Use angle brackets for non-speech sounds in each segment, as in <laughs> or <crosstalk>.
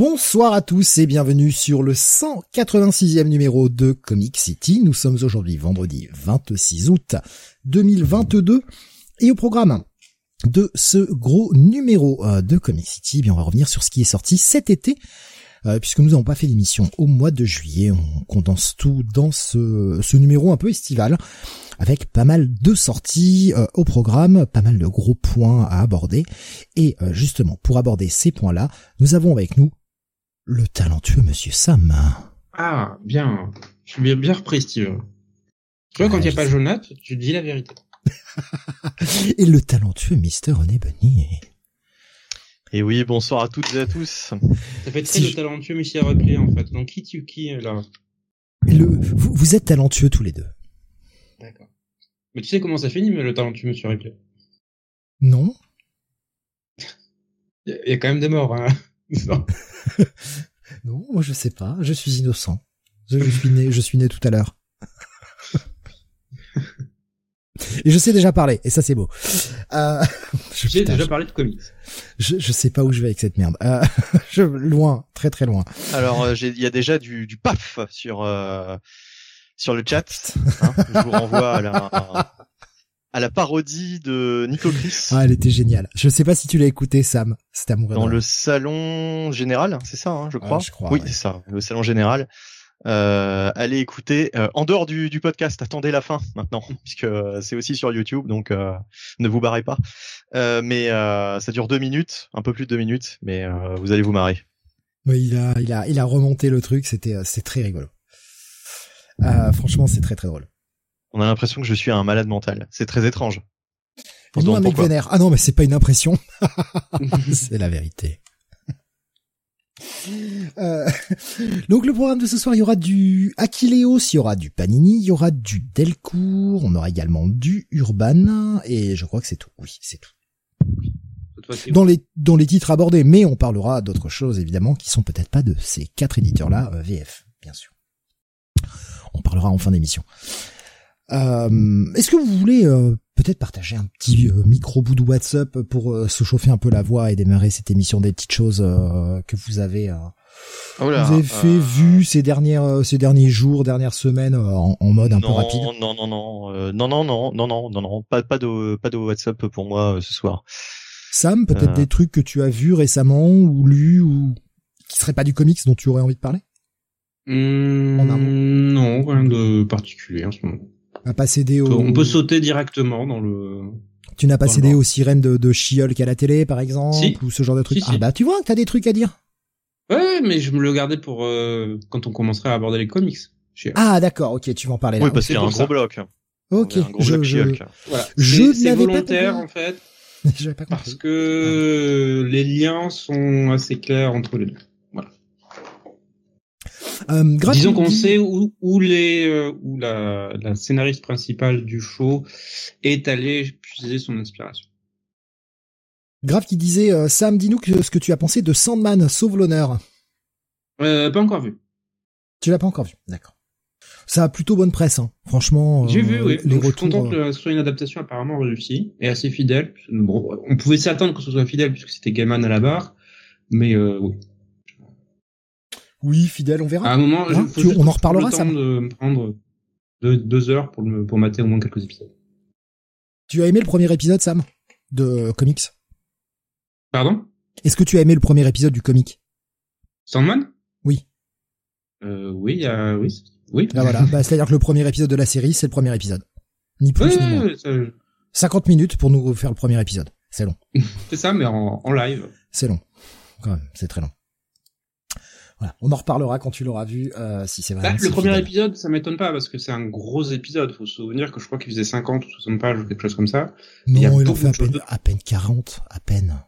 Bonsoir à tous et bienvenue sur le 186e numéro de Comic City. Nous sommes aujourd'hui vendredi 26 août 2022 et au programme de ce gros numéro euh, de Comic City, eh bien on va revenir sur ce qui est sorti cet été euh, puisque nous n'avons pas fait d'émission au mois de juillet. On condense tout dans ce, numéro un peu estival avec pas mal de sorties euh, au programme, pas mal de gros points à aborder. Et justement, pour aborder ces points-là, nous avons avec nous le talentueux Monsieur Sam. Ah, bien. Je suis bien, bien repris, Steve. Tu vois, quand il n'y a pas Jonathan, tu dis la vérité. <laughs> et le talentueux Mister René Bunny. Et oui, bonsoir à toutes et à tous. Ça fait très le talentueux Michel Reclé, en fait. Donc, qui tu qui, là? Le, vous, vous, êtes talentueux tous les deux. D'accord. Mais tu sais comment ça finit, mais le talentueux Monsieur Reclé? Non. Il y, a quand même des morts, hein. <laughs> <laughs> non, moi je sais pas. Je suis innocent. Je, suis né, je suis né tout à l'heure. <laughs> Et je sais déjà parler, et ça c'est beau. Euh, J'ai déjà parlé de comics. Je, je sais pas où je vais avec cette merde. Euh, je, loin, très très loin. Alors euh, il y a déjà du, du paf sur euh, sur le chat. Hein, je vous renvoie à la, à la parodie de Nico Chris. <laughs> Ah, elle était géniale. Je sais pas si tu l'as écouté, Sam. C'était amoureux. Dans le salon général, c'est ça, hein, je crois. Ah, je crois oui, c'est ça, le salon général. Euh, allez écouter euh, en dehors du, du, podcast. Attendez la fin maintenant, <laughs> puisque euh, c'est aussi sur YouTube, donc euh, ne vous barrez pas. Euh, mais ça dure deux minutes, un peu plus de deux minutes, mais vous allez vous marrer. Oui, il a, il a, il a remonté le truc. C'était, c'est très rigolo. franchement, c'est très très drôle on a l'impression que je suis un malade mental. C'est très étrange. nous un mec vénère. Ah non, mais c'est pas une impression. <laughs> c'est la vérité. Euh, donc le programme de ce soir, il y aura du Aquileos, il y aura du Panini, il y aura du Delcourt, on aura également du Urban, et je crois que c'est tout. Oui, c'est tout. Dans les, dans les titres abordés, mais on parlera d'autres choses évidemment qui sont peut-être pas de ces quatre éditeurs-là, euh, VF, bien sûr. On parlera en fin d'émission. Euh, est-ce que vous voulez euh, peut-être partager un petit euh, micro bout de WhatsApp pour se chauffer un peu la voix et démarrer cette émission des petites choses que vous avez oh vous avez fait vu ces dernières ces derniers jours, dernières semaines en, en mode un peu rapide? Non non non non non non non non non non pas pas de pas de WhatsApp pour moi euh, ce soir. Sam, peut-être des trucs que tu as vus récemment ou lu ou qui seraient pas du comics dont tu aurais envie de parler? Mmh, non, rien de particulier en ce moment pas cédé au... On peut sauter directement dans le... Tu n'as pas cédé aux sirènes de, de She-Hulk à la télé, par exemple, ou ce genre de trucs. ah bah tu vois, t'as des trucs à dire. Ouais, mais je me le gardais pour euh, quand on commencerait à aborder les comics. Ah d'accord, ok, tu vas en parler là. Oui, parce qu'il y a un gros bloc. Ok, je, je, voilà. je c'est volontaire en fait. <laughs> pas Parce que les liens sont assez clairs entre les deux. Euh, Disons qu'on sait où, où les euh, où la, la scénariste principale du show est allée puiser son inspiration. Grave qui disait euh, Sam, dis-nous ce que tu as pensé de Sandman, sauve l'honneur. Euh, pas encore vu. Tu l'as pas encore vu, d'accord. Ça a plutôt bonne presse, hein. franchement. J'ai vu, oui. Les retours, je suis content que ce soit une adaptation apparemment réussie et assez fidèle. Bon, on pouvait s'attendre que ce soit fidèle puisque c'était Gaiman à la barre, mais oui. Oui, fidèle, on verra. À un moment, hein, on en reparlera. ça. de prendre deux, heures pour, me, pour mater au moins quelques épisodes. Tu as aimé le premier épisode, Sam, de comics? Pardon? Est-ce que tu as aimé le premier épisode du comic? Sandman? Oui. Euh, oui, oui, oui. Ah, voilà, bah, c'est-à-dire que le premier épisode de la série, c'est le premier épisode. Ni plus ni moins. 50 minutes pour nous faire le premier épisode. C'est long. <laughs> c'est ça, mais en, en live. C'est long. Quand même, c'est très long. Voilà. On en reparlera quand tu l'auras vu, euh, si c'est vrai. Bah, le premier épisode, ça m'étonne pas parce que c'est un gros épisode. Faut se souvenir que je crois qu'il faisait 50 ou 60 pages ou quelque chose comme ça. Non, il, en fait à peine, à peine 40, à peine.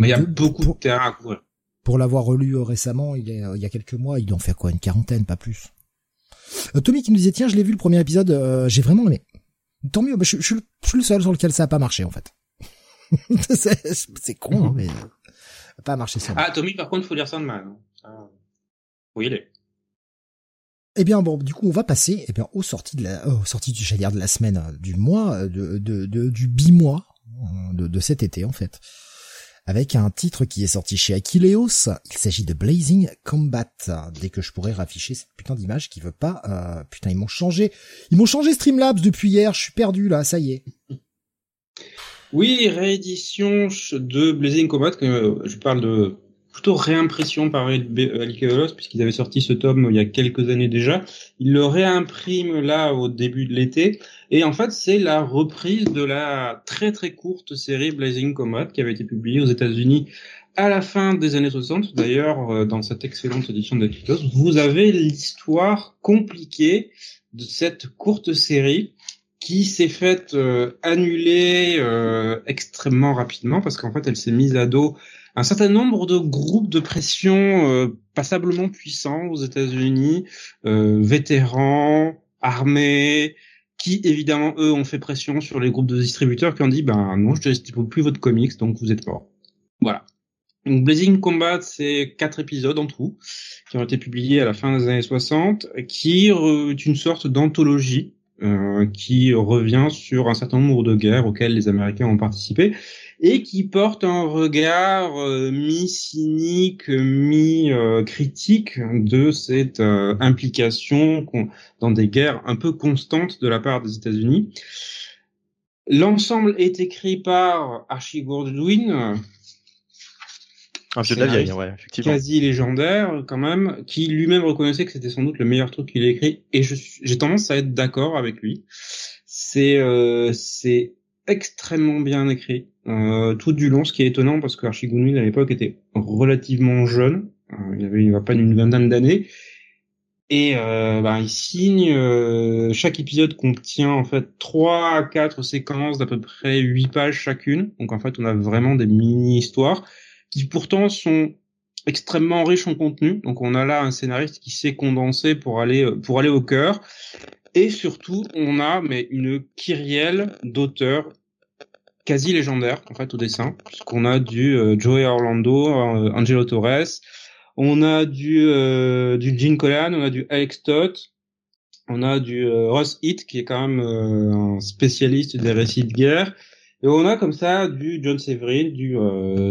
Mais il y a beaucoup de terrain à couvrir. Pour l'avoir relu euh, récemment, il, est, euh, il y a quelques mois, il en fait quoi, une quarantaine, pas plus. Euh, Tommy qui nous disait tiens, je l'ai vu le premier épisode, euh, j'ai vraiment aimé. Tant mieux, bah, je, je, je, suis le seul sur lequel ça a pas marché en fait. <laughs> c'est con, hein, mais pas marché ça. Ah, Tommy, par contre, faut lire Sandman. Hein. Ah. Oui, il est. Eh bien bon, du coup on va passer eh bien aux sorties de la, aux sorties du j'allais dire de la semaine, du mois, de, de, de du bimois de, de cet été en fait avec un titre qui est sorti chez Aquileos. Il s'agit de Blazing Combat. Dès que je pourrais rafficher cette putain d'image qui veut pas, euh, putain, ils m'ont changé, ils m'ont changé Streamlabs depuis hier, je suis perdu là, ça y est. Oui, réédition de Blazing Combat, que je parle de plutôt réimpression par Aquileos, puisqu'ils avaient sorti ce tome il y a quelques années déjà. Ils le réimpriment là au début de l'été. Et en fait, c'est la reprise de la très très courte série Blazing Combat qui avait été publiée aux États-Unis à la fin des années 60. D'ailleurs, euh, dans cette excellente édition d'Aquilos, vous avez l'histoire compliquée de cette courte série qui s'est faite euh, annuler euh, extrêmement rapidement parce qu'en fait, elle s'est mise à dos un certain nombre de groupes de pression passablement puissants aux États-Unis, vétérans, armés, qui évidemment eux ont fait pression sur les groupes de distributeurs qui ont dit ben non je ne distribue plus votre comics donc vous êtes mort. Voilà. Donc Blazing Combat c'est quatre épisodes en tout qui ont été publiés à la fin des années 60 qui est une sorte d'anthologie euh, qui revient sur un certain nombre de guerres auxquelles les Américains ont participé et qui porte un regard euh, mi-cynique, mi-critique de cette euh, implication dans des guerres un peu constantes de la part des États-Unis. L'ensemble est écrit par Archie Goldwyn, un peu de la vieille, ouais, effectivement. Quasi légendaire, quand même, qui lui-même reconnaissait que c'était sans doute le meilleur truc qu'il ait écrit, et j'ai tendance à être d'accord avec lui. C'est euh, c'est extrêmement bien écrit euh, tout du long, ce qui est étonnant parce que Archie à l'époque était relativement jeune, euh, il avait il va pas une vingtaine d'années, et euh, ben, il signe. Euh, chaque épisode contient en fait trois à quatre séquences d'à peu près huit pages chacune, donc en fait on a vraiment des mini histoires qui pourtant sont extrêmement riches en contenu. Donc on a là un scénariste qui sait condenser pour aller pour aller au cœur. Et surtout, on a mais une kyrielle d'auteurs quasi légendaires en fait au dessin, puisqu'on a du euh, Joey Orlando, euh, Angelo Torres, on a du euh, du Gene Colan, on a du Alex Stott, on a du Ross Heath qui est quand même un spécialiste des récits de guerre, et on a comme ça du John Severin, du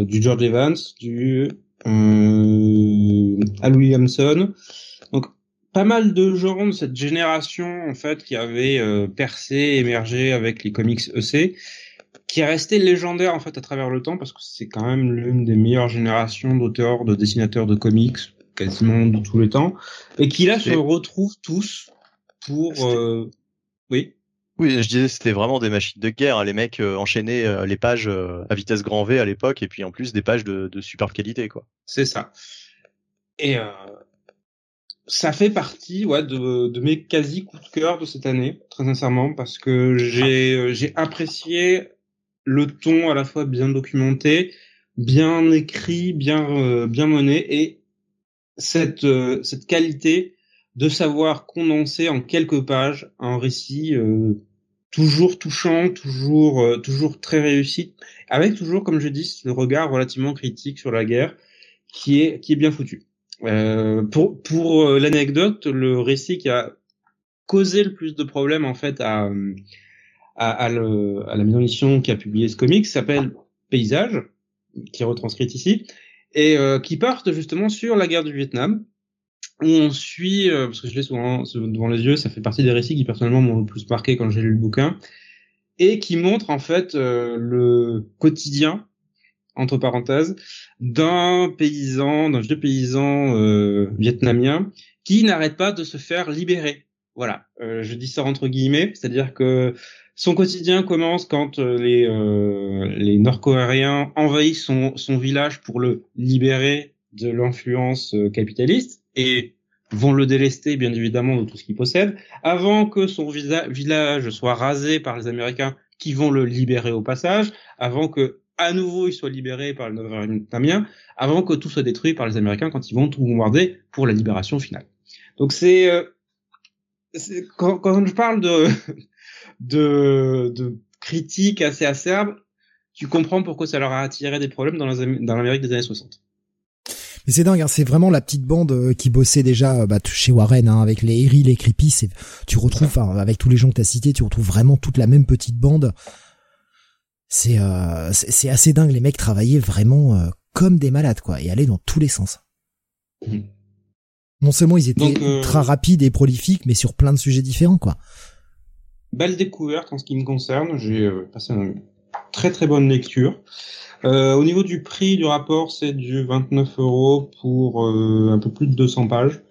du George Evans, du Al Williamson. Donc pas mal de gens de cette génération en fait qui avait euh, percé, émergé avec les comics EC, qui est resté légendaire en fait à travers le temps parce que c'est quand même l'une des meilleures générations d'auteurs, de dessinateurs de comics quasiment de tous les temps, et qui là se retrouvent tous pour euh... oui. Oui, je disais c'était vraiment des machines de guerre. Les mecs euh, enchaînaient euh, les pages à vitesse grand V à l'époque, et puis en plus des pages de, superbe qualité, quoi. C'est ça. Et euh, ça fait partie ouais, de, de, mes quasi coups de cœur de cette année, très sincèrement, parce que j'ai euh, j'ai apprécié le ton à la fois bien documenté, bien écrit, bien euh, bien mené, et cette euh, cette qualité de savoir condenser en quelques pages un récit toujours touchant, toujours toujours très réussi, avec toujours, comme je dis, le regard relativement critique sur la guerre, qui est qui est bien foutu. Euh, pour pour euh, l'anecdote, le récit qui a causé le plus de problèmes en fait à à, à, le, à la maison qui a publié ce comic s'appelle Paysage, qui est retranscrit ici, et euh, qui porte justement sur la guerre du Vietnam, on suit, euh, parce que je l'ai souvent devant les yeux, ça fait partie des récits qui personnellement m'ont le plus marqué quand j'ai lu le bouquin, et qui montre en fait le quotidien entre parenthèses, d'un paysan, d'un vieux paysan euh, vietnamien qui n'arrête pas de se faire libérer. Voilà, euh, je dis ça entre guillemets, c'est-à-dire que son quotidien commence quand euh, les, euh, les Nord-Coréens envahissent son, son village pour le libérer de l'influence capitaliste et vont le délester bien évidemment de tout ce qu'il possède, avant que son village soit rasé par les Américains qui vont le libérer au passage, avant que à nouveau il soit libéré par le nord-vietnamien, avant que tout soit détruit par les Américains quand ils vont tout bombarder pour la libération finale. Donc c'est quand, quand, je parle de, <laughs> de, de critiques assez acerbes, tu comprends pourquoi ça leur a attiré des problèmes dans l'Amérique des années 60. Mais c'est dingue, hein, c'est vraiment la petite bande euh, qui bossait déjà euh, bah, chez Warren hein, avec les Harry, les Creepy. C'est, tu retrouves, avec tous les gens que t'as cités, tu retrouves vraiment toute la même petite bande. C'est, euh, c'est assez dingue. Les mecs travaillaient vraiment euh, comme des malades, quoi, et allaient dans tous les sens. Mmh. Non seulement ils étaient euh, ultra rapides et prolifiques, mais sur plein de sujets différents, quoi. Belle découverte en ce qui me concerne. J'ai passé une très très bonne lecture. Euh, au niveau du prix du rapport, c'est du 29 euros pour un peu plus de 200 pages,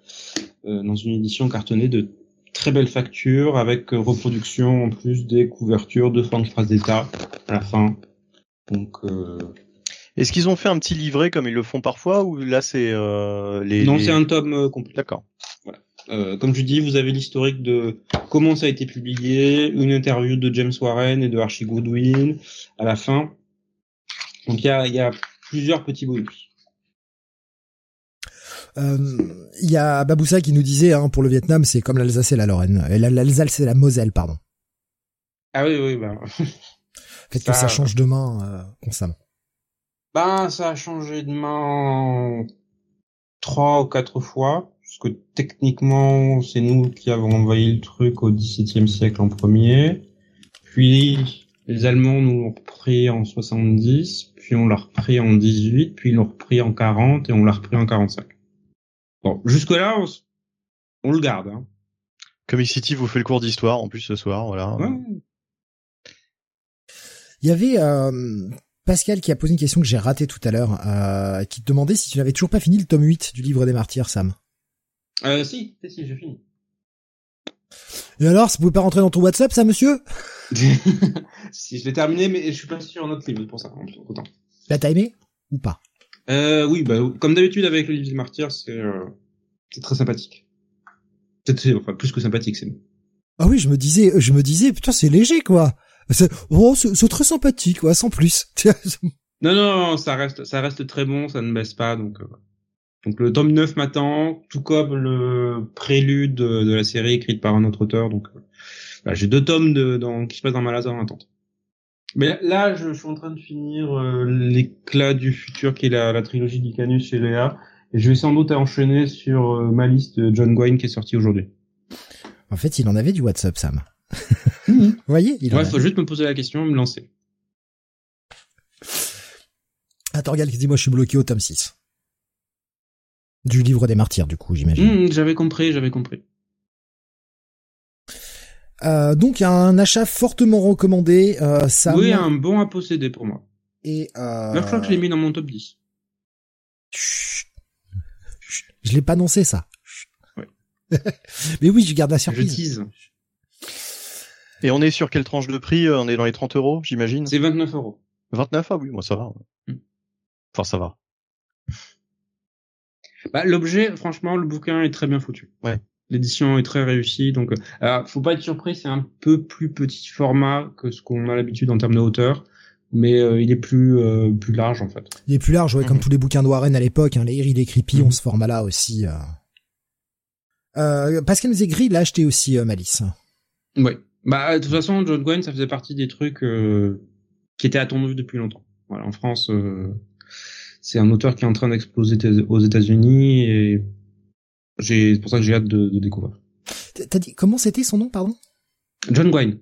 dans une édition cartonnée de très belle facture, avec reproduction en plus des couvertures, de fins de phrases d'état à la fin. Donc est-ce qu'ils ont fait un petit livret comme ils le font parfois ou là c'est euh, les Non, c'est un tome euh, complet. D'accord. Voilà. Euh, comme je dis, vous avez l'historique de comment ça a été publié, une interview de James Warren et de Archie Goodwin à la fin. Donc il y a, y a plusieurs petits bonus. Il y a Baboussa qui nous disait hein, pour le Vietnam c'est comme l'Alsace et la Lorraine, l'Alsace et la Moselle pardon. Ah oui oui bah. Peut-être que ça change de main constamment. Ben, ça a changé de main trois ou quatre fois, parce que techniquement, c'est nous qui avons envahi le truc au XVIIe siècle en premier. Puis, les Allemands nous l'ont repris en 70, puis on l'a repris en 18, puis ils l'ont repris en 40 et on l'a repris en 45. Bon, jusque-là, on, le garde. Hein. Comic City vous fait le cours d'histoire en plus ce soir, voilà. Il y avait euh, Pascal qui a posé une question que j'ai ratée tout à l'heure, euh, qui te demandait si tu n'avais toujours pas fini le tome 8 du livre des martyrs, Sam. Euh, si, si, j'ai fini. Et alors, ça pouvait pas rentrer dans ton WhatsApp, ça, monsieur <laughs> Si, je l'ai terminé, mais je suis pas sur un autre livre pour ça, autant. T'as aimé ou pas? Euh, Oui, bah, comme d'habitude avec le livre des martyrs, c'est euh, c'est très sympathique. C'est enfin plus que sympathique, c'est. Ah oui, je me disais, je me disais, putain, c'est léger, quoi. C'est oh, c'est très sympathique, ouais, sans plus. <laughs> non, non, ça reste, ça reste très bon, ça ne baisse pas, donc. Euh, donc le tome 9 m'attend, tout comme le prélude de, la série écrite par un autre auteur. Donc euh, j'ai deux tomes de, dans, qui se passent dans ma en attente. Mais là, je, suis en train de finir euh, l'éclat du futur, qui est la, la trilogie d'Icanus chez Léa, et je vais sans doute enchaîner sur ma liste de John Gwynne qui est sortie aujourd'hui. En fait, il en avait du WhatsApp, Sam. <laughs> Vous voyez il Ouais, faut juste me poser la question, me lancer. Attends, regarde, dit moi je suis bloqué au tome 6. Du livre des martyrs, du coup, j'imagine. Mmh, j'avais compris, j'avais compris. Euh, donc un achat fortement recommandé. Euh, ça oui, un bon à posséder pour moi. Et euh... Là, je crois que je l'ai mis dans mon top 10. Je l'ai pas annoncé ça. <laughs> Mais oui, je garde la surprise. Je tease. Et on est sur quelle tranche de prix On est dans les 30 euros, j'imagine? C'est 29 euros. 29 Ah oui, moi ça va. Hmm. Enfin, ça va. Bah, l'objet, franchement, le bouquin est très bien foutu. Ouais. L'édition est très réussie, donc euh, faut pas être surpris, c'est un peu plus petit format que ce qu'on a l'habitude en termes de hauteur, mais euh, il est plus euh, plus large en fait. Il est plus large, ouais, comme mhm. tous les bouquins de Warren à l'époque, hein, les Harry, les Creepy, mhm. on ce format-là aussi. Euh... Euh, Pascal nous gris l'a acheté aussi, Malice. Oui. Bah, de toute façon, John Gwen, ça faisait partie des trucs euh, qui étaient attendus depuis longtemps. Voilà, en France, euh, c'est un auteur qui est en train d'exploser aux États-Unis et j'ai, c'est pour ça que j'ai hâte de, de découvrir. T'as dit comment c'était son nom, pardon? John Gwen.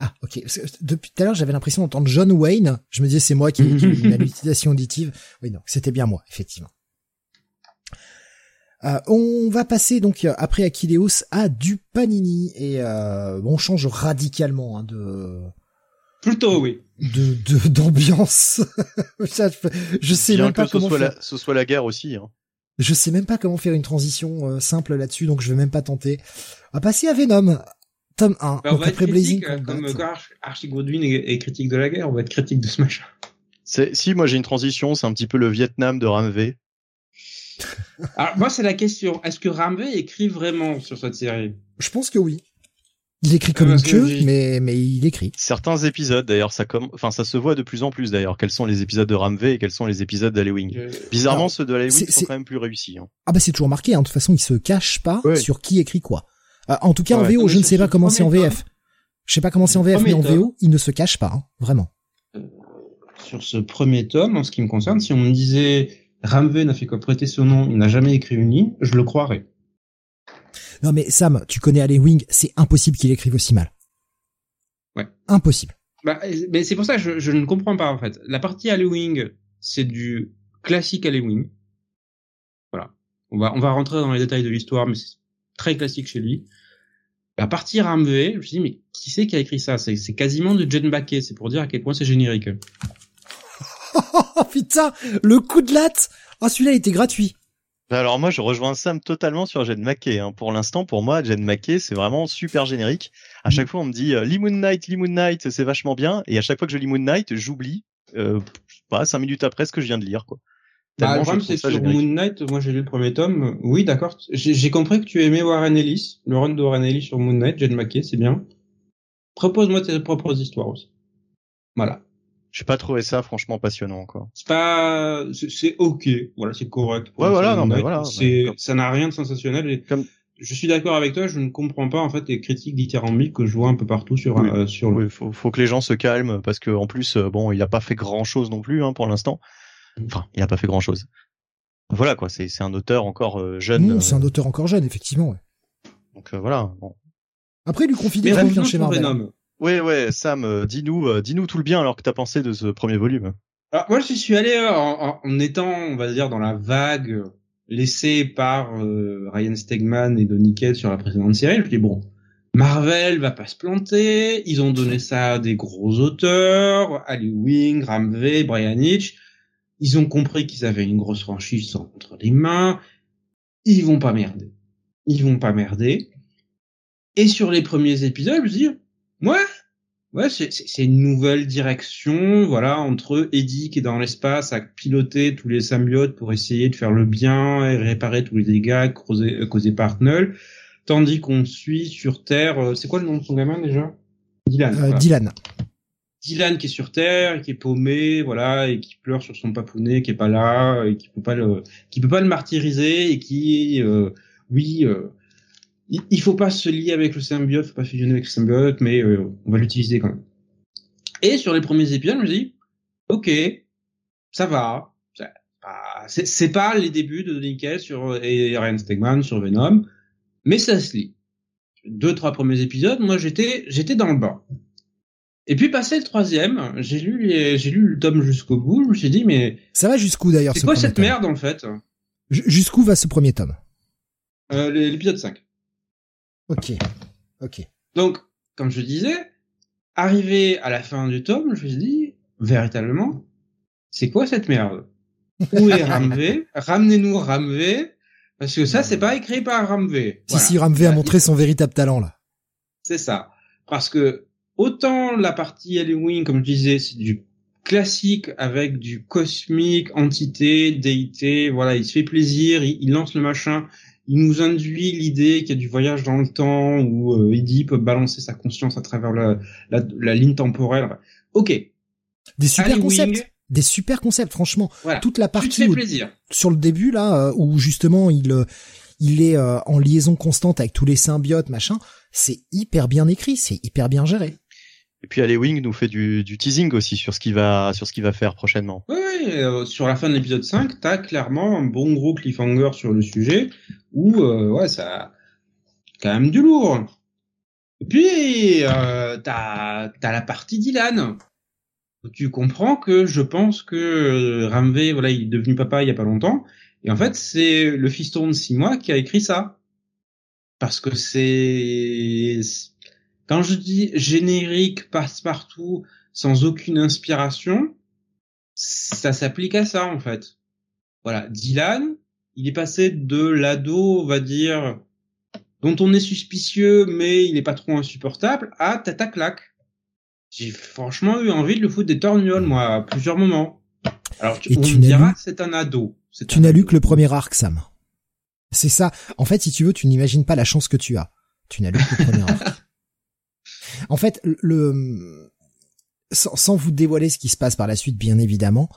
Ah, ok. Depuis tout à l'heure, j'avais l'impression d'entendre John Wayne. Je me disais, c'est moi qui ai une hallucination auditive. Oui, non, c'était bien moi, effectivement. Euh, on va passer donc après Akileos à du Panini et euh, on change radicalement hein, de plutôt oui de d'ambiance. <laughs> je, sais Bien même pas que comment ce soit, la, ce soit la guerre aussi. Hein. Je sais même pas comment faire une transition euh, simple là-dessus, donc je vais même pas tenter. On va passer à Venom, tome 1. Bah, on donc va être après Blazing critique, euh, Combat. comme Arch- Archie Godwin est, est critique de la guerre, on va être critique de ce machin. C'est si moi j'ai une transition, c'est un petit peu le Vietnam de Ramvé. <laughs> Alors moi c'est la question, est-ce que Ramvé écrit vraiment sur cette série? Je pense que oui. Il écrit comme Ah, une queue, mais, mais il écrit. Certains épisodes d'ailleurs, ça comme, enfin ça se voit de plus en plus d'ailleurs. Quels sont les épisodes de Ramvé et quels sont les épisodes d'Halloween Je- Bizarrement, Alors, ceux de Halloween c'est- sont quand même plus réussis. hein. Ah bah c'est toujours marqué, hein. de toute façon il se cache pas Ouais. sur qui écrit quoi. Euh, en tout cas en. VO, Non, je ne sur sais pas comment c'est en VF. Je sais pas comment c'est en VF, mais en. VO, il ne se cache pas, hein. vraiment. sur ce premier tome, en ce qui me concerne, si on me disait Ramvé n'a fait que prêter son nom, il n'a jamais écrit une ligne, je le croirais. Non mais Sam, tu connais Allen Wing, c'est impossible qu'il écrive aussi mal. Ouais. Impossible. Bah, mais c'est pour ça que je, je ne comprends pas en fait. La partie Halloween, c'est du classique Halloween. Voilà. On va on va rentrer dans les détails de l'histoire, mais c'est très classique chez lui. La partie Ramvé, je me suis dit mais qui c'est qui a écrit ça? C'est quasiment du Jen Baquet. C'est pour dire à quel point c'est générique. <laughs> Oh putain, le coup de latte Ah celui-là il était gratuit. Alors moi je rejoins Sam totalement sur Jen Mackey. Hein. Pour l'instant, pour moi, Jen Mackey c'est vraiment super générique. À chaque fois on me dit euh, Lee Moon Knight, Lee Moon Knight, c'est vachement bien. Et à chaque fois que je lis Moon Knight, j'oublie, euh, je sais pas, cinq minutes après ce que je viens de lire quoi. Bah, le c'est sur générique. Moon Knight, moi j'ai lu le premier tome. Oui, d'accord. J'ai j'ai compris que tu aimais Warren Ellis, le run de Warren Ellis sur Moon Knight, Jen Mackey, c'est bien. Propose-moi tes propres histoires aussi. Voilà. J'ai pas trouvé ça franchement passionnant quoi. C'est pas, c'est- ok. Voilà, c'est correct. Ouais, voilà, non, mais voilà, C'est, comme- ça n'a rien de sensationnel. Et Comme- Je suis d'accord avec toi. Je ne comprends pas en fait les critiques dithyrambiques que je vois un peu partout sur Oui. euh, sur le. Oui, faut, faut que les gens se calment parce que en plus, euh, bon, il a pas fait grand chose non plus hein, pour l'instant. Enfin, il a pas fait grand chose. Voilà quoi, c'est c'est un auteur encore euh, jeune. Non, c'est un auteur encore jeune, effectivement. ouais. donc euh, voilà. Bon. Après il lui confie des revenons hein, chez Marvel. Ouais, ouais, Sam, euh, dis-nous, euh, dis-nous tout le bien alors que t'as pensé de ce premier volume. Alors moi je suis allé euh, en, étant, on va dire, dans la vague laissée par Ryan Stegman et Donny sur la précédente série. Je me dis bon, Marvel va pas se planter. Ils ont donné ça à des gros auteurs, Ali Wing, Ram V, Brian Hitch. Ils ont compris qu'ils avaient une grosse franchise entre les mains. Ils vont pas merder. Ils vont pas merder. Et sur les premiers épisodes, je me dis, ouais, Ouais, c'est- une nouvelle direction, voilà, entre Eddie qui est dans l'espace à piloter tous les symbiotes pour essayer de faire le bien et réparer tous les dégâts causés, euh, causés par Knull, tandis qu'on suit sur Terre, euh, c'est quoi le nom de son gamin déjà? Dylan. Euh, voilà. Dylan. Dylan qui est sur Terre, qui est paumé, voilà, et qui pleure sur son papounet, qui est pas là, et qui peut pas le, qui peut pas le martyriser, et qui, euh, oui, euh, il, faut pas se lier avec le symbiote, faut pas fusionner avec le symbiote, mais euh, on va l'utiliser quand même. Et sur les premiers épisodes, je me dis, ok, ça va, ah, c'est pas les débuts de Cates sur et Ryan Stegman sur Venom, mais ça se lit. Deux trois premiers épisodes, moi j'étais j'étais dans le bas. Et puis passé le troisième, j'ai lu j'ai lu le tome jusqu'au bout. Je me suis dit mais Ça va jusqu'où d'ailleurs c'est ce quoi cette tome? merde en fait? Jusqu'où va ce premier tome? Euh, L'épisode 5. Ok. Ok. Donc, comme je disais, arrivé à la fin du tome, je me suis dit véritablement, c'est quoi cette merde? Où est <laughs> Ramvé? Ramenez-nous Ramvé parce que ça c'est pas écrit par Ramvé. Si si Ramvé a montré son véritable talent là. C'est ça. Parce que autant la partie Halloween, comme je disais, c'est du classique avec du cosmique, entité, déité, voilà, il se fait plaisir, il, il lance le machin, il nous induit l'idée qu'il y a du voyage dans le temps où euh, Eddie peut balancer sa conscience à travers la, la, la ligne temporelle. Ok, Des super concepts. Des super concepts, franchement. voilà, Toute la tu te partie où- sur le début là, euh, où justement il euh, il est euh, en liaison constante avec tous les symbiotes, machin, c'est hyper bien écrit, c'est hyper bien géré. Et puis Wing nous fait du, du teasing aussi sur ce qu'il va, sur ce qu'il va faire prochainement. Euh, sur la fin de l'épisode 5, t'as clairement un bon gros cliffhanger sur le sujet où, euh, ouais, ça, quand même du lourd. Et puis, euh, t'as, t'as la partie Dylan. Tu comprends que je pense que euh, Ramvé, voilà, il est devenu papa il y a pas longtemps. Et en fait, c'est le fiston de six mois qui a écrit ça. Parce que c'est, quand je dis générique passe-partout sans aucune inspiration, ça s'applique à ça en fait. Voilà, Dylan, il est passé de l'ado, on va dire, dont on est suspicieux, mais il est pas trop insupportable, à tata claque. J'ai franchement eu envie de le foutre des torgnoles, moi, à plusieurs moments. Alors, tu, Et on tu me dira que c'est un ado. C'est Tu n'as lu que le premier arc, Sam. C'est ça. En fait, si tu veux, tu n'imagines pas la chance que tu as. Tu n'as lu que le premier arc. <laughs> En fait, le, sans, sans vous dévoiler ce qui se passe par la suite, bien évidemment,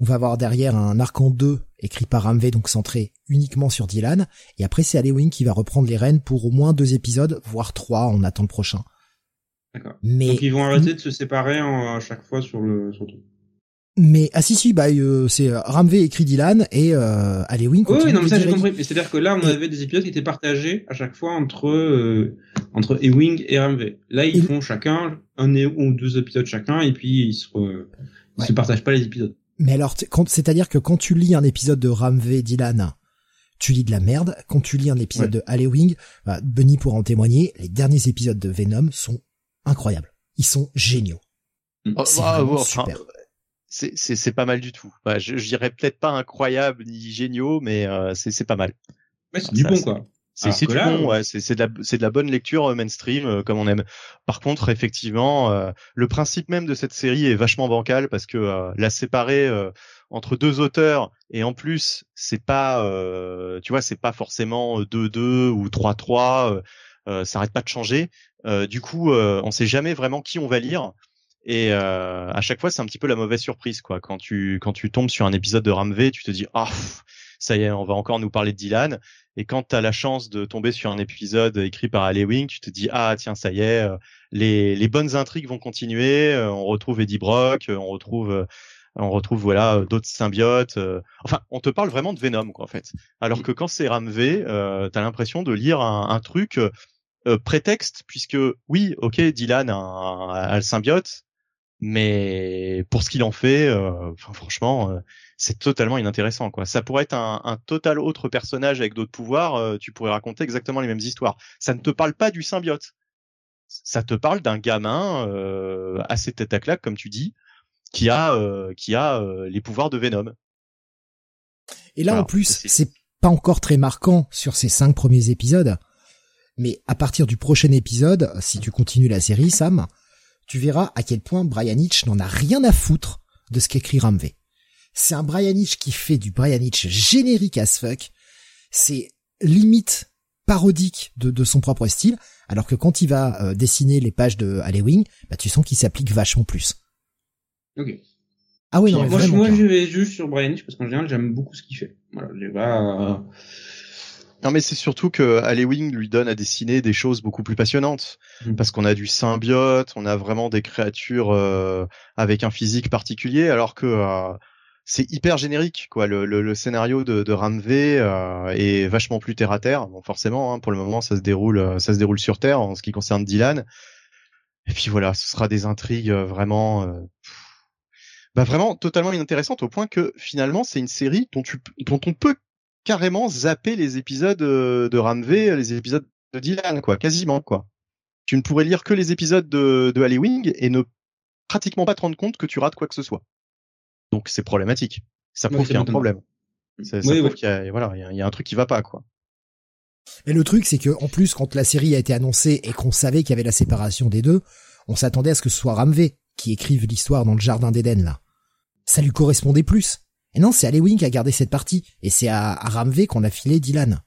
on va avoir derrière un arc en deux écrit par Ramvé, donc centré uniquement sur Dylan. Et après, c'est Halloween qui va reprendre les rênes pour au moins deux épisodes, voire trois. On attend le prochain. D'accord. Mais Donc ils vont arrêter de se séparer en- à chaque fois sur le sur le. Mais ah si si bah euh, c'est euh, Ramvé écrit Dylan et euh, Halloween Oui, oui, non, mais ça j'ai compris. Mais c'est-à-dire que là, on Et- avait des épisodes qui étaient partagés à chaque fois entre euh, entre Ewing et RMV. Là, ils Et- font chacun un et- ou deux épisodes chacun, et puis ils se re- ils Ouais. se partagent pas les épisodes. Mais alors, c'est-à-dire que quand tu lis un épisode de Ramvé Dylan, tu lis de la merde. Quand tu lis un épisode de Halloween, bah, Bunny pourra en témoigner, les derniers épisodes de Venom sont incroyables. Ils sont géniaux. Oh, C'est bah, ouais, enfin, super. C'est c'est c'est pas mal du tout. Bah, je, je dirais peut-être pas incroyable ni géniaux, mais euh, c'est c'est pas mal. Mais c'est du bon, quoi. C'est du bon, euh, ouais, c'est c'est de la c'est de la bonne lecture euh, mainstream euh, comme on aime. Par contre, effectivement, euh, le principe même de cette série est vachement bancal parce que euh, la séparer euh, entre deux auteurs et en plus c'est pas euh, tu vois c'est pas forcément 2-2 ou 3-3 euh, euh, ça arrête pas de changer. Euh, du coup, euh, on sait jamais vraiment qui on va lire. Et euh, à chaque fois, c'est un petit peu la mauvaise surprise, quoi. Quand tu quand tu tombes sur un épisode de Ramvé, tu te dis ah ça y est, on va encore nous parler de Dylan. Et quand tu as la chance de tomber sur un épisode écrit par Halloween, tu te dis ah tiens ça y est, euh, les les bonnes intrigues vont continuer. euh, On retrouve Eddie Brock, euh, on retrouve on retrouve voilà d'autres symbiotes. euh, Enfin, on te parle vraiment de Venom quoi en fait. Alors que quand c'est Ramvé, euh, t'as l'impression de lire un, un truc euh, prétexte puisque oui ok Dylan a, un- a le symbiote, mais pour ce qu'il en fait, euh, enfin, franchement, euh, c'est totalement inintéressant. Quoi. Ça pourrait être un, un total autre personnage avec d'autres pouvoirs. euh, tu pourrais raconter exactement les mêmes histoires. Ça ne te parle pas du symbiote. Ça te parle d'un gamin euh, assez tête à claque, comme tu dis, qui a euh, qui a euh, les pouvoirs de Venom. Et là, en plus, c'est- c'est pas encore très marquant sur ces cinq premiers épisodes. Mais à partir du prochain épisode, si tu continues la série, Sam, tu verras à quel point Brian Hitch n'en a rien à foutre de ce qu'écrit Ramvé. C'est un Brian Hitch qui fait du Brian Hitch générique as fuck. C'est limite parodique de, de son propre style, alors que quand il va euh, dessiner les pages de Halloween, bah, tu sens qu'il s'applique vachement plus. Ok. Ah oui, non, moi, je- vraiment. moi, je vais juste sur Brian Hitch parce qu'en général, j'aime beaucoup ce qu'il fait. Voilà, j'ai pas. Non, mais c'est surtout que Halloween lui donne à dessiner des choses beaucoup plus passionnantes. Mhm. Parce qu'on a du symbiote, on a vraiment des créatures euh, avec un physique particulier, alors que euh, c'est hyper générique, quoi. Le, le, le scénario de, de Ramvé euh, est vachement plus terre à terre. Bon, forcément, hein, pour le moment, ça se déroule, euh, ça se déroule sur Terre en ce qui concerne Dylan. Et puis voilà, ce sera des intrigues euh, vraiment, euh, bah vraiment totalement inintéressantes au point que finalement, c'est une série dont tu, dont on peut carrément zapper les épisodes euh, de Ramvé, les épisodes de Dylan, quoi, quasiment, quoi. Tu ne pourrais lire que les épisodes de, de Halloween et ne pratiquement pas te rendre compte que tu rates quoi que ce soit. Donc c'est problématique. Ça prouve qu'il y a un problème. Ça, ça Oui, prouve oui. qu'il y a, voilà, il y a- il y a un truc qui va pas, quoi. Et le truc, c'est que en plus, quand la série a été annoncée et qu'on savait qu'il y avait la séparation des deux, on s'attendait à ce que ce soit Ramvé qui écrive l'histoire dans le jardin d'Éden là. Ça lui correspondait plus. Et non, c'est Halloween qui a gardé cette partie, et c'est à, à Ramvé qu'on a filé Dylan.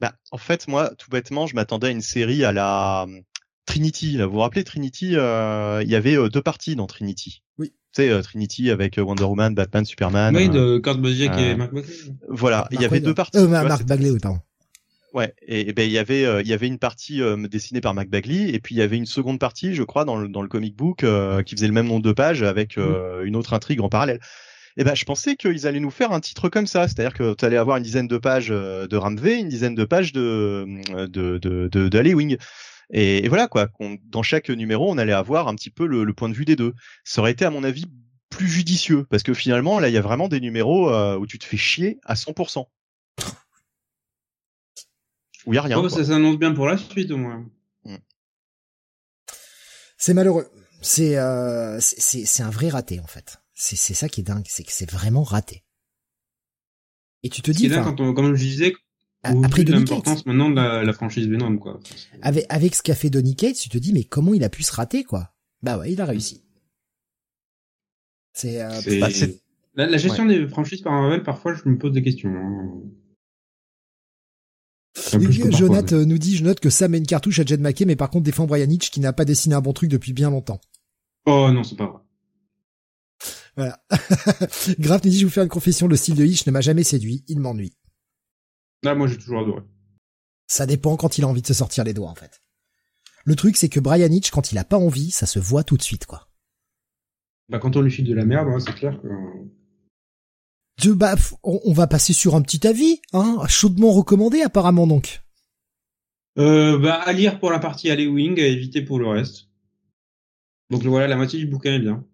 Bah, en fait, moi, tout bêtement, je m'attendais à une série à la euh, Trinity. Là, vous vous rappelez Trinity euh, Il y avait euh, deux parties dans Trinity. Oui. Tu sais, euh, Trinity avec Wonder Woman, Batman, Superman. Oui, euh, de Kurt Busiek et euh, Mark Buckley. Voilà, il y avait deux parties. Euh, Mark Bagley, oui, pardon. Ouais, et, et ben il y avait euh, il y avait une partie euh, dessinée par Mac Bagley et puis il y avait une seconde partie, je crois, dans le dans le comic book euh, qui faisait le même nombre de pages avec euh, une autre intrigue en parallèle. Et ben je pensais qu'ils allaient nous faire un titre comme ça, c'est-à-dire que tu allais avoir une dizaine de pages euh, de Ramvé, une dizaine de pages de de de de, de Halloween. Et, et voilà quoi, dans chaque numéro, on allait avoir un petit peu le, le point de vue des deux. Ça aurait été à mon avis plus judicieux parce que finalement là, il y a vraiment des numéros euh, où tu te fais chier à 100%. Où il y a rien. Oh, ça s'annonce bien pour la suite au moins. C'est malheureux. C'est euh, c'est- c'est c'est un vrai raté en fait. C'est ça qui est dingue, c'est que c'est vraiment raté. Et tu te dis, là, quand on, comme je disais, après l'importance maintenant de la, la, franchise Venom, quoi. Avec, avec ce qu'a fait Donny Cates, tu te dis, mais comment il a pu se rater, quoi? Bah ouais, il a réussi. C'est, euh, bah, la, la, gestion des franchises par Marvel, parfois, je me pose des questions. Hein. Jonathan nous dit, je note que Sam met une cartouche à Jed McKay, mais par contre défend Brian Hitch qui n'a pas dessiné un bon truc depuis bien longtemps. Oh non, c'est pas vrai. Voilà. <laughs> Graf nous dit, je vous fais une confession, le style de Hitch ne m'a jamais séduit, il m'ennuie. Là, moi, j'ai toujours adoré. Ça dépend quand il a envie de se sortir les doigts, en fait. Le truc, c'est que Brian Hitch, quand il a pas envie, ça se voit tout de suite, quoi. Bah, quand on lui file de la merde, hein, c'est clair que... De, bah, on, va passer sur un petit avis, hein, chaudement recommandé, apparemment, donc. Euh, bah, à lire pour la partie Wing, à éviter pour le reste. Donc voilà, la moitié du bouquin est bien.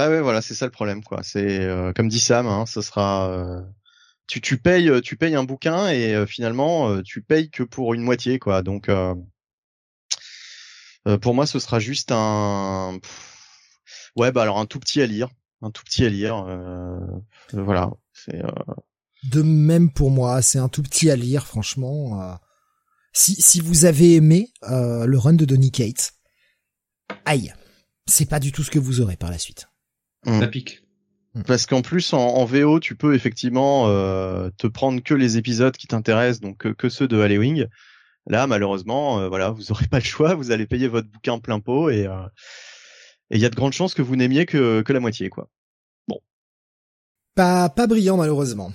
Bah ouais, voilà, c'est ça le problème, quoi. C'est euh, comme dit Sam, hein, sera euh, tu, tu payes euh, tu payes un bouquin et finalement tu payes que pour une moitié quoi. Donc pour moi ce sera juste un ouais bah alors un tout petit à lire un tout petit à lire voilà. C'est de même pour moi c'est un tout petit à lire franchement si si vous avez aimé le run de Donny Cates aïe c'est pas du tout ce que vous aurez par la suite ça pique Mm. Parce qu'en plus en, VO, tu peux effectivement euh, te prendre que les épisodes qui t'intéressent, donc que, ceux de Halloween. Là, malheureusement, euh, voilà, vous aurez pas le choix, vous allez payer votre bouquin plein pot et euh, il y a de grandes chances que vous n'aimiez que, que la moitié, quoi. Bon. Pas pas brillant malheureusement.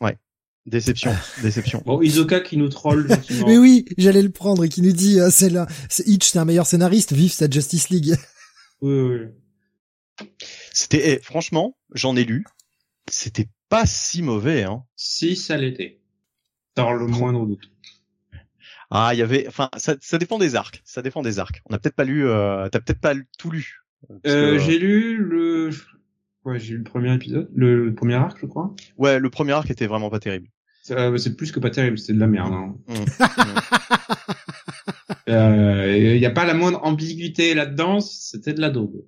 Ouais. Déception, déception. Bon, Isoka qui nous troll. Mais oui, j'allais le prendre et qui nous dit c'est là, c'est Hitch, c'est un meilleur scénariste, vive sa Justice League. Oui, oui. C'était, eh, franchement, j'en ai lu. C'était pas si mauvais, hein. Si ça l'était. Dans le moindre doute. Ah, il y avait, enfin, ça, ça dépend des arcs. Ça dépend des arcs. On n'a peut-être pas lu, euh, t'as peut-être pas tout lu. Euh, j'ai lu le, ouais, j'ai lu le premier épisode, le, premier arc, je crois. Ouais, le premier arc était vraiment pas terrible. C'est euh, plus que pas terrible, c'était de la merde. Hein. Mmh. Il euh, y a pas la moindre ambiguïté là-dedans, c'était de la daube.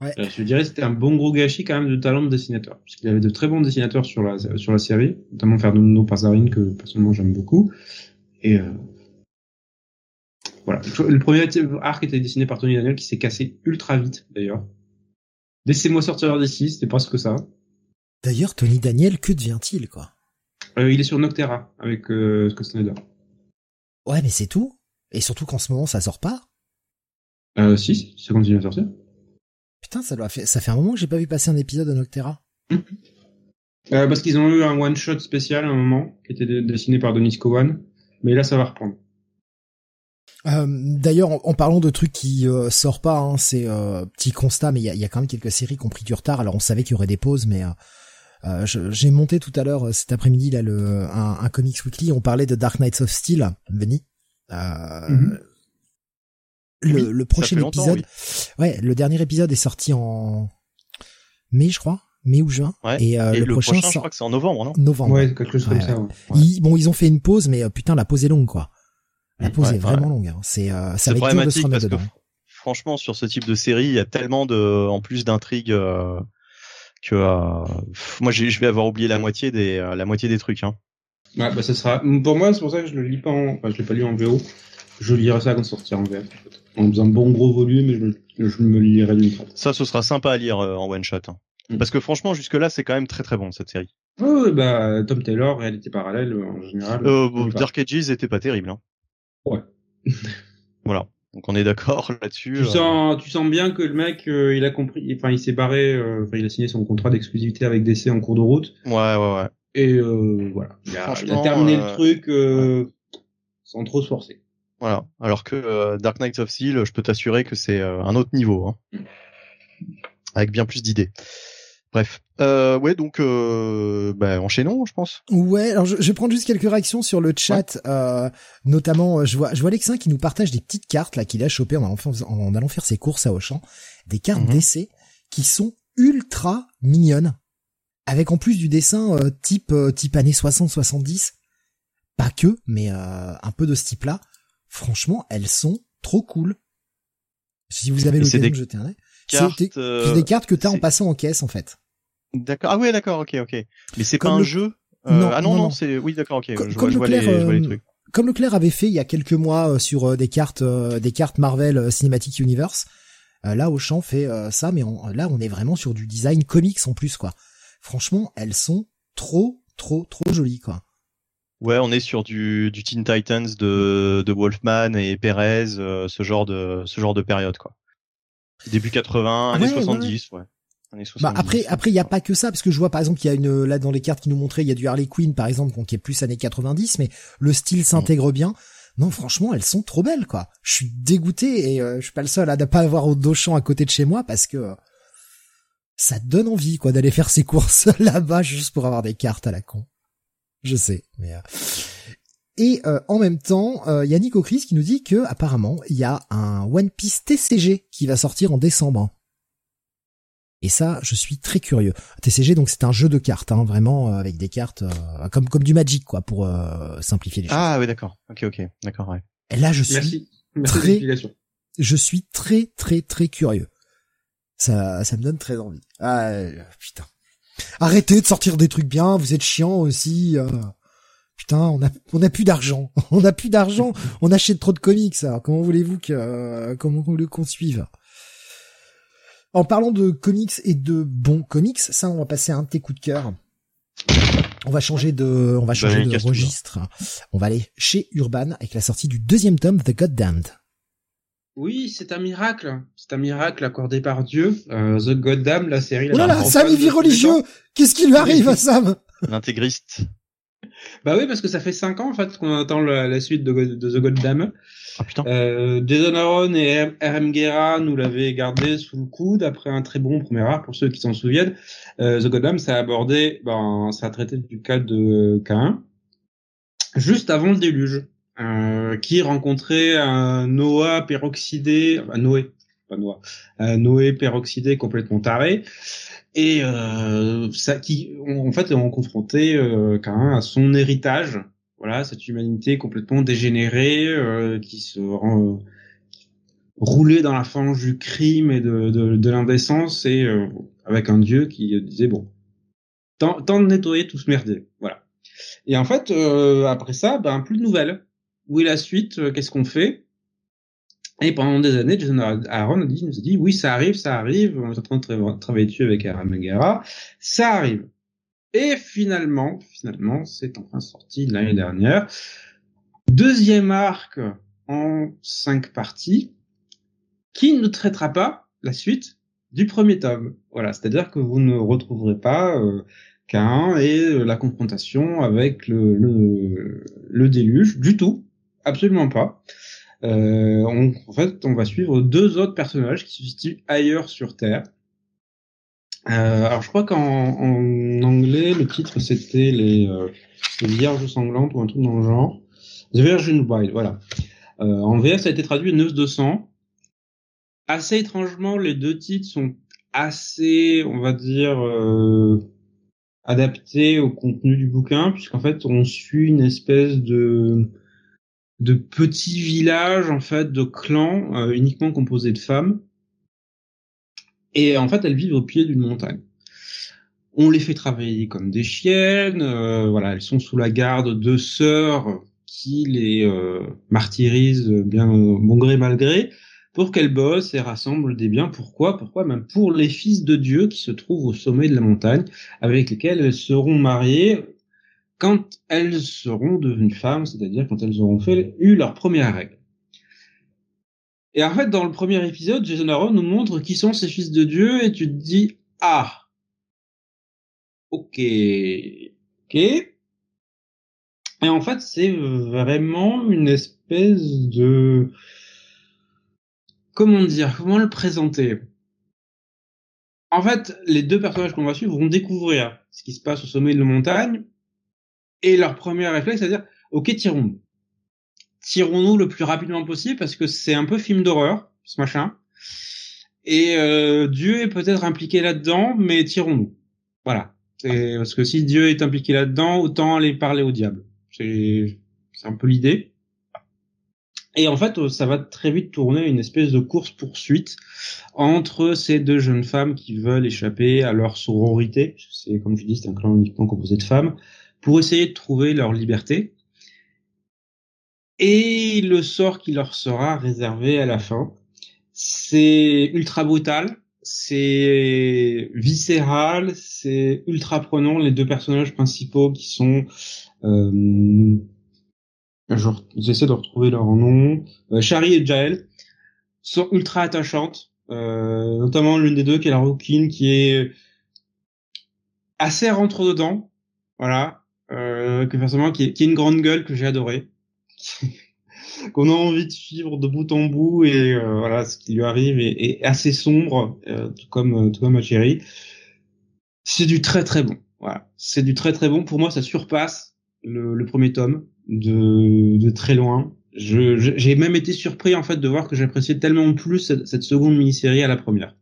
Ouais. Euh, je dirais que c'était un bon gros gâchis quand même de talent de dessinateur, parce qu'il avait de très bons dessinateurs sur la sur la série, notamment Fernando Pasarin que personnellement j'aime beaucoup. Et euh... voilà, le premier arc était dessiné par Tony Daniel qui s'est cassé ultra vite d'ailleurs. Laissez-moi sortir d'ici, c'était presque ça. D'ailleurs, Tony Daniel, que devient-il quoi? Euh, Il est sur Noctera avec euh, Scott Snyder. Ouais, mais c'est tout. Et surtout qu'en ce moment ça sort pas? Euh, si, ça continue à sortir. Putain, ça doit fait, ça fait un moment que j'ai pas vu passer un épisode de Noctera. Euh, parce qu'ils ont eu un one shot spécial à un moment qui était dessiné par Denis Cowan, mais là ça va reprendre. Euh, D'ailleurs, en, parlant de trucs qui euh, sortent pas, hein, c'est petit constat, mais il y a, y a, quand même quelques séries qui ont pris du retard. Alors on savait qu'il y aurait des pauses, mais j'ai monté tout à l'heure cet après-midi là le un, un, comics weekly. On parlait de Dark Knights of Steel, Benny. Mm le, le prochain épisode, ouais, le dernier épisode est sorti en mai, je crois, mai ou juin. Et, euh, le, prochain, je crois que c'est en novembre, non? Novembre. Ouais, quelque chose comme ça. Ils, bon, ils ont fait une pause, mais euh, putain, la pause est longue, quoi. La pause est vraiment longue. Hein. C'est, euh, ça va être dur de se remettre dedans. franchement, sur ce type de série, il y a tellement de, en plus d'intrigues. Euh, que euh, moi je vais avoir oublié la moitié des la moitié des trucs hein. Ouais, bah ça sera pour moi c'est pour ça que je le lis pas en enfin je l'ai pas lu en VO je lirai ça quand ça sortira en VF. En faisant un bon gros volume, je, je me lirai d'une traite. Ça, ce sera sympa à lire euh, en one shot. Hein. Mm. Parce que franchement, jusque là, c'est quand même très très bon cette série. Oui, bah Tom Taylor, réalité parallèle en général. Euh, bon, Dark Ages était pas terrible. Hein. Ouais. <laughs> voilà. Donc on est d'accord <laughs> là-dessus. Tu euh. sens, tu sens bien que le mec, euh, il a compris. Enfin, il s'est barré. Enfin, il a signé son contrat d'exclusivité avec DC en cours de route. Ouais, ouais, ouais. Et voilà. Il a, il a terminé le truc sans trop se forcer. Voilà. Alors que euh, Dark Knight of Steel, je peux t'assurer que c'est euh, un autre niveau, hein. avec bien plus d'idées. Bref, euh, ouais, donc euh, bah, enchaînons, je pense. Ouais, alors je, je vais prendre juste quelques réactions sur le chat, euh, notamment je vois, je vois Alexin qui nous partage des petites cartes là qu'il a chopées en, en, allant faire ses courses à Auchan, des cartes mhm. d'essai qui sont ultra mignonnes, avec en plus du dessin type type années 60-70, pas que, mais un peu de ce type-là franchement, elles sont trop cool. Si vous avez l'occasion de jeter un œil. C'est des, euh, des cartes que t'as en passant en caisse, en fait. D'accord. Ah ouais, d'accord, ok, ok. Mais c'est pas Comme un le- jeu. Non, ah non, non, c'est oui, d'accord, ok. Co- je, comme vois, je vois les, Leclerc, je vois les euh, trucs. Comme Leclerc avait fait il y a quelques mois euh, sur euh, des cartes, euh, des cartes Marvel euh, Cinematic Universe. euh, là, Auchan fait euh, ça, mais on- là, on est vraiment sur du design comics en plus, quoi. Franchement, elles sont trop, trop, trop jolies, quoi. Ouais, on est sur du, du Teen Titans de, de Wolfman et Perez, euh, ce genre de ce genre de période quoi. Début 80, années Ouais, ouais, 70, ouais. Années 70. Bah après, après, il y a pas que ça, parce que je vois par exemple qu'il y a une là dans les cartes qui nous montraient, il y a du Harley Quinn par exemple, qui est plus années 90, mais le style s'intègre bien. Non, franchement, elles sont trop belles, quoi. Je suis dégoûté et euh, je suis pas le seul à ne pas avoir Auchan à côté de chez moi parce que euh, ça donne envie, quoi, d'aller faire ses courses <laughs> là-bas juste pour avoir des cartes à la con. Je sais, mais euh, et euh, en même temps, euh, il y a Nico Chris qui nous dit que apparemment il y a un One Piece TCG qui va sortir en décembre. Et ça, je suis très curieux. TCG, donc c'est un jeu de cartes, hein, vraiment euh, avec des cartes euh, comme comme du Magic, quoi, pour euh, simplifier les choses. Ah ouais, d'accord. Ok, ok, d'accord, ouais. Et là, je suis, Merci. Merci de très- je suis très très très curieux. Ça, ça me donne très envie. Ah euh, putain. Arrêtez de sortir des trucs bien. Vous êtes chiant aussi. euh. Putain, on a on a plus d'argent. <laughs> On a plus d'argent. On achète trop de comics. Alors comment voulez-vous que euh, comment voulez-vous qu'on suive En parlant de comics et de bons comics, ça, on va passer à un de tes coups de cœur. On va changer de, on va changer Daniel de registre. On va aller chez Urban avec la sortie du deuxième tome, The Goddamned. Oui, c'est un miracle. C'est un miracle accordé par Dieu. Euh, The Goddamn, la série. Oh là là, Sam il de vit religieux. Qu'est-ce qui lui arrive à Sam? L'intégriste. Bah oui, parce que ça fait cinq ans en fait qu'on attend la, la suite de, The Goddamn. Ah putain. Euh, Jason Aaron et RM Guerra nous l'avaient gardé sous le coude après un très bon premier arc pour ceux qui s'en souviennent. Euh, The Goddamn, ça a abordé, ben, ça a traité du cas de Cain juste avant le déluge, euh, qui rencontrait un Noah peroxydé, enfin, Noé, pas Noah, un Noé peroxydé complètement taré. Et euh, ça qui, en fait, on confrontait euh, Cain à son héritage, voilà, cette humanité complètement dégénérée euh, qui se rend euh, roulée dans la fange du crime et de, de, de l'indécence et euh, avec un dieu qui disait bon, temps de nettoyer tout ce merdier, voilà. Et en fait, euh, après ça, ben plus de nouvelles. Où est la suite euh, Qu'est-ce qu'on fait Et pendant des années, Jason Aaron nous a dit, oui, ça arrive, ça arrive. On est en train de tra- travailler dessus avec Aaron Megara. Ça arrive. Et finalement, finalement, c'est enfin sorti l'année dernière. Deuxième arc en cinq parties, qui ne traitera pas la suite du premier tome. Voilà, c'est-à-dire que vous ne retrouverez pas euh, et euh, la confrontation avec le, le, le déluge du tout, absolument pas. Euh, on- en fait, on va suivre deux autres personnages qui se situent ailleurs sur Terre. Euh, alors, je crois qu'en en anglais, le titre c'était les, euh, les Vierges sanglantes ou un truc dans le genre. The Virgin Bride, voilà. Euh, en VF, ça a été traduit Neuf de sang. Assez étrangement, les deux titres sont assez, on va dire, euh, adaptés au contenu du bouquin, puisqu'en fait, on suit une espèce de de petits villages, en fait, de clans euh, uniquement composés de femmes. Et en fait, elles vivent au pied d'une montagne. On les fait travailler comme des chiennes. euh, voilà, elles sont sous la garde de sœurs qui les euh, martyrisent bien bon gré mal gré pour qu'elles bossent et rassemblent des biens. Pourquoi? Pourquoi? Même pour les fils de Dieu qui se trouvent au sommet de la montagne, avec lesquels elles seront mariées quand elles seront devenues femmes, c'est-à-dire quand elles auront fait eu leur première règle. Et en fait, dans le premier épisode, Jason Aaron nous montre qui sont ces fils de Dieu, et tu te dis ah, ok, ok. Et en fait, c'est vraiment une espèce de comment dire, comment le présenter? En fait, les deux personnages qu'on va suivre vont découvrir ce qui se passe au sommet de la montagne, et leur premier réflexe, c'est à dire, ok, tirons-nous. Tirons-nous le plus rapidement possible, parce que c'est un peu film d'horreur, ce machin. Et euh, Dieu est peut-être impliqué là-dedans, mais tirons-nous. Voilà. C'est- Parce que si Dieu est impliqué là-dedans, autant aller parler au diable. C'est c'est un peu l'idée. Et en fait, ça va très vite tourner une espèce de course-poursuite entre ces deux jeunes femmes qui veulent échapper à leur sororité. C'est, comme je dis, c'est un clan uniquement composé de femmes pour essayer de trouver leur liberté. Et le sort qui leur sera réservé à la fin, c'est ultra brutal, c'est viscéral, c'est ultra prenant. Les deux personnages principaux qui sont euh, j'essaie de retrouver leur nom, euh, Shari et Jael, sont ultra attachantes, euh, notamment l'une des deux qui est la rouquine, qui est assez rentre dedans, voilà, euh, que forcément qui est, qui est une grande gueule que j'ai adoré, <laughs> qu'on a envie de suivre de bout en bout et euh, voilà ce qui lui arrive est, est assez sombre, euh, tout comme tout comme ma chérie. C'est du très très bon, voilà, c'est du très très bon. Pour moi, ça surpasse le, le premier tome de, de très loin. J'ai même été surpris en fait de voir que j'appréciais tellement plus cette, seconde mini-série à la première.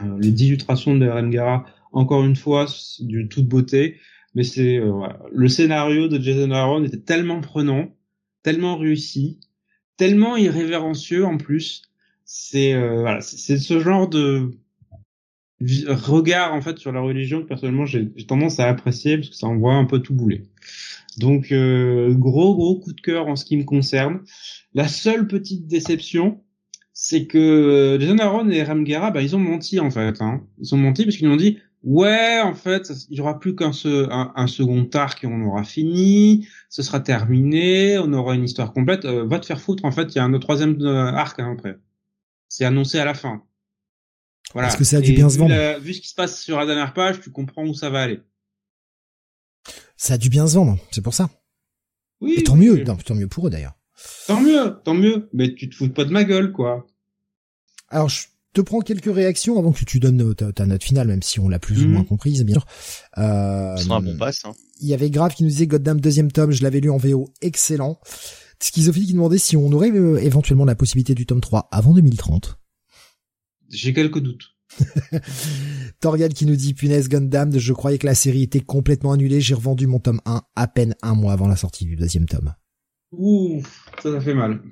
Euh, les 18 illustrations de RM Gara, encore une fois, du toute beauté, mais c'est euh, le scénario de Jason Aaron était tellement prenant, tellement réussi, tellement irrévérencieux en plus. C'est euh, voilà, c'est ce genre de regard en fait sur la religion que personnellement j'ai tendance à apprécier parce que ça envoie un peu tout bouler. Donc euh, gros gros coup de cœur en ce qui me concerne. La seule petite déception, c'est que euh, Jason Aaron et Ramgara, bah ils ont menti en fait. Hein. Ils ont menti parce qu'ils ont dit ouais en fait il y aura plus qu'un un, second arc et on aura fini, ce sera terminé, on aura une histoire complète. Euh, va te faire foutre en fait, il y a un troisième arc hein, après. C'est annoncé à la fin. Voilà. Parce que ça a dû bien se vendre. vu ce qui se passe sur la dernière page, tu comprends où ça va aller. Ça a dû bien se vendre, c'est pour ça. Oui. Et tant mieux, tant mieux pour eux d'ailleurs. Tant mieux, tant mieux. Mais tu te fous pas de ma gueule, quoi. Alors, je te prends quelques réactions avant que tu donnes ta, note finale, même si on l'a plus ou mhm. moins comprise, bien sûr. Euh, un bon passe. Hein. Il y avait Grave qui nous disait Goddamn deuxième tome, je l'avais lu en VO, excellent. Schizophile qui demandait si on aurait euh, éventuellement la possibilité du tome 3 avant 2030. J'ai quelques doutes. <laughs> Torgal qui nous dit punaise Gundam, je croyais que la série était complètement annulée, j'ai revendu mon tome 1 à peine un mois avant la sortie du deuxième tome. Ouh, ça, ça fait mal.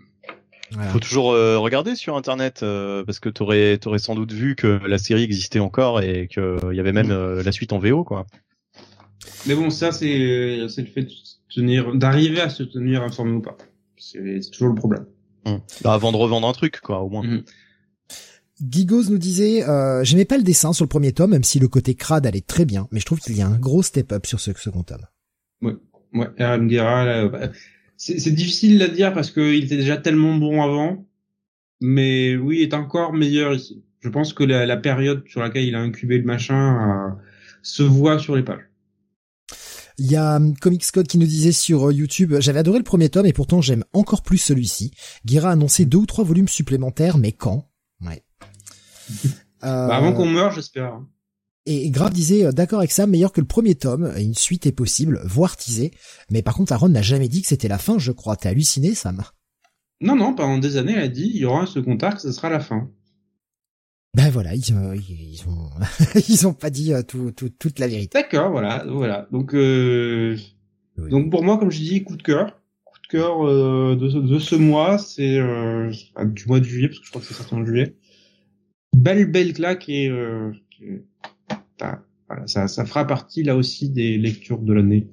Faut toujours euh, regarder sur internet euh, parce que t'aurais t'aurais sans doute vu que la série existait encore et qu'il y avait même euh, la suite en VO quoi. Mais bon, ça c'est c'est le fait de tenir d'arriver à se tenir informé ou pas. C'est toujours le problème. Hum. Bah, avant de revendre un truc quoi au moins. Hum. Gigos nous disait, euh, j'aimais pas le dessin sur le premier tome, même si le côté crade allait très bien, mais je trouve qu'il y a un gros step-up sur ce second tome. Ouais, ouais, Aaron bah, c'est difficile à dire parce qu'il était déjà tellement bon avant, mais oui, il est encore meilleur ici. Je pense que la, période sur laquelle il a incubé le machin euh, se voit sur les pages. Il y a um, Comics Code qui nous disait sur euh, YouTube, j'avais adoré le premier tome et pourtant j'aime encore plus celui-ci. Guira a annoncé deux ou trois volumes supplémentaires, mais quand? Ouais. Bah, avant qu'on meure, j'espère. Et Grave disait, euh, d'accord avec ça, meilleur que le premier tome, une suite est possible, voire teasée. Mais par contre, Aaron n'a jamais dit que c'était la fin, je crois. T'es halluciné, Sam? Non, non, pendant des années, elle a dit, il y aura un second arc, ce sera la fin. Ben voilà, ils, euh, ils ont, <laughs> ils ont pas dit euh, tout, toute la vérité. D'accord, voilà, voilà. Donc, euh, donc pour moi, comme je dis, coup de cœur, coup de cœur de, de, ce mois, c'est du mois de juillet, parce que je crois que c'est sorti en juillet belle belle claque et voilà, ça, ça fera partie là aussi des lectures de l'année.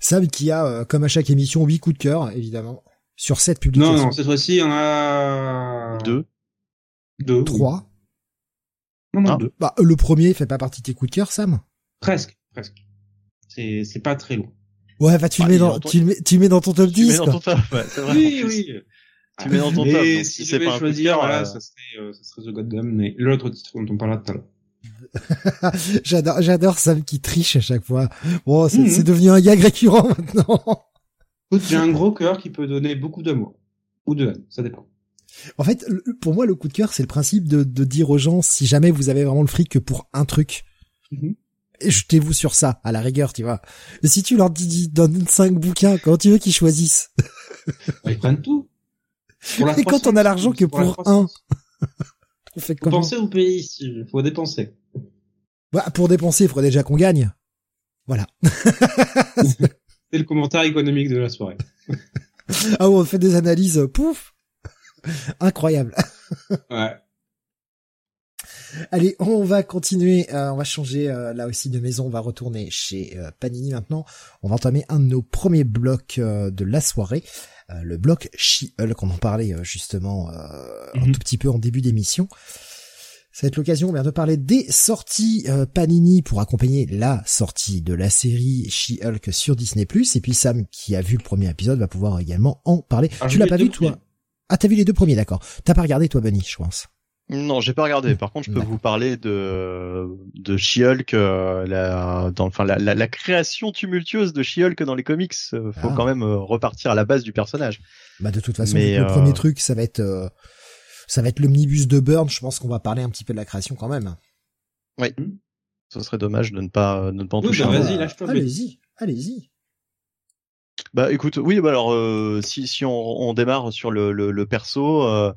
Sam qui a, euh, comme à chaque émission, huit coups de cœur, évidemment, sur cette publications. Non, non, cette fois-ci, on a deux, deux, trois. Non, non, ah. deux. Bah, le premier fait pas partie de tes coups de cœur, Sam? Presque, presque. C'est, c'est pas très loin. Ouais, bah, tu le mets dans, tu le mets, tu mets dans ton top 10. Tu mets dans ton top, ouais, c'est vrai. Oui, oui. Tu mets dans ton top. Donc, si, c'est pas choisir, voilà, euh... ça serait, euh, ça serait The Goddamn, mais l'autre titre dont on parlait tout à l'heure. <laughs> j'adore, j'adore Sam qui triche à chaque fois. Bon, c'est, mm devenu un gag récurrent <laughs> maintenant. J'ai un gros cœur qui peut donner beaucoup d'amour. Ou de haine, ça dépend. En fait, pour moi, le coup de cœur, c'est le principe de, de, dire aux gens, si jamais vous avez vraiment le fric que pour un truc, mm jetez-vous sur ça, à la rigueur, tu vois. Et si tu leur dis, donne cinq bouquins, comment tu veux qu'ils choisissent? Ils prennent tout. Et quand on a l'argent que pour, un, on fait comment Penser au pays, il faut dépenser. Bah, pour dépenser, il faudrait déjà qu'on gagne. Voilà. <laughs> C'est le commentaire économique de la soirée. <laughs> ah on fait des analyses, pouf, <laughs> incroyable. ouais. Allez, on va continuer, euh, on va changer euh, là aussi de maison, on va retourner chez euh, Panini maintenant. On va entamer un de nos premiers blocs de la soirée, le bloc She-Hulk, on en parlait justement un mhm. tout petit peu en début d'émission. Ça va être l'occasion de parler des sorties Panini pour accompagner la sortie de la série She-Hulk sur Disney+. Et puis Sam, qui a vu le premier épisode, va pouvoir également en parler. Tu l'as pas vu toi Ah, t'as vu les deux premiers, d'accord. T'as pas regardé toi, Bunny, je pense. Non, j'ai pas regardé. Par contre, je peux vous parler de de She-Hulk, euh, la, dans, enfin la, la, création tumultueuse de She-Hulk dans les comics. Euh, faut ah. quand même euh, repartir à la base du personnage. Bah de toute façon, le premier truc, ça va être ça va être l'omnibus de Burn. Je pense qu'on va parler un petit peu de la création quand même. Oui. Hmm. Ce serait dommage de ne pas de ne pas en toucher. Bah, vas-y, lâche-toi. Allez-y, allez-y. Bah écoute, oui, bah alors si si on, on démarre sur le le, le perso.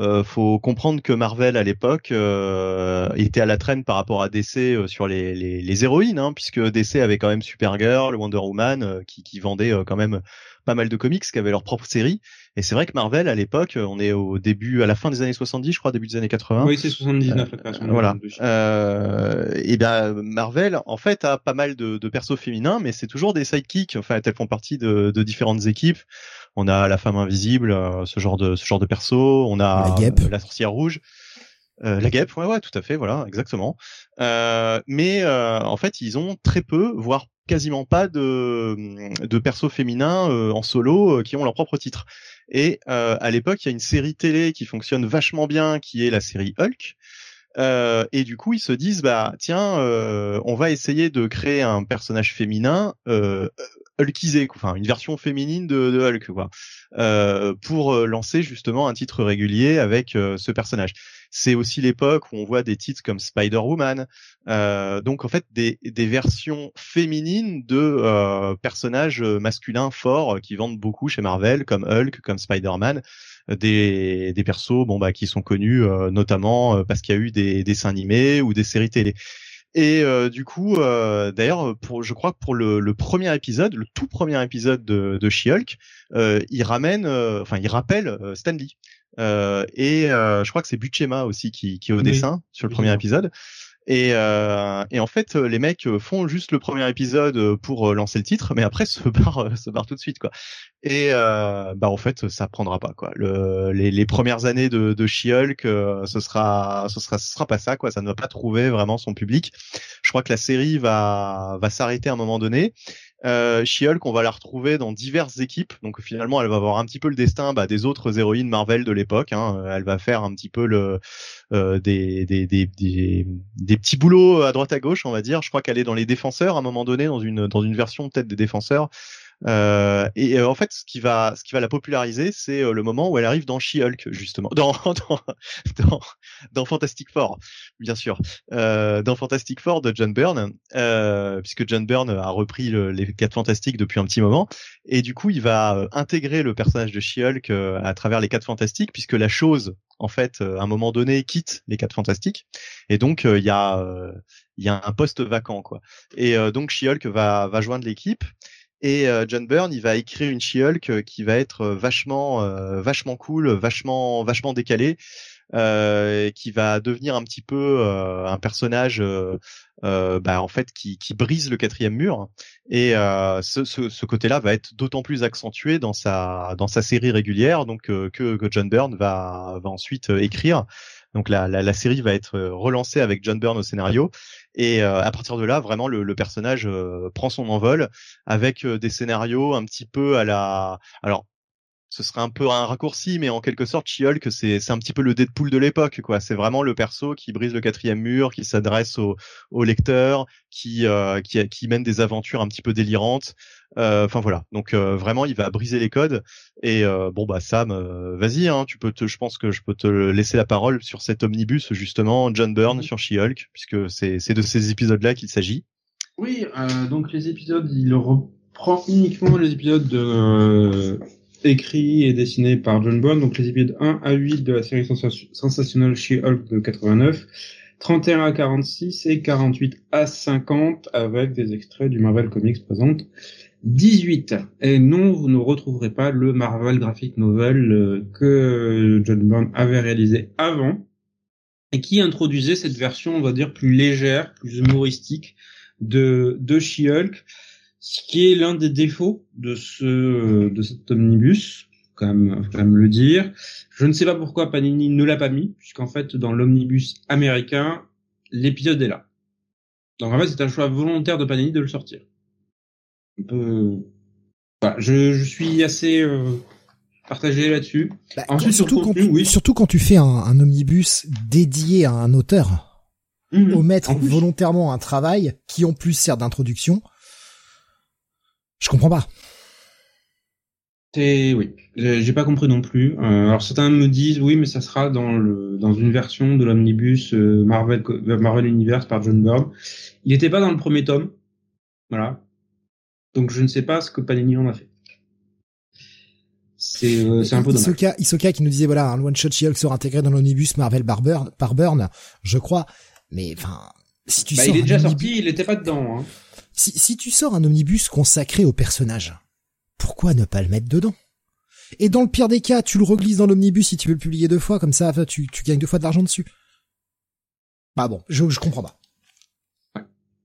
Euh, faut comprendre que Marvel à l'époque euh, était à la traîne par rapport à DC euh, sur les, les, les héroïnes, hein, puisque DC avait quand même Supergirl, Wonder Woman, euh, qui, qui vendaient quand même pas mal de comics, qui avaient leur propre série. Et c'est vrai que Marvel à l'époque, on est au début, à la fin des années 70, je crois, début des années 80. Oui, c'est 79 la. Voilà. et bien Marvel, en fait, a pas mal de, de persos féminins, mais c'est toujours des sidekicks. Enfin, elles font partie de, de différentes équipes on a la femme invisible, euh, ce genre de ce genre de perso, on a la, la sorcière rouge. Euh, la guêpe, ouais, ouais, tout à fait, voilà, exactement. Euh, mais euh, en fait, ils ont très peu, voire quasiment pas de, de persos féminins en solo qui ont leur propre titre. Et à l'époque, il y a une série télé qui fonctionne vachement bien, qui est la série Hulk. et du coup, ils se disent, bah tiens, on va essayer de créer un personnage féminin Hulkisé, enfin une version féminine de, de Hulk, quoi, euh, pour euh, lancer justement un titre régulier avec euh, ce personnage. C'est aussi l'époque où on voit des titres comme Spider-Woman, euh, donc en fait des, des versions féminines de personnages masculins forts qui vendent beaucoup chez Marvel, comme Hulk, comme Spider-Man des, des persos bon bah qui sont connus notamment parce qu'il y a eu des dessins animés ou des séries télé. Et euh, du coup, euh, d'ailleurs, pour, je crois que pour le, le, premier épisode, le tout premier épisode de, de She-Hulk, euh, il ramène, euh, enfin, il rappelle euh, Stanley. et je crois que c'est Butchema aussi qui, qui est au dessin sur le premier épisode. Et, euh, et, en fait, les mecs font juste le premier épisode pour lancer le titre, mais après <laughs> se barrent, se barrent tout de suite, quoi. Et euh, bah en fait, ça prendra pas, quoi. Le, les, les, premières années de, de She-Hulk, ce sera, ce sera, ce sera pas ça, quoi. Ça ne va pas trouver vraiment son public. Je crois que la série va, va s'arrêter à un moment donné. Euh, She-Hulk, on va la retrouver dans diverses équipes. Donc finalement, elle va avoir un petit peu le destin bah, des autres héroïnes Marvel de l'époque. Hein. Elle va faire un petit peu le euh, des, des petits boulots à droite à gauche, on va dire. Je crois qu'elle est dans les défenseurs à un moment donné, dans une dans une version peut-être des défenseurs. Euh, et euh, en fait, ce qui va, ce qui va la populariser, c'est euh, le moment où elle arrive dans She-Hulk, justement, <laughs> dans, dans, dans, dans, Fantastic Four, bien sûr, euh, dans Fantastic Four de John Byrne, euh, puisque John Byrne a repris les quatre Fantastiques depuis un petit moment, et du coup, il va intégrer le personnage de She-Hulk à travers les quatre Fantastiques, puisque la chose, en fait, à un moment donné, quitte les quatre Fantastiques, et donc il y a, il y a un poste vacant, quoi. Et donc She-Hulk va, va joindre l'équipe. Et euh, John Byrne, il va écrire une She-Hulk euh, qui va être euh, vachement, vachement cool, vachement, vachement décalé, qui va devenir un petit peu un personnage, bah, en fait, qui, qui, brise le quatrième mur. Et ce, ce, ce côté-là va être d'autant plus accentué dans sa, dans sa série régulière, donc que, que John Byrne va, va ensuite écrire. Donc la, la, série va être relancée avec John Byrne au scénario et euh, à partir de là, vraiment, le, personnage euh, prend son envol avec euh, des scénarios un petit peu à la. Alors, ce serait un peu un raccourci, mais en quelque sorte, She-Hulk, c'est, c'est un petit peu le Deadpool de l'époque, quoi. C'est vraiment le perso qui brise le quatrième mur, qui s'adresse au, au lecteur, qui, euh, qui, qui mène des aventures un petit peu délirantes. Euh, enfin voilà. Donc euh, vraiment, il va briser les codes. Et bon bah Sam, vas-y, hein, tu peux te, je pense que je peux te laisser la parole sur cet omnibus justement, John Byrne sur She-Hulk, puisque c'est, c'est de ces épisodes-là qu'il s'agit. Oui, donc les épisodes, il reprend uniquement les épisodes de écrit et dessiné par John Byrne, donc les épisodes 1 à 8 de la série Sensational She-Hulk de 89, 31 à 46 et 48 à 50 avec des extraits du Marvel Comics présente 18. Et non, vous ne retrouverez pas le Marvel Graphic Novel euh, que John Byrne avait réalisé avant et qui introduisait cette version, on va dire, plus légère, plus humoristique de She-Hulk, ce qui est l'un des défauts de ce, de cet omnibus, quand même, quand même le dire. Je ne sais pas pourquoi Panini ne l'a pas mis, puisqu'en fait, dans l'omnibus américain, l'épisode est là. Donc en fait, c'est un choix volontaire de Panini de le sortir. Un peu... Voilà, je, je suis assez euh, partagé là-dessus. Bah, surtout, quand tu, oui. surtout quand tu fais un, un omnibus dédié à un auteur, mmh, omettre volontairement un travail qui en plus sert d'introduction, je comprends pas. C'est oui, j'ai pas compris non plus. Euh, alors certains me disent oui, mais ça sera dans le dans une version de l'omnibus euh, Marvel Marvel Universe par John Byrne. Il n'était pas dans le premier tome, voilà. Donc je ne sais pas ce que Panini en a fait. C'est euh, un peu dommage. Isoka, Isoka qui nous disait voilà un one shot She-Hulk sera intégré dans l'omnibus Marvel par Byrne, par Burn, je crois. Mais enfin, si tu bah, sors il est déjà sorti, il était pas dedans. Hein. Si si tu sors un omnibus consacré au personnage, pourquoi ne pas le mettre dedans? Et dans le pire des cas, tu le reglisses dans l'omnibus si tu veux le publier deux fois, comme ça tu, tu gagnes deux fois de l'argent dessus. Bah bon, je, je comprends pas.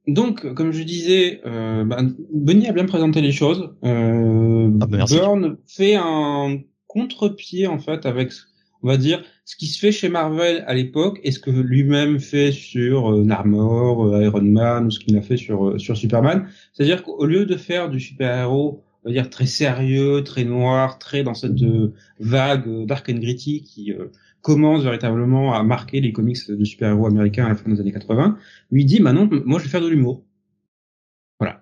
Donc, comme je disais, euh, bah, Benny a bien présenté les choses. Euh, ah, bah, Burn fait un contre-pied en fait avec, on va dire, ce qui se fait chez Marvel à l'époque et ce que lui-même fait sur euh, euh, Iron Man ou ce qu'il a fait sur euh, sur Superman. C'est-à-dire qu'au lieu de faire du super-héros on va dire très sérieux, très noir, très dans cette euh, vague dark and gritty qui commence véritablement à marquer les comics de super-héros américains à la fin des années 80, lui dit maintenant moi je vais faire de l'humour.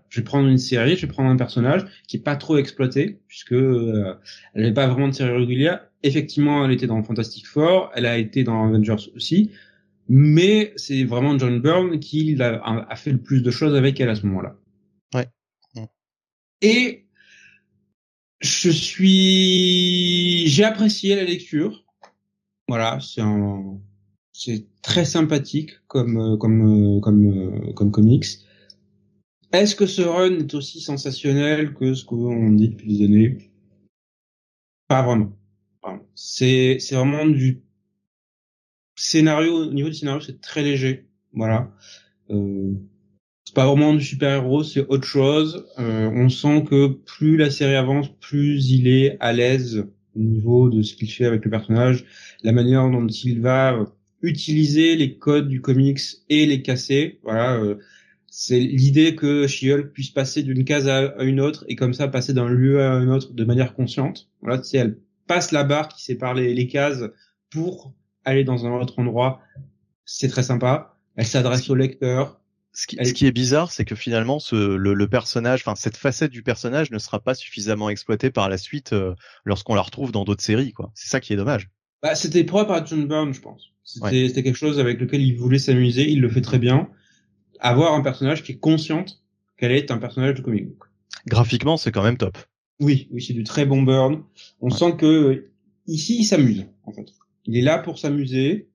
Je vais prendre une série, je vais prendre un personnage qui est pas trop exploité puisque elle n'est pas vraiment de série régulière. Effectivement, elle était dans Fantastic Four, elle a été dans Avengers aussi, mais c'est vraiment John Byrne qui a, a, fait le plus de choses avec elle à ce moment-là. Ouais. Et je suis, j'ai apprécié la lecture. Voilà, c'est un, c'est très sympathique comme comme comme comme comics. Est-ce que ce run est aussi sensationnel que ce qu'on dit depuis des années? Pas vraiment. C'est c'est vraiment du scénario au niveau du scénario, c'est très léger. Voilà. Euh, c'est pas vraiment du super-héros, c'est autre chose. Euh, on sent que plus la série avance, plus il est à l'aise au niveau de ce qu'il fait avec le personnage, la manière dont il va utiliser les codes du comics et les casser. Voilà, euh, c'est l'idée que she puisse passer d'une case à une autre et comme ça passer d'un lieu à un autre de manière consciente. Voilà, tu elle passe la barre qui sépare les, les cases pour aller dans un autre endroit. C'est très sympa. Elle s'adresse au lecteur ce qui, ce qui, est bizarre, c'est que finalement, ce, le, le personnage, enfin cette facette du personnage ne sera pas suffisamment exploitée par la suite euh, lorsqu'on la retrouve dans d'autres séries. quoi. C'est ça qui est dommage. Bah, c'était propre à John Byrne, je pense. C'était quelque chose avec lequel il voulait s'amuser. Il le fait très bien. Avoir un personnage qui est consciente qu'elle est un personnage de comic book. Graphiquement, c'est quand même top. Oui, oui, c'est du très bon Byrne. On sent que ici, il s'amuse en fait. Il est là pour s'amuser.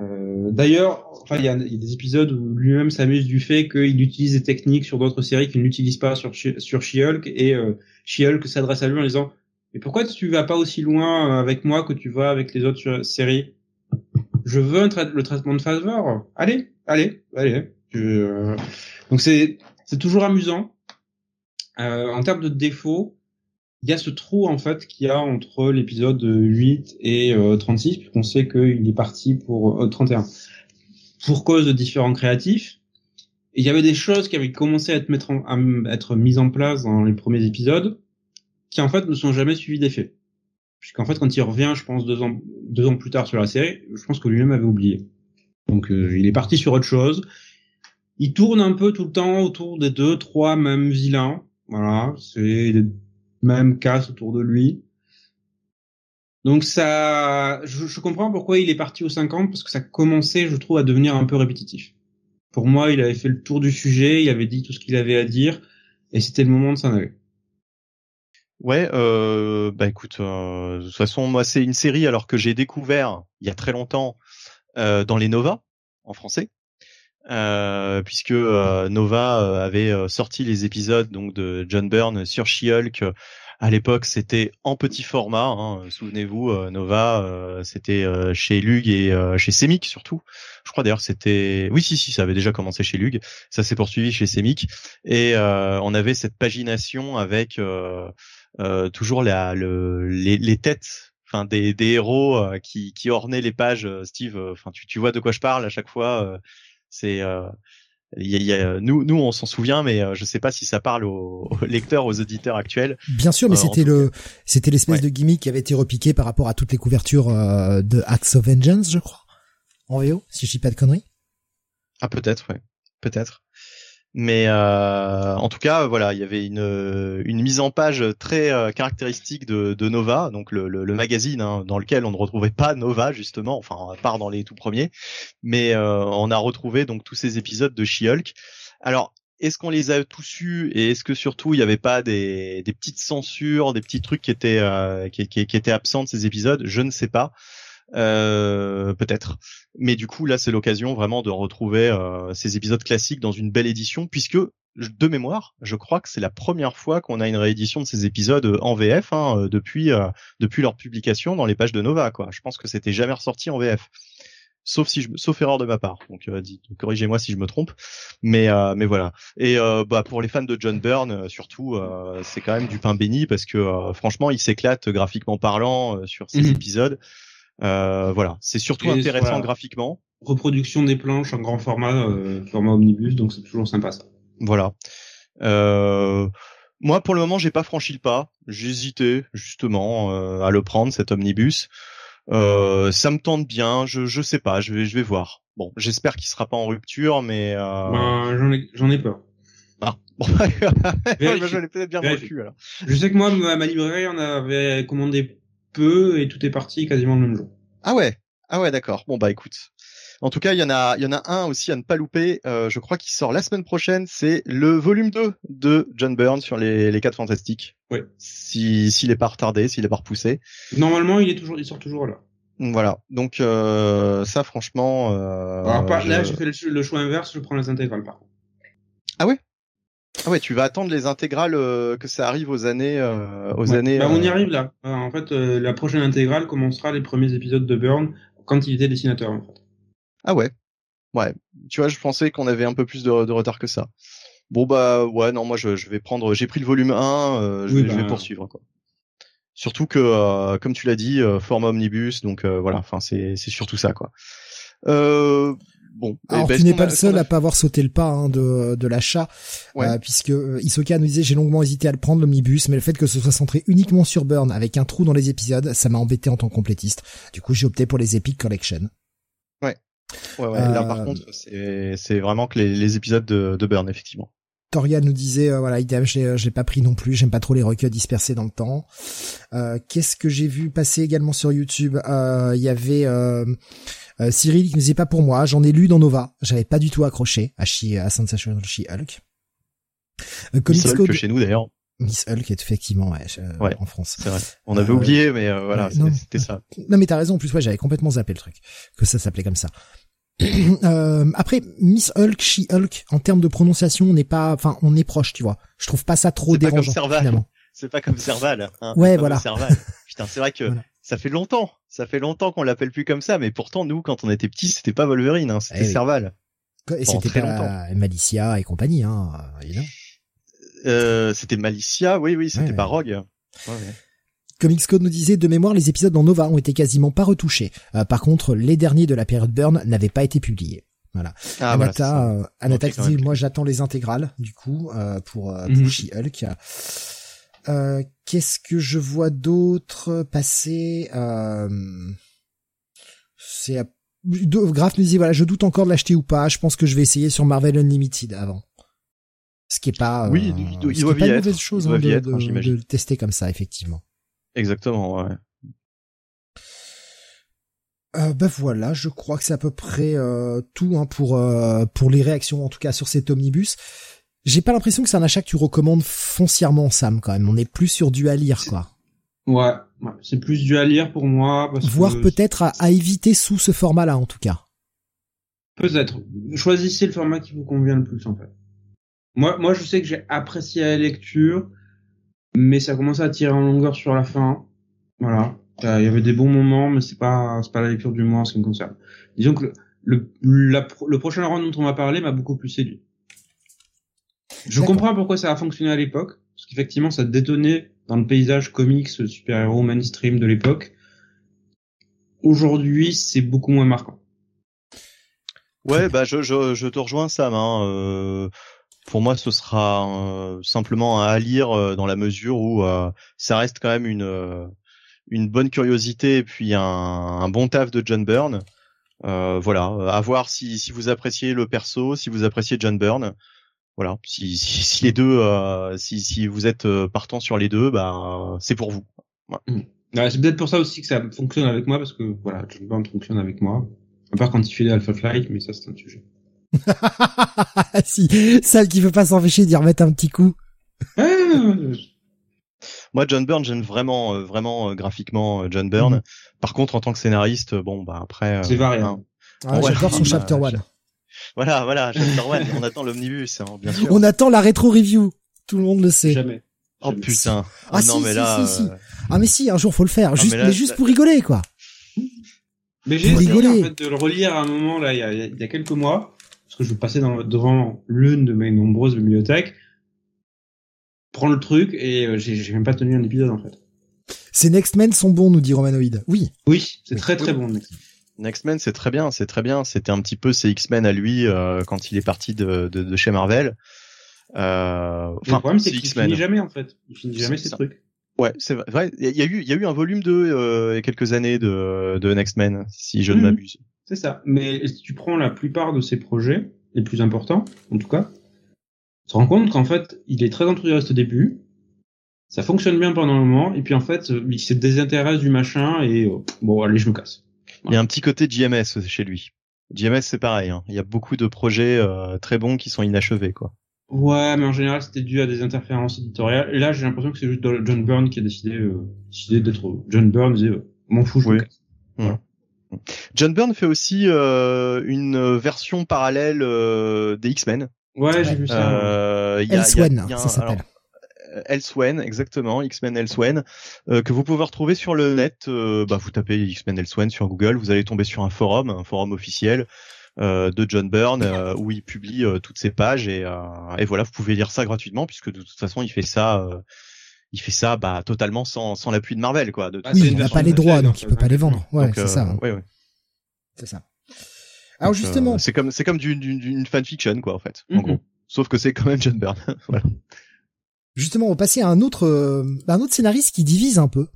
Euh, D'ailleurs, enfin, il y, a, des épisodes où lui-même s'amuse du fait qu'il utilise des techniques sur d'autres séries qu'il n'utilise pas sur sur She-Hulk et euh, She-Hulk s'adresse à lui en disant "Mais pourquoi tu vas pas aussi loin euh, avec moi que tu vas avec les autres séries? Je veux le traitement de faveur. Allez, allez, allez." Euh, donc c'est c'est toujours amusant. Euh, en termes de défauts, il y a ce trou en fait qu'il y a entre l'épisode 8 et 36 puisqu'on sait qu'il est parti pour 31 pour cause de différents créatifs. il y avait des choses qui avaient commencé à être, mises en place dans les premiers épisodes qui en fait ne sont jamais suivis d'effet. Puisqu'en fait quand il revient, je pense deux ans deux ans plus tard sur la série, je pense que lui-même avait oublié. Donc euh, il est parti sur autre chose. Il tourne un peu tout le temps autour des deux, trois mêmes vilains. Voilà, c'est même casse autour de lui. Donc ça, je, comprends pourquoi il est parti au 50 parce que ça commençait, je trouve, à devenir un peu répétitif. Pour moi, il avait fait le tour du sujet, il avait dit tout ce qu'il avait à dire, et c'était le moment de s'en aller. Ouais, euh, bah écoute, euh, de toute façon, moi c'est une série alors que j'ai découvert il y a très longtemps euh, dans les Nova en français. Euh, puisque euh, Nova euh, avait sorti les épisodes donc de John Byrne sur She-Hulk. À l'époque, c'était en petit format. Hein, Souvenez-vous, Nova, c'était chez Lug et chez Semic surtout. Je crois d'ailleurs c'était, oui, si, si, ça avait déjà commencé chez Lug. Ça s'est poursuivi chez Semic et on avait cette pagination avec toujours la, le, les, les têtes enfin des, des héros qui, qui ornaient les pages Steve enfin tu, tu vois de quoi je parle à chaque fois c'est euh, y y a, nous, nous, on s'en souvient, mais euh, je sais pas si ça parle aux, lecteurs, aux auditeurs actuels. Bien sûr, mais euh, c'était le, c'était l'espèce de gimmick qui avait été repiqué par rapport à toutes les couvertures de Acts of Vengeance, je crois, en VO, si je dis pas de conneries. Ah peut-être, ouais, peut-être. Mais euh, en tout cas, voilà, il y avait une, une mise en page très euh, caractéristique de, de, Nova, donc le, le, le magazine hein, dans lequel on ne retrouvait pas Nova justement, enfin à part dans les tout premiers, mais euh, on a retrouvé donc tous ces épisodes de She-Hulk. Alors est-ce qu'on les a tous eus et est-ce que surtout il n'y avait pas des, des, petites censures, des petits trucs qui étaient euh, qui, étaient absents de ces épisodes? Je ne sais pas. Euh, peut-être. Mais du coup, là, c'est l'occasion vraiment de retrouver euh, ces épisodes classiques dans une belle édition, puisque de mémoire, je crois que c'est la première fois qu'on a une réédition de ces épisodes en VF hein, depuis euh, depuis leur publication dans les pages de Nova. Quoi. Je pense que c'était jamais ressorti en VF sauf si je sauf erreur de ma part donc euh, corrigez-moi si je me trompe mais euh, mais voilà et euh, bah pour les fans de John Byrne surtout c'est quand même du pain béni parce que franchement il s'éclate graphiquement parlant sur ces mhm. épisodes euh, voilà, c'est surtout intéressant graphiquement. Reproduction des planches en grand format, euh, format omnibus, donc c'est toujours sympa ça. Voilà. Euh, moi, pour le moment, j'ai pas franchi le pas. J'hésitais justement à le prendre cet omnibus. ça me tente bien. Je je sais pas. Je vais je vais voir. Bon, j'espère qu'il sera pas en rupture, mais ben, j'en ai j'en ai peur. Ah. Bon, je l'ai peut-être bien reçu alors. Je sais que moi, ma librairie, on avait commandé peu et tout est parti quasiment le même jour. Ah ouais, ah ouais, d'accord. Bon bah écoute. En tout cas, il y en a, il y en a un aussi à ne pas louper. Euh, je crois qu'il sort la semaine prochaine. C'est le volume 2 de John Byrne sur les, les 4 fantastiques. Oui. Si, s'il est pas retardé, s'il est pas repoussé. Normalement, il est toujours, il sort toujours là. Voilà. Donc euh, ça, franchement. Euh, Alors, là, j'ai fait le, choix inverse. Je prends les intégrales par contre. Ah ouais? Ah ouais, tu vas attendre les intégrales euh, que ça arrive aux années, euh, aux années. Bah, on y euh, arrive là. en fait, la prochaine intégrale commencera les premiers épisodes de Burn quand il était dessinateur. En fait. Ah ouais, ouais. Tu vois, je pensais qu'on avait un peu plus de, retard que ça. Bon bah ouais, non, moi je, vais prendre. J'ai pris le volume 1, je, vais, je, vais, bah. poursuivre quoi. Surtout que, comme tu l'as dit, format omnibus, donc voilà. Enfin, c'est c'est surtout ça quoi. Euh, bon. Alors ben, tu n'es pas le seul à pas avoir sauté le pas hein, de, de l'achat, euh, puisque euh, Isoka nous disait j'ai longuement hésité à le prendre l'omnibus, mais le fait que ce soit centré uniquement sur Burn avec un trou dans les épisodes, ça m'a embêté en tant que complétiste. Du coup j'ai opté pour les Epic Collection. Ouais. Ouais, ouais. Là par euh, contre c'est c'est vraiment que les, les épisodes de, de Burn effectivement. Toria nous disait euh, voilà idem je l'ai pas pris non plus j'aime pas trop les recueils dispersés dans le temps euh, qu'est-ce que j'ai vu passer également sur YouTube? Il y avait euh, Cyril qui ne disait pas pour moi, j'en ai lu dans Nova, j'avais pas du tout accroché à, She, à Sensation She-Hulk. Euh, Miss Hulk chez nous d'ailleurs. Miss Hulk est effectivement ouais, ouais en France. Vrai. On avait euh, oublié, mais euh, voilà, c'était ça. Non, mais t'as raison. En plus, ouais, j'avais complètement zappé le truc que ça s'appelait comme ça. Euh, après, Miss Hulk, She-Hulk, en termes de prononciation, on n'est pas, enfin, on est proche, tu vois. Je trouve pas ça trop dérangeant. C'est pas comme Serval. Hein, ouais, voilà. Putain, c'est vrai que ça fait longtemps, ça fait longtemps qu'on l'appelle plus comme ça, mais pourtant nous, quand on était petits, c'était pas Wolverine, hein, c'était eh Serval. Et c'était pas longtemps. Malicia et compagnie, hein, évidemment. Euh, c'était Malicia, oui, oui, c'était pas Rogue. Ouais, Comics Code nous disait de mémoire les épisodes dans Nova ont été quasiment pas retouchés. Euh, par contre, les derniers de la période Burn n'avaient pas été publiés. Voilà. Ah, Anata, euh, Anata dit moi j'attends les intégrales du coup euh, pour, euh, pour mm hulk euh, qu'est-ce que je vois d'autre passer euh, C'est Graf nous dit voilà, je doute encore de l'acheter ou pas. Je pense que je vais essayer sur Marvel Unlimited avant. Ce qui est pas, oui, euh, il, doit, il doit pas une mauvaise chose hein, de, être, de, de, le tester comme ça, effectivement. Exactement, ouais. Euh, ben voilà, je crois que c'est à peu près euh, tout hein, pour euh, pour les réactions en tout cas sur cet omnibus. J'ai pas l'impression que c'est un achat que tu recommandes foncièrement, Sam, quand même. On est plus sur du à lire, quoi. Ouais, c'est plus du à lire pour moi. Voire peut-être à, éviter sous ce format-là, en tout cas. Peut-être. Choisissez le format qui vous convient le plus en fait. Moi, moi, je sais que j'ai apprécié la lecture, mais ça commençait à tirer en longueur sur la fin. Voilà. Il y avait des bons moments, mais c'est pas, c'est pas la lecture du mois en ce qui me concerne. Disons que le, le, le prochain round dont on va parler m'a beaucoup plus séduit. Je comprends pourquoi ça a fonctionné à l'époque, parce qu'effectivement, ça détonnait dans le paysage comics super-héros mainstream de l'époque. Aujourd'hui, c'est beaucoup moins marquant. Ouais, bah je, je, je te rejoins Sam. Hein. Euh, pour moi, ce sera euh, simplement à lire euh, dans la mesure où euh, ça reste quand même une une bonne curiosité et puis un, un bon taf de John Byrne. voilà, à voir si, si vous appréciez le perso, si vous appréciez John Byrne. Voilà, si, si, si les deux, si, si vous êtes partant sur les deux, bah c'est pour vous. Mm. c'est peut-être pour ça aussi que ça fonctionne avec moi parce que voilà, John Byrne fonctionne avec moi. À part quand il fait des Alpha Flight, mais ça c'est un sujet. <laughs> si, celle qui veut pas s'empêcher d'y remettre un petit coup. <laughs> Moi, John Byrne, j'aime vraiment, euh, vraiment euh, graphiquement euh, John Byrne. Mhm. Par contre, en tant que scénariste, bon, bah après. C'est variant. Hein. Ah, J'adore son chapter 1. <laughs> Voilà, voilà, chapter 1. on attend l'omnibus, hein, bien sûr. On attend la rétro review. Tout le monde le sait. Jamais. Oh putain. Ah, non, mais là. Si, si, Ah mais si, un jour faut le faire. juste, mais, juste pour rigoler, quoi. Mais j'ai essayé en fait de le relire à un moment là, il y a, il y a quelques mois parce que je passais dans, devant l'une de mes nombreuses bibliothèques, prends le truc et euh, j'ai même pas tenu un épisode en fait. Ces Next Men sont bons, nous dit Romanoid. Oui. Oui, c'est très très bon. Next Men, c'est très bien, c'est très bien. C'était un petit peu ses X-Men à lui euh, quand il est parti de, de, de chez Marvel. Euh, le problème, c'est qu'il finit jamais en fait. Il finit jamais ces trucs. Ouais, c'est vrai. Il y a eu, il y a eu un volume 2 euh, il y a quelques années de, de Next Men, si je ne mhm. m'abuse. C'est ça. Mais si tu prends la plupart de ces projets, les plus importants, en tout cas, tu te rends compte qu'en fait, il est très enthousiaste au début, ça fonctionne bien pendant un moment, et puis en fait, il se désintéresse du machin, et euh, bon, allez, je me casse. Il y a un petit côté JMS chez lui. JMS, c'est pareil. Hein. Il y a beaucoup de projets euh, très bons qui sont inachevés, quoi. Ouais, mais en général, c'était dû à des interférences éditoriales. Et là, j'ai l'impression que c'est juste John Byrne qui a décidé, euh, décidé d'être John Byrne disait, m'en fous, je me casse. Voilà. John Byrne fait aussi euh, une version parallèle euh, des X-Men. Ouais, j'ai vu ça. Euh, Elsewhen, ça s'appelle. Elsewhen, exactement, X-Men Elsewhen, euh, que vous pouvez retrouver sur le net. Euh, bah, vous tapez X-Men Elsewhen sur Google, vous allez tomber sur un forum, un forum officiel euh, de John Byrne où il publie toutes ses pages et, et, voilà, vous pouvez lire ça gratuitement puisque de toute façon il fait ça il fait ça bah totalement sans, sans l'appui de Marvel quoi. De, oui, il n'a pas les droits donc il peut pas les vendre. Ouais, c'est ça. Hein. Ouais, C'est ça. Alors justement, euh, c'est comme c'est comme d'une fanfiction quoi en fait. En mhm. gros. Sauf que c'est quand même John Byrne. <laughs> voilà. Justement, on va passer à un autre euh, un autre scénariste qui divise un peu.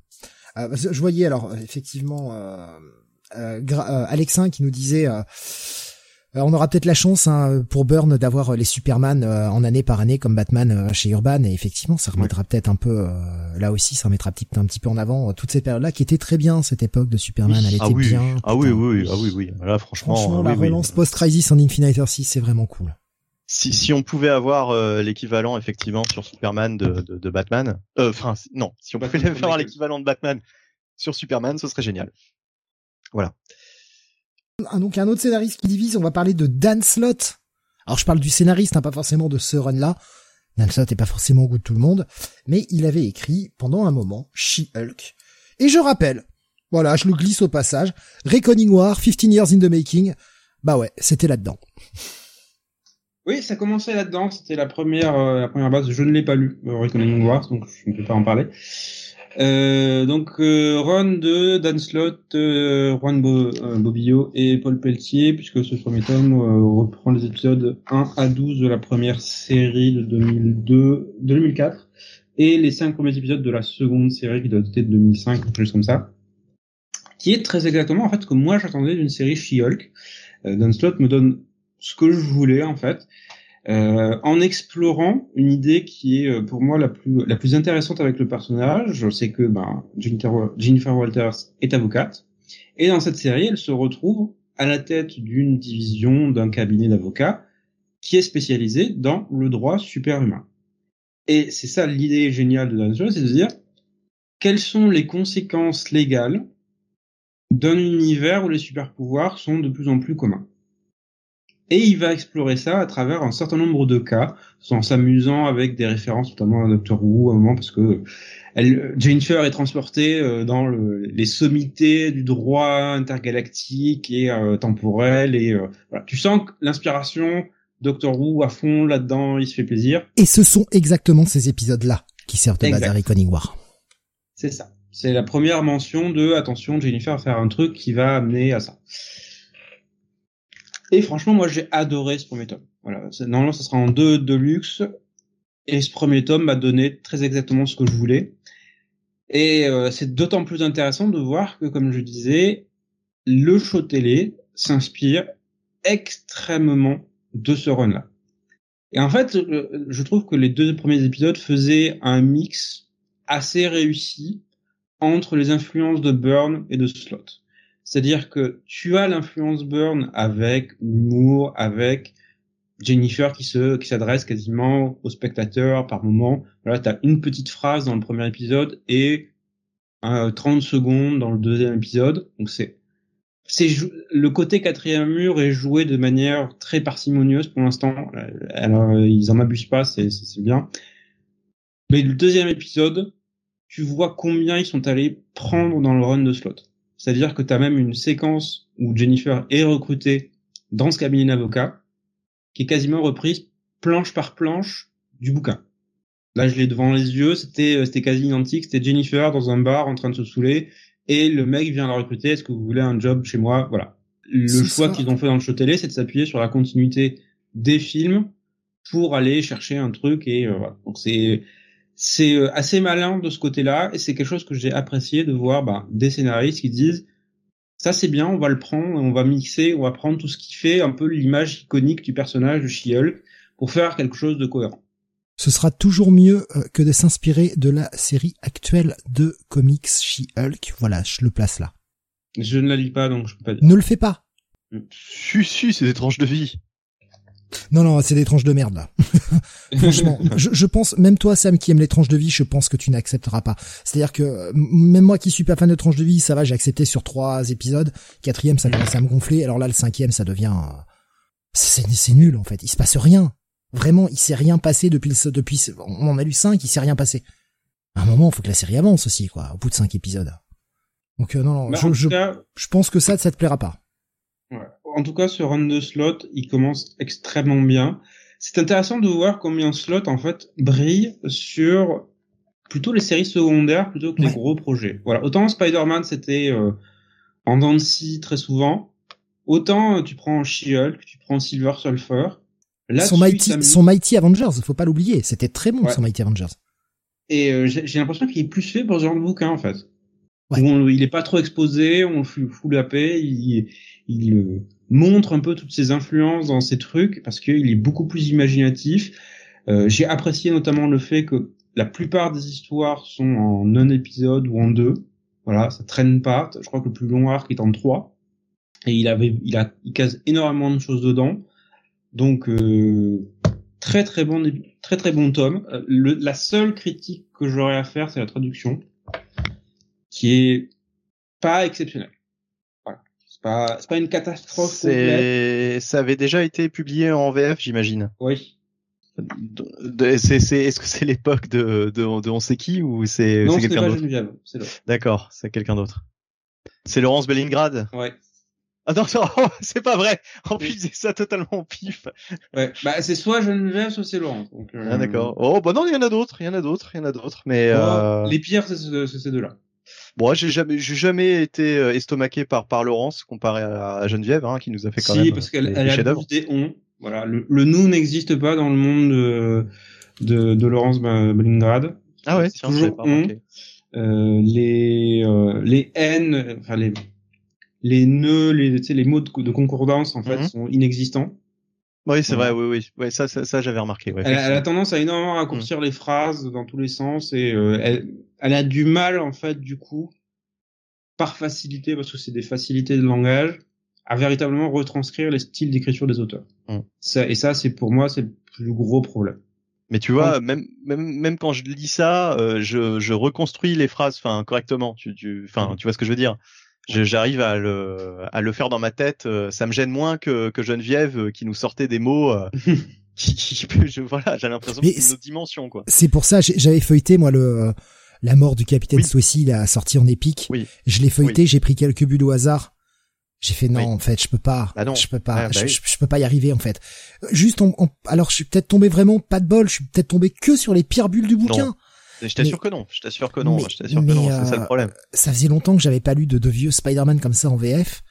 Euh, je voyais alors effectivement euh, euh, Alexin qui nous disait euh, on aura peut-être la chance hein, pour Burn d'avoir les Superman euh, en année par année comme Batman euh, chez Urban. Et effectivement ça remettra peut-être un peu là aussi ça remettra petit, un petit peu en avant toutes ces périodes là qui étaient très bien cette époque de Superman. Elle ah était bien ah oui oui ah oui oui. Là franchement, franchement la relance post crisis en Infinite 6 c'est vraiment cool. Si, si on pouvait avoir l'équivalent effectivement sur Superman de, de, de Batman, enfin non, si on pouvait <laughs> avoir l'équivalent de Batman sur Superman, ce serait génial. Voilà. Donc un autre scénariste qui divise, on va parler de Dan Slott. Alors je parle du scénariste, hein, pas forcément de ce run-là. Dan Slott est pas forcément au goût de tout le monde, mais il avait écrit pendant un moment She-Hulk. Et je rappelle, voilà, je le glisse au passage, Reckoning War, 15 Years in the Making, bah ouais, c'était là-dedans. Oui, ça commençait là-dedans, c'était la première, euh, la première base, je ne l'ai pas lu, euh, Reckoning donc je ne peux pas en parler. Euh, donc euh, run de Dan Slott, euh, Juan Bo euh, Bobillo et Paul Pelletier, puisque ce premier tome reprend les épisodes 1 à 12 de la première série de 2002, 2004, et les cinq premiers épisodes de la seconde série qui doit être de 2005, quelque comme ça, qui est très exactement en fait ce que moi j'attendais d'une série She-Hulk. Dan Slott me donne ce que je voulais en fait. Euh, en explorant une idée qui est euh, pour moi la plus la plus intéressante avec le personnage, c'est que ben, Jennifer, Walters est avocate et dans cette série, elle se retrouve à la tête d'une division d'un cabinet d'avocats qui est spécialisé dans le droit superhumain. Et c'est ça l'idée géniale de Dan c'est de dire quelles sont les conséquences légales d'un univers où les super pouvoirs sont de plus en plus communs? Et il va explorer ça à travers un certain nombre de cas, en s'amusant avec des références notamment à Doctor Who à un moment, parce que elle, Jennifer est transportée euh, dans le, les sommités du droit intergalactique et euh, temporel. Et euh, voilà. tu sens que l'inspiration Doctor Who à fond là-dedans, il se fait plaisir. Et ce sont exactement ces épisodes-là qui servent de base à Reckoning War. C'est ça. C'est la première mention de attention, Jennifer va faire un truc qui va amener à ça. Et franchement, moi, j'ai adoré ce premier tome. Voilà. Normalement, ça sera en deux de luxe. Et ce premier tome m'a donné très exactement ce que je voulais. Et euh, c'est d'autant plus intéressant de voir que, comme je disais, le show télé s'inspire extrêmement de ce run-là. Et en fait, je trouve que les deux premiers épisodes faisaient un mix assez réussi entre les influences de Burn et de Slot. C'est-à-dire que tu as l'influence Burn avec l'humour, avec Jennifer qui se qui s'adresse quasiment au spectateur par moment. Voilà, tu as une petite phrase dans le premier épisode et euh, 30 secondes dans le deuxième épisode. Donc c'est c'est le côté quatrième mur est joué de manière très parcimonieuse pour l'instant. Alors ils en abusent pas, c'est c'est bien. Mais le deuxième épisode, tu vois combien ils sont allés prendre dans le run de slot. C'est-à-dire que tu as même une séquence où Jennifer est recrutée dans ce cabinet d'avocat qui est quasiment reprise planche par planche du bouquin. Là, je l'ai devant les yeux, c'était euh, c'était quasi identique, c'était Jennifer dans un bar en train de se saouler et le mec vient la recruter, est-ce que vous voulez un job chez moi? Voilà. Le choix qu'ils ont fait dans le show télé, c'est de s'appuyer sur la continuité des films pour aller chercher un truc et euh, voilà. Donc c'est c'est euh, assez malin de ce côté-là et c'est quelque chose que j'ai apprécié de voir bah, des scénaristes qui disent ça c'est bien, on va le prendre, on va mixer, on va prendre tout ce qui fait un peu l'image iconique du personnage de She-Hulk pour faire quelque chose de cohérent. Ce sera toujours mieux euh, que de s'inspirer de la série actuelle de comics She-Hulk. Voilà, je le place là. Je ne la lis pas donc je peux pas dire. Ne le fais pas. Si si, c'est des tranches de vie. Non, non, c'est des tranches de merde là. <laughs> Franchement, je, je, pense, même toi Sam qui aime les tranches de vie, je pense que tu n'accepteras pas. C'est-à-dire que même moi qui suis pas fan de tranches de vie, ça va, j'ai accepté sur trois épisodes. Quatrième, ça commence à me gonfler. Alors là, le cinquième, ça devient, c'est nul en fait. Il se passe rien. Vraiment, il s'est rien passé depuis le, depuis, on en a lu cinq, il s'est rien passé. À un moment, il faut que la série avance aussi, quoi, au bout de cinq épisodes. Donc euh, non, non, bah, je, je, je pense que ça, ça te plaira pas. Ouais en tout cas, ce run de slot, il commence extrêmement bien. C'est intéressant de voir combien slot, en fait, brille sur plutôt les séries secondaires plutôt que les gros projets. Voilà. Autant Spider-Man, c'était euh, en Dancy très souvent. Autant euh, tu prends She-Hulk, tu prends Silver Surfer. Là, son, Mighty, son Mighty Avengers, faut pas l'oublier. C'était très bon, son Mighty Avengers. Et euh, j'ai l'impression qu'il est plus fait pour ce genre de bouquin, en fait. il est pas trop exposé, on fout la paix, il, il, montre un peu toutes ses influences dans ces trucs parce qu'il est beaucoup plus imaginatif. Euh, J'ai apprécié notamment le fait que la plupart des histoires sont en un épisode ou en deux. Voilà, ça traîne pas. Je crois que le plus long arc est en trois. Et il avait, il a, il case énormément de choses dedans. Donc euh, très très bon, très très bon tome. Euh, le, la seule critique que j'aurais à faire, c'est la traduction, qui est pas exceptionnelle c'est pas, pas une catastrophe. C'est, ça avait déjà été publié en VF, j'imagine. Oui. C'est, c'est, est-ce que c'est l'époque de, de, de on sait qui ou c'est, c'est quelqu'un d'autre D'accord, c'est quelqu'un d'autre. C'est Laurence Bellingrad. Ouais. Ah non, <laughs> c'est pas vrai. En plus, c'est ça totalement pif. Ouais, bah c'est soit Geneviève, soit c'est Laurence. Donc, euh... Ah d'accord. Oh bah non, il y en a d'autres, il y en a d'autres, il y en a d'autres, mais euh... les pires, c'est ces deux-là. Bon, j'ai jamais, j'ai jamais été euh, estomaqué par par Laurence comparé à, Geneviève, hein, qui nous a fait quand si, même. Si, parce qu'elle elle a des on. Voilà, le, le nous n'existe pas dans le monde de de, de Laurence Blingrad. Ah ouais, tiens, toujours on. Euh, les euh, les N, enfin les les nœuds, les les mots de, concordance en fait mhm. sont inexistants. Oui, c'est vrai, oui, oui, ouais, ça, ça, ça j'avais remarqué. Ouais, elle, elle, a tendance à énormément raccourcir mmh. les phrases dans tous les sens et euh, elle, elle a du mal en fait du coup, par facilité parce que c'est des facilités de langage, à véritablement retranscrire les styles d'écriture des auteurs. Mmh. Ça, et ça, c'est pour moi, c'est le plus gros problème. Mais tu vois, même même même quand je lis ça, euh, je, je reconstruis les phrases, enfin correctement. Tu tu, enfin, tu vois ce que je veux dire? J'arrive à le, à le faire dans ma tête. euh, Ça me gêne moins que, que Geneviève euh, qui nous sortait des mots. euh, <laughs> qui, qui- je, voilà, j'ai l'impression que c'est une autre dimension, quoi. C'est pour ça, j'ai- j'avais feuilleté moi le la mort du capitaine Oui. Swissy, la sortie en épique. Oui. Je l'ai feuilleté, j'ai pris quelques bulles au hasard. J'ai fait non, en fait, je peux pas. Bah non. Je peux pas. Ah, bah je, oui. je- je peux pas y arriver en fait. Juste, on, on- alors je suis peut-être tombé vraiment pas de bol. Je suis peut-être tombé que sur les pires bulles du bouquin. Je t'assure que non. Je t'assure que non. mais- je t'assure que non. C'est ça euh, le problème. Ça faisait longtemps que j'avais pas lu de, de vieux Spider-Man comme ça en VF.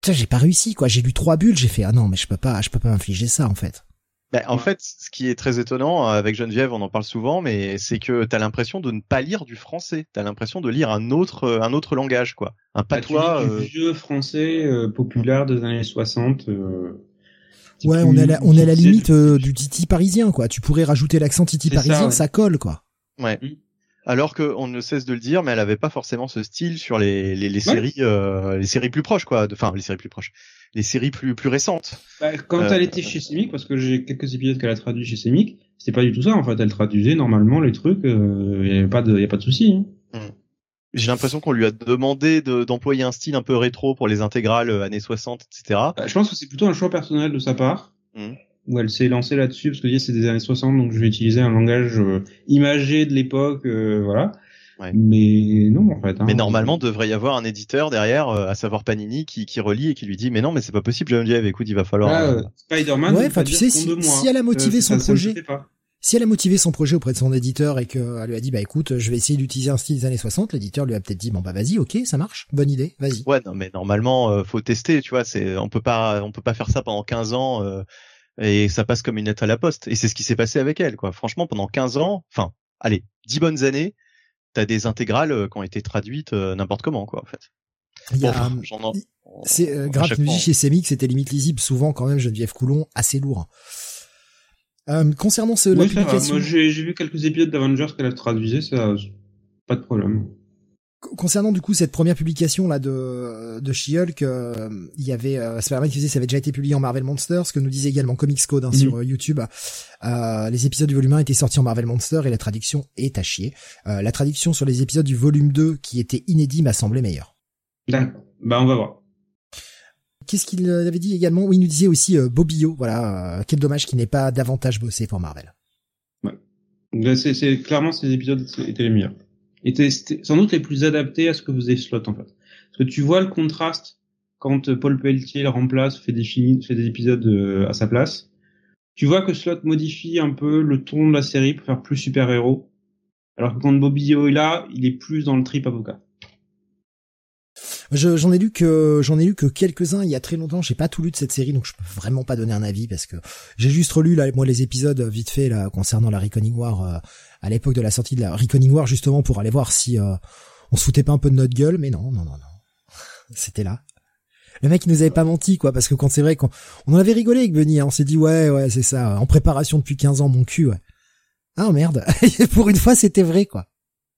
Putain, j'ai pas réussi quoi. J'ai lu trois bulles. J'ai fait ah non, mais je peux pas. Je peux pas m'infliger ça en fait. Ben, en fait, ce qui est très étonnant euh, avec Geneviève, on en parle souvent, mais c'est que t'as l'impression de ne pas lire du français. T'as l'impression de lire un autre, euh, un autre langage, quoi. Un Bah, tu patois. lis euh, du vieux français euh, populaire des années 60. euh, c'est Ouais, on est à la, on est à la limite euh, du titi parisien quoi. Tu pourrais rajouter l'accent titi ça, parisien, ouais. ça colle quoi. Ouais. Mm. Alors qu'on ne cesse de le dire, mais elle avait pas forcément ce style sur les, les, les Ouais. séries, euh, les séries plus proches, quoi. de- Enfin, les séries plus proches, les séries plus plus récentes. Bah, quand Euh, elle était chez Semic, parce que j'ai quelques épisodes qu'elle a traduits chez Semic, c'était pas du tout ça en fait. Elle traduisait normalement les trucs, il y avait pas de, y a pas de souci. hein. J'ai l'impression qu'on lui a demandé de- d'employer un style un peu rétro pour les intégrales euh, années 60, etc. Bah, je pense que c'est plutôt un choix personnel de sa part, Mhm. où elle s'est lancée là-dessus parce que c'est des années 60, donc je vais utiliser un langage euh, imagé de l'époque, euh, voilà. Ouais. Mais non en fait. Hein, Mais normalement, devrait y avoir un éditeur derrière, euh, à savoir Panini, qui, qui relie et qui lui dit mais non, mais c'est pas possible, Geneviève. Écoute, il va falloir. Là, euh, euh, Spider-Man. Ouais, enfin, tu sais, si- elle a motivé Euh, son projet-. Si elle a motivé son projet auprès de son éditeur et qu'elle lui a dit bah écoute, je vais essayer d'utiliser un style des années 60, l'éditeur lui a peut-être dit bon bah vas-y, ok, ça marche, bonne idée, vas-y. Ouais, non, mais normalement, euh, faut tester, tu vois. C'est, on peut pas, on peut pas faire ça pendant 15 ans euh, et ça passe comme une lettre à la poste. Et c'est ce qui s'est passé avec elle, quoi. Franchement, pendant 15 ans, enfin, allez, 10 bonnes années, t'as des intégrales euh, qui ont été traduites euh, n'importe comment, quoi, en fait. Bon, c'est euh, fois, chez Semix, c'était limite lisible, souvent quand même Geneviève Coulon, assez lourd. Euh, concernant ce, Oui, l'application, Moi, j'ai j'ai vu quelques épisodes d'Avengers qu'elle a traduisait, ça, pas de problème. Concernant du coup cette première publication là de de She-Hulk, euh, il y avait euh, Spider-Man qui disait ça avait déjà été publié en Marvel Monsters, ce que nous disait également Comics Code hein, Mhm. sur euh, YouTube. Euh, les épisodes du volume 1 étaient sortis en Marvel Monsters et la traduction est à chier. Euh, la traduction sur les épisodes du volume 2 qui était inédit m'a semblé meilleure. D'accord. Bah, on va voir. Qu'est-ce qu'il euh, avait dit également? Oui, il nous disait aussi euh, Bobio, voilà, euh, quel dommage qu'il n'ait pas davantage bossé pour Marvel. Là, c'est, c'est, clairement, ces épisodes étaient les meilleurs. Étaient, sans doute les plus adaptés à ce que faisait Slot, en fait. Parce que tu vois le contraste quand euh, Paul Pelletier le remplace, fait des fait des épisodes euh, à sa place. Tu vois que Slot modifie un peu le ton de la série pour faire plus super-héros. Alors que quand Bobby est là, il est plus dans le trip avocat. Je- J'en ai lu que j'en ai lu que quelques-uns il y a très longtemps. J'ai pas tout lu de cette série, donc je peux vraiment pas donner un avis parce que j'ai juste relu là moi les épisodes vite fait là concernant la Reckoning War euh, à l'époque de la sortie de la Reckoning War justement pour aller voir si euh, on se foutait pas un peu de notre gueule, mais non non non non, <laughs> c'était là. Le mec il nous avait pas menti quoi parce que quand c'est vrai qu'on on avait rigolé avec Benny, hein, on s'est dit ouais ouais c'est ça en préparation depuis 15 ans mon cul ouais. Ah merde <laughs> pour une fois c'était vrai quoi.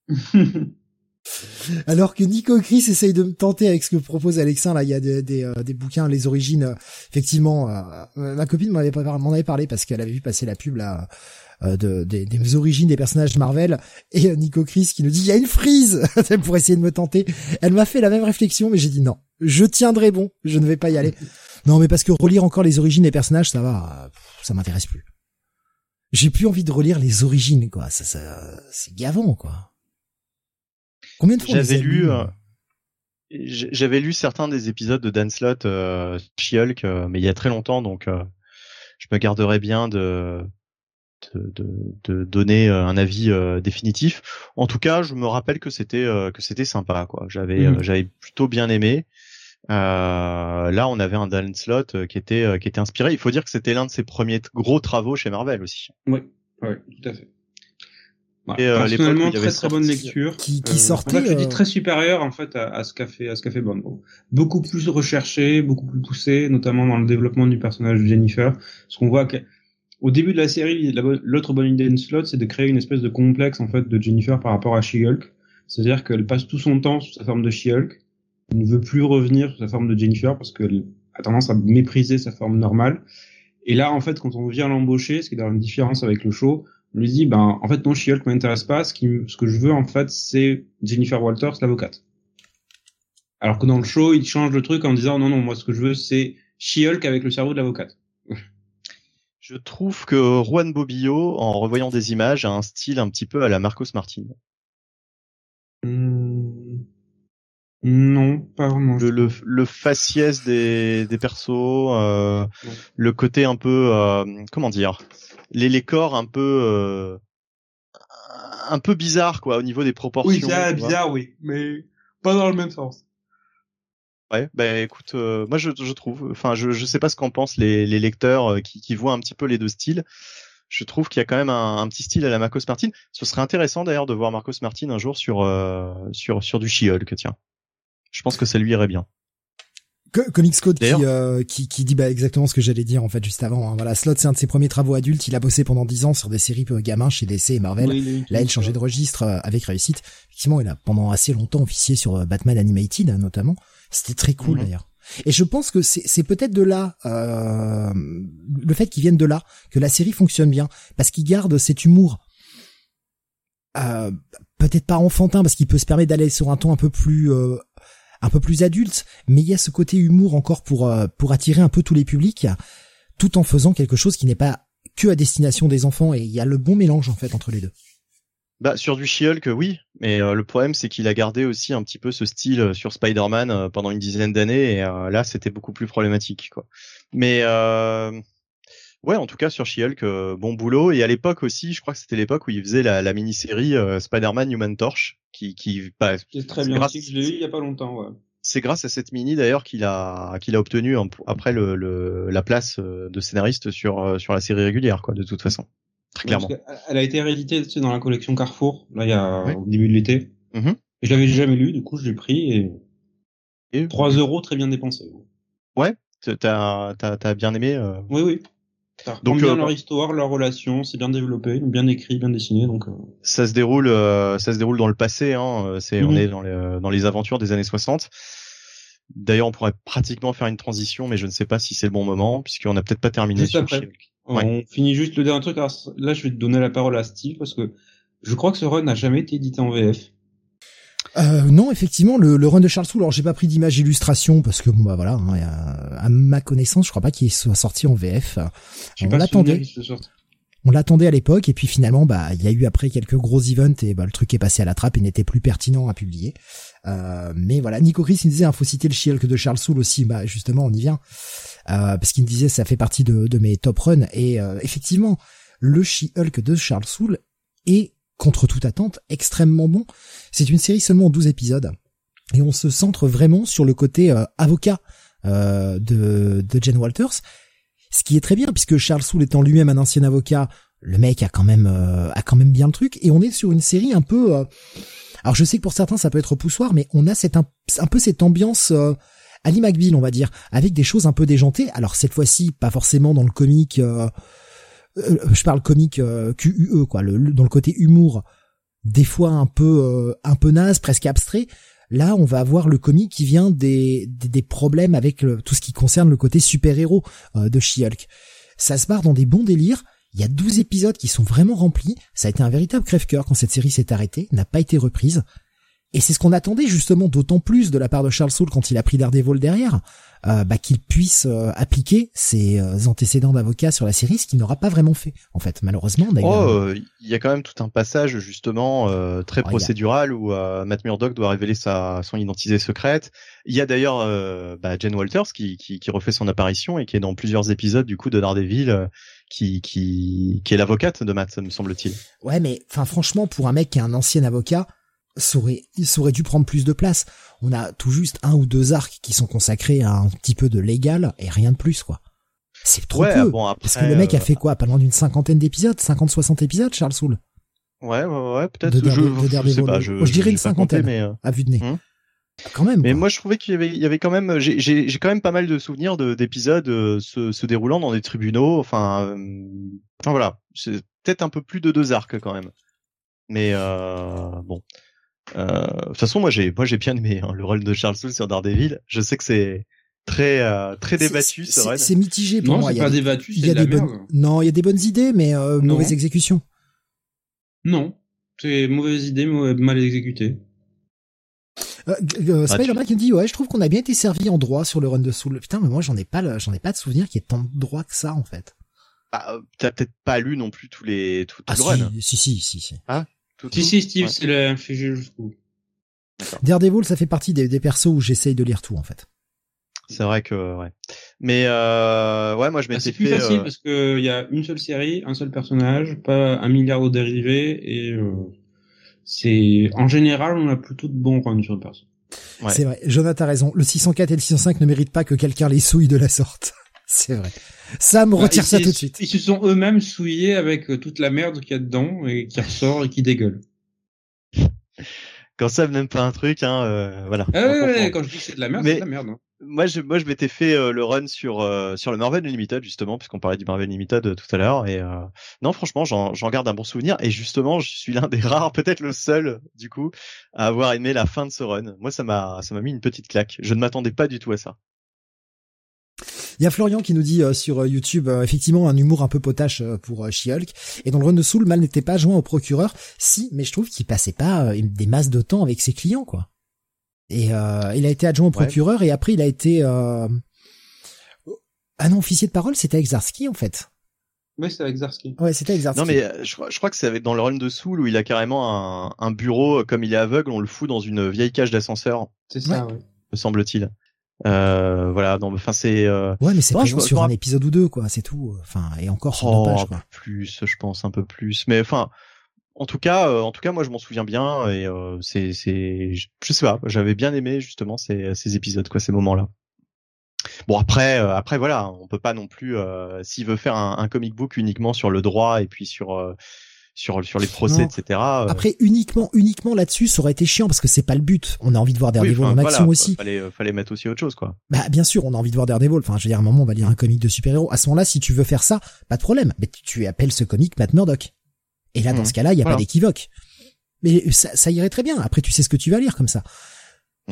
<laughs> Alors que Nico Chris essaye de me tenter avec ce que propose Alexin, là, il y a des, des, euh, bouquins, les origines, euh, effectivement, euh, euh, ma copine m'en avait, avait parlé parce qu'elle avait vu passer la pub, là, euh, de, des, des origines des personnages Marvel, et Nico Chris qui nous dit, il y a une frise <laughs> pour essayer de me tenter. Elle m'a fait la même réflexion, mais j'ai dit non, je tiendrai bon, je ne vais pas y aller. Non, mais parce que relire encore les origines des personnages, ça va, ça m'intéresse plus. J'ai plus envie de relire les origines, quoi, ça, ça, c'est gavant, quoi. Combien de fois on les J'avais lu, euh, j- j'avais lu certains des épisodes de Dan Slott, euh, She-Hulk, euh, mais il y a très longtemps, donc euh, je me garderais bien de de, de, de donner euh, un avis euh, définitif. En tout cas, je me rappelle que c'était euh, que c'était sympa, quoi. J'avais euh, j'avais plutôt bien aimé. Euh, là, on avait un Dan Slott euh, qui était euh, qui était inspiré. Il faut dire que c'était l'un de ses premiers gros travaux chez Marvel aussi. Oui, ouais, tout à fait. Ouais, Et, euh, personnellement, très très bonne sorti- lecture. qui, qui Euh, sortait. en fait, je dis euh, très supérieur en fait à, à ce qu'a fait à ce qu'a fait Bond. Bon. Beaucoup plus recherché, beaucoup plus poussé, notamment dans le développement du personnage de Jennifer. Parce qu'on voit qu'au début de la série, la l'autre bonne idée de Slot, c'est de créer une espèce de complexe en fait de Jennifer par rapport à She-Hulk. C'est-à-dire qu'elle passe tout son temps sous sa forme de She-Hulk, elle ne veut plus revenir sous sa forme de Jennifer parce qu'elle a tendance à mépriser sa forme normale. Et là, en fait, quand on vient l'embaucher, ce qui est dans une différence avec le show, lui dit, ben, en fait, non, She-Hulk m'intéresse pas. Ce qui, ce que je veux, en fait, c'est Jennifer Walters, l'avocate. Alors que dans le show, il change le truc en disant non non moi ce que je veux c'est She-Hulk avec le cerveau de l'avocate. <laughs> Je trouve que Juan Bobillo, en revoyant des images, a un style un petit peu à la Marcos Martin. Hmm. Non, pas vraiment. Le, le, le faciès des, des persos, euh, le côté un peu, euh, comment dire, les, les corps un peu, euh, un peu bizarre quoi, au niveau des proportions. Oui, c'est bizarre, oui, mais pas dans le même sens. Ouais, bah écoute, euh, moi je, je trouve, enfin je je sais pas ce qu'en pensent les, les lecteurs euh, qui, qui voient un petit peu les deux styles. Je trouve qu'il y a quand même un, un, petit style à la Marcos Martin. Ce serait intéressant d'ailleurs de voir Marcos Martin un jour sur euh, sur sur du She-Hulk, tiens. Je pense que ça lui irait bien. Comics Code qui, euh, qui, qui dit bah, exactement ce que j'allais dire en fait juste avant. Hein. Voilà, Slot c'est un de ses premiers travaux adultes. Il a bossé pendant dix ans sur des séries pour gamins chez DC et Marvel. Là, il changeait de registre euh, avec réussite. Effectivement, il a pendant assez longtemps officié sur euh, Batman Animated notamment. C'était très cool mhm. d'ailleurs. Et je pense que c'est peut-être de là, euh, le fait qu'il vienne de là, que la série fonctionne bien, parce qu'il garde cet humour. Euh, peut-être pas enfantin, parce qu'il peut se permettre d'aller sur un ton un peu plus euh, un peu plus adulte, mais il y a ce côté humour encore pour euh, pour attirer un peu tous les publics, tout en faisant quelque chose qui n'est pas que à destination des enfants. Et il y a le bon mélange en fait entre les deux. Bah sur du She-Hulk, oui, mais euh, le problème c'est qu'il a gardé aussi un petit peu ce style euh, sur Spider-Man pendant une dizaine d'années, et là c'était beaucoup plus problématique quoi. Mais Ouais, en tout cas sur She-Hulk, bon boulot. Et à l'époque aussi, je crois que c'était l'époque où il faisait la mini-série Spider-Man Human Torch, qui, qui, bah, c'est très bien. Grâce... Je l'ai eu il y a pas longtemps. Ouais. C'est grâce à cette mini d'ailleurs qu'il a qu'il a obtenu après le, le, la place euh, de scénariste sur euh, sur la série régulière quoi de toute façon très clairement. Elle a été rééditée tu sais, dans la collection Carrefour là il y a au début de l'été. Mm-hmm. Je l'avais jamais lu du coup je l'ai pris et, et 3 euros très bien dépensés. Ouais t'as t'as t'as bien aimé. Euh... Oui oui. Donc bien euh, leur histoire, leur relation, c'est bien développé, bien écrit, bien dessiné. Donc euh. ça se déroule, euh, ça se déroule dans le passé. Hein, c'est on mhm. est dans les, dans les aventures des années 60. D'ailleurs, on pourrait pratiquement faire une transition, mais je ne sais pas si c'est le bon moment puisqu'on n'a peut-être pas terminé. Juste après. On finit juste le dernier truc. là, je vais te donner la parole à Steve parce que je crois que ce run n'a jamais été édité en VF. Euh, non, effectivement, le, le, run de Charles Soule, alors j'ai pas pris d'image illustration parce que bon bah voilà, hein, à ma connaissance, je crois pas qu'il soit sorti en VF. On l'attendait. On l'attendait à l'époque et puis finalement bah il y a eu après quelques gros events et bah le truc est passé à la trappe et n'était plus pertinent à publier. Euh, mais voilà, Nico Chris il disait il faut citer le She-Hulk de Charles Soule aussi, bah justement on y vient euh, parce qu'il me disait ça fait partie de, de mes top runs et euh, effectivement le She-Hulk de Charles Soule est contre toute attente, extrêmement bon. C'est une série seulement en 12 épisodes. Et on se centre vraiment sur le côté euh, avocat euh, de, de Jen Walters. Ce qui est très bien, puisque Charles Soule étant lui-même un ancien avocat, le mec a quand même euh, a quand même bien le truc. Et on est sur une série un peu... alors je sais que pour certains ça peut être poussoir, mais on a cette, un, peu cette ambiance... Ali McBeal, on va dire, avec des choses un peu déjantées. Alors cette fois-ci, pas forcément dans le comique euh, je parle comique euh, QUE quoi, le, dans le côté humour, des fois un peu euh, un peu naze, presque abstrait. Là, on va avoir le comique qui vient des, des, problèmes avec tout ce qui concerne le côté super-héros de She-Hulk. Ça se barre dans des bons délires. Il y a 12 épisodes qui sont vraiment remplis. Ça a été un véritable crève-cœur quand cette série s'est arrêtée, n'a pas été reprise. Et c'est ce qu'on attendait justement d'autant plus de la part de Charles Soule quand il a pris Daredevil derrière, euh, bah, qu'il puisse euh, appliquer ses euh, antécédents d'avocat sur la série, ce qu'il n'aura pas vraiment fait en fait, malheureusement. Oh, il y a quand même tout un passage justement très oh, procédural où Matt Murdock doit révéler sa son identité secrète. Il y a d'ailleurs bah, Jen Walters qui, qui, qui, refait son apparition et qui est dans plusieurs épisodes du coup de Daredevil. Qui, qui, qui est l'avocate de Matt, me semble-t-il. Ouais, mais enfin franchement, pour un mec qui est un ancien avocat, ça aurait, ça aurait dû prendre plus de place. On a tout juste un ou deux arcs qui sont consacrés à un petit peu de légal et rien de plus, quoi. C'est trop peu. parce que le mec a euh, fait quoi pendant une cinquantaine d'épisodes, 50-60 épisodes, Charles Soule. Ouais, ouais, ouais, peut-être. je, je, sais pas, je, je, dirais une cinquantaine mais... Euh, à vue de nez. Hum. Quand même. Mais moi, je trouvais qu'il y avait, il y avait quand même, j'ai, j'ai, quand même pas mal de souvenirs d'épisodes euh, se, se, déroulant dans des tribunaux. Enfin, enfin voilà, c'est peut-être un peu plus de deux arcs quand même. Mais euh, bon, euh, de toute façon, moi j'ai moi j'ai bien aimé hein, le rôle de Charles Soule sur Daredevil. Je sais que c'est très euh, très débattu, c'est mitigé pour non, moi. c'est pas débattu, il y a des bonnes non, il y a des bonnes idées, mais euh, mauvaise exécution. Non, c'est mauvaise idée, mal exécutée. Euh, euh, Spider-Man qui me dit ouais, je trouve qu'on a bien été servi en droit sur le run de Soul. Putain, mais moi j'en ai pas, j'en ai pas de souvenir qu'il y ait tant de droits que ça en fait. Bah, t'as peut-être pas lu non plus tous les tout, tout ah, le si, run. Si si si si. Ah. Tout, si si Steve, Ouais. c'est le figé jusqu'où. Daredevil, ça fait partie des, des persos où j'essaye de lire tout en fait. C'est vrai que ouais. Mais euh, ouais, moi je Bah, m'étais c'est plus fait. facile euh, parce que il y a une seule série, un seul personnage, pas un milliard de dérivés et euh, c'est en général on a plutôt de bons runs sur le perso. Ouais. C'est vrai. Jonathan a raison. Le 604 et le 605 ne méritent pas que quelqu'un les souille de la sorte. C'est vrai. Sam Bah, retire ça tout de suite. Ils se sont eux-mêmes souillés avec euh, toute la merde qu'il y a dedans et qui ressort et qui dégueule. Quand ça n'aime pas un truc, hein, euh, voilà. Ah ouais, ouais, quand je dis que c'est de la merde, c'est de la merde. hein. Moi, je, moi, je m'étais fait euh, le run sur euh, sur le Marvel Unlimited justement, puisqu'on parlait du Marvel Unlimited euh, tout à l'heure. Et euh, non, franchement, j'en j'en garde un bon souvenir. Et justement, je suis l'un des <laughs> rares, peut-être le seul, du coup, à avoir aimé la fin de ce run. Moi, ça m'a ça m'a mis une petite claque. Je ne m'attendais pas du tout à ça. Il y a Florian qui nous dit euh, sur euh, YouTube euh, effectivement un humour un peu potache euh, pour euh, She-Hulk. Et dans le run de Soul, Mal n'était pas joint au procureur. Si, mais je trouve qu'il passait pas euh, des masses de temps avec ses clients, quoi. Et euh, il a été adjoint au Ouais. procureur et après il a été euh... ah non officier de parole, c'était avec Zarski en fait. Ouais, c'est avec Zarski. Ouais, c'était avec. Non, mais je, crois- je crois que c'est avec- dans le run de Soul où il a carrément un, un bureau, comme il est aveugle, on le fout dans une vieille cage d'ascenseur, C'est ça, ouais. me semble-t-il. Euh, voilà. Non, enfin, c'est euh, Ouais, mais c'est Ouais, sur un épisode ou deux, quoi. C'est tout. Enfin, et encore sur Oh, deux pages, un quoi. peu plus, je pense un peu plus. Mais enfin, en tout cas, euh, en tout cas, moi je m'en souviens bien et euh, c'est, c'est, je je sais pas, j'avais bien aimé justement ces, ces épisodes, quoi, ces moments-là. Bon après, euh, après voilà, on peut pas non plus, euh, s'il veut faire un, un comic book uniquement sur le droit et puis sur euh, sur sur les procès, Non. etc. euh, Après, uniquement, uniquement là-dessus, ça aurait été chiant parce que c'est pas le but. On a envie de voir oui, Daredevil enfin, en voilà, action aussi. Fallait, euh, fallait mettre aussi autre chose, quoi. Bah, bien sûr, on a envie de voir Daredevil. Enfin, je veux dire, à un moment, on va lire un comic de super-héros. À ce moment-là, si tu veux faire ça, pas de problème. Mais tu, appelles ce comic Matt Murdock. Et là, dans Mhm. ce cas-là, il y a Voilà. pas d'équivoque. Mais ça, ça irait très bien. Après, tu sais ce que tu vas lire comme ça.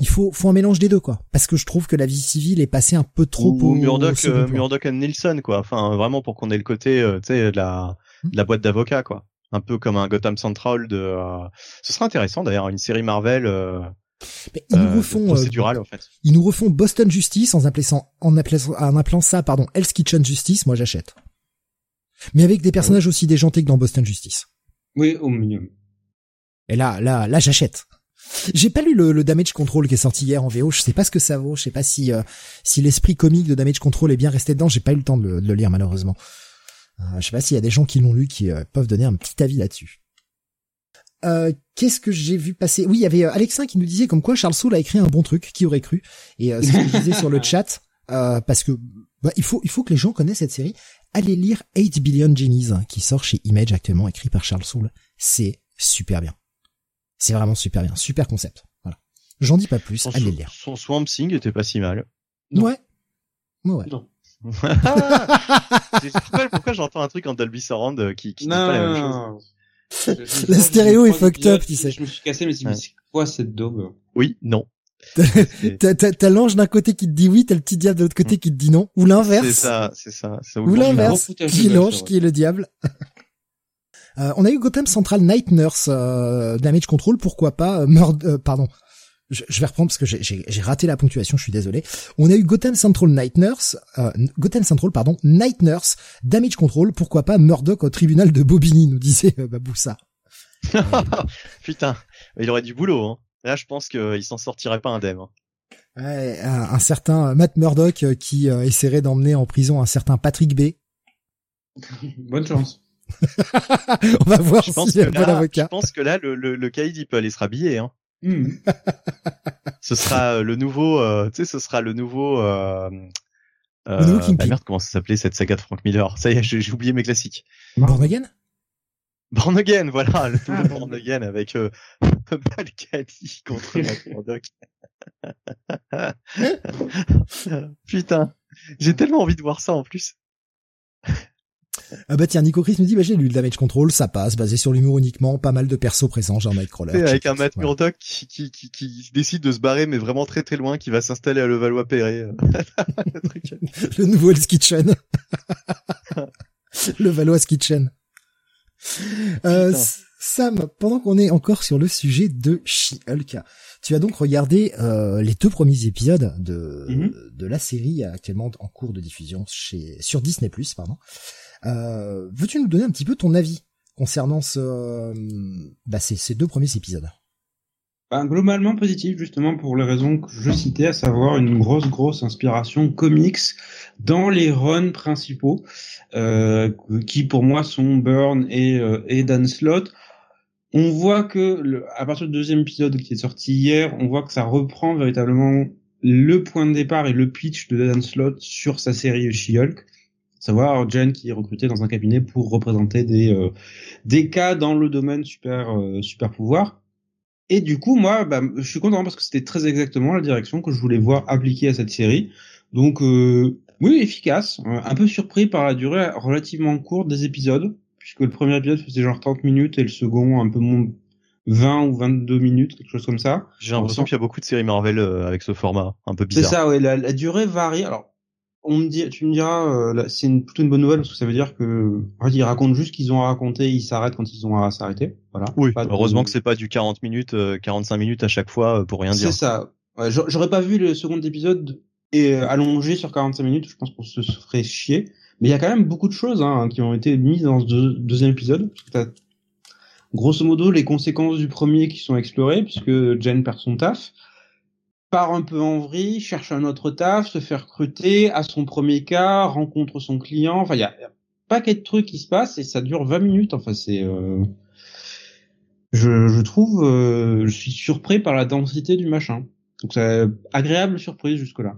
Il faut, faut un mélange des deux, quoi. Parce que je trouve que la vie civile est passée un peu trop Ou au Murdoch, second euh. Murdoch and Nielsen, quoi. Enfin, vraiment pour qu'on ait le côté, euh, tu sais, de la, de la boîte d'avocats, quoi. Un peu comme un Gotham Central de. euh, Ce serait intéressant d'ailleurs, une série Marvel euh, Mais ils euh, nous refont, euh, procédurale en fait. Ils nous refont Boston Justice en appelant, en appelant, en appelant ça, pardon, Hell's Kitchen Justice, moi j'achète. Mais avec des personnages aussi déjantés que dans Boston Justice. Oui, au minimum. Et là, là, là, j'achète. J'ai pas lu le, le Damage Control qui est sorti hier en VO. Je sais pas ce que ça vaut. Je sais pas si euh, si l'esprit comique de Damage Control est bien resté dedans. J'ai pas eu le temps de le, de le lire malheureusement. Euh, je sais pas s'il y a des gens qui l'ont lu qui euh, peuvent donner un petit avis là-dessus. Euh, Qu'est-ce que j'ai vu passer? Oui, il y avait euh, Alexin qui nous disait comme quoi Charles Soule a écrit un bon truc. Qui aurait cru? Et euh, ce que je disais sur le <laughs> chat, euh, parce que bah, il faut il faut que les gens connaissent cette série. Allez lire 8 Billion Genies qui sort chez Image actuellement, écrit par Charles Soule. C'est super bien. C'est vraiment super bien, super concept. Voilà. J'en dis pas plus, Son, allez le lire. son Swamp Thing était pas si mal. Non. Ouais. Ouais, ouais. Non. Je pourquoi j'entends un truc en Dolby Surround euh, qui, qui dit pas la même chose. <laughs> La stéréo est fucked up, tu sais. Je me suis cassé, mais c'est quoi cette daube? Oui, non. T'as, t'as, t'as l'ange d'un côté qui te dit oui, t'as le petit diable de l'autre côté qui te dit non, ou l'inverse. c'est ça, c'est ça. c'est Ou l'inverse, qui est l'ange, qui est le diable. <laughs> Euh, on a eu Gotham Central Night Nurse, euh, Damage Control, pourquoi pas, euh, euh, pardon. Je, je vais reprendre parce que j'ai, j'ai, j'ai raté la ponctuation, je suis désolé. On a eu Gotham Central Night Nurse, euh, Gotham Central, pardon, Night Nurse, Damage Control, pourquoi pas Murdoch au tribunal de Bobigny, nous disait euh, Baboussa. <laughs> Putain, il aurait du boulot. Hein. Là, je pense qu'il s'en sortirait pas indemne. hein. Ouais, un, un certain Matt Murdock euh, qui euh, essaierait d'emmener en prison un certain Patrick B. <laughs> Bonne chance. <laughs> On va voir Je pense, que est un bon là, je avocat. pense que là, le, le, le caïd, il peut aller se rhabiller. Hein. Hmm. <laughs> Ce sera euh, le nouveau, euh, tu sais, ce sera le nouveau. Euh, Le nouveau euh, bah merde, comment ça s'appelait cette saga de Frank Miller? Ça y est, j'ai j'ai oublié mes classiques. Born Again? Born Again, voilà, le Ah, nouveau bon. Born Again avec euh, <laughs> Balkany contre Matt Murdock. <laughs> Putain, j'ai tellement envie de voir ça en plus. Ah bah tiens, Nico Chris nous dit, bah j'ai lu le Damage Control, ça passe, basé sur l'humour uniquement, pas mal de persos présents, genre Nightcrawler. Avec un Matt. Murdock qui, qui, qui, qui décide de se barrer, mais vraiment très très loin, qui va s'installer à Levallois-Perret. <laughs> Le nouveau Hell's Kitchen. <laughs> le Valois Kitchen. Euh, Sam, pendant qu'on est encore sur le sujet de She-Hulk, Tu as donc regardé euh, les deux premiers épisodes de, Mhm. de la série actuellement en cours de diffusion chez sur Disney+, pardon. Euh, Veux-tu nous donner un petit peu ton avis concernant ce, euh, bah, ces, deux premiers épisodes? Ben, globalement positif, justement pour les raisons que je citais, à savoir une grosse, grosse inspiration comics dans les runs principaux, euh, qui pour moi sont Burn et, euh, et Dan Slott. On voit que, à partir du deuxième épisode qui est sorti hier, on voit que ça reprend véritablement le point de départ et le pitch de Dan Slott sur sa série She-Hulk. Savoir Jen qui est recrutée dans un cabinet pour représenter des, euh, des cas dans le domaine super, euh, super pouvoir. Et du coup, moi, bah, je suis content parce que c'était très exactement la direction que je voulais voir appliquée à cette série. Donc, euh, oui, efficace. Euh, Un peu surpris par la durée relativement courte des épisodes, puisque le premier épisode faisait genre 30 minutes et le second un peu moins 20 ou 22 minutes, quelque chose comme ça. J'ai l'impression qu'il y a beaucoup de séries Marvel euh, avec ce format un peu C'est bizarre. ça, ouais. La, la durée varie. Alors, on me dit, tu me diras, euh, là, c'est une, plutôt une bonne nouvelle parce que ça veut dire que, en fait, ils racontent juste ce qu'ils ont à raconter, ils s'arrêtent quand ils ont à s'arrêter. Voilà. Oui, Pas de- heureusement que c'est pas du 40 minutes, euh, 45 minutes à chaque fois euh, pour rien dire. C'est ça. Ouais, j'a- J'aurais pas vu le second épisode et euh, allongé sur 45 minutes. Je pense qu'on se ferait chier. Mais il y a quand même beaucoup de choses hein, qui ont été mises dans ce deux- deuxième épisode. Parce que t'as, grosso modo, les conséquences du premier qui sont explorées, puisque Jen perd son taf, part un peu en vrille, cherche un autre taf, se fait recruter, à son premier cas, rencontre son client. Enfin, il y a, un paquet de trucs qui se passent et ça dure 20 minutes. Enfin, c'est... euh, Je, je trouve... euh, je suis surpris par la densité du machin. Donc c'est agréable surprise jusque-là.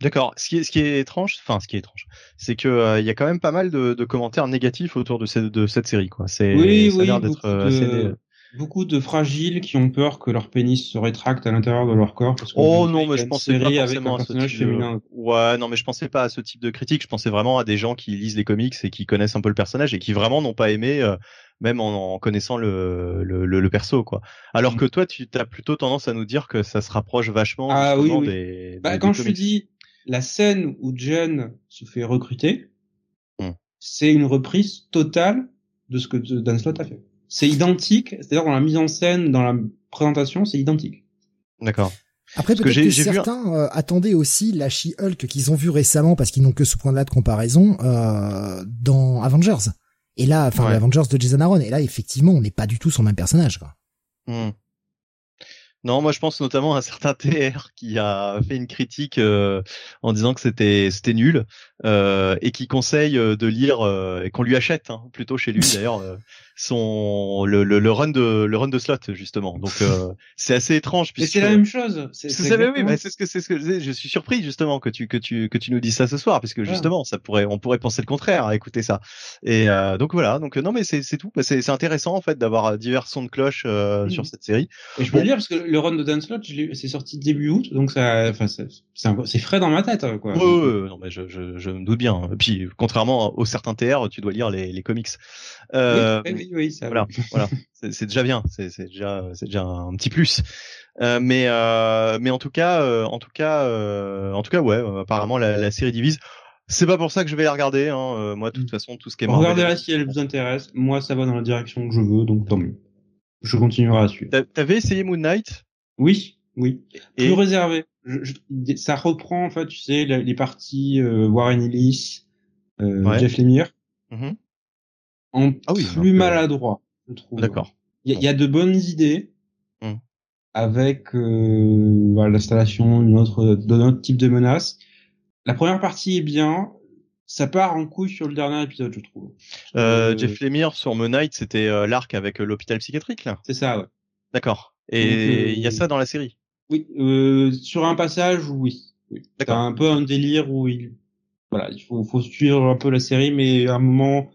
D'accord. Ce qui est, ce qui est étrange, enfin, ce qui est étrange, c'est que euh, il y a quand même pas mal de, de commentaires négatifs autour de, cette- de cette série, quoi. C'est, Oui, ça a oui, l'air d'être euh, de- assez- Beaucoup de fragiles qui ont peur que leur pénis se rétracte à l'intérieur de leur corps. Parce Oh non, mais je pensais pas avec forcément un à ce type de... féminin. Ouais, non, mais je pensais pas à ce type de critique. Je pensais vraiment à des gens qui lisent les comics et qui connaissent un peu le personnage et qui vraiment n'ont pas aimé, euh, même en, en connaissant le, le, le, le perso, quoi. Alors Mm. que toi, tu as plutôt tendance à nous dire que ça se rapproche vachement Ah, oui, oui. des, Bah, des- quand des je te dis la scène où Jen se fait recruter, Hmm. c'est une reprise totale de ce que Dan Slott a fait. C'est identique, c'est-à-dire dans la mise en scène, dans la présentation, c'est identique. D'accord. Après, Parce que peut-être que, vu certains euh, attendaient aussi la She-Hulk qu'ils ont vu récemment parce qu'ils n'ont que ce point-là de comparaison euh, dans Avengers. Et là, enfin, Ouais. Avengers de Jason Aaron. Et là, effectivement, on n'est pas du tout sur le même personnage. Quoi. Hmm. Non, moi je pense notamment à un certain TR qui a fait une critique euh, en disant que c'était c'était nul euh, et qui conseille euh, de lire euh, et qu'on lui achète hein, plutôt chez lui <laughs> d'ailleurs euh, son le, le, le run de le run de slot justement. Donc euh, c'est assez étrange puisque c'est la même chose. C'est oui, bah, c'est ce que c'est ce que je suis surpris justement que tu que tu que tu nous dises ça ce soir parce que justement ça pourrait on pourrait penser le contraire à écouter ça et euh, donc voilà donc non mais c'est c'est tout Bah, c'est c'est intéressant en fait d'avoir divers sons de cloche euh, Mhm. sur cette série Et je peux le dire parce que le run de Dan l'ai- c'est sorti début août, donc ça, enfin, c'est frais dans ma tête, quoi. Ouais, ouais, ouais, non mais je, je, je me doute bien. Et puis contrairement aux certains TR, tu dois lire les, les comics. Euh, oui, oui, oui, ça. voilà, <laughs> voilà, c'est déjà bien, c'est c'est déjà c'est déjà un petit plus. Euh, mais euh, mais en tout cas, euh, en tout cas, euh, en tout cas, ouais, euh, apparemment la, la série divise. C'est pas pour ça que je vais la regarder. Hein. moi, de toute façon, tout ce qui est Marvel- Regardez-la si elle vous intéresse. Moi, ça va dans la direction que je veux, donc tant mieux. Je continuerai à suivre. T'a- T'avais essayé Moon Knight? Oui, oui. et Plus réservé. Je- je- ça reprend, en fait, tu sais, la- les parties euh, Warren Ellis, euh, Ouais. Jeff Lemire, Mhm. en Ah oui, plus euh, maladroit, je trouve. D'accord. Il y, y a de bonnes idées Hmm. avec euh, voilà, l'installation d'une autre, d'un autre type de menace. La première partie est bien. Ça part en couille sur le dernier épisode, je trouve. Euh, Euh, Jeff Lemire sur Moon Knight, c'était euh, l'arc avec l'hôpital psychiatrique là? C'est ça, ouais. D'accord. Et il y a ça dans la série? Oui, euh, sur un passage, oui. oui. T'as un peu un délire où il, voilà, il faut, faut suivre un peu la série, mais à un moment,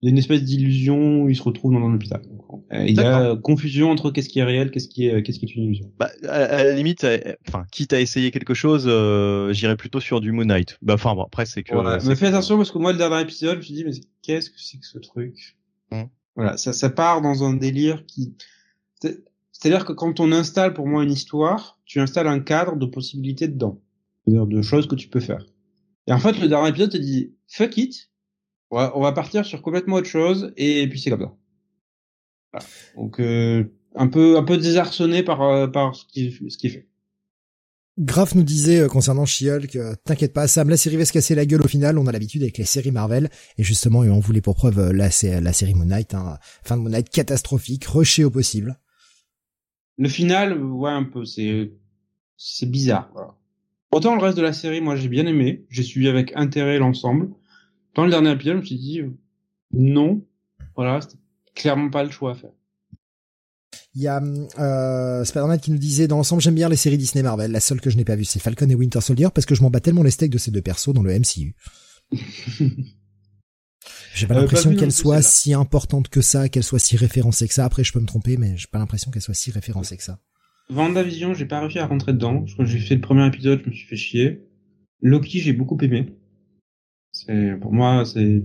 il y a une espèce d'illusion où il se retrouve dans un hôpital. Euh, il y a confusion entre qu'est-ce qui est réel, qu'est-ce qui est, qu'est-ce qui est une illusion. Bah, à, à la limite, euh, enfin, quitte à essayer quelque chose, euh, j'irais plutôt sur du Moon Knight. Bah, enfin, bon, après, c'est que. Voilà. c'est Mais fais attention parce que moi, le dernier épisode, je me suis dit, mais qu'est-ce que c'est que ce truc? Hmm. Voilà. Ça, ça part dans un délire qui, c'est-à-dire que quand on installe pour moi une histoire, tu installes un cadre de possibilités dedans. C'est-à-dire de choses que tu peux faire. Et en fait, le dernier épisode te dit, fuck it. On va, partir sur complètement autre chose et puis c'est comme ça. Donc, euh, un peu un peu désarçonné par euh, par ce qui ce fait. Graf nous disait euh, concernant She-Hulk, t'inquiète pas, Sam, la série va se casser la gueule au final. On a l'habitude avec les séries Marvel, et justement, on voulait pour preuve la, la série Moon Knight, hein, fin de Moon Knight catastrophique, rushée au possible. Le final, ouais, un peu, c'est c'est bizarre. Voilà. Autant le reste de la série, moi, j'ai bien aimé, j'ai suivi avec intérêt l'ensemble. Dans le dernier épisode, je me suis dit non, voilà, c'était clairement pas le choix à faire. Il y a euh, Spider-Man qui nous disait dans l'ensemble j'aime bien les séries Disney Marvel. La seule que je n'ai pas vue c'est Falcon et Winter Soldier parce que je m'en bats tellement les steaks de ces deux persos dans le MCU. <laughs> j'ai pas euh, l'impression qu'elle soit si importante que ça, qu'elle soit si référencée que ça. Après je peux me tromper mais j'ai pas l'impression qu'elle soit si référencée que ça. Vendavision j'ai pas réussi à rentrer dedans. Je crois que j'ai fait le premier épisode, je me suis fait chier. Loki j'ai beaucoup aimé. C'est pour moi c'est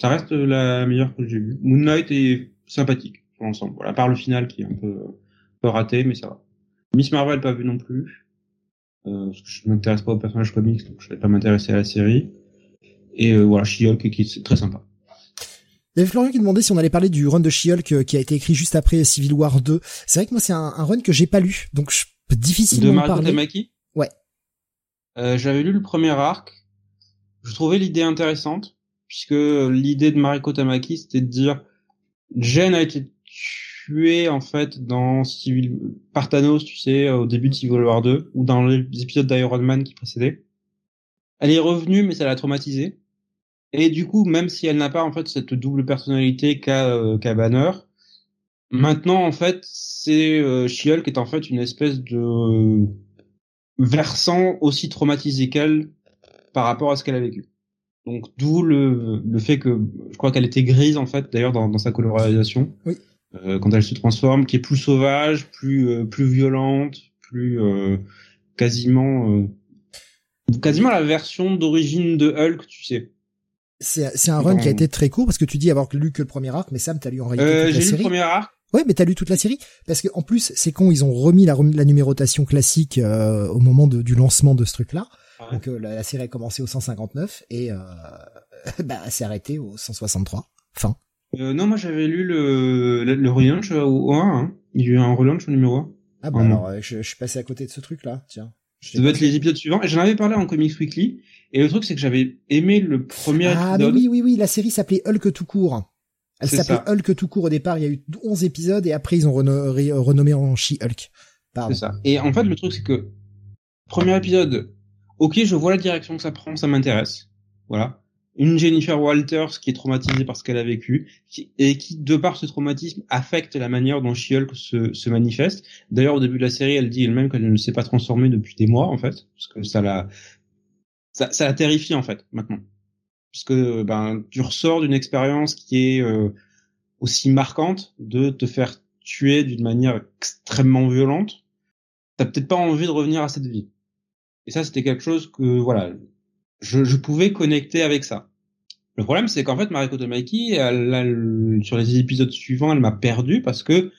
ça reste la meilleure que j'ai vue. Moon Knight est sympathique ensemble. Voilà, à part le final qui est un peu, peu raté, mais ça va. Miss Marvel pas vu non plus. Euh, parce que je m'intéresse pas aux personnages comics, donc je vais pas m'intéresser à la série. Et euh, voilà, She-Hulk qui est très sympa. Il y avait Florian qui demandait si on allait parler du run de She-Hulk euh, qui a été écrit juste après Civil War 2. C'est vrai que moi c'est un, run que j'ai pas lu, donc je peux difficilement de Mariko parler. Tamaki ouais. Euh, J'avais lu le premier arc. Je trouvais l'idée intéressante puisque l'idée de Mariko Tamaki c'était de dire Jen a été tué en fait dans Civil par Thanos, tu sais, au début de Civil War 2 ou dans les épisodes d'Iron Man qui précédaient. Elle est revenue, mais ça l'a traumatisée. Et du coup, même si elle n'a pas en fait cette double personnalité qu'a euh, Banner, maintenant en fait, c'est euh, She-Hulk est en fait une espèce de versant aussi traumatisé qu'elle par rapport à ce qu'elle a vécu. Donc d'où le, le fait que je crois qu'elle était grise en fait d'ailleurs dans, dans sa colorisation. Oui. Euh, quand elle se transforme, qui est plus sauvage, plus euh, plus violente, plus euh, quasiment quasiment la version d'origine de Hulk, tu sais. C'est un run qui a été très court parce que tu dis avoir lu que le premier arc, mais Sam t'as lu en réalité toute la série. J'ai lu le premier arc. Ouais, mais t'as lu toute la série parce que en plus c'est con, ils ont remis la, la numérotation classique au moment de, du lancement de ce truc-là. Donc la, série a commencé au 159 et euh, <laughs> bah, s'est arrêtée au 163. Fin. Euh, non, moi j'avais lu le, le, relaunch au 1. Hein. Il y a eu un relaunch au numéro 1. Ah bah alors, euh, je, je, suis passé à côté de ce truc-là, tiens. Ça doit être les épisodes suivants. Et j'en avais parlé en Comics Weekly. Et le truc, c'est que j'avais aimé le premier ah, épisode. Ah oui, oui, oui, la série s'appelait Hulk tout court. Elle s'appelait Hulk tout court au départ. Il y a eu 11 épisodes et après ils ont renommé en She-Hulk. C'est ça. Et en fait, le truc, c'est que premier épisode, ok, je vois la direction que ça prend, ça m'intéresse. Voilà une Jennifer Walters qui est traumatisée par ce qu'elle a vécu et qui, de par ce traumatisme, affecte la manière dont She-Hulk se, manifeste. D'ailleurs, au début de la série, elle dit elle-même qu'elle ne s'est pas transformée depuis des mois, en fait, parce que ça la, ça, ça la terrifie en fait maintenant, parce que ben tu ressors d'une expérience qui est euh, aussi marquante de te faire tuer d'une manière extrêmement violente. T'as peut-être pas envie de revenir à cette vie. Et ça, c'était quelque chose que voilà, je, je, pouvais connecter avec ça. Le problème, c'est qu'en fait, Mariko Tamaki, elle, sur les épisodes suivants, elle m'a perdu parce que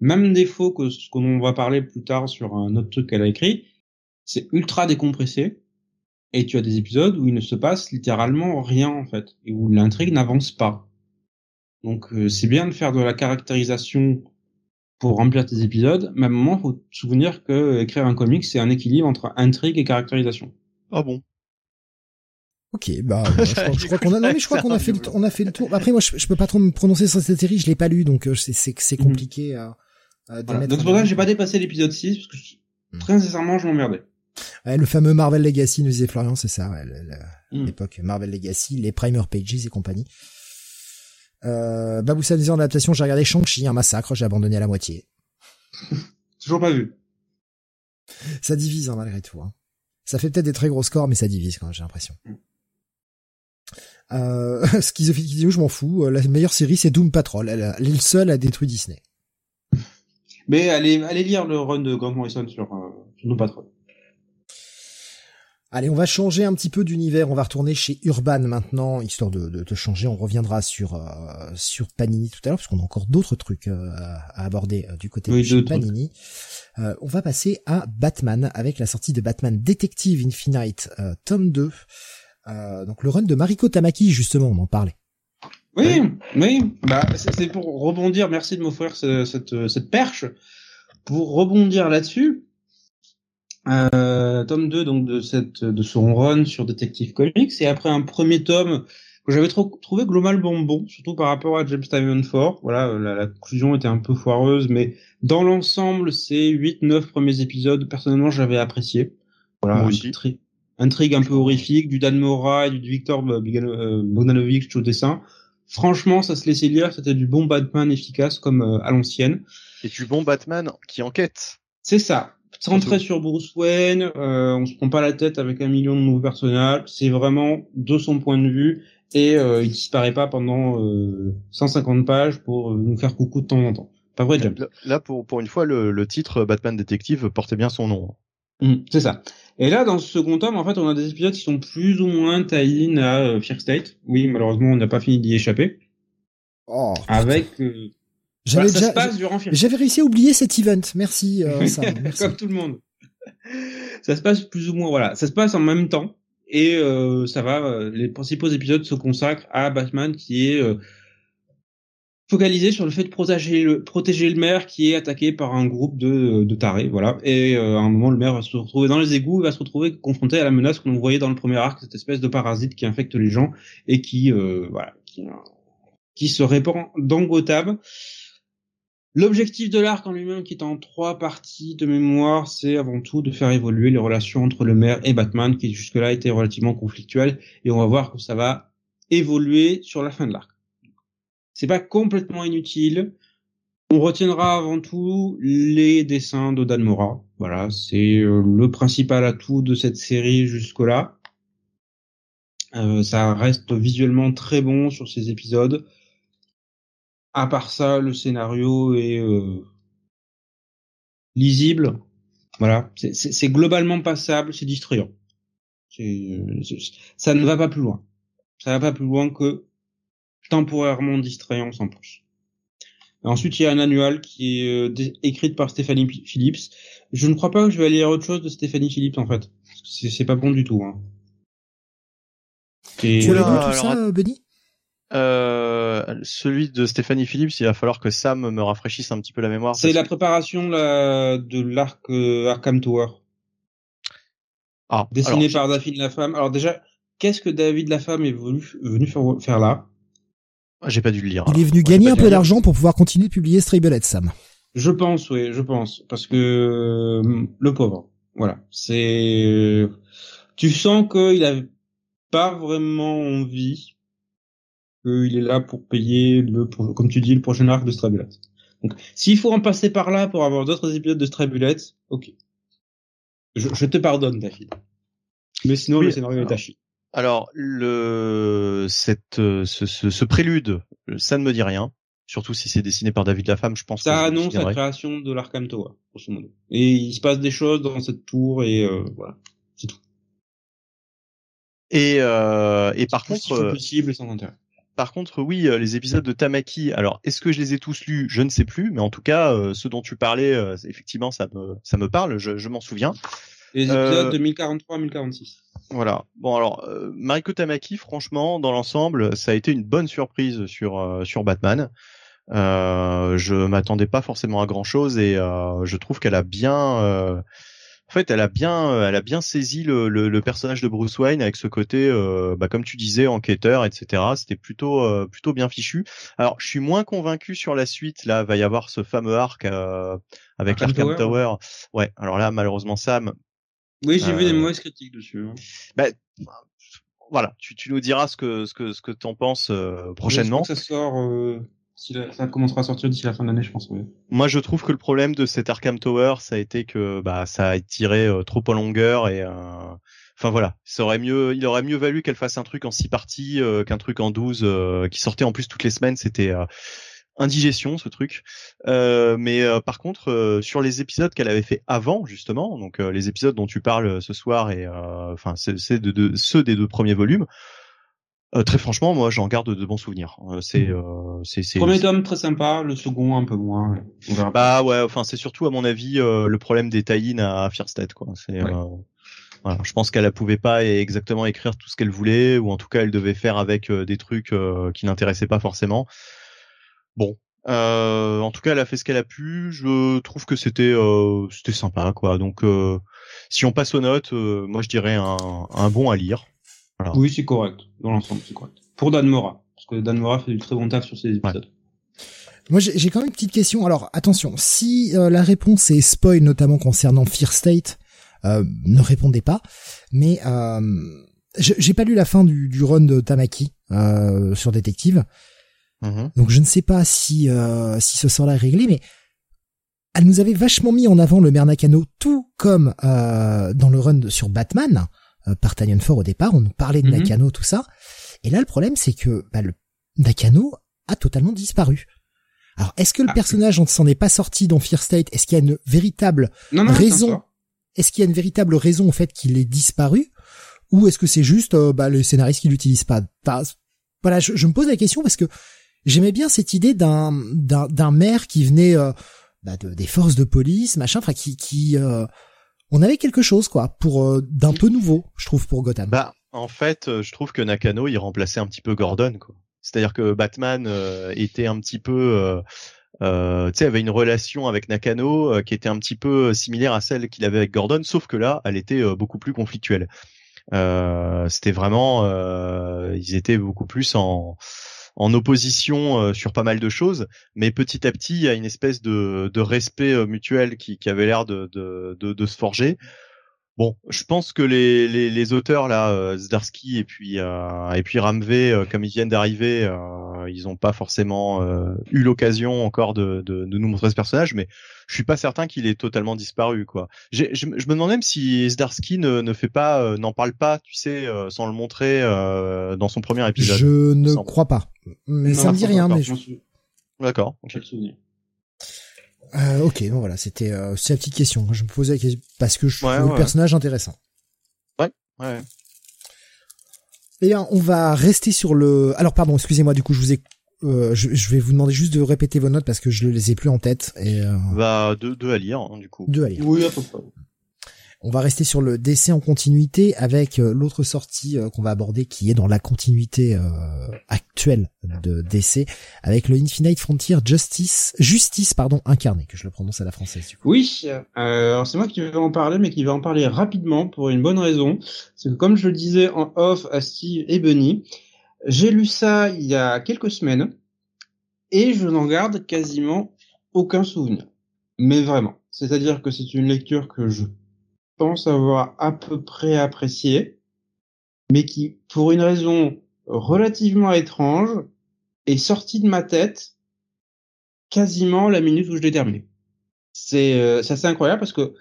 même défaut que ce qu'on va parler plus tard sur un autre truc qu'elle a écrit, c'est ultra décompressé. Et tu as des épisodes où il ne se passe littéralement rien en fait, et où l'intrigue n'avance pas. Donc euh, c'est bien de faire de la caractérisation pour remplir tes épisodes, mais à un moment, faut te souvenir que écrire un comic, c'est un équilibre entre intrigue et caractérisation. Ah bon? Ok, bah, je, crois, qu'on a, non, mais je crois qu'on a fait le, <laughs> on a fait le tour. Après, moi, je, peux pas trop me prononcer sur cette série, je l'ai pas lu, donc euh, c'est, mhm. compliqué à, à voilà. Donc c'est pour ça que j'ai pas dépassé l'épisode 6, parce que mhm. très sincèrement, je m'emmerdais. Ouais, le fameux Marvel Legacy, nous disait Florian, c'est ça, ouais, mhm. l'époque Marvel Legacy, les Primer Pages et compagnie. Euh, Baboussa disait en adaptation, j'ai regardé Shang-Chi, un massacre, j'ai abandonné à la moitié. <laughs> Toujours pas vu. Ça divise, hein, malgré tout. Hein. Ça fait peut-être des très gros scores, mais ça divise quand j'ai l'impression. Euh, <laughs> je m'en fous. La meilleure série, c'est Doom Patrol. Elle, elle est le seul à détruire Disney. Mais allez, allez lire le run de Grant Morrison sur, euh, sur Doom Patrol. Allez, on va changer un petit peu d'univers. On va retourner chez Urban maintenant, histoire de, de, de changer. On reviendra sur euh, sur Panini tout à l'heure, parce qu'on a encore d'autres trucs euh, à aborder euh, du côté de chez Panini. on va passer à Batman avec la sortie de Batman Detective Infinite tome 2. Euh, donc le run de Mariko Tamaki, justement, on en parlait. Oui, oui. Bah, c'est pour rebondir. Merci de m'offrir cette, cette perche. Pour rebondir là-dessus, euh, tome 2 donc de cette de son run sur Detective Comics et après un premier tome que j'avais trouvé globalement bon, surtout par rapport à James Tynion 4. Voilà, la, la, conclusion était un peu foireuse, mais dans l'ensemble, ces 8-9 premiers épisodes, personnellement, j'avais apprécié. Voilà, Moi aussi. Intrigue un peu horrifique, du Dan Mora et du Victor euh, Bogdanovich au dessin. Franchement, ça se laissait lire, c'était du bon Batman efficace comme euh, à l'ancienne. Et du bon Batman qui enquête. C'est ça. Centré sur Bruce Wayne, euh, on se prend pas la tête avec un million de nouveaux personnages. C'est vraiment de son point de vue et euh, il disparaît pas pendant euh, 150 pages pour euh, nous faire coucou de temps en temps. Pas vrai, James? Là, pour pour une fois, le, le titre Batman Detective portait bien son nom. Mmh, c'est ça. Et là, dans ce second tome, en fait, on a des épisodes qui sont plus ou moins tie à euh, Fear State. Oui, malheureusement, on n'a pas fini d'y échapper. Oh, avec. Euh, j'avais voilà, ça déjà, j'avais réussi à oublier cet event. Merci, euh, <laughs> merci. Comme tout le monde. ça se passe plus ou moins, voilà, ça se passe en même temps et euh, ça va. Les principaux épisodes se consacrent à Batman qui est euh, focalisé sur le fait de protéger le, protéger le maire qui est attaqué par un groupe de, de tarés, voilà. Et euh, à un moment, le maire va se retrouver dans les égouts, il va se retrouver confronté à la menace que l'on voyait dans le premier arc, cette espèce de parasite qui infecte les gens et qui, euh, voilà, qui, qui se répand dans Gotham. L'objectif de l'arc en lui-même, qui est en trois parties de mémoire, c'est avant tout de faire évoluer les relations entre le maire et Batman, qui jusque-là étaient relativement conflictuelles, et on va voir que ça va évoluer sur la fin de l'arc. C'est pas complètement inutile. On retiendra avant tout les dessins de Dan Mora. Voilà, c'est le principal atout de cette série jusque-là. Euh, ça reste visuellement très bon sur ces épisodes. À part ça, le scénario est euh, lisible. Voilà, c'est globalement passable, c'est distrayant. ça ne va pas plus loin. Ça va pas plus loin que temporairement distrayant sans plus. Ensuite, il y a un annual qui est euh, écrite par Stéphanie Phillips. Je ne crois pas que je vais aller lire autre chose de Stéphanie Phillips en fait. C'est pas bon du tout. Hein. Tu as lu tout ça. Benny? Euh, celui de Stéphanie Phillips, il va falloir que Sam me rafraîchisse un petit peu la mémoire. C'est la préparation la, de l'arc euh, Arkham Tower. Ah, dessiné alors, par David Lafemme. Alors déjà, qu'est-ce que David Lafemme est venu, venu faire, faire là? J'ai pas dû le lire. Il alors. est venu gagner un peu d'argent pour pouvoir continuer de publier Straybelet, Sam. Je pense, oui, je pense, parce que euh, le pauvre, voilà, c'est, tu sens qu'il a pas vraiment envie, qu'il est là pour payer le, pour, comme tu dis, le prochain arc de Strabulet. Donc, s'il faut en passer par là pour avoir d'autres épisodes de Strabulet, ok, je, je te pardonne, David. Mais sinon, Oui, le scénario alors, est à chier. Alors le cette euh, ce, ce, ce prélude, ça ne me dit rien. Surtout si c'est dessiné par David Lafemme, je pense. Ça que annonce la création de l'Arkham Tower, grosso modo. Et il se passe des choses dans cette tour et euh, voilà, c'est tout. Et euh, et par contre, euh, possible sans intérêt. par contre, oui, euh, les épisodes de Tamaki. Alors, est-ce que je les ai tous lus? Je ne sais plus, mais en tout cas, euh, ceux dont tu parlais, euh, effectivement, ça me ça me parle. Je, je m'en souviens. Les euh, épisodes de 1043 à 1046. Voilà. Bon alors, euh, Mariko Tamaki, franchement, dans l'ensemble, ça a été une bonne surprise sur euh, sur Batman. Euh, je m'attendais pas forcément à grand chose et euh, je trouve qu'elle a bien, euh, en fait, elle a bien, elle a bien saisi le, le, le personnage de Bruce Wayne avec ce côté, euh, bah, comme tu disais, enquêteur, etc. C'était plutôt euh, plutôt bien fichu. Alors, je suis moins convaincu sur la suite. Là, va y avoir ce fameux arc euh, avec Arkham l'Arkham Tower, Tower. Ouais. Alors là, malheureusement, Sam, Oui, j'ai vu Euh, des mauvaises critiques dessus. hein. bah, voilà, tu, tu nous diras ce que ce que ce que t'en penses euh, prochainement. Que ça sort, euh, si la- ça commencera à sortir d'ici la fin de l'année, je pense. Oui. Moi, je trouve que le problème de cet Arkham Tower, ça a été que bah ça a tiré euh, trop en longueur et euh, enfin voilà, ça aurait mieux, il aurait mieux valu qu'elle fasse un truc en six parties euh, qu'un truc en 12 euh, qui sortait en plus toutes les semaines. C'était euh, indigestion ce truc. Euh, mais euh, par contre, euh, sur les épisodes qu'elle avait fait avant justement, donc euh, les épisodes dont tu parles euh, ce soir et euh, enfin c'est c'est de, de- ceux des deux premiers volumes. euh, très franchement, moi, j'en garde de bons souvenirs. Euh, c'est, euh, c'est, Premier tome très sympa, le second un peu moins. ouais. On verra. bah ouais, enfin c'est surtout à mon avis euh, le problème des tie à State quoi. C'est Ouais. euh, Voilà, je pense qu'elle ne pouvait pas exactement écrire tout ce qu'elle voulait, ou en tout cas elle devait faire avec des trucs qui n'intéressaient pas forcément. Bon, euh, en tout cas, elle a fait ce qu'elle a pu. Je trouve que c'était euh, c'était sympa, quoi. Donc, euh, si on passe aux notes, moi je dirais un, un bon à lire. Voilà. Oui, c'est correct. Dans l'ensemble, c'est correct. Pour Dan Mora, parce que Dan Mora fait du très bon taf sur ses épisodes. Moi, j'ai quand même une petite question. Alors, attention, si la réponse est spoil, notamment concernant Fear State, ne répondez pas. Mais j'ai pas lu la fin du, du run de Tamaki sur Détective. Mhm. Donc je ne sais pas si euh, si ce sort-là est réglé, mais elle nous avait vachement mis en avant le maire Nakano, tout comme euh, dans le run sur Batman euh, par Tanyan Ford au départ, on nous parlait de mhm. Nakano, tout ça. Et là, le problème, c'est que bah, le Nakano a totalement disparu. Alors, est-ce que le ah, personnage ne s'en est pas sorti dans Fear State? Est-ce qu'il y a une véritable raison Est-ce qu'il y a une véritable raison au fait qu'il ait disparu? Ou est-ce que c'est juste euh, bah, le scénariste qui l'utilise pas? Voilà, je, je, me pose la question parce que j'aimais bien cette idée d'un d'un maire qui venait euh, bah de, des forces de police, machin, enfin qui qui euh, on avait quelque chose quoi pour euh, d'un peu nouveau, je trouve pour Gotham. Bah en fait, je trouve que Nakano il remplaçait un petit peu Gordon quoi. C'est-à-dire que Batman était un petit peu euh, tu sais, avait une relation avec Nakano qui était un petit peu similaire à celle qu'il avait avec Gordon, sauf que là, elle était beaucoup plus conflictuelle. C'était vraiment, ils étaient beaucoup plus en, en opposition euh, sur pas mal de choses, mais petit à petit, il y a une espèce de, respect euh, mutuel qui, avait l'air de, se forger. Bon, je pense que les, les, les auteurs là, euh, Zdarsky et puis euh, et puis Ramvé, euh, comme ils viennent d'arriver, ils n'ont pas forcément eu l'occasion encore de, de, de, nous montrer ce personnage, mais je suis pas certain qu'il est totalement disparu quoi. Je, je, me demande même si Zdarsky ne, ne fait pas, n'en parle pas, tu sais, sans le montrer dans son premier épisode. Je ne crois pas, mais ça me dit rien. Mais je... D'accord. Okay. Euh, ok, bon voilà, c'était euh, la petite question. Je me posais la question parce que je trouve le personnage intéressant. Ouais, ouais. Eh bien, on va rester sur le. Alors, pardon, excusez-moi. Du coup, je vous ai. Euh, je, vais vous demander juste de répéter vos notes parce que je ne les ai plus en tête. Et, euh... Bah, deux, deux à lire, hein, du coup. Deux à lire. Oui, à peu près. On va rester sur le décès en continuité avec euh, l'autre sortie euh, qu'on va aborder qui est dans la continuité euh, actuelle de décès avec le Infinite Frontier Justice Justice pardon incarné que je le prononce à la française. Du coup. Oui, alors c'est moi qui vais en parler mais qui va en parler rapidement pour une bonne raison, c'est que comme je le disais en off à Steve et Bunny, j'ai lu ça il y a quelques semaines et je n'en garde quasiment aucun souvenir. Mais vraiment, c'est-à-dire que c'est une lecture que je pense avoir à peu près apprécié, mais qui, pour une raison relativement étrange, est sorti de ma tête quasiment la minute où je l'ai terminé. C'est euh, assez incroyable parce que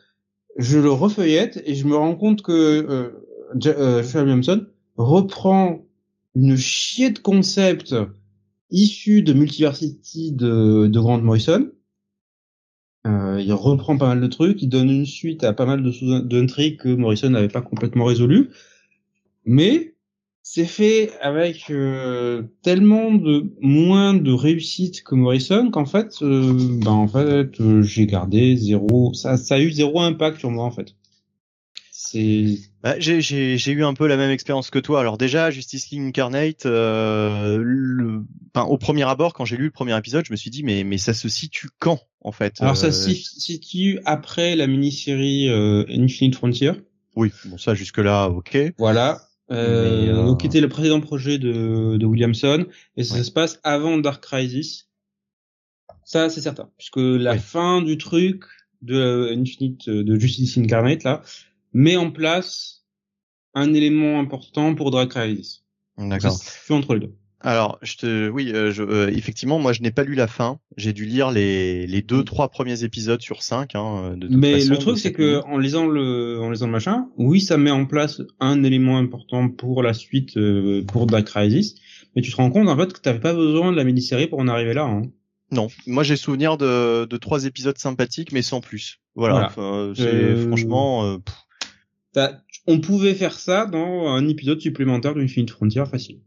je le refeuillette et je me rends compte que euh, euh Joshua Williamson reprend une chier de concepts issus de Multiversity de, de Grant Morrison euh, il reprend pas mal de trucs, il donne une suite à pas mal de d'intrigues que Morrison n'avait pas complètement résolues, mais c'est fait avec euh, tellement de moins de réussite que Morrison qu'en fait, euh, ben en fait, euh, j'ai gardé zéro, ça, ça a eu zéro impact sur moi en fait. Bah, j'ai eu un peu la même expérience que toi. Alors déjà, Justice League Incarnate, euh, le, enfin, au premier abord, quand j'ai lu le premier épisode, je me suis dit mais mais ça se situe quand en fait Alors ça euh, se situe après la mini-série euh, Infinite Frontier. Oui, bon ça jusque là, ok. Voilà. Euh, donc qui était le précédent projet de, de Williamson et ça se passe avant Dark Crisis. Ça c'est certain, puisque la fin du truc de Infinite de Justice Incarnate là, met en place un élément important pour Drag Crisis. D'accord. C'est entre les deux. Alors, je te, oui, euh, je, euh, effectivement, moi, je n'ai pas lu la fin. J'ai dû lire les les deux, trois premiers épisodes sur cinq. Hein, de toute Mais le truc, c'est que en lisant le, en lisant le machin, oui, ça met en place un élément important pour la suite, euh, pour Dark Crisis. Mais tu te rends compte en fait que t'avais pas besoin de la mini-série pour en arriver là. Hein. Non, moi j'ai souvenir de, de trois épisodes sympathiques, mais sans plus. Voilà. c'est franchement on pouvait faire ça dans un épisode supplémentaire d'une Infinite Frontier facile.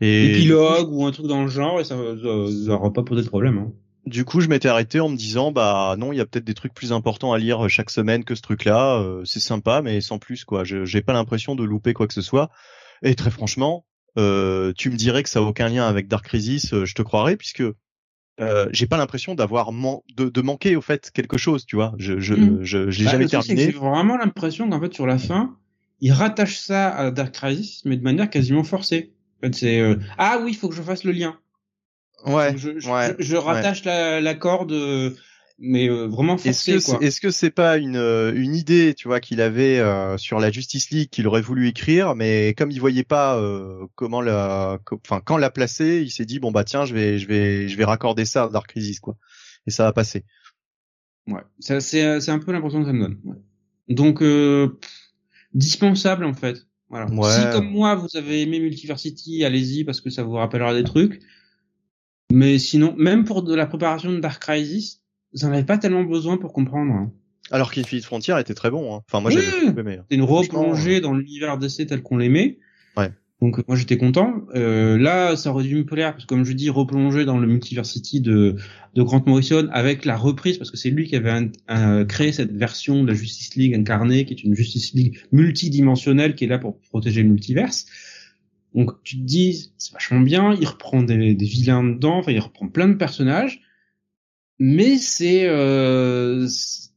Et... Épilogue ou un truc dans le genre et ça n'aura pas posé de problème. Hein. du coup, je m'étais arrêté en me disant, bah non, il y a peut-être des trucs plus importants à lire chaque semaine que ce truc-là. Euh, c'est sympa, mais sans plus, quoi. Je J'ai pas l'impression de louper quoi que ce soit. Et très franchement, euh, tu me dirais que ça a aucun lien avec Dark Crisis, euh, je te croirais, puisque euh, j'ai pas l'impression d'avoir de, de, manquer au fait quelque chose, tu vois. Je je mm. je, je bah, jamais terminé. J'ai vraiment l'impression qu'en fait sur la fin, ils rattachent ça à Dark Crisis, mais de manière quasiment forcée. En fait, c'est euh, ah oui, il faut que je fasse le lien. Ouais. Je, ouais, je, rattache la, la, corde, euh, mais euh, vraiment forcé. Est-ce que est-ce que c'est pas une euh, une idée, tu vois, qu'il avait sur la Justice League qu'il aurait voulu écrire, mais comme il voyait pas comment la, enfin quand la placer, il s'est dit bon bah tiens, je vais je vais je vais raccorder ça à Dark Crisis quoi, et ça va passer. Ouais, c'est c'est un peu l'impression que ça me donne. Ouais. Donc dispensable en fait. Voilà. Si comme moi vous avez aimé Multiversity, allez-y parce que ça vous rappellera des trucs. Mais sinon, même pour de la préparation de Dark Crisis, vous n'en avez pas tellement besoin pour comprendre. Hein. Alors qu'Infinite Frontier était très bon. Hein. Enfin, moi, j'avais aimé. Hein. C'est une replongée dans l'univers DC tel qu'on l'aimait. Ouais. Donc moi j'étais content. Euh, là, ça aurait dû me plaire parce que comme je dis, replonger dans le Multiversity de de Grant Morrison avec la reprise parce que c'est lui qui avait créé cette version de la Justice League incarnée, qui est une Justice League multidimensionnelle qui est là pour protéger le multiverse. Donc tu te dis, c'est vachement bien, il reprend des, des, vilains dedans, enfin il reprend plein de personnages, mais c'est euh,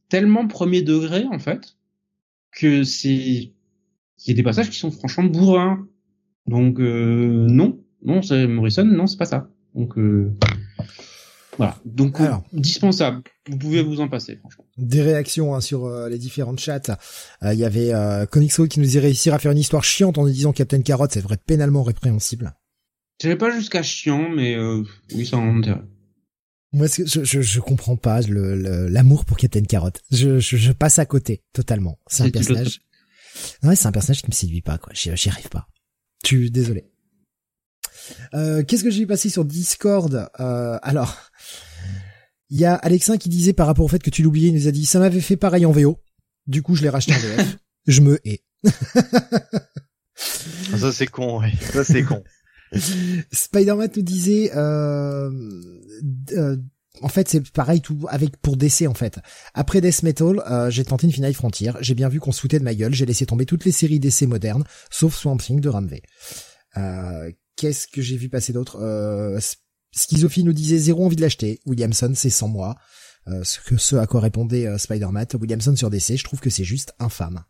tellement premier degré en fait que c'est il y a des passages qui sont franchement bourrins. Donc euh, non, non c'est Morrison, non c'est pas ça. Donc euh, voilà. Donc Alors, dispensable. Vous pouvez vous en passer, franchement. Des réactions hein, sur euh, les différents chats. Euh, il y avait euh, qui nous disait réussir à faire une histoire chiante en nous disant Captain Carotte, c'est vrai pénalement répréhensible. J'irais pas jusqu'à chiant, mais euh, oui, ça en intérêt. Moi, je, je, je comprends pas l'amour pour Captain Carotte. Je, je, je, passe à côté totalement. C'est un <laughs> personnage. Non, c'est un personnage qui me séduit pas, quoi. J'y arrive pas. Tu, désolé. Euh, Qu'est-ce que j'ai passé sur Discord? Euh, Alors, il y a Alexin qui disait par rapport au fait que tu l'oubliais, il nous a dit ça m'avait fait pareil en VO. Du coup, je l'ai racheté en VF. <laughs> je me hais. ça c'est con, oui. Ça c'est con. <laughs> <laughs> Spider-Man nous disait euh, euh, en fait, c'est pareil tout avec pour DC en fait. Après Death Metal, euh, j'ai tenté une finale Frontier. J'ai bien vu qu'on se foutait de ma gueule. J'ai laissé tomber toutes les séries DC modernes, sauf Swamp Thing de Ramvé. Euh, Qu'est-ce que j'ai vu passer d'autre? Euh, Schizophie nous disait zéro envie de l'acheter. Williamson, c'est sans moi. Euh, ce, que, ce à quoi répondait euh, Spider-Man. Williamson sur DC, je trouve que c'est juste infâme.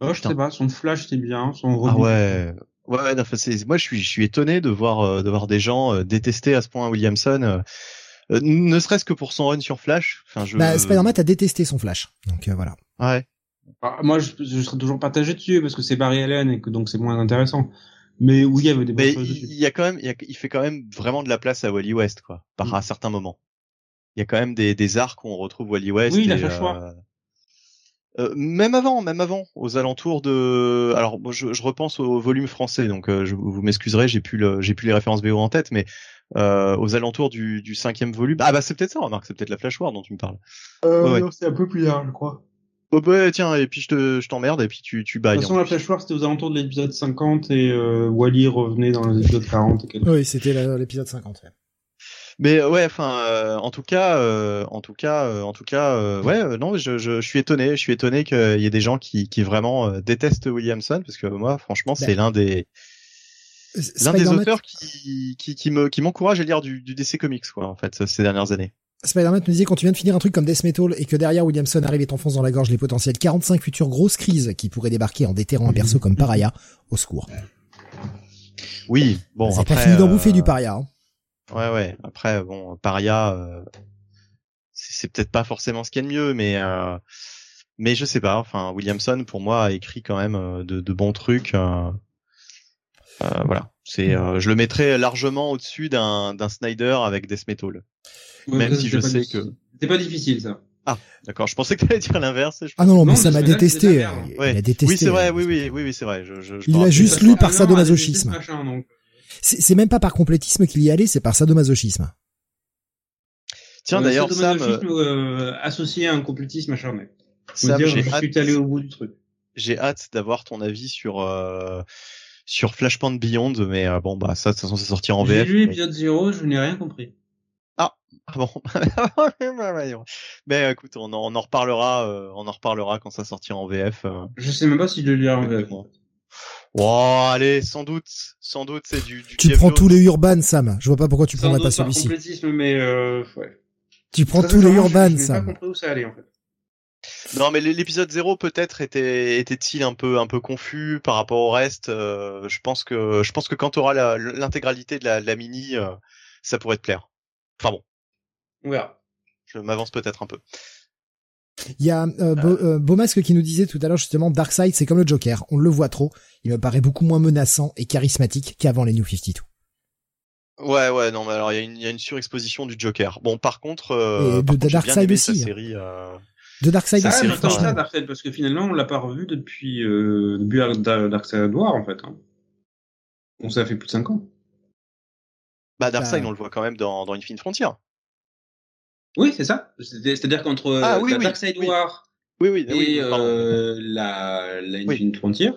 Oh, je sais pas, son flash c'est bien, son Ah ouais. Ouais, moi je suis je suis étonné de voir euh, de voir des gens euh, détester à ce point Williamson ne serait-ce que pour son run sur Flash. Enfin, je... Bah, Spider-Man a détesté son Flash. Donc voilà. Ouais. Ah, moi je, je serais toujours partagé dessus parce que c'est Barry Allen et que donc c'est moins intéressant. Mais oui, il y avait des bonnes choses Il y a quand même, il, fait quand même vraiment de la place à Wally West, quoi, par mm. à certains moments. Il y a quand même des, des arcs où on retrouve Wally West. Oui, il a fait choix. Euh, même avant, même avant, aux alentours de. Alors, je, je repense au volume français, donc euh, je, vous m'excuserez, j'ai plus le, j'ai plus les références VO en tête, mais euh, aux alentours du, du cinquième volume. Ah bah c'est peut-être ça, remarque, c'est peut-être la Flash War dont tu me parles. Euh, non, c'est un peu plus tard, je crois. Oh bah tiens, et puis je te, je t'emmerde et puis tu, tu bailles. De toute façon, la Flash War c'était aux alentours de l'épisode 50 et euh, Wally revenait dans l'épisode 40. Et oui, c'était l'épisode 50. Ouais. Mais euh, ouais, enfin, euh, en tout cas, euh, en tout cas, euh, en tout cas, euh, ouais, non, je, je, je, suis étonné, je suis étonné qu'il y ait des gens qui, qui vraiment détestent Williamson parce que moi, franchement, c'est ben, l'un des l'un des auteurs qui, qui, qui me qui m'encourage à lire du, du DC Comics quoi, en fait, ces dernières années. Spider-Man me disait quand tu viens de finir un truc comme Death Metal et que derrière Williamson arrive et t'enfonce dans la gorge les potentiels 45 futures grosses crises qui pourraient débarquer en déterrant un perso comme Paraya, au secours. Oui, bon. C'est pas fini d'en bouffer du Paria. Hein. Ouais, ouais. Après, bon, Paria, euh, c'est peut-être pas forcément ce qu'il y a de mieux, mais euh, mais je sais pas. Enfin, Williamson pour moi a écrit quand même euh, de, de bons trucs. Euh, voilà. C'est, je le mettrais largement au-dessus d'un d'un Snyder avec Death Metal. Même si je sais que. C'est pas difficile ça. Ah, d'accord. Je pensais que tu allais dire l'inverse. Ah non, non, mais ça m'a détesté. Il a détesté. Oui, c'est vrai. Oui, oui, oui, oui, c'est vrai. Je, je, il a juste lu par sadomasochisme. C'est même pas par complétisme qu'il y allait, c'est par sadomasochisme. Tiens, euh, d'ailleurs, Sam, euh, associé à un complétisme acharné. Sam, dire, je suis allé au bout du truc. J'ai hâte d'avoir ton avis sur euh, sur Flashpoint Beyond, mais euh, bon, bah ça, de toute façon, ça sortira en VF. J'ai lu l'épisode 0, je n'ai rien compris. Ah bon <laughs> Mais écoute, on en, on en reparlera, euh, on en reparlera quand ça sortira en VF. euh. Je sais même pas si je le lirai en VF. Oh, allez, sans doute, sans doute, c'est du. du Tu Jeff prends Jones. tous les Urban, Sam. Je vois pas pourquoi tu Sans prendrais doute pas celui-ci. complétisme, mais euh, ouais. Tu prends tous les Urban, je- J'ai pas Sam. compris où ça allait en fait. Non, mais l'épisode 0 peut-être était était-il un peu un peu confus par rapport au reste. euh, je pense que je pense que quand tu auras l'intégralité de la, de la mini, euh, ça pourrait te plaire. Enfin bon, On verra. je m'avance peut-être un peu. Il y a euh, Beau- euh, Beaumasque qui nous disait tout à l'heure justement Darkseid c'est comme le Joker, on le voit trop, il me paraît beaucoup moins menaçant et charismatique qu'avant les New 52. Ouais, ouais, non, mais alors il y a une il y a une surexposition du Joker. Bon, par contre, euh, Et de- par de Darkseid sa aussi, hein. série. euh, De Darkseid Ça aussi, ça, Darkseid, parce que finalement, on l'a pas revu depuis, euh, depuis Dark- Dark- Darkseid War, en fait. Hein. Bon, ça fait plus de 5 ans. Bah, Darkseid, Bah. on le voit quand même dans dans Infinite Frontier. Oui, c'est ça. C'est- C'est-à-dire qu'entre euh, Ah, oui, la oui, Darkseid oui. War Oui, oui, et oui, euh, la, la Oui. Infinite Frontier,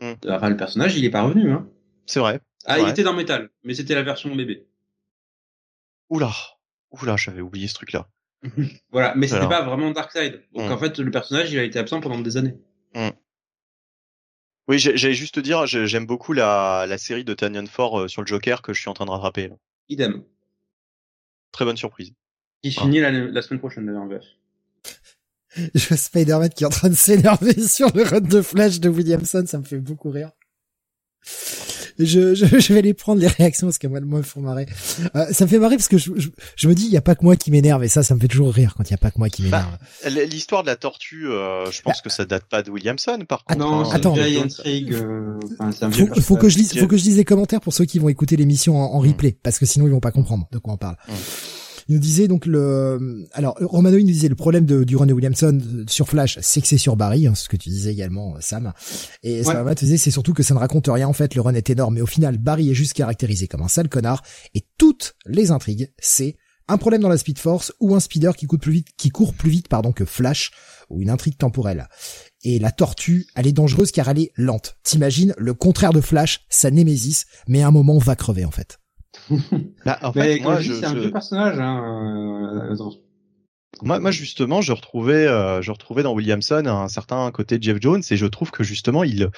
Hmm. enfin, le personnage, il est pas revenu. Hein. C'est vrai. Ah, il était dans Metal, mais c'était la version bébé. Oula, oula, j'avais oublié ce truc-là. <laughs> Voilà, mais c'était pas vraiment Darkseid. Donc Hmm. en fait, le personnage, il a été absent pendant des années. Oui, j'ai- j'allais juste te dire, j'ai- j'aime beaucoup la, la série de Tanyan Ford euh, sur le Joker que je suis en train de rattraper. Idem. Très bonne surprise. Qui Ah. finit la, la semaine prochaine d'ailleurs en VF. <laughs> Je vois Spider-Man qui est en train de s'énerver <laughs> sur le run de Flash de Williamson, ça me fait beaucoup rire. Je, je, <laughs> je vais les prendre les réactions parce que moi, moi, me font marrer. Euh, ça me fait marrer parce que je, je, je me dis, il y a pas que moi qui m'énerve et ça, ça me fait toujours rire quand il y a pas que moi qui m'énerve. L- L'histoire de la tortue, euh, je pense que ça date pas de Williamson, par contre. Non, hein. c'est attends. une intrigue. euh, enfin, vieux faut, faut que je lise, faut que je lise les commentaires pour ceux qui vont écouter l'émission en, en replay, parce que sinon ils vont pas comprendre de quoi on parle. Mm. Il nous disait donc le, alors Romano il nous disait le problème de, du run de Williamson sur Flash, c'est que c'est sur Barry, hein, ce que tu disais également euh, Sam. Et Ouais. Spider-Man te disait c'est surtout que ça ne raconte rien en fait, le run est énorme, mais au final Barry est juste caractérisé comme un sale connard et toutes les intrigues c'est un problème dans la Speed Force ou un speeder qui court plus vite, qui court plus vite pardon que Flash ou une intrigue temporelle. Et la tortue, elle est dangereuse car elle est lente. T'imagines le contraire de Flash, sa némésis, mais à un moment va crever en fait. <laughs> Bah, en Mais fait, comme moi, je c'est un je- vieux personnage. Hein, euh, moi, moi, justement, je retrouvais, euh, je retrouvais dans Williamson un certain côté de Jeff Jones et je trouve que justement, il,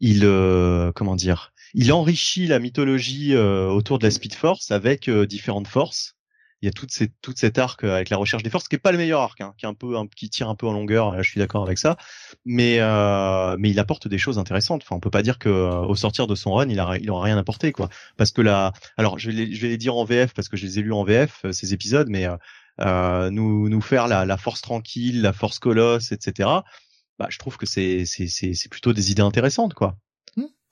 il, euh, comment dire, il enrichit la mythologie euh, autour de la Speed Force avec différentes forces. Il y a toute cette, toute cet arc euh, avec la recherche des forces, qui est pas le meilleur arc, hein, qui est un peu, un- qui tire un peu en longueur. Là, je suis d'accord avec ça, mais euh, mais il apporte des choses intéressantes. Enfin, on peut pas dire que euh, au sortir de son run, il a, il aura rien apporté, quoi. Parce que là, alors je vais, les, je vais les dire en VF parce que je les ai lus en VF euh, ces épisodes, mais euh, euh, nous nous faire la, la force tranquille, la force colosse, etc. Bah, je trouve que c'est c'est c'est plutôt des idées intéressantes, quoi.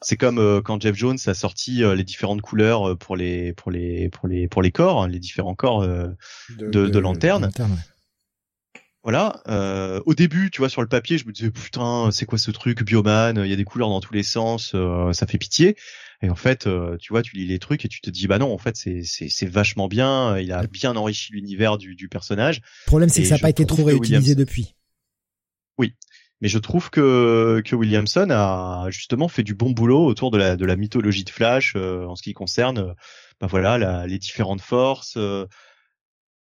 C'est comme euh, quand Jeff Jones a sorti euh, les différentes couleurs euh, pour les pour les pour les pour les corps, hein, les différents corps. euh, De- de lanterne. ouais. voilà. Euh, au début, tu vois, sur le papier, je me disais putain, c'est quoi ce truc, Bioman Il y a des couleurs dans tous les sens, euh, ça fait pitié. Et en fait, euh, tu vois, tu lis les trucs et tu te dis bah non, en fait, c'est c'est c'est vachement bien. Il a bien enrichi l'univers du du personnage. Le problème c'est que ça n'a pas été trop réutilisé Williams- depuis. Mais je trouve que que Williamson a justement fait du bon boulot autour de la de la mythologie de Flash euh, en ce qui concerne, bah voilà, la- les différentes forces. euh.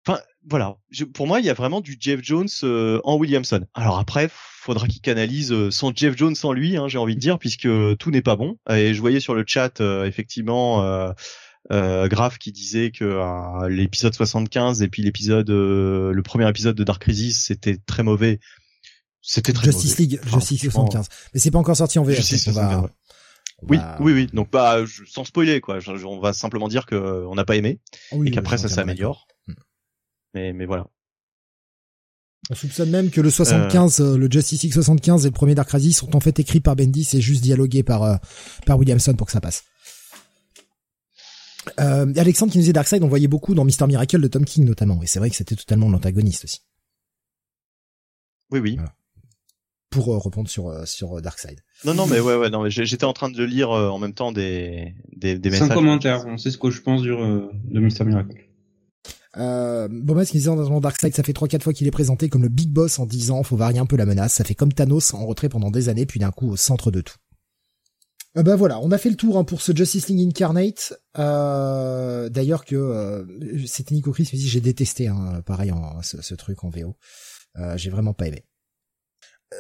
Enfin voilà, Je- pour moi il y a vraiment du Jeff Jones euh, en Williamson. Alors après, faudra qu'il canalise euh, son Jeff Jones sans lui, hein, j'ai envie de dire, puisque tout n'est pas bon. Et je voyais sur le chat euh, effectivement. Graf qui disait que l'épisode 75 et puis l'épisode le premier épisode de Dark Crisis c'était très mauvais c'était très Justice mauvais. League, Enfin, Justice franchement, 75. Mais c'est pas encore sorti en VF. Justice donc on va- 75, ouais. on Oui, va- oui, oui. Donc bah, je- sans spoiler quoi. Je- je- on va simplement dire que euh, on n'a pas aimé Ah oui, et qu'après oui, ça s'améliore. d'accord. Mais mais voilà. On soupçonne même que le 75, euh, le Justice League 75 et le premier Dark Crisis sont en fait écrits par Bendis et juste dialogués par euh, par Williamson pour que ça passe. Euh, Alexandre qui nous disait Darkseid, on voyait beaucoup dans Mister Miracle de Tom King notamment, et c'est vrai que c'était totalement l'antagoniste aussi. Oui, oui. Voilà. Pour euh, répondre sur euh, sur euh, Darkseid. Non, non, mais ouais, ouais. Non, j'étais en train de lire euh, en même temps des des, des Sans messages. commentaire, on sait ce que je pense du, euh, de Mister Miracle. Euh, Bomas qui disait dans Darkseid, ça fait trois quatre fois qu'il est présenté comme le big boss en disant faut varier un peu la menace. Ça fait comme Thanos en retrait pendant des années, puis d'un coup au centre de tout. Euh, bah voilà, on a fait le tour hein, pour ce Justice League Incarnate. Euh, D'ailleurs que euh, c'était Nico Chris, mais j'ai détesté, hein, pareil, en, ce, ce, truc en VO. Euh, j'ai vraiment pas aimé.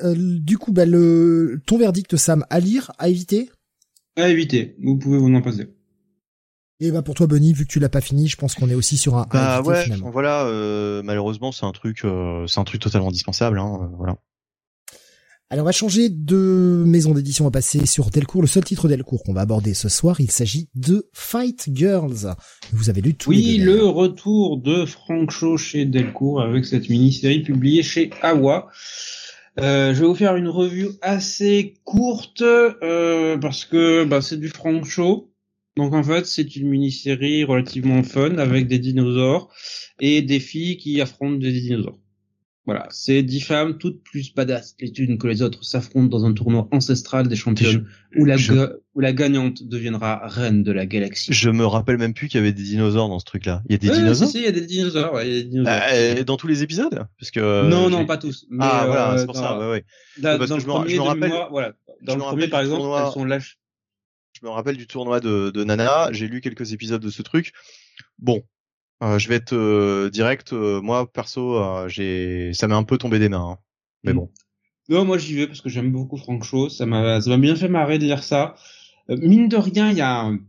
Euh, du coup, bah, le ton verdict, Sam, à lire, à éviter À éviter. Vous pouvez vous en passer. Et bah pour toi, Benny, vu que tu l'as pas fini, je pense qu'on est aussi sur un. Bah éviter, ouais, finalement. voilà. euh, malheureusement, c'est un truc, euh, c'est un truc totalement indispensable. Hein, euh, voilà. Allez, on va changer de maison d'édition, on va passer sur Delcourt. Le seul titre Delcourt qu'on va aborder ce soir, il s'agit de Fight Girls. Vous avez lu tout Oui, le retour de Frank Shaw chez Delcourt avec cette mini-série publiée chez Awa. Euh, je vais vous faire une revue assez courte euh, parce que bah, c'est du Shaw. Donc en fait, c'est une mini-série relativement fun avec des dinosaures et des filles qui affrontent des dinosaures. Voilà, c'est dix femmes toutes plus badass les unes que les autres s'affrontent dans un tournoi ancestral des championnes où la, je- ga- où la gagnante deviendra reine de la galaxie. Je me rappelle même plus qu'il y avait des dinosaures dans ce truc-là. Il y a des Ouais, dinosaures si, si, il y a des dinosaures, ouais, il y a des dinosaures. Euh, dans tous les épisodes Parce que non, j'ai- non, pas tous. Mais Ah voilà, euh, c'est pour dans, ça. Ouais, ouais. dans- parce dans que le je me premier je me rappelle- mémoire, voilà. Dans je le premier, par du exemple, tournoi- elles sont lâches. Je me rappelle du tournoi de, de Nana. J'ai lu quelques épisodes de ce truc. Bon, euh, je vais être euh, direct. euh, moi, perso, j'ai, ça m'est un peu tombé des mains. hein. Mais Mm. bon. Non, moi j'y vais parce que j'aime beaucoup Frank Shaw. Ça m'a, ça m'a bien fait marrer de lire ça. Mine de rien, il y a une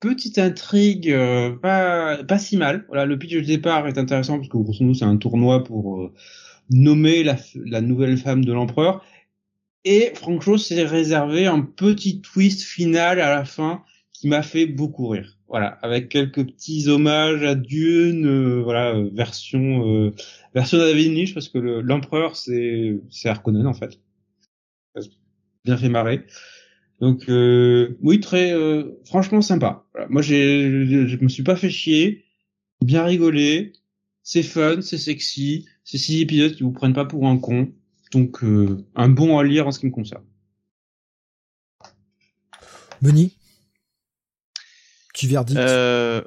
petite intrigue pas pas si mal. Voilà, le pitch de départ est intéressant parce que grosso modo c'est un tournoi pour nommer la, nouvelle femme de l'empereur. Et Frank Shaw s'est réservé un petit twist final à la fin qui m'a fait beaucoup rire. Voilà, avec quelques petits hommages à Dune, euh, voilà, version euh, version David Lynch parce que le- l'empereur c'est c'est Harkonnen en fait. Bien fait marrer. Donc euh, oui, très euh, franchement sympa. Voilà. Moi j'ai je, je me suis pas fait chier, bien rigolé, c'est fun, c'est sexy, c'est six épisodes qui vous prennent pas pour un con. Donc euh, un bon à lire en ce qui me concerne. Benny? Tu verdict Euh,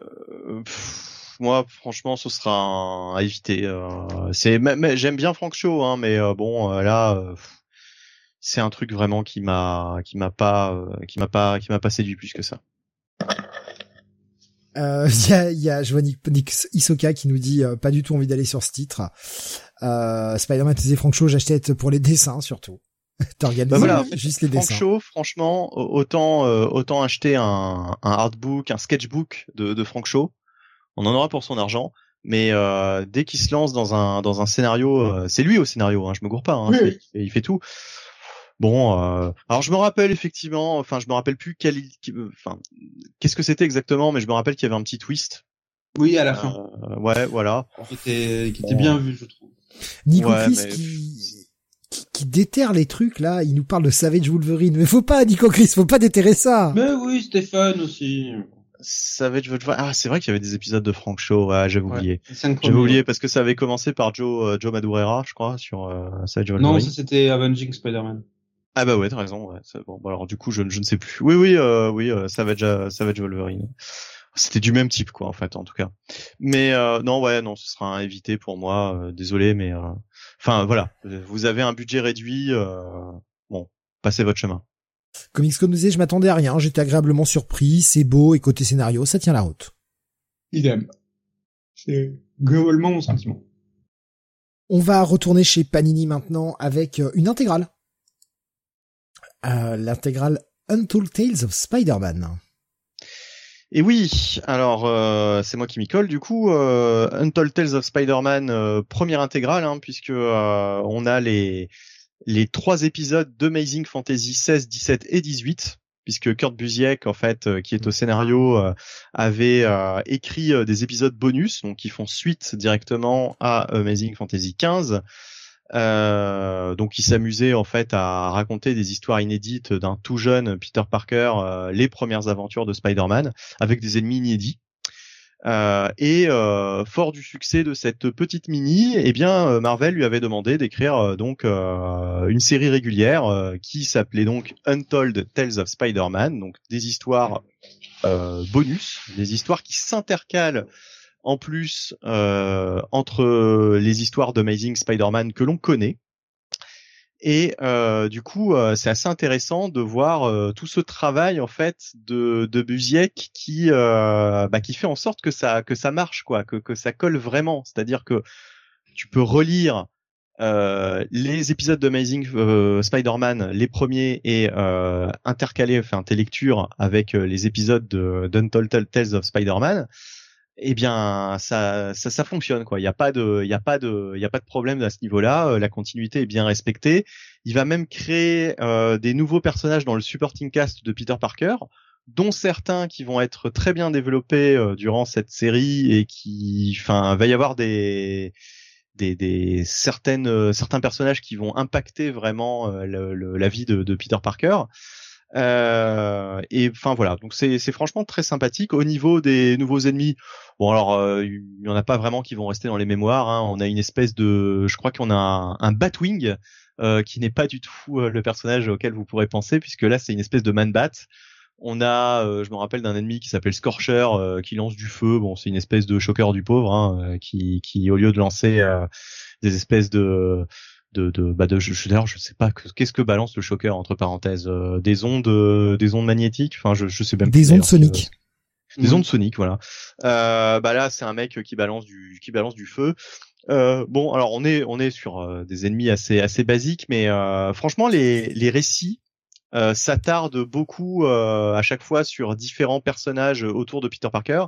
pff, moi, franchement, ce sera un, à éviter. euh, c'est, j'aime bien Frank Shaw, hein, mais euh, bon, euh, là, c'est un truc vraiment qui m'a, qui m'a pas, qui m'a pas, qui m'a pas séduit plus que ça. Euh, <laughs> Il y a, il y a, je vois Nick, Nick Isoka qui nous dit euh, pas du tout envie d'aller sur ce titre. Euh, Spider-Man disait Frank Shaw, j'achetais pour les dessins surtout. <laughs> T'organises Bah voilà, juste les Frank dessins. Shaw, franchement, au- autant, euh, autant acheter un, un artbook, un sketchbook de, de Frank Shaw, on en aura pour son argent. Mais euh, dès qu'il se lance dans un dans un scénario, euh, c'est lui au scénario, hein, je me gourre pas, hein, Oui, il fait tout. Bon, euh, alors je me rappelle effectivement, enfin je me rappelle plus quel, enfin qu'est-ce que c'était exactement, mais je me rappelle qu'il y avait un petit twist. Oui, à la fin. Euh, ouais, voilà. Qui était, qui était bien vu, je trouve. Nico Ouais, Chris mais- qui, qui, déterre les trucs là, il nous parle de Savage Wolverine. Mais faut pas, Nico Chris, faut pas déterrer ça. Mais oui, Stéphane aussi. Savage Wolverine. Ah, c'est vrai qu'il y avait des épisodes de Frank Shaw. Ouais, j'avais Ouais, oublié. J'avais oublié parce que ça avait commencé par Joe euh, Joe Madureira, je crois, sur euh, Savage Non, Wolverine. ça c'était Avenging Spider-Man. Ah bah ouais, t'as raison. Ouais. Bon, bah alors du coup, je, je ne sais plus. Oui, oui, euh, oui, euh, Savage, euh, Savage Wolverine. C'était du même type, quoi, en fait, en tout cas. Mais euh, non, ouais, non, ce sera un évité pour moi. euh, désolé, mais euh, enfin voilà, vous avez un budget réduit. euh, bon, passez votre chemin. Comics Code nous disait, je m'attendais à rien, j'étais agréablement surpris, c'est beau et côté scénario, ça tient la route. Idem. C'est globalement mon sentiment. On va retourner chez Panini maintenant avec une intégrale. Euh, L'intégrale Untold Tales of Spider-Man. Et oui, alors euh, c'est moi qui m'y colle du coup. Euh, Untold Tales of Spider-Man, euh, première intégrale, hein, puisque on a les les trois épisodes d'Amazing Fantasy 16, 17 et 18, puisque Kurt Busiek, en fait, qui est au scénario, avait euh, écrit des épisodes bonus, donc qui font suite directement à Amazing Fantasy 15. Euh, donc il s'amusait en fait à raconter des histoires inédites d'un tout jeune Peter Parker, euh, les premières aventures de Spider-Man, avec des ennemis inédits. Euh, et euh, fort du succès de cette petite mini, eh bien euh, Marvel lui avait demandé d'écrire donc une série régulière qui s'appelait donc Untold Tales of Spider-Man, donc des histoires bonus, des histoires qui s'intercalent en plus euh, entre les histoires d'Amazing Spider-Man que l'on connaît. Et euh, du coup, euh, c'est assez intéressant de voir euh, tout ce travail en fait de, de Busiek qui bah, qui fait en sorte que ça que ça marche quoi, que que ça colle vraiment. C'est-à-dire que tu peux relire les épisodes d'Amazing Spider-Man, les premiers, et intercaler, enfin tes lectures avec les épisodes de d'Untold Tales of Spider-Man eh bien ça, ça, ça fonctionne quoi. Il n'y a pas de, il y a pas de, il y a pas de problème à ce niveau-là. Euh, la continuité est bien respectée. Il va même créer euh, des nouveaux personnages dans le supporting cast de Peter Parker, dont certains qui vont être très bien développés euh, durant cette série et qui, enfin, va y avoir des des, des certaines certains personnages qui vont impacter vraiment la vie de, de Peter Parker. Euh, et enfin voilà, donc c'est franchement très sympathique. Au niveau des nouveaux ennemis, bon alors euh, il y en a pas vraiment qui vont rester dans les mémoires. Hein. On a une espèce de, je crois qu'on a un, un Batwing euh, qui n'est pas du tout euh, le personnage auquel vous pourrez penser, puisque là c'est une espèce de man-bat. On a, je me rappelle d'un ennemi qui s'appelle Scorcher, qui lance du feu. Bon, c'est une espèce de choqueur du pauvre, hein, qui, qui au lieu de lancer des espèces de de, de, bah de je, d'ailleurs je sais pas qu'est-ce que balance le choqueur entre parenthèses euh, des ondes euh, des ondes magnétiques? Enfin je je sais même des ondes soniques. des ondes soniques voilà. Euh, bah là c'est un mec qui balance du qui balance du feu. Euh, bon alors on est on est sur euh, des ennemis assez assez basiques mais franchement les les récits s'attardent beaucoup à chaque fois sur différents personnages autour de Peter Parker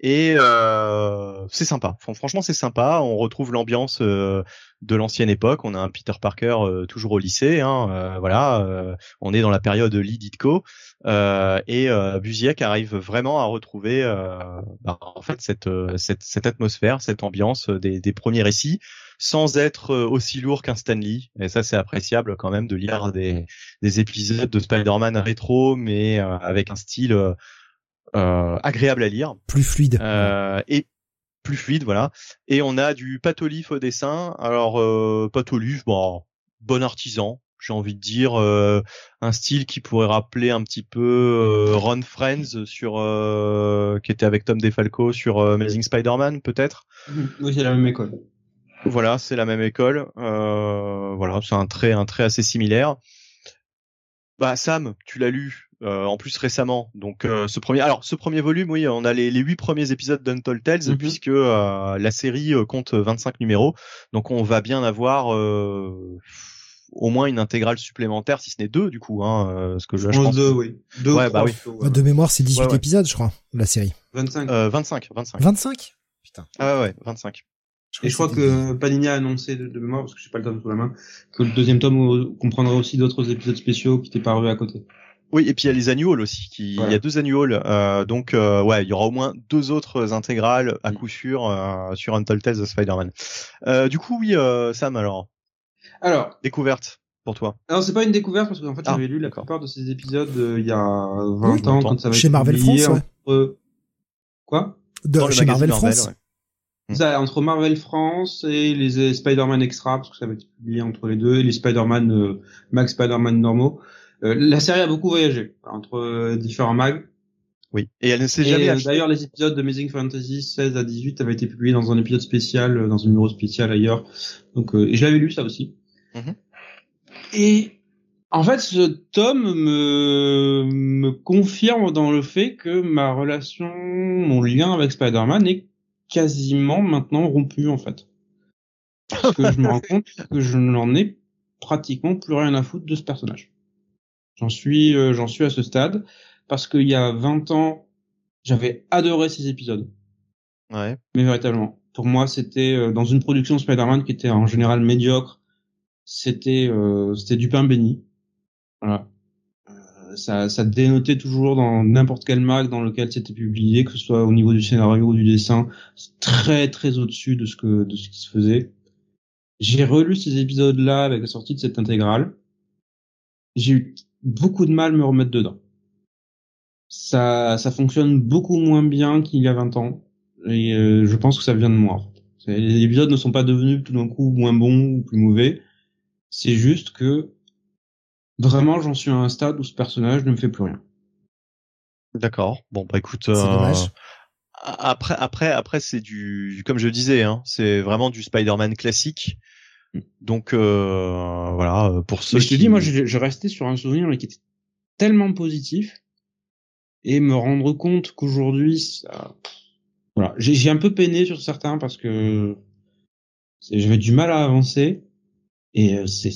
et euh, c'est sympa. Franchement, c'est sympa. On retrouve l'ambiance euh, de l'ancienne époque. On a un Peter Parker euh, toujours au lycée. Hein, euh, voilà, on est dans la période Lee Ditko et Busiek arrive vraiment à retrouver bah, en fait cette, cette, cette atmosphère, cette ambiance des, des premiers récits, sans être aussi lourd qu'un Stanley. Et ça, c'est appréciable quand même de lire des, des épisodes de Spider-Man rétro, mais avec un style euh, agréable à lire, plus fluide, euh, et plus fluide, voilà. Et on a du patolif au dessin. Alors euh, patolif, bon, bon artisan, j'ai envie de dire euh, un style qui pourrait rappeler un petit peu euh, Ron Friends sur euh, qui était avec Tom DeFalco sur Amazing Spider-Man peut-être. Mhm. Oui, c'est la même école. Voilà, c'est la même école. voilà, c'est un trait un trait assez similaire. Bah Sam, tu l'as lu. Euh, en plus récemment. Donc euh, ce premier, alors ce premier volume, oui, on a les, les 8 premiers épisodes d'Untold Tales mhm. puisque euh, la série compte 25 numéros. Donc on va bien avoir au moins une intégrale supplémentaire, si ce n'est deux du coup. Hein, ce que je, je pense. Deux, oui. Deux ouais, bah oui. De mémoire, c'est 18 épisodes, je crois, la série. 25. 25, 25. 25 Putain. Ah ouais, 25. et je crois que Panini a annoncé de, mémoire, parce que j'ai pas le tome sous la main, que le deuxième tome comprendra aussi d'autres épisodes spéciaux qui étaient parus à côté. Oui, et puis il y a les annuals aussi. Qui... Il y a deux annuals, euh, donc euh, ouais, il y aura au moins deux autres intégrales à mm. coup sûr euh, sur Untold Tales of Spider-Man. Euh, du coup, oui, euh, Sam, alors. Alors. Découverte pour toi. Alors c'est pas une découverte parce qu'en fait j'avais ah, lu la plupart de ces épisodes il y a 20 ans quand ça va chez Marvel France. Ouais. Quoi? De, Chez Marvel, France. Ça, entre Marvel France et les Spider-Man Extra, parce que ça va être publié entre les deux, et les Spider-Man, Max Spider-Man normaux. Euh, la série a beaucoup voyagé entre euh, différents mags. Oui. Et elle ne s'est jamais. Euh, d'ailleurs, les épisodes de Amazing Fantasy 16 à 18 avaient été publiés dans un épisode spécial, dans un numéro spécial ailleurs. Donc, et je l'avais lu ça aussi. Mm-hmm. Et en fait, ce tome me, me confirme dans le fait que ma relation, mon lien avec Spider-Man est quasiment maintenant rompu en fait. Parce que je me rends <laughs> compte que je n'en ai pratiquement plus rien à foutre de ce personnage. J'en suis, euh, j'en suis à ce stade parce qu'il y a 20 ans, j'avais adoré ces épisodes. Ouais. Mais véritablement, pour moi, c'était euh, dans une production Spider-Man qui était en général médiocre. C'était, euh, c'était du pain béni. Voilà. ça, ça dénotait toujours dans n'importe quel mag dans lequel c'était publié, que ce soit au niveau du scénario ou du dessin, très très au-dessus de ce que de ce qui se faisait. J'ai relu ces épisodes-là avec la sortie de cette intégrale. J'ai eu beaucoup de mal me remettre dedans. Ça, ça fonctionne beaucoup moins bien qu'il y a 20 ans. Et euh, je pense que ça vient de moi. Les épisodes ne sont pas devenus tout d'un coup moins bons ou plus mauvais. C'est juste que vraiment j'en suis à un stade où ce personnage ne me fait plus rien. D'accord. Bon bah écoute. Euh, après, après, après, c'est du, comme je disais, hein, c'est vraiment du Spider-Man classique. Donc euh, voilà, pour ceux. Mais je te qui... dis, moi, je, je restais sur un souvenir qui était tellement positif et me rendre compte qu'aujourd'hui, ça... voilà, j'ai un peu peiné sur certains parce que j'avais du mal à avancer et euh, c'est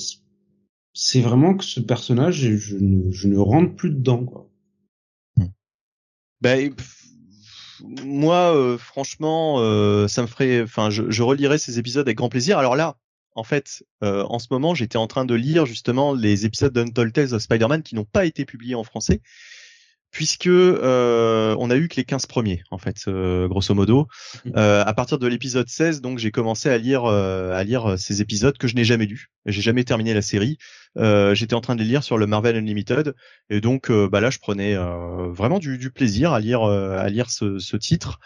c'est vraiment que ce personnage, je ne, je ne rentre plus dedans quoi. Ben, moi, euh, franchement, euh, ça me ferait, enfin, je, je relirai ces épisodes avec grand plaisir. Alors là, en fait, euh, en ce moment, j'étais en train de lire justement les épisodes d'Untold Tales of Spider-Man qui n'ont pas été publiés en français, puisque euh, on a eu que les 15 premiers, en fait, euh, grosso modo. Mhm. Euh, à partir de l'épisode 16, donc j'ai commencé à lire euh, à lire ces épisodes que je n'ai jamais lus. J'ai jamais terminé la série. Euh, J'étais en train de les lire sur le Marvel Unlimited, et donc euh, bah là, je prenais euh, vraiment du, du plaisir à lire euh, à lire ce, ce titre.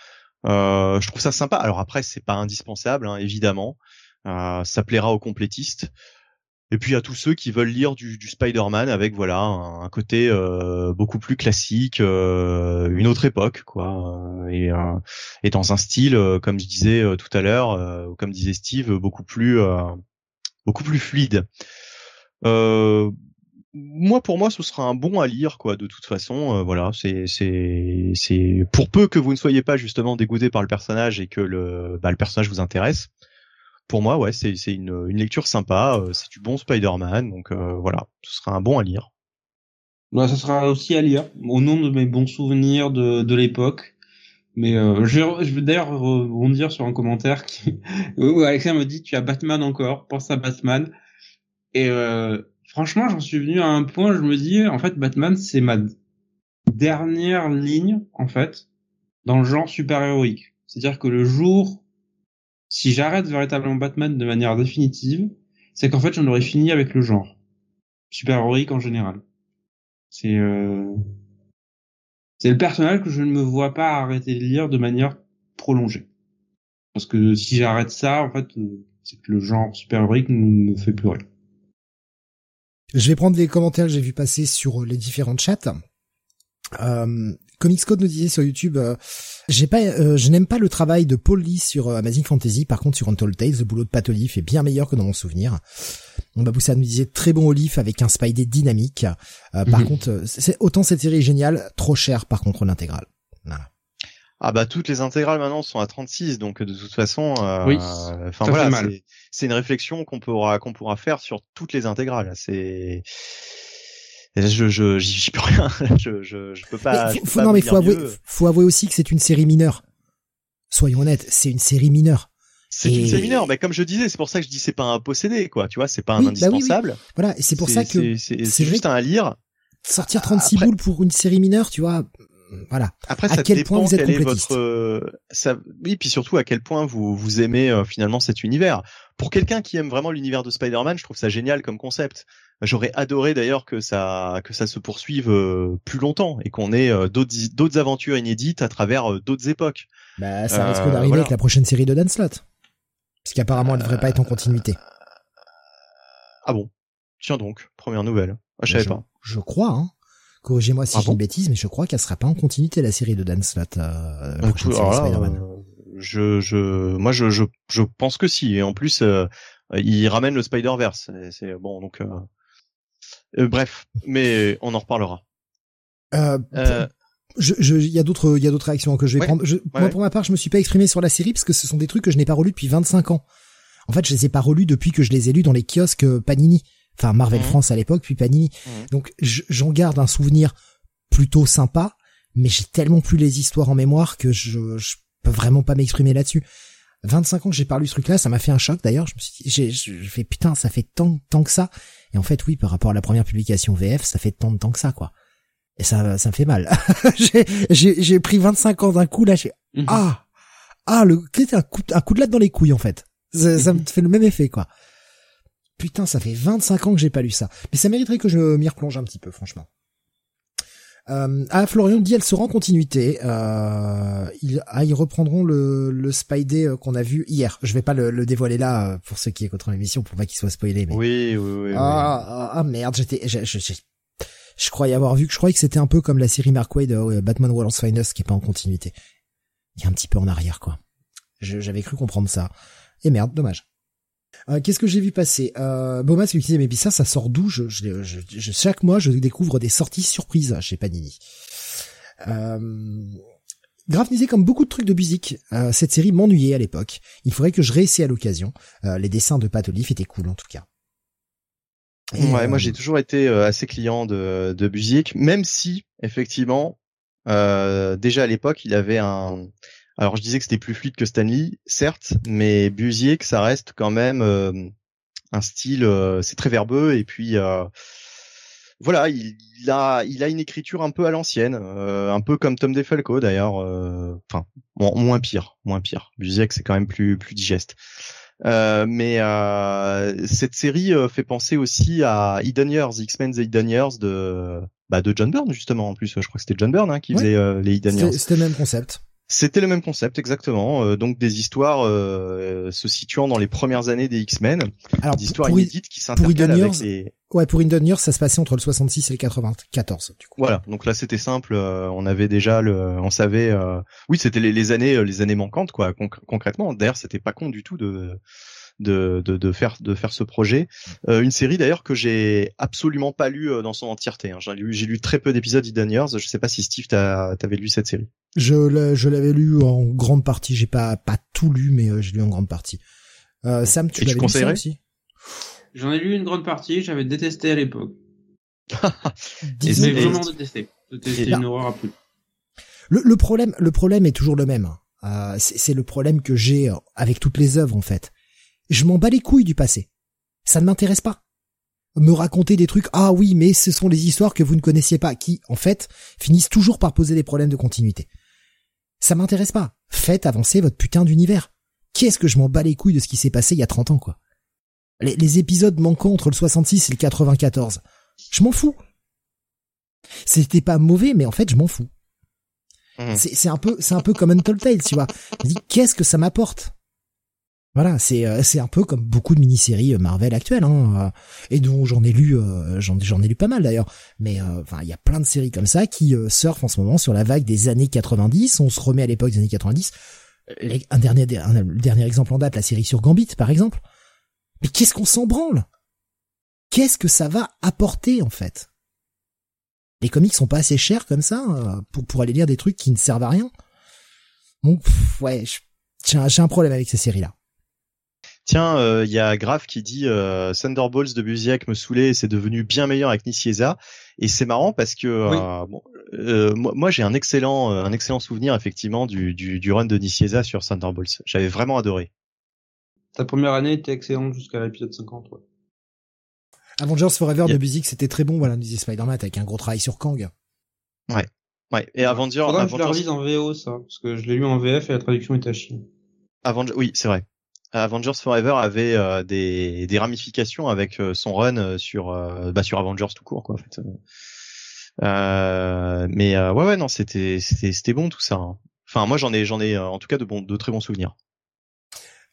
Euh, je trouve ça sympa. Alors après, c'est pas indispensable, hein, évidemment. Ça plaira aux complétistes. Et puis à tous ceux qui veulent lire du, du Spider-Man avec voilà un, côté euh, beaucoup plus classique, euh, une autre époque quoi, euh, et, euh, et dans un style euh, comme je disais euh, tout à l'heure, comme disait Steve, beaucoup plus beaucoup plus fluide. Moi pour moi ce sera un bon à lire quoi de toute façon voilà c'est c'est c'est pour peu que vous ne soyez pas justement dégoûté par le personnage et que le bah, le personnage vous intéresse pour moi, ouais, c'est une, lecture sympa. euh, c'est du bon Spider-Man, donc euh, voilà, ce sera un bon à lire. Ouais, ça sera aussi à lire au nom de mes bons souvenirs de, l'époque. Mais euh, je vais d'ailleurs rebondir sur un commentaire qui, <laughs> où Alexandre me dit tu as Batman encore, pense à Batman. Et franchement, j'en suis venu à un point, je me dis en fait Batman c'est ma dernière ligne en fait dans le genre super héroïque. C'est-à-dire que le jour si j'arrête véritablement Batman de manière définitive, c'est qu'en fait j'en aurais fini avec le genre super héroïque en général. C'est euh... c'est le personnage que je ne me vois pas arrêter de lire de manière prolongée. Parce que si j'arrête ça, en fait, euh, c'est que le genre super héroïque ne me fait plus rien. Je vais prendre les commentaires que j'ai vu passer sur les différents chats. Euh, Comics Code nous disait sur YouTube, euh, j'ai pas, euh, je n'aime pas le travail de Paul Lee sur euh, Amazing Fantasy. Par contre, sur Untold Tales, le boulot de Pat Olive est bien meilleur que dans mon souvenir. On Baboussa nous disait très bon Olive avec un Spidey dynamique. Euh, Par Mhm. contre, euh, c'est autant cette série est géniale, trop cher par contre l'intégrale. Voilà. Ah bah toutes les intégrales maintenant sont à 36, donc de toute façon, euh, Oui, enfin ça voilà, fait mal. c'est- c'est une réflexion qu'on pourra qu'on pourra faire sur toutes les intégrales. C'est je je j'y peux rien. <laughs> je je je peux pas. Mais je faut, peux faut- pas non, mais faut avouer, faut avouer aussi que c'est une série mineure. Soyons honnêtes, c'est une série mineure. C'est une série mineure, mais comme je disais, c'est pour ça que je dis c'est pas un possédé quoi. Tu vois, c'est pas un Oui, bah oui, oui. indispensable. Voilà, et c'est pour ça que c'est vrai juste un à lire. sortir 36 Après- boules pour une série mineure, tu vois, voilà. Après, À ça quel dépend point vous êtes quel est complétiste. votre, euh, ça, oui, puis surtout à quel point vous vous aimez euh, finalement cet univers. Pour quelqu'un qui aime vraiment l'univers de Spider-Man, je trouve ça génial comme concept. J'aurais adoré d'ailleurs que ça que ça se poursuive euh, plus longtemps et qu'on ait euh, d'autres d'autres aventures inédites à travers euh, d'autres époques. Bah, ça Euh, risque d'arriver voilà. avec la prochaine série de Dan Slott. Puisqu'apparemment, elle devrait pas être en continuité. Ah bon? Tiens donc, première nouvelle. Ah, je savais je, pas. je crois, hein. Corrigez-moi si Ah j'ai bon? une bêtise, mais je crois qu'elle sera pas en continuité, la série de Dan Slott, euh, la Donc, prochaine alors série là, Spider-Man. euh, je, je, moi, je, je, je pense que si. Et en plus, euh, il ramène le Spider-Verse. C'est- C'est bon, donc. Euh, bref, mais on en reparlera. Euh, Euh, je, je, il y a d'autres, il y a d'autres réactions que je vais Ouais, prendre. Je, moi, ouais. pour ma part, je me suis pas exprimé sur la série parce que ce sont des trucs que je n'ai pas relus depuis 25 ans. En fait, je les ai pas relus depuis que je les ai lus dans les kiosques euh, Panini. Enfin, Marvel Mhm. France à l'époque, puis Panini. Mhm. Donc, je- j'en garde un souvenir plutôt sympa, mais j'ai tellement plus les histoires en mémoire que je, je peux vraiment pas m'exprimer là-dessus. 25 ans que j'ai pas lu ce truc-là, ça m'a fait un choc d'ailleurs. Je me suis dit, j'ai, fait putain, ça fait tant, tant que ça. Et en fait, oui, par rapport à la première publication VF, ça fait tant de temps que ça, quoi. Et ça, ça me fait mal. <laughs> j'ai, pris 25 ans d'un coup, là, j'ai, Mhm. ah, ah, le, un coup, un coup de latte dans les couilles, en fait. Ça, ça me fait le même effet, quoi. Putain, ça fait 25 ans que j'ai pas lu ça. Mais ça mériterait que je m'y replonge un petit peu, franchement. Euh, ah, Florian dit, elle sera en continuité. Euh, ils, ah, ils reprendront le, le Spidey euh, qu'on a vu hier. Je vais pas le, le dévoiler là euh, pour ceux qui écouteront l'émission pour pas qu'il soit spoilé. Mais... oui, oui, oui. oui. Ah, ah, ah, merde, j'étais, je, je, je, je croyais avoir vu que je croyais que c'était un peu comme la série Mark Wade, euh, Batman World's Finest, qui est pas en continuité, qui est un petit peu en arrière, quoi. J'avais cru comprendre ça. Et merde, dommage. Euh, Qu'est-ce que j'ai vu passer? Euh, Bomas qui disait mais ça, ça sort d'où? Je, je, je, je- chaque mois, je découvre des sorties surprises chez Panini. Euh, Graf disait comme beaucoup de trucs de musique, euh, cette série m'ennuyait à l'époque. Il faudrait que je réessaie à l'occasion. Euh, les dessins de Pat Olive étaient cool en tout cas. Et, Ouais, euh, moi j'ai toujours été euh, assez client de, de Busiek, même si effectivement euh, déjà à l'époque il avait un. Alors je disais que c'était plus fluide que Stanley, certes, mais Busiek ça reste quand même euh, un style, euh, c'est très verbeux et puis euh, voilà, il, il a il a une écriture un peu à l'ancienne, euh, un peu comme Tom DeFalco d'ailleurs, euh, enfin bon, moins pire, moins pire. Busiek c'est quand même plus plus digeste. Euh, mais euh, cette série euh, fait penser aussi à Hidden Years, X-Men The Hidden Years de bah, de John Byrne justement en plus. Je crois que c'était John Byrne hein, qui faisait les Hidden Years. C'était le même concept. C'était le même concept exactement. euh, donc des histoires euh, se situant dans les premières années des X-Men, Alors des histoires pour, inédites qui s'intercalent avec les. ouais, pour Years, ça se passait entre le 66 et le 94 du coup. Voilà. Donc là c'était simple. euh, on avait déjà le, on savait. euh, Oui, c'était les, les années, euh, les années manquantes quoi. conc- concrètement. D'ailleurs, c'était pas con du tout de de, de, de faire de faire ce projet. Euh, une série d'ailleurs que j'ai absolument pas lu euh, dans son entièreté. hein. J'ai lu j'ai lu très peu d'épisodes Hidden Years. Je sais pas si Steve t'as t'avais lu cette série. Je l'ai- je l'avais lu en grande partie. J'ai pas pas tout lu, mais euh, j'ai lu en grande partie. Euh, Sam, tu Et tu conseillerais aussi? J'en ai lu une grande partie, j'avais détesté à l'époque. <laughs> Mais vraiment détesté. C'était et- une horreur absolue. Le, le problème, le problème est toujours le même. Euh, c'est c'est le problème que j'ai avec toutes les œuvres en fait. Je m'en bats les couilles du passé. Ça ne m'intéresse pas. Me raconter des trucs, ah oui, mais ce sont les histoires que vous ne connaissiez pas, qui, en fait, finissent toujours par poser des problèmes de continuité. Ça m'intéresse pas. Faites avancer votre putain d'univers. Qu'est-ce que je m'en bats les couilles de ce qui s'est passé il y a 30 ans, quoi? Les, les épisodes manquants entre le 66 et le 94. Je m'en fous. C'était pas mauvais, mais en fait, je m'en fous. Mhm. C'est un peu c'est un peu comme Untold Tales, tu vois. Je dis qu'est-ce que ça m'apporte? Voilà, c'est euh, c'est un peu comme beaucoup de mini-séries euh, Marvel actuelles hein, euh, et dont j'en ai lu j'en j'en ai lu pas mal d'ailleurs. Mais enfin, il y a plein de séries comme ça qui surfent en ce moment sur la vague des années 90, on se remet à l'époque des années 90. Euh, Un dernier un, dernier exemple en date, la série sur Gambit par exemple. Mais qu'est-ce qu'on s'en branle? Qu'est-ce que ça va apporter en fait? Les comics sont pas assez chers comme ça pour pour aller lire des trucs qui ne servent à rien. Donc ouais, j'ai un problème avec ces séries là. Tiens, il y a Graf qui dit euh, Thunderbolts de Busiek me saoulait et c'est devenu bien meilleur avec Nicieza. Et c'est marrant parce que euh, bon, euh, moi, moi, j'ai un excellent euh, un excellent souvenir effectivement du, du, du run de Nicieza sur Thunderbolts. J'avais vraiment adoré. Ta première année était excellente jusqu'à l'épisode 50. Ouais. Avengers Forever Yeah. de musique c'était très bon, voilà, nous disait Spider-Man avec un gros travail sur Kang. Ouais. Et Avengers, Faudra que je la Avengers, relise en VO, ça, parce que je l'ai lu en VF et la traduction est à chier. Avengers- oui, c'est vrai. Avengers Forever avait euh, des, ramifications avec euh, son run euh, sur bah, sur Avengers tout court quoi mais ouais ouais non c'était c'était c'était bon tout ça. hein. Enfin moi j'en ai j'en ai en tout cas de bons de très bons souvenirs.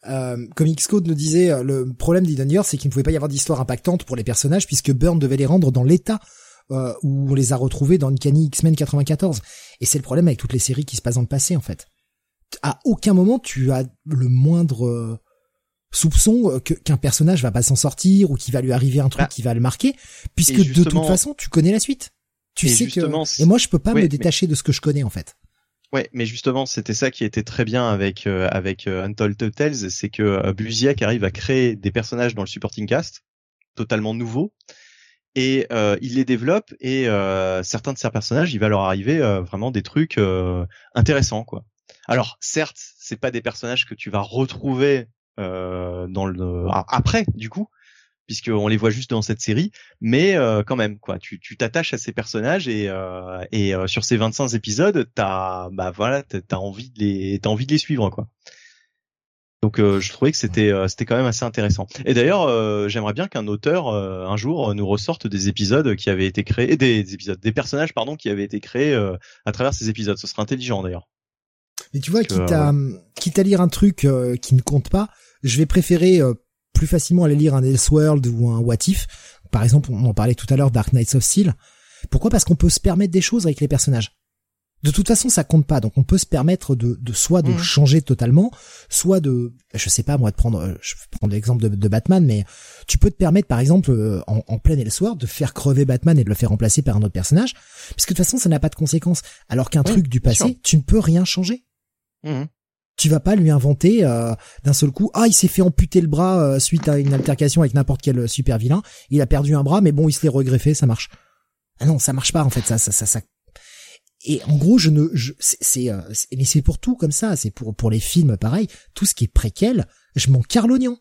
Euh, Comics Code nous disait le problème d'Eden c'est qu'il ne pouvait pas y avoir d'histoire impactante pour les personnages puisque Byrne devait les rendre dans l'état où on les a retrouvés dans Uncanny X-Men 94. Et c'est le problème avec toutes les séries qui se passent dans le passé en fait. À aucun moment tu as le moindre soupçon euh, que- qu'un personnage va pas s'en sortir ou qu'il va lui arriver un truc Bah, qui va le marquer puisque de toute façon tu connais la suite. Tu sais que et moi je peux pas ouais, me mais- détacher de ce que je connais en fait. Ouais, mais justement, c'était ça qui était très bien avec euh, avec euh, Untold Tales, c'est que euh, Busiek arrive à créer des personnages dans le supporting cast totalement nouveaux et euh, il les développe et euh, certains de ces personnages, il va leur arriver euh, vraiment des trucs euh, intéressants quoi. Alors certes, c'est pas des personnages que tu vas retrouver dans le a- après du coup puisqu'on les voit juste dans cette série, mais euh, quand même quoi, tu t'attaches à ces personnages et euh, et euh, sur ces 25 épisodes, t'as bah voilà, t'as envie de les t'as envie de les suivre quoi. Donc euh, je trouvais que c'était euh, c'était quand même assez intéressant. Et d'ailleurs, euh, j'aimerais bien qu'un auteur euh, un jour euh, nous ressorte des épisodes qui avaient été créés, des, des épisodes, des personnages pardon qui avaient été créés euh, à travers ces épisodes. Ce serait intelligent d'ailleurs. Mais tu vois, quitte à, quitte à lire un truc euh, qui ne compte pas, je vais préférer euh, plus facilement aller lire un Elseworld ou un What If. Par exemple, on en parlait tout à l'heure, Dark Knights of Steel. Pourquoi? Parce qu'on peut se permettre des choses avec les personnages. De toute façon, ça compte pas. Donc, on peut se permettre de, de soit de Mhm. changer totalement, soit de, je sais pas moi, de prendre, euh, je vais prendre l'exemple de, de Batman, mais tu peux te permettre, par exemple, euh, en, en plein Elseworld, de faire crever Batman et de le faire remplacer par un autre personnage, puisque de toute façon, ça n'a pas de conséquences. Alors qu'un Oui, truc du passé, sûr. tu ne peux rien changer. Mhm. Tu vas pas lui inventer euh, d'un seul coup, ah, il s'est fait amputer le bras euh, suite à une altercation avec n'importe quel euh, super vilain. Il a perdu un bras, mais bon, il se l'est regreffé, ça marche. Ah non, ça marche pas en fait, ça, ça, ça, ça. Et en gros, je ne, je, c'est, euh, mais c'est pour tout comme ça. C'est pour pour les films, pareil. Tout ce qui est préquel, je m'en carre l'oignon.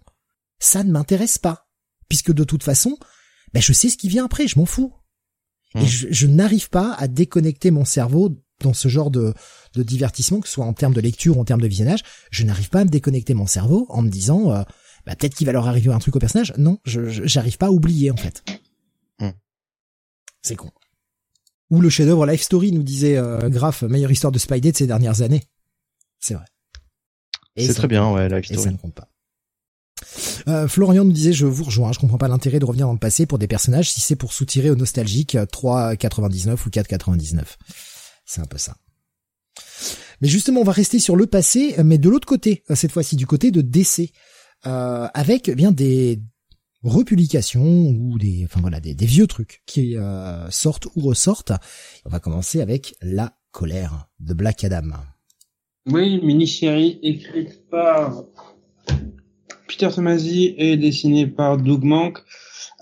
Ça ne m'intéresse pas, puisque de toute façon, ben je sais ce qui vient après, je m'en fous. Et Hmm. je, je n'arrive pas à déconnecter mon cerveau dans ce genre de, de divertissement, que ce soit en termes de lecture ou en termes de visionnage. Je n'arrive pas à me déconnecter mon cerveau en me disant, euh, bah, peut-être qu'il va leur arriver un truc au personnage. Non, je, j'arrive pas à oublier en fait. Hmm. C'est con. Ou le chef-d'œuvre Life Story nous disait euh, Graf, meilleure histoire de Spidey de ces dernières années. C'est vrai. C'est très bien, ouais. Life Et ça Story. ne compte pas. Euh, Florian nous disait, je vous rejoins, je comprends pas l'intérêt de revenir dans le passé pour des personnages si c'est pour soutirer aux nostalgiques euh, 3,99 ou 4,99. C'est un peu ça. Mais justement, on va rester sur le passé, mais de l'autre côté, euh, cette fois-ci du côté de DC, euh, avec eh bien des republications ou des, enfin voilà, des, vieux trucs qui euh, sortent ou ressortent. On va commencer avec La colère de Black Adam. Oui, mini-série écrite par Peter Tomasi et dessinée par Doug Mank,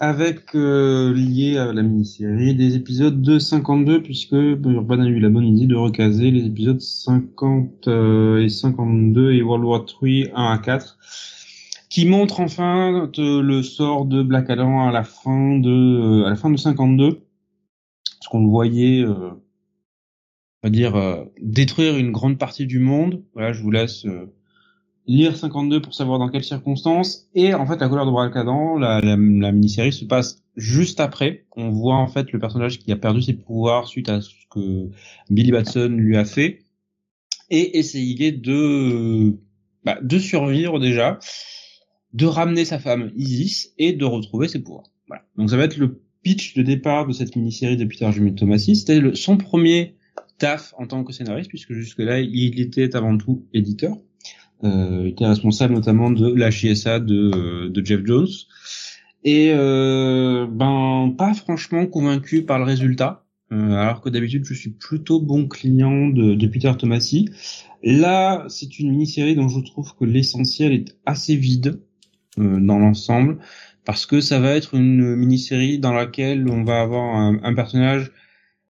avec euh, lié à la mini-série des épisodes de 52, puisque Urban a eu la bonne idée de recaser les épisodes 50 euh, et 52 et World War 3 1 à 4, qui montrent enfin euh, le sort de Black Adam à la fin de euh, à la fin de 52, parce qu'on le voyait. on va dire détruire une grande partie du monde. Voilà, je vous laisse lire 52 pour savoir dans quelles circonstances. Et en fait, la colère de Black Adam, la, la, la mini-série se passe juste après. On voit en fait le personnage qui a perdu ses pouvoirs suite à ce que Billy Batson lui a fait et essayer de bah, de survivre déjà, de ramener sa femme Isis et de retrouver ses pouvoirs. Voilà. Donc ça va être le pitch de départ de cette mini-série de Peter Jimmy Tomasi. C'était son premier taf en tant que scénariste, puisque jusque-là, il était avant tout éditeur. Euh, était responsable notamment de la JSA de, euh, de Jeff Jones. Et euh, ben pas franchement convaincu par le résultat, euh, alors que d'habitude je suis plutôt bon client de, de Peter Tomasi. Là, c'est une mini-série dont je trouve que l'essentiel est assez vide euh, dans l'ensemble, parce que ça va être une mini-série dans laquelle on va avoir un, un personnage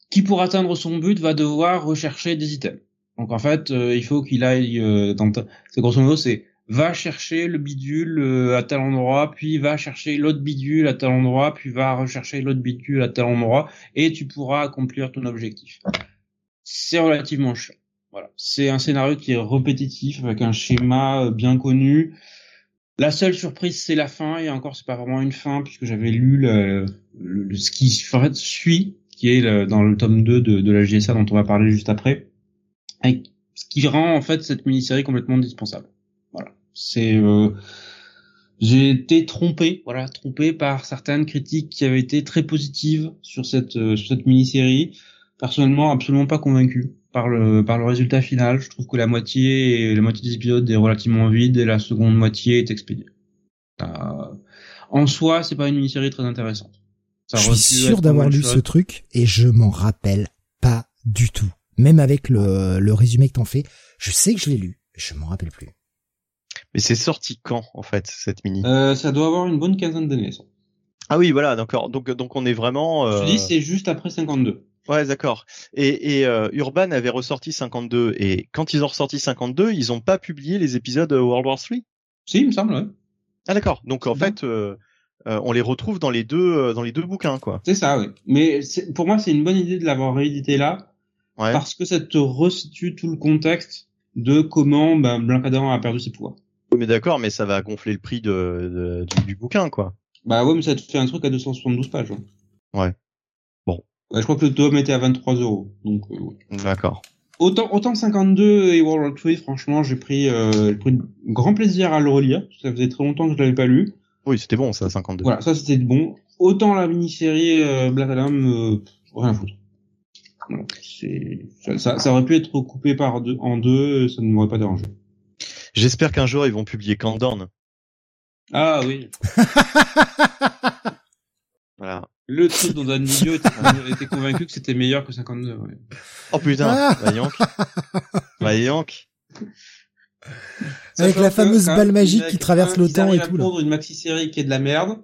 qui pour atteindre son but va devoir rechercher des items. Donc en fait, euh, il faut qu'il aille euh, dans ta- c'est grosso modo c'est va chercher le bidule euh, à tel endroit, puis va chercher l'autre bidule à tel endroit, puis va rechercher l'autre bidule à tel endroit et tu pourras accomplir ton objectif. C'est relativement chiant. Voilà, c'est un scénario qui est répétitif avec un schéma bien connu. La seule surprise, c'est la fin, et encore, c'est pas vraiment une fin, puisque j'avais lu le, le- ce qui en fait, suit, qui est le- dans le tome 2 de, de la JSA dont on va parler juste après, et ce qui rend en fait cette mini-série complètement indispensable. Voilà, c'est euh, j'ai été trompé, voilà, trompé par certaines critiques qui avaient été très positives sur cette euh, sur cette mini-série. Personnellement, absolument pas convaincu par le par le résultat final. Je trouve que la moitié la moitié des épisodes est relativement vide et la seconde moitié est expédiée. Euh, en soi, c'est pas une mini-série très intéressante. Ça je suis sûr d'avoir lu ce truc et je m'en rappelle pas du tout. Même avec le, le résumé que t'en fais, je sais que je l'ai lu, je m'en rappelle plus. Mais c'est sorti quand en fait cette mini? Euh, ça doit avoir une bonne quinzaine d'années. ça. Ah oui, voilà, d'accord. Donc donc on est vraiment. Je euh, te dis, c'est juste après 52. Ouais, d'accord. Et, et euh, Urban avait ressorti 52 et quand ils ont ressorti 52, ils ont pas publié les épisodes euh, World War 3 Si, il me semble. Ouais. Ah d'accord. Donc en C'est fait, euh, euh, on les retrouve dans les deux euh, dans les deux bouquins quoi. C'est ça, oui. Mais pour moi, c'est une bonne idée de l'avoir réédité là, Ouais. parce que ça te resitue tout le contexte de comment ben, Blanc Adam a perdu ses pouvoirs. Oui, mais d'accord, mais ça va gonfler le prix de, de- du, du bouquin quoi. Bah ouais, mais ça te fait un truc à 272 pages. hein. Ouais. Bon. Ouais, je crois que le tome était à 23 euros. Donc, euh, ouais. D'accord. Autant, autant 52 et World War 3, franchement, j'ai pris, euh, pris grand plaisir à le relire. Ça faisait très longtemps que je l'avais pas lu. Oui, c'était bon ça 52. Voilà, ça c'était bon. Autant la mini-série euh, Black Adam, euh, rien à foutre. Ça, ça, aurait pu être coupé par deux, en deux, ça ne m'aurait pas dérangé. J'espère qu'un jour ils vont publier Countdown. Ah oui. <laughs> voilà. Le truc dont Dan Video était, était convaincu que c'était meilleur que 52. Ouais. Oh putain, ah bah Avec la fameuse balle magique qui traverse le temps et tout. Là. une maxi-série qui est de la merde,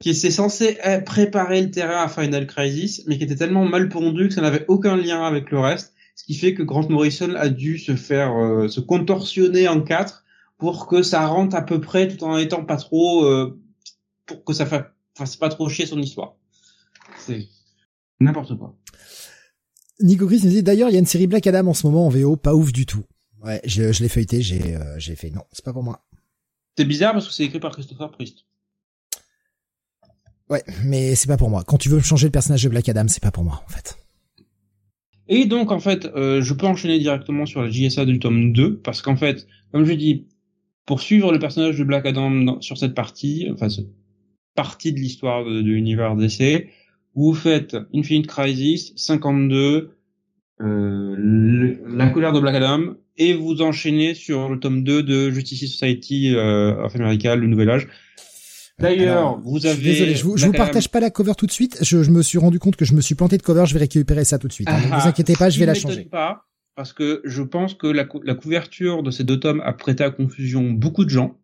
qui était censé préparer le terrain à Final Crisis, mais qui était tellement mal pondu que ça n'avait aucun lien avec le reste, ce qui fait que Grant Morrison a dû se faire euh, se contorsionner en quatre pour que ça rentre à peu près tout en étant pas trop euh, pour que ça fasse pas trop chier son histoire. C'est n'importe quoi. Nico Chris nous dit d'ailleurs il y a une série Black Adam en ce moment en VO pas ouf du tout. Ouais, je, je l'ai feuilleté, j'ai euh, j'ai fait non, c'est pas pour moi. C'est bizarre parce que c'est écrit par Christopher Priest. Ouais, mais c'est pas pour moi. Quand tu veux changer le personnage de Black Adam, c'est pas pour moi en fait. Et donc en fait, euh, je peux enchaîner directement sur la JSA du tome 2 parce qu'en fait, comme je dis, pour suivre le personnage de Black Adam sur cette partie, enfin cette partie de l'histoire de, l'univers DC, vous faites Infinite Crisis, 52, euh, La colère de Black Adam, et vous enchaînez sur le tome 2 de Justice Society euh, of America, le nouvel âge. D'ailleurs, vous avez. Désolé, je vous, je vous partage pas la cover tout de suite. Je, je, me suis rendu compte que je me suis planté de cover. Je vais récupérer ça tout de suite. Hein. ne vous ah, inquiétez pas, je vais la changer. Pas, parce que je pense que la, la couverture de ces deux tomes a prêté à confusion beaucoup de gens.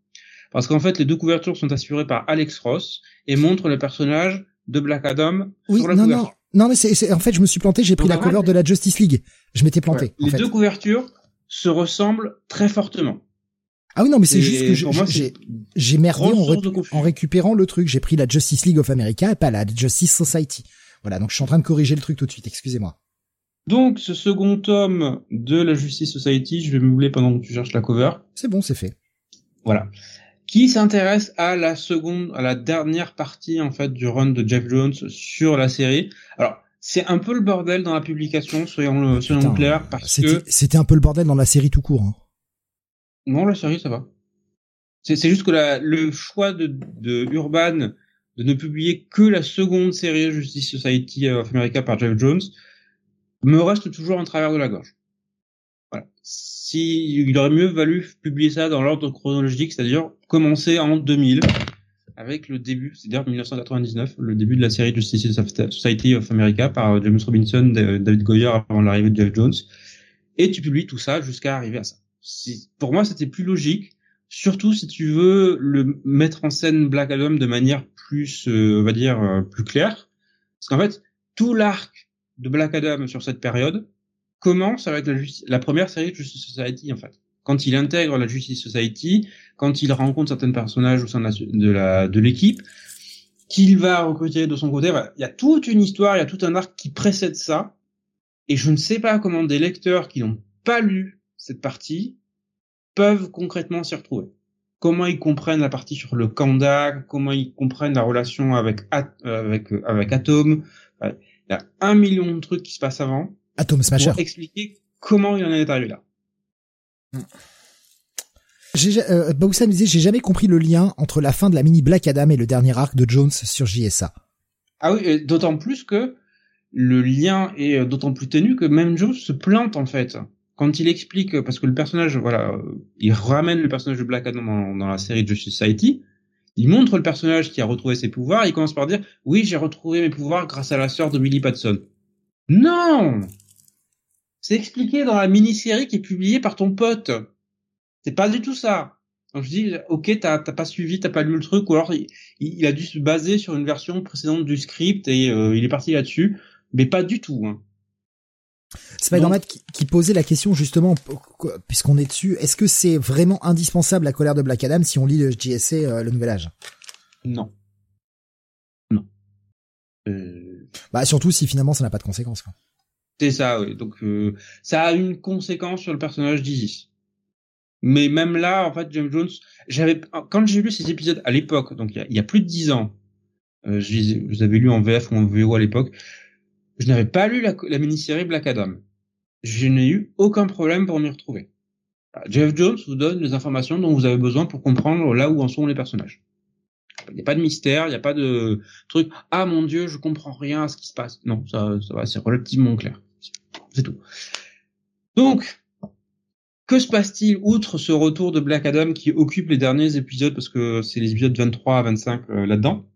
Parce qu'en fait, les deux couvertures sont assurées par Alex Ross et montrent le personnage de Black Adam oui, sur la non, couverture. Non, non, mais c'est, en fait, je me suis planté. J'ai pris la cover de la Justice League. Je m'étais planté. Les deux couvertures se ressemblent très fortement. Ah oui, non, mais c'est juste que j'ai, j'ai merdé en, récupérant le truc. J'ai pris la Justice League of America et pas la Justice Society. Voilà, donc je suis en train de corriger le truc tout de suite. Excusez-moi. Donc, ce second tome de la Justice Society, je vais meubler pendant que tu cherches la cover. C'est bon, c'est fait. Voilà. Qui s'intéresse à la seconde, à la dernière partie, en fait, du run de Jeff Jones sur la série. Alors, c'est un peu le bordel dans la publication, soyons, soyons clairs, parce que... C'était un peu le bordel dans la série tout court, hein. Non, la série, ça va. C'est juste que le choix de, de Urban de ne publier que la seconde série Justice Society of America par Jeff Jones me reste toujours en travers de la gorge. Voilà. Si il aurait mieux valu publier ça dans l'ordre chronologique, c'est-à-dire commencer en 2000 avec le début, c'est-à-dire 1999, le début de la série Justice Society of America par James Robinson, David Goyer avant l'arrivée de Jeff Jones, et tu publies tout ça jusqu'à arriver à ça pour moi, c'était plus logique, surtout si tu veux le mettre en scène Black Adam de manière plus, euh, on va dire, euh, plus claire. Parce qu'en fait, tout l'arc de Black Adam sur cette période commence avec la, la première série de Justice Society, en fait. Quand il intègre la Justice Society, quand il rencontre certains personnages au sein de la de l'équipe, qu'il va recruter de son côté. Il y a toute une histoire, il y a tout un arc qui précède ça. Et je ne sais pas comment des lecteurs qui n'ont pas lu cette partie peuvent concrètement s'y retrouver. Comment ils comprennent la partie sur le Kanda, comment ils comprennent la relation avec euh, avec euh, avec Atom. Il y a un million de trucs qui se passent avant. Atom Smasher. Pour expliquer comment il en est arrivé là. J'ai, euh, me disait, j'ai jamais compris le lien entre la fin de la mini Black Adam et le dernier arc de Jones sur JSA. Ah oui, d'autant plus que le lien est d'autant plus ténu que même Jones se plante en fait quand il explique, parce que le personnage, voilà, il ramène le personnage de Black Adam dans, la série de Justice Society, il montre le personnage qui a retrouvé ses pouvoirs, il commence par dire, oui, j'ai retrouvé mes pouvoirs grâce à la sœur de Millie Patson. Non! C'est expliqué dans la mini-série qui est publiée par ton pote. C'est pas du tout ça. Donc je dis, ok, t'as pas suivi, t'as pas lu le truc, ou alors il, a dû se baser sur une version précédente du script et euh, il est parti là-dessus, mais pas du tout. Hein. Spider-Man qui, qui, posait la question justement, puisqu'on est dessus, est-ce que c'est vraiment indispensable la colère de Black Adam si on lit le JSC, euh, le Nouvel Âge? Non. Non. Euh... Bah surtout si finalement ça n'a pas de conséquences. C'est ça, oui. Donc euh, ça a une conséquence sur le personnage d'Isis. Mais même là, en fait, James Jones, j'avais quand j'ai lu ces épisodes à l'époque, donc il y, a, plus de dix ans, euh, je, les, je les avais lus en VF ou en VO à l'époque je n'avais pas lu la, mini-série Black Adam. Je n'ai eu aucun problème pour m'y retrouver. Jeff Jones vous donne les informations dont vous avez besoin pour comprendre là où en sont les personnages. Il n'y a pas de mystère, il n'y a pas de truc. Ah mon dieu, je comprends rien à ce qui se passe. Non, ça, ça va, c'est relativement clair. C'est tout. Donc, que se passe-t-il outre ce retour de Black Adam qui occupe les derniers épisodes parce que c'est les épisodes 23 à 25 euh, là-dedans?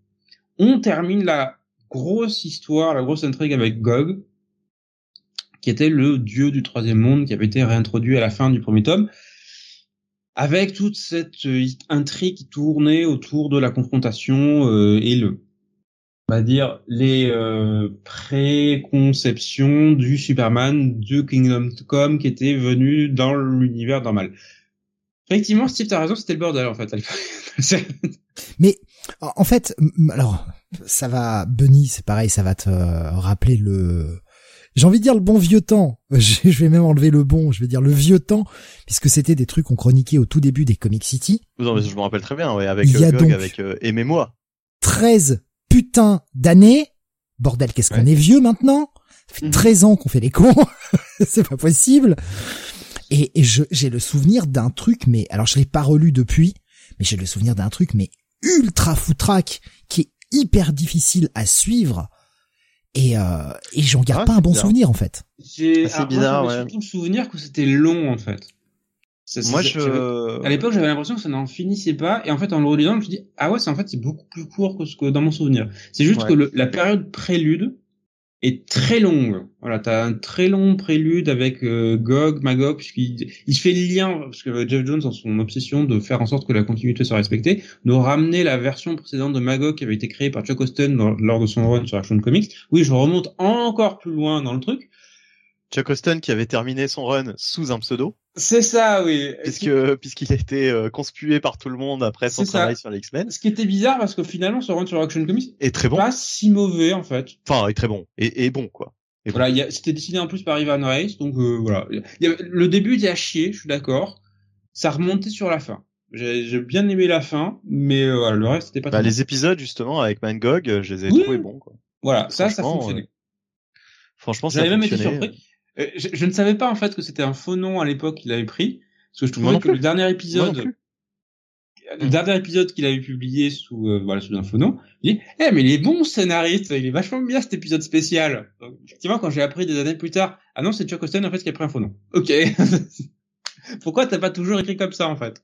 On termine la grosse histoire, la grosse intrigue avec Gog, qui était le dieu du troisième monde qui avait été réintroduit à la fin du premier tome, avec toute cette euh, intrigue qui tournait autour de la confrontation euh, et le on va dire les euh, préconceptions du Superman de Kingdom Come qui était venu dans l'univers normal. Effectivement, Steve, t'as raison, c'était le bordel en fait. <laughs> Mais en fait, alors ça va, Bunny, c'est pareil, ça va te rappeler le, j'ai envie de dire le bon vieux temps. <laughs> Je vais même enlever le bon, je vais dire le vieux temps, puisque c'était des trucs qu'on chroniquait au tout début des Comic City. Non, mais je me rappelle très bien, ouais, avec euh, Gog, avec euh, Aimez-moi. 13 putain d'années. Bordel, qu'est-ce qu'on est vieux maintenant? Ça fait 13 mhm. ans qu'on fait les cons. <laughs> c'est pas possible. Et, j'ai le souvenir d'un truc, mais alors je l'ai pas relu depuis, mais j'ai le souvenir d'un truc, mais ultra foutraque, qui est hyper difficile à suivre. Et, euh, et j'en garde ah, pas un bon souvenir en fait. Ah, bizarre, ouais. surtout le souvenir que c'était long en fait. Moi, je... À l'époque, j'avais l'impression que ça n'en finissait pas, et en fait, en le relisant, je me suis dit, ah ouais, c'est en fait, c'est beaucoup plus court que ce que dans mon souvenir. C'est juste que la période prélude est très longue. Voilà, t'as un très long prélude avec euh, Gog, Magog, puisqu'il il fait le lien, parce que Jeff Jones, en son obsession de faire en sorte que la continuité soit respectée, nous ramener la version précédente de Magog qui avait été créée par Chuck Austen lors de son run sur Action Comics. Oui, je remonte encore plus loin dans le truc. Chuck Austen qui avait terminé son run sous un pseudo. C'est ça, oui. Puisque puisqu'il a été euh, conspué par tout le monde après son travail sur les X-Men. Ce qui était bizarre parce que finalement son run sur Action Comics est très bon. Pas si mauvais en fait. Enfin, est très bon et, et bon quoi. Et voilà, c'était décidé en plus par Ivan Reis, donc euh, voilà. le début était à chier, je suis d'accord. Ça remontait sur la fin. J'ai bien aimé la fin, mais euh, voilà, le reste c'était pas. Bah, les épisodes justement avec Mangog, je les ai trouvés bons quoi. Voilà, ça, ça fonctionnait. franchement, ça J'avais même été surpris. Euh, je, ne savais pas en fait que c'était un faux nom à l'époque qu'il avait pris, parce que je trouvais que le dernier épisode, le dernier épisode qu'il avait publié sous euh, voilà sous un faux nom, il dit "Eh mais il est bon scénariste, il est vachement bien cet épisode spécial." Donc, effectivement, quand j'ai appris des années plus tard, ah non, c'est Chuck Austen en fait qui a pris un faux nom. Ok. <laughs> Pourquoi t'as pas toujours écrit comme ça en fait?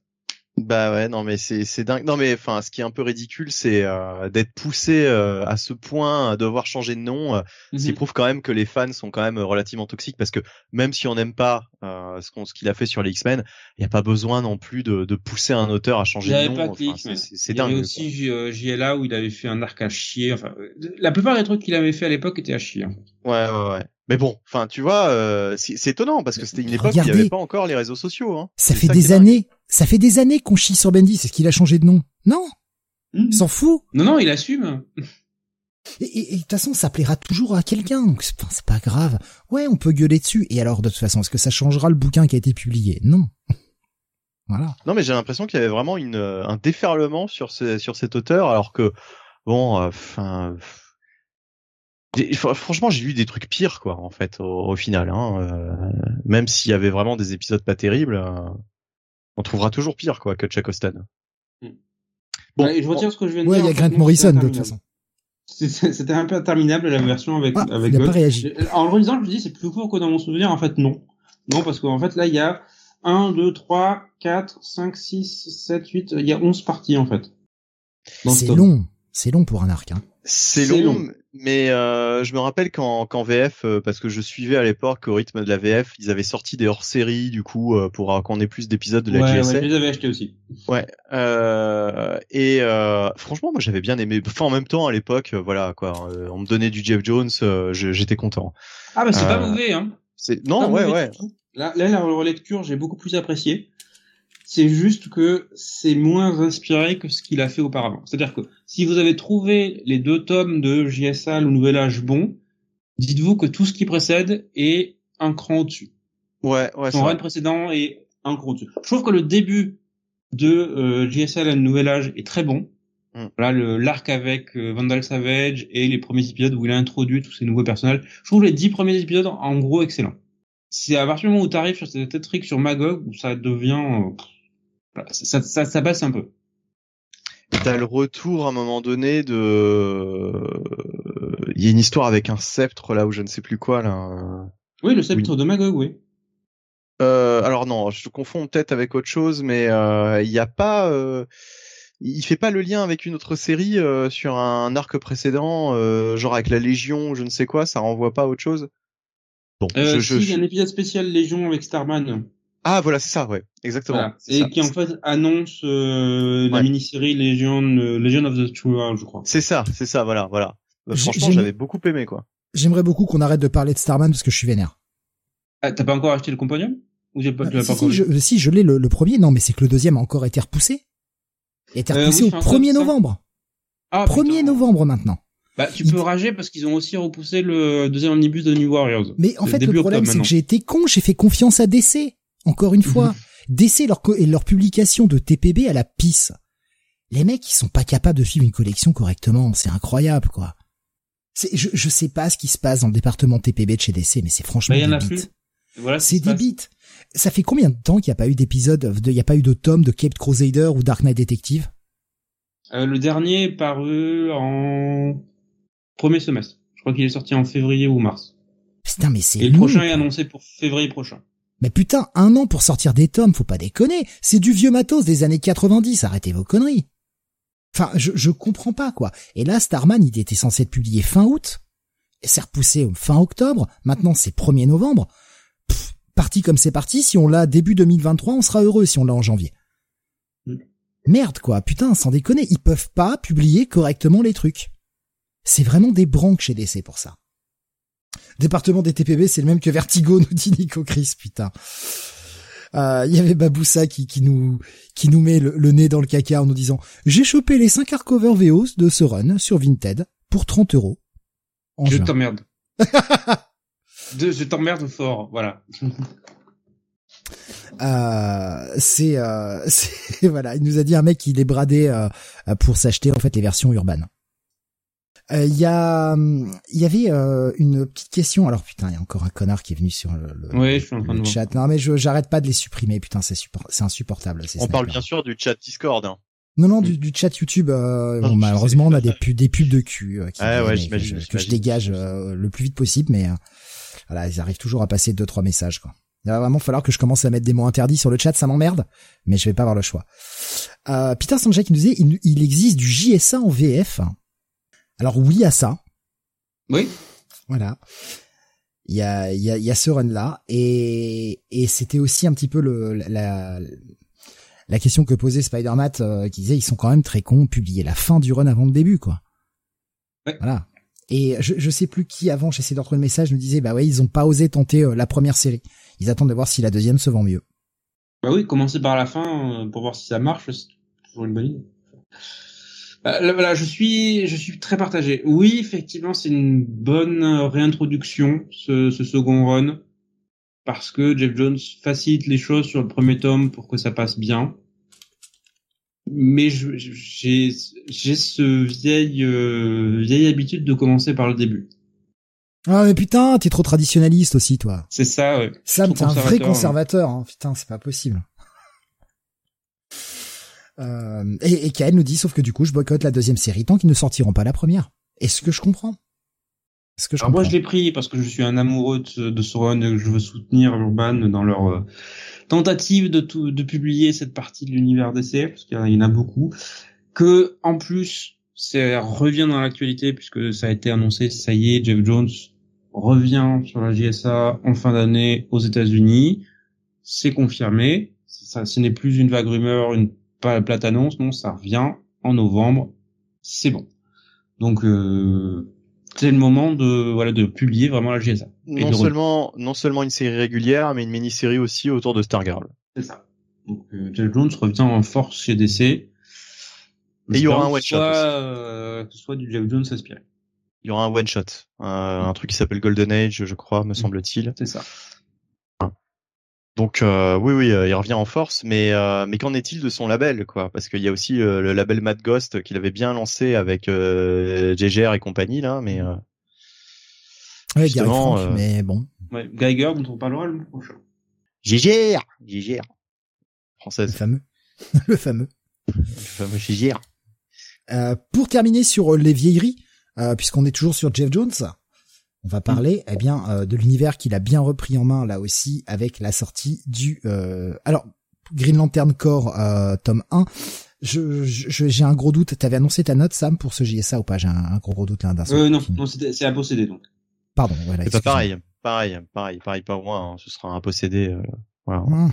Bah ouais, non mais c'est c'est dingue. Non mais enfin, ce qui est un peu ridicule, c'est euh, d'être poussé euh, à ce point à devoir changer de nom, euh, ce qui mhm. prouve quand même que les fans sont quand même relativement toxiques parce que même si on n'aime pas ce qu'on ce qu'il a fait sur les X-Men, il n'y a pas besoin non plus de, de pousser un auteur à changer de nom. c'est dingue. Il y avait aussi JLA où il avait fait un arc à chier. Enfin, la plupart des trucs qu'il avait fait à l'époque étaient à chier. Fait. Ouais ouais ouais. Mais bon, enfin, tu vois, euh, c'est étonnant parce que c'était une époque où il n'y avait pas encore les réseaux sociaux. Hein. Ça fait des années, ça fait des années qu'on chie sur Bendy. C'est ce qu'il a changé de nom. Non, mmh. il s'en fout. Non, non, il assume. Et de toute façon, ça plaira toujours à quelqu'un, donc c'est pas grave. Ouais, on peut gueuler dessus. Et alors, de toute façon, est-ce que ça changera le bouquin qui a été publié? Non. <laughs> voilà. Non, mais j'ai l'impression qu'il y avait vraiment une, un déferlement sur, ce, sur cet auteur, alors que bon, euh, Franchement, j'ai lu des trucs pires, quoi, en fait, au, final. Hein, euh, même s'il y avait vraiment des épisodes pas terribles, euh, on trouvera toujours pire, quoi, que Chuck Austen. Hmm. Bon, je retire ce que je viens de ouais, dire. il y a Grant Morrison, de toute façon. C'était un peu interminable la version avec ah, avec. Il a pas réagi. En le relisant, je me dis c'est plus court que dans mon souvenir. En fait, non, non, parce qu'en fait là, il y a 1, 2, 3, 4, 5, 6, 7, 8, il y a 11 parties en fait. C'est long, c'est long pour un arc. Hein. C'est long, mais euh, je me rappelle qu'en VF, euh, parce que je suivais à l'époque au rythme de la VF, ils avaient sorti des hors-séries du coup euh, pour qu'on ait plus d'épisodes de la ouais, Ouais, je les avais achetés aussi. Ouais. et franchement, moi j'avais bien aimé. Enfin, en même temps, à l'époque, voilà quoi, on me donnait du Jeff Jones, j'étais content. Ah bah c'est pas mauvais, hein. C'est non, ouais, ouais. Là, là, la relecture, j'ai beaucoup plus apprécié. C'est juste que c'est moins inspiré que ce qu'il a fait auparavant. C'est-à-dire que si vous avez trouvé les deux tomes de JSA, le Nouvel Âge bon, dites-vous que tout ce qui précède est un cran au-dessus. Ouais, ouais. Son run précédent est un cran au-dessus. Je trouve que le début de euh, JSA, le Nouvel Âge est très bon. Mm. Voilà le l'arc avec euh, Vandal Savage et les premiers épisodes où il a introduit tous ces nouveaux personnages. Je trouve les dix premiers épisodes en gros excellents. C'est à partir du moment où tu arrives sur cette trick sur Magog où ça devient euh, ça, ça, ça passe un peu. T'as le retour à un moment donné de, il y a une histoire avec un sceptre là où je ne sais plus quoi là. Oui, le sceptre de Magog, oui. Euh, alors non, je confonds peut-être avec autre chose, mais il n'y a pas il fait pas le lien avec une autre série euh, sur un arc précédent, euh, genre avec la Légion, je ne sais quoi, ça renvoie pas à autre chose? Bon, euh, je, si, y a un épisode spécial Légion avec Starman. Ah voilà, c'est ça, ouais, exactement. Et qui en fait annonce euh, la mini-série Légion, Legion of the True World, je crois. C'est ça, c'est ça, voilà, voilà. franchement, j'avais beaucoup aimé quoi. J'aimerais beaucoup qu'on arrête de parler de Starman parce que je suis vénère. Ah, t'as pas encore acheté le compagnon Ou pas, ah, si, si, je, si, je l'ai le, le, premier. Non, mais c'est que le deuxième a encore été repoussé. Il a été repoussé au 1er novembre. Ah, 1er novembre maintenant. Bah, tu peux rager parce qu'ils ont aussi repoussé le deuxième omnibus de New Warriors. Mais en fait, le problème, c'est que j'ai été con, j'ai fait confiance à DC. Encore une fois. DC leur, et leur publication de TPB à la pisse. Les mecs, ils sont pas capables de suivre une collection correctement. C'est incroyable, quoi. Je, je sais pas ce qui se passe dans le département TPB de chez DC, mais c'est franchement bah, des Voilà c'est des bits. Ça fait combien de temps qu'il n'y a pas eu d'épisode, il n'y a pas eu de tome de Cape Crusader ou Dark Knight Detective? Euh, Le dernier est paru en premier semestre. Je crois qu'il est sorti en février ou mars. Putain, mais c'est. Et le prochain est annoncé pour février prochain. Mais putain, un an pour sortir des tomes, faut pas déconner. C'est du vieux matos des années 90. Arrêtez vos conneries. Enfin, je, je comprends pas, quoi. Et là, Starman, il était censé être publié fin août. C'est repoussé fin octobre. Maintenant, c'est 1er novembre parti comme c'est parti, si on l'a début 2023, on sera heureux si on l'a en janvier. Mm. Merde quoi, putain, sans déconner, ils peuvent pas publier correctement les trucs. C'est vraiment des branques chez DC pour ça. Département des TPB, c'est le même que Vertigo, <laughs> nous dit Nico Chris, putain. Il euh, y avait Baboussa qui, qui nous qui nous met le, nez dans le caca en nous disant j'ai chopé les 5 hardcover VO de ce run sur Vinted pour 30 euros. Je t'emmerde. <laughs> je t'emmerde fort, voilà. Euh, c'est, euh, <laughs> voilà, il nous a dit un mec qui est bradé euh, pour s'acheter en fait les versions urbaines. Euh, il y a, il y avait une petite question. Alors putain, il y a encore un connard qui est venu sur le, chat. Non mais je, j'arrête pas de les supprimer. Putain, c'est c'est insupportable. On parle bien sûr du chat Discord. Hein. Non non du, du chat YouTube. bon, malheureusement, on a des pubs, des pubs de cul qui ah, ouais, que, je, que je dégage le plus vite possible, mais voilà, ils arrivent toujours à passer deux trois messages quoi. Il va vraiment falloir que je commence à mettre des mots interdits sur le chat, ça m'emmerde, mais je vais pas avoir le choix. Euh, Peter Sanjay qui nous disait, il, existe du JSA en VF. Alors oui à ça. Oui. Voilà. Il y a, il y a, il y a ce run là et, et c'était aussi un petit peu le, la, la question que posait Spider-Man euh, qui disait ils sont quand même très cons, publier la fin du run avant le début quoi. Ouais. Voilà. Et je, je sais plus qui avant, j'essaie de retrouver le message, me disait bah ouais, ils ont pas osé tenter euh, la première série. Ils attendent de voir si la deuxième se vend mieux. Bah oui, commencer par la fin euh, pour voir si ça marche, c'est toujours une bonne idée. Bah, voilà, je suis, je suis très partagé. Oui, effectivement, c'est une bonne réintroduction ce, ce second run parce que Jeff Jones facilite les choses sur le premier tome pour que ça passe bien mais j'ai j'ai ce vieil euh, vieille habitude de commencer par le début. Ah mais putain, t'es trop traditionnaliste aussi toi. C'est ça. Ouais. Sam, t'es un vrai conservateur. Hein. Putain, c'est pas possible. Euh, et, et Kael nous dit, sauf que du coup, je boycotte la deuxième série tant qu'ils ne sortiront pas la première. Est-ce que je comprends? Est-ce que je Alors moi, je l'ai pris parce que je suis un amoureux de, de ce run et que je veux soutenir Urban dans leur euh, tentative de, de publier cette partie de l'univers DC, parce qu'il y en a beaucoup, que en plus ça revient dans l'actualité puisque ça a été annoncé, ça y est, Jeff Jones revient sur la JSA en fin d'année aux États-Unis, c'est confirmé, ça, ce n'est plus une vague rumeur, une plate annonce, non, ça revient en novembre, c'est bon. Donc euh, c'est le moment de voilà de publier vraiment la GSA. Non seulement non seulement une série régulière, mais une mini-série aussi autour de Stargirl. C'est ça. Donc euh, Jeff Jones revient en force chez DC. Et il y aura un one shot. Euh, que ce soit du Jeff Jones inspiré. Il y aura un one shot, euh, un truc qui s'appelle Golden Age, je crois, me mm. semble-t-il. C'est ça. Donc euh, oui, oui, euh, il revient en force, mais euh, mais qu'en est-il de son label, quoi? Parce qu'il y a aussi le label Mad Ghost qu'il avait bien lancé avec JGR et compagnie là, mais ouais, mais bon. Ouais, Geiger dont on parlera le prochain. JGR, JGR, française. <laughs> Le fameux, le fameux, le fameux JGR. pour terminer sur les vieilleries, puisqu'on est toujours sur Jeff Jones, On va parler, eh bien, euh, de l'univers qu'il a bien repris en main là aussi avec la sortie du. Euh, alors, Green Lantern Corps euh, tome 1. Je, j'ai un gros doute. T'avais annoncé ta note, Sam, pour ce JSA ou pas? J'ai un, gros, gros doute là d'un euh, Non, non, c'est à posséder donc. Pardon. Voilà. C'est pas pareil, pareil, pareil, pareil pour moi. Hein. Ce sera un possédé. Euh, voilà. Hum.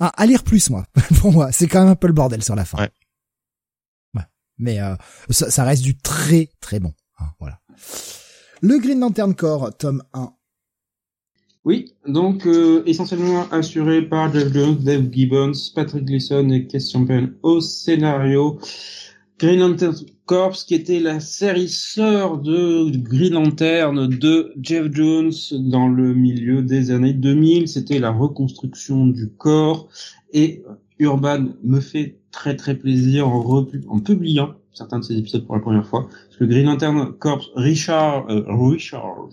Ah, à lire plus moi. <laughs> pour moi, c'est quand même un peu le bordel sur la fin. Ouais. ouais. Mais euh, ça, ça, reste du très très bon. Hein, voilà. Le Green Lantern Corps, tome 1. Oui, donc euh, essentiellement assuré par Jeff Jones, Dave Gibbons, Patrick Gleason et Kes Champion au scénario. Green Lantern Corps, qui était la série sœur de Green Lantern de Jeff Jones dans le milieu des années 2000. C'était la reconstruction du corps et Urban me fait très très plaisir en publiant certains de ces épisodes pour la première fois. Parce que Green Lantern Corps Richard, euh, Richard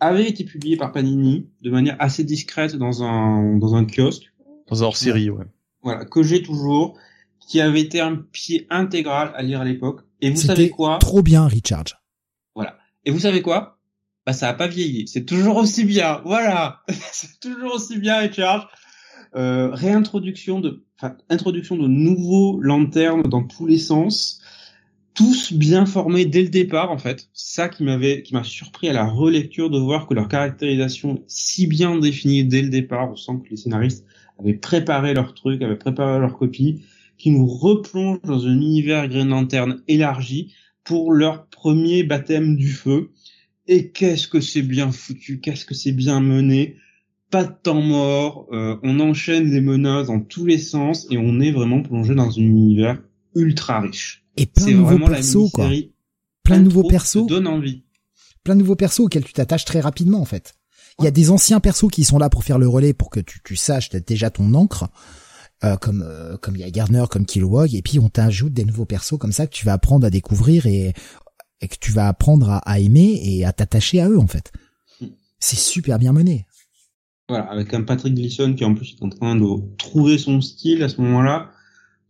avait été publié par Panini de manière assez discrète dans un dans un kiosque. Dans un hors-série, ouais. Voilà, que j'ai toujours, qui avait été un pied intégral à lire à l'époque. Et vous savez quoi? Trop bien, Richard. Voilà. Et vous savez quoi? Bah ça a pas vieilli. C'est toujours aussi bien. Voilà. <laughs> C'est toujours aussi bien, Richard. Euh, réintroduction de, enfin, introduction de nouveaux lanternes dans tous les sens tous bien formés dès le départ en fait. C'est ça qui m'avait qui m'a surpris à la relecture de voir que leur caractérisation si bien définie dès le départ. On sent que les scénaristes avaient préparé leur truc, avaient préparé leur copie, qui nous replonge dans un univers Green Lantern élargi pour leur premier baptême du feu. Et qu'est-ce que c'est bien foutu, qu'est-ce que c'est bien mené. Pas de temps mort, euh, on enchaîne les menaces dans tous les sens et on est vraiment plongé dans un univers ultra riche. Et plein de nouveaux persos, quoi. Plein de nouveaux persos. donne envie. Plein de nouveaux persos auxquels tu t'attaches très rapidement, en fait. Il y a des anciens persos qui sont là pour faire le relais, pour que tu, tu saches déjà ton encre, euh, comme euh, comme il y a Gardner, comme Kilowog, et puis on t'ajoute des nouveaux persos comme ça que tu vas apprendre à découvrir et, et que tu vas apprendre à, à aimer et à t'attacher à eux, en fait. Hmm. C'est super bien mené. Voilà, avec un Patrick Gleason qui en plus est en train de trouver son style à ce moment-là.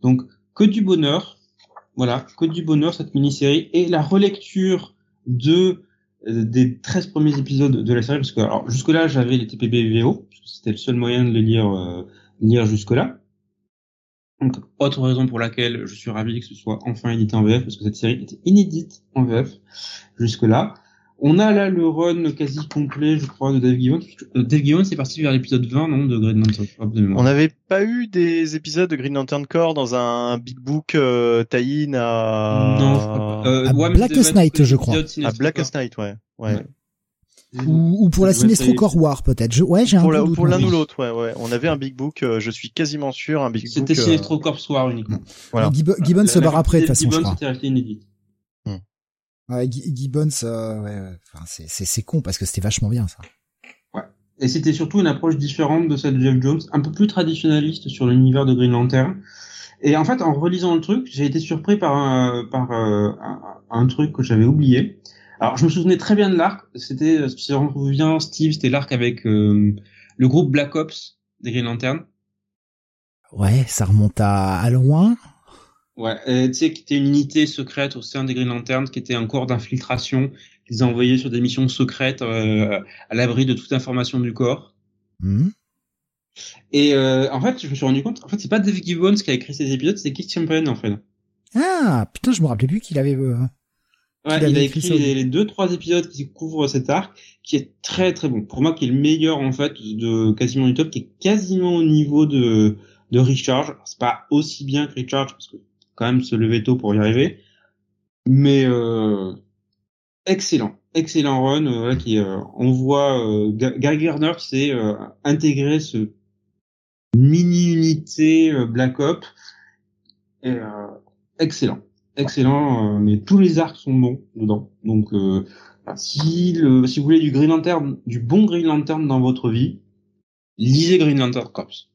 Donc que du bonheur. Voilà, que du bonheur cette mini-série et la relecture de euh, des 13 premiers épisodes de la série parce que alors jusque là j'avais les TPB VO c'était le seul moyen de les lire euh, lire jusque là. Donc autre raison pour laquelle je suis ravi que ce soit enfin édité en VF parce que cette série était inédite en VF jusque là. On a là le run quasi complet, je crois, de Dave Gibbons. Euh, Dave Gibbons c'est parti vers l'épisode 20, non, de Green Lantern Corps On n'avait pas eu des épisodes de Green Lantern Corps dans un Big Book euh, tie-in à... Non, euh, à Blackest Night, je crois. À Blackest Night, ouais. ouais. Ou, ou, pour la Sinestro Corps War, peut-être. Ouais, j'ai un pour la, Pour l'un ou l'autre, ouais, ouais. On avait un Big Book, euh, je suis quasiment sûr, un Big Book. C'était Sinestro Corps War uniquement. Voilà. Gibbons se barre après, de toute façon, je crois. Ouais, Gibbons, euh, ouais, enfin, c'est, c'est, c'est con parce que c'était vachement bien ça. Ouais. Et c'était surtout une approche différente de celle de Jeff Jones, un peu plus traditionnaliste sur l'univers de Green Lantern. Et en fait, en relisant le truc, j'ai été surpris par un, par euh, un, un, truc que j'avais oublié. Alors, je me souvenais très bien de l'arc. C'était, si on revient, Steve, c'était l'arc avec euh, le groupe Black Ops des Green Lantern. Ouais, ça remonte à, à loin. Ouais, tu sais, qui était une unité secrète au sein des Green Lanterns, qui était un corps d'infiltration qu'ils envoyaient sur des missions secrètes euh, à l'abri de toute information du corps. Mmh. Et euh, en fait, je me suis rendu compte, en fait, c'est pas Dave Gibbons qui a écrit ces épisodes, c'est Keith Champion en fait. Ah putain, je me rappelais plus qu'il avait. Euh, ouais, il a écrit, les, deux trois épisodes qui couvrent cet arc, qui est très très bon. Pour moi, qui est le meilleur en fait de quasiment du top, qui est quasiment au niveau de de Richard. C'est pas aussi bien que Richard parce que quand même se lever tôt pour y arriver. Mais euh, excellent, excellent run euh, qui euh, on voit euh, Gardner qui s'est intégré ce mini unité Black Ops. Et, excellent, excellent. mais tous les arcs sont bons dedans. Donc si si vous voulez du Green Lantern, du bon Green Lantern dans votre vie, lisez Green Lantern Corps.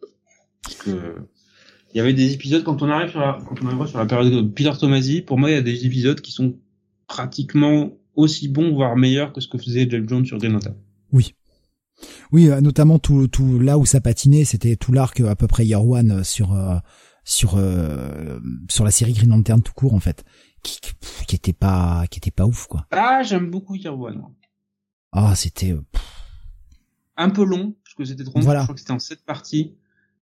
Il y avait des épisodes quand on arrive sur la, quand on arrive sur la période de Peter Tomasi, pour moi il y a des épisodes qui sont pratiquement aussi bons voire meilleurs que ce que faisait Jeff Jones sur Green Lantern. Oui. Oui, euh, notamment tout tout là où ça patinait, c'était tout l'arc à peu près Year One euh, sur euh, sur sur la série Green Lantern tout court en fait, qui qui était pas qui était pas ouf quoi. Ah, j'aime beaucoup Year One. Ah, c'était. euh, Un peu long, parce que c'était trop long. Voilà. Je crois que c'était en sept parties.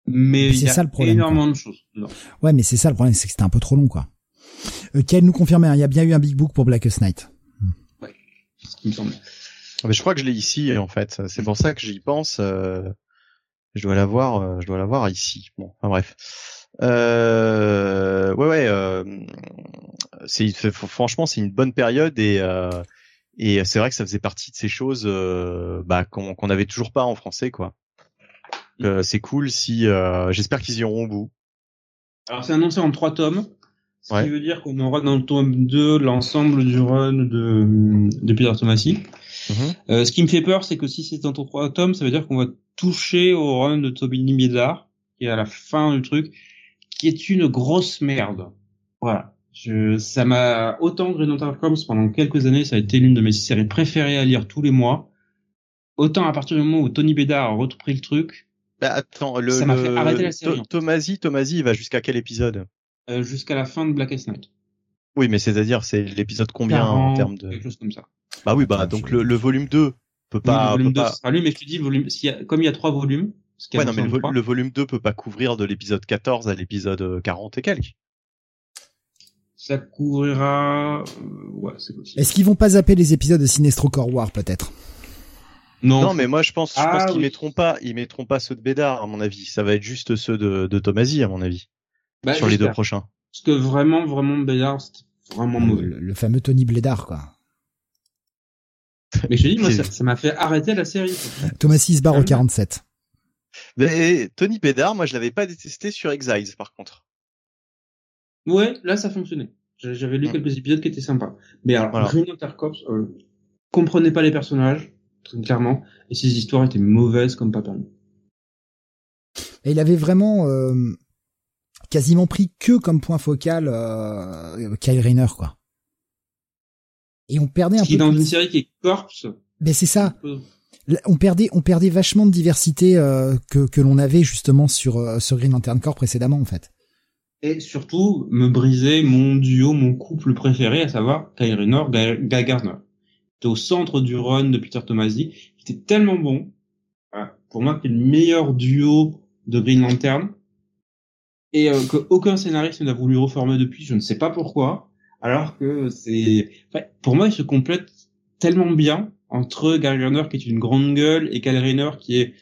Mais Mais il c'est y a ça, le problème, énormément de choses. Ouais, mais c'est ça le problème, c'est que c'était un peu trop long, quoi. Euh, Kael nous confirmait, hein, il y a bien eu un big book pour Blackest Night. C'est ce qui me semble. Ah, Mais je crois que je l'ai ici en fait. C'est pour ça que j'y pense. euh, je dois l'avoir. euh, je dois l'avoir ici. Bon, enfin bref. Euh, ouais, ouais. euh, c'est c'est- franchement, c'est une bonne période et euh, et c'est vrai que ça faisait partie de ces choses euh, bah, qu'on qu'on avait toujours pas en français, quoi. Euh, c'est cool si. euh, J'espère qu'ils iront au bout. Alors c'est annoncé en trois tomes. Ce Ouais. qui veut dire qu'on aura dans le tome 2 l'ensemble du run de, de Peter Tomasi. Mhm. Euh, ce qui me fait peur, c'est que si c'est en trois tomes, ça veut dire qu'on va toucher au run de Toby Bédard, qui est à la fin du truc, qui est une grosse merde. Voilà. Je, ça m'a autant Green Corps pendant quelques années, ça a été l'une de mes séries préférées à lire tous les mois. Autant à partir du moment où Tony Bédard a repris le truc, Bah, attends, le, Ça m'a fait le- arrêter la série, fait. Tomasi, Tomasi, il va jusqu'à quel épisode? Euh, jusqu'à la fin de Blackest Night. Oui, mais c'est-à-dire, c'est l'épisode combien en 40, termes de quelque chose comme ça. Bah oui, bah donc le, le volume 2 peut Oui, pas, le volume peut 2 pas- sera lui, mais je te dis, le volume, s'il y a, comme il y a trois volumes, ce qui est Ouais, non, mais le, vo- le volume 2 peut pas couvrir de l'épisode 14 à l'épisode euh, 40 et quelques. ça couvrira, euh, ouais, c'est possible. Est-ce qu'ils vont pas zapper les épisodes de Sinestro Core War, peut-être? Non, Non, mais moi je pense, je Ah, pense qu'ils oui. mettront pas, ils mettront pas ceux de Bédard à mon avis. Ça va être juste ceux de, de Tomasi à mon avis bah, sur les deux prochains. Parce que vraiment, vraiment, Bédard, c'était vraiment mauvais. le, le fameux Tony Blédard, quoi. Mais je dis, moi, ça m'a fait arrêter la série. Thomas Isbar au Ah, 47. Mais Tony Bédard, moi je l'avais pas détesté sur Exiles par contre. Ouais, là, ça fonctionnait. J'a- J'avais lu Mm. quelques épisodes qui étaient sympas. Mais alors, Voilà. Corps, euh, comprenait pas les personnages, très clairement, et ses histoires étaient mauvaises comme pas permis. Et il avait vraiment euh, quasiment pris que comme point focal euh, Kyle Rayner, quoi. Et on perdait un qui est peu. dans une série qui est Corpse, Mais c'est ça. On perdait, on perdait vachement de diversité euh, que que l'on avait justement sur sur Green Lantern Corps précédemment, en fait. et surtout, me briser mon duo, mon couple préféré, à savoir Kyle Rayner, Guy Guy Gardner. C'était au centre du run de Peter Tomasi. Il était tellement bon. Voilà. Pour moi, c'est le meilleur duo de Green Lantern. Et euh, que aucun scénariste n'a voulu reformer depuis, je ne sais pas pourquoi. Alors que c'est, enfin, pour moi, ils se complètent tellement bien entre Guy Gardner qui est une grande gueule et Kyle Rayner qui est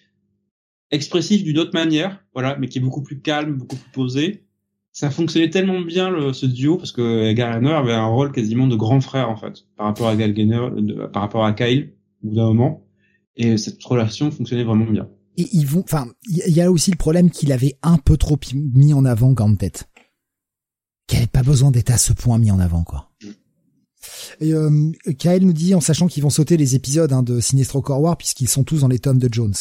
expressif d'une autre manière, voilà, mais qui est beaucoup plus calme, beaucoup plus posé. Ça fonctionnait tellement bien le, ce duo parce que Gardner avait un rôle quasiment de grand frère en fait par rapport à Gal de- par rapport à Kyle au bout d'un moment. Et cette relation fonctionnait vraiment bien. Et ils vont, enfin, il y a aussi le problème qu'il avait un peu trop mis en avant Gauntlet. Qu'il avait pas besoin d'être à ce point mis en avant, quoi. Et euh, Kyle nous dit, en sachant qu'ils vont sauter les épisodes hein, de Sinestro Core War, puisqu'ils sont tous dans les tomes de Jones.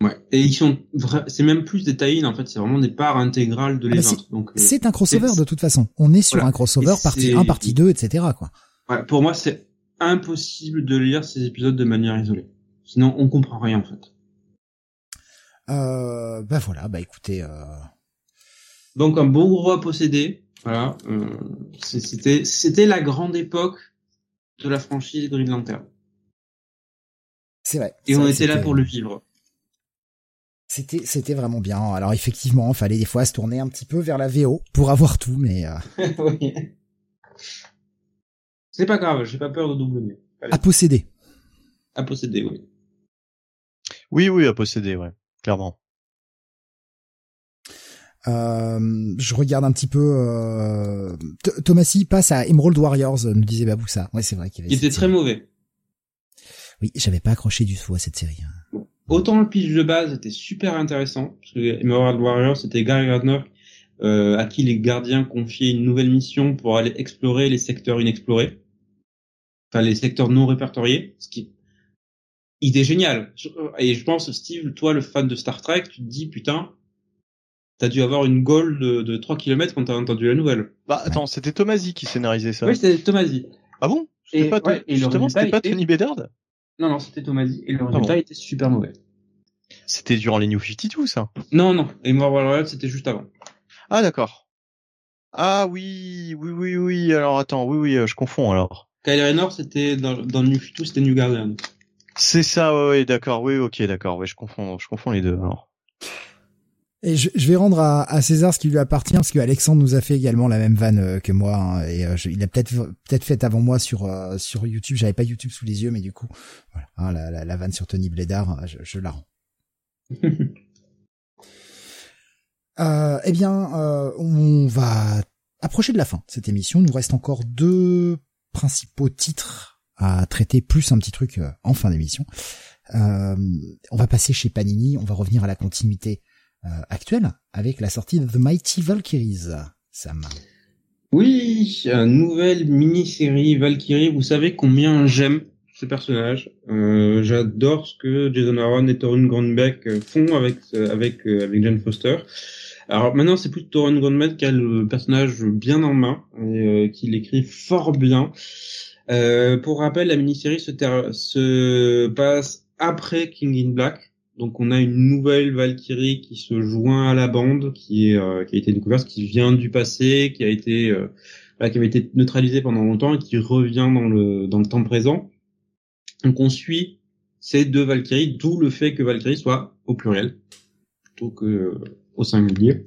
Ouais. Et ils sont vra- c'est même plus des tie en fait, c'est vraiment des parts intégrales de Ah bah. Donc, euh, C'est un crossover de toute façon. On est sur Voilà. un crossover Et partie c'est- 1, partie 2, etc. quoi. ouais, pour moi, c'est impossible de lire ces épisodes de manière isolée. Sinon, on comprend rien en fait. Euh, bah voilà, bah écoutez, euh, Donc un beau gros à posséder. Voilà. Euh, c'était c'était la grande époque de la franchise Green Lantern. c'est vrai. Et on vrai, était là pour le vivre. C'était, c'était vraiment bien. Alors effectivement, il fallait des fois se tourner un petit peu vers la VO pour avoir tout, mais euh, <laughs> Oui. C'est pas grave, j'ai pas peur de W. Allez, à posséder. à posséder, oui. Oui, oui, à posséder, ouais, clairement. Euh, je regarde un petit peu. Euh... Th- Thomasy passe à Emerald Warriors, nous disait Baboussa. Ouais, c'est vrai qu'il y avait. Il était très mauvais. Oui, j'avais pas accroché du tout à cette série. hein. Autant le pitch de base était super intéressant, parce que Emerald Warrior, c'était Gary Gardner, euh, à qui les gardiens confiaient une nouvelle mission pour aller explorer les secteurs inexplorés. Enfin, les secteurs non répertoriés, ce qui, idée géniale. Et je pense, Steve, toi, le fan de Star Trek, tu te dis, putain, t'as dû avoir une goal de, de 3 km quand t'as entendu la nouvelle. Bah attends, c'était Tomasi qui scénarisait ça. Oui, c'était Tomasi. Ah bon? Et- pas, ouais, et le justement, c'était pas Tony Bedard? Non, non, c'était Tomasi. Et le bon résultat était super mauvais. C'était durant les New 52, ça? Non, non. Emerald Warrior, c'était juste avant. Ah d'accord. Ah oui, oui, oui, oui. Alors attends, oui, oui, euh, je confonds alors. Kyle Rayner, c'était dans, dans New 52, c'était New Guardian. C'est ça, ouais, d'accord, oui, ok, d'accord, ouais, je confonds, je confonds les deux. Alors. Et je, vais rendre à, César ce qui lui appartient parce que Alexandre nous a fait également la même vanne euh, que moi hein, et euh, il a peut-être peut-être fait avant moi sur euh, sur YouTube. J'avais pas YouTube sous les yeux, mais du coup, voilà, hein, la, la, vanne sur Tony Blédard, je, je la rends. <laughs> eh bien, on va approcher de la fin de cette émission. Il nous reste encore deux principaux titres à traiter, plus un petit truc en fin d'émission. on va passer chez Panini, on va revenir à la continuité euh, actuelle avec la sortie de The Mighty Valkyries. Sam. Oui, une nouvelle mini-série Valkyrie. Vous savez combien j'aime ce personnage. Euh, J'adore ce que Jason Aaron et Torun Grandbeck font avec avec avec Jane Foster. Alors maintenant, c'est plus Torun Grandbeck qui a le personnage bien en main et euh, qui l'écrit fort bien. Euh, pour rappel, la mini-série se, se passe après King in Black, donc on a une nouvelle Valkyrie qui se joint à la bande, qui euh, a été découverte, qui vient du passé, qui a été euh, qui avait été neutralisée pendant longtemps et qui revient dans le dans le temps présent. Donc on suit ces deux Valkyries, d'où le fait que Valkyrie soit au pluriel plutôt que euh, au singulier.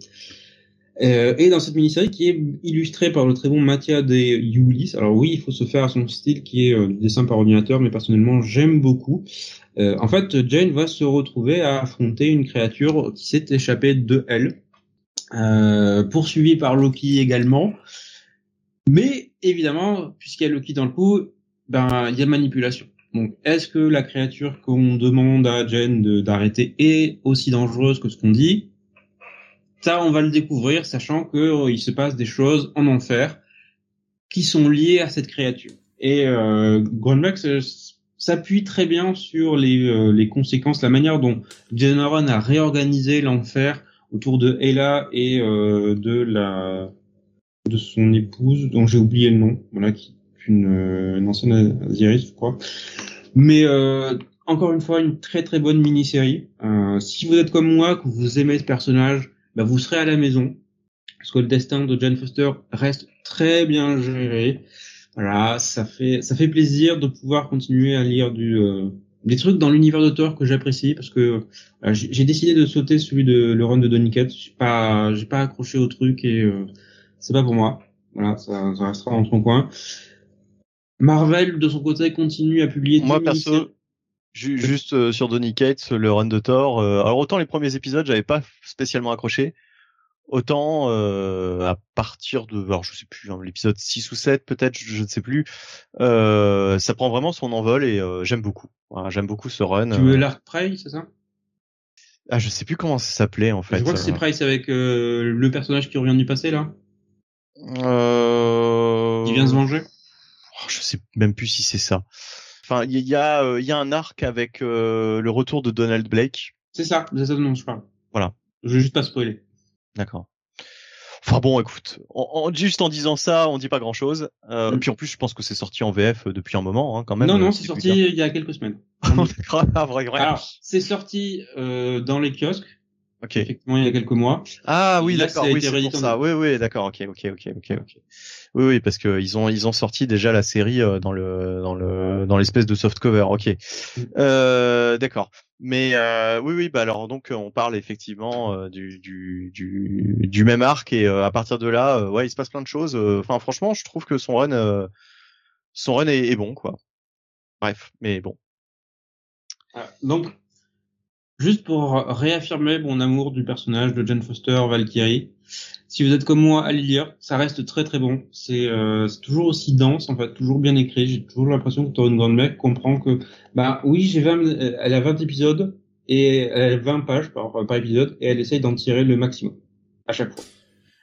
Euh, et dans cette mini-série qui est illustrée par le très bon Mattia de Yulis. Alors oui, il faut se faire à son style qui est du dessin par ordinateur, mais personnellement j'aime beaucoup. Euh, en fait, Jane va se retrouver à affronter une créature qui s'est échappée de elle, euh, poursuivie par Loki également. Mais évidemment, puisqu'il y a Loki dans le coup, ben il y a manipulation. Donc, est-ce que la créature qu'on demande à Jane d'arrêter est aussi dangereuse que ce qu'on dit? Ça, on va le découvrir, sachant que euh, il se passe des choses en enfer qui sont liées à cette créature. Et euh, s'appuie très bien sur les, euh, les conséquences, la manière dont Jason a réorganisé l'enfer autour de Ella et euh, de la de son épouse dont j'ai oublié le nom, voilà, qui est une, euh, une ancienne Asiris, je crois. Mais encore une fois, une très très bonne mini-série. si vous êtes comme moi, que vous aimez ce personnage, bah, vous serez à la maison. Parce que le destin de Jane Foster reste très bien géré. Voilà, ça fait ça fait plaisir de pouvoir continuer à lire du euh, des trucs dans l'univers d'auteur que j'apprécie parce que euh, j'ai décidé de sauter celui de le run de Donny Cates. J'ai pas j'ai pas accroché au truc et euh, c'est pas pour moi. Voilà, ça, ça restera dans son coin. Marvel de son côté continue à publier. Moi perso, juste sur Donny Cates, le run de Thor. alors autant les premiers épisodes, j'avais pas spécialement accroché. Autant euh, à partir de, alors je sais plus, hein, l'épisode 6 ou 7 peut-être, je, ne sais plus, euh, ça prend vraiment son envol et euh, j'aime beaucoup. j'aime beaucoup ce run. Tu veux l'Arc Prey, c'est ça? Ah, je sais plus comment ça s'appelait en fait. Je crois que c'est Price avec le personnage qui revient du passé là. Euh... Qui vient se venger. Oh, je sais même plus si c'est ça. Enfin, il y a, il y a un arc avec le retour de Donald Blake. C'est ça, c'est ça dont je parle. Voilà. Je vais juste pas spoiler. D'accord. Enfin bon, écoute, en, juste en disant ça, on dit pas grand chose. Euh, mm. Puis en plus, je pense que c'est sorti en VF depuis un moment, hein, quand même. Non, non, c'est sorti il y a quelques semaines. <laughs> ah. Alors, c'est sorti euh, dans les kiosques. Ok. Effectivement, il y a quelques mois. Ah oui, d'accord. Oui, c'est pour ça. Oui, oui, d'accord. Ok, ok, ok, ok, ok. Oui, oui, parce que ils ont ils ont sorti déjà la série euh, dans le dans le dans l'espèce de soft cover. Ok. Mm. Euh, d'accord. Mais euh, oui, oui, bah alors donc on parle effectivement euh, du, du, du, du, même arc et euh, à partir de là, ouais, il se passe plein de choses. Enfin, franchement, je trouve que son run, son run est, est, bon, quoi. Bref, mais bon. Ah, donc, juste pour réaffirmer mon amour du personnage de Jane Foster Valkyrie, si vous êtes comme moi à lire, ça reste très très bon. C'est euh, toujours aussi dense, en fait, toujours bien écrit. J'ai toujours l'impression que Torun Grandmec comprend que, bah oui, j'ai 20, elle a 20 épisodes et elle a 20 pages par, par épisode et elle essaye d'en tirer le maximum à chaque fois.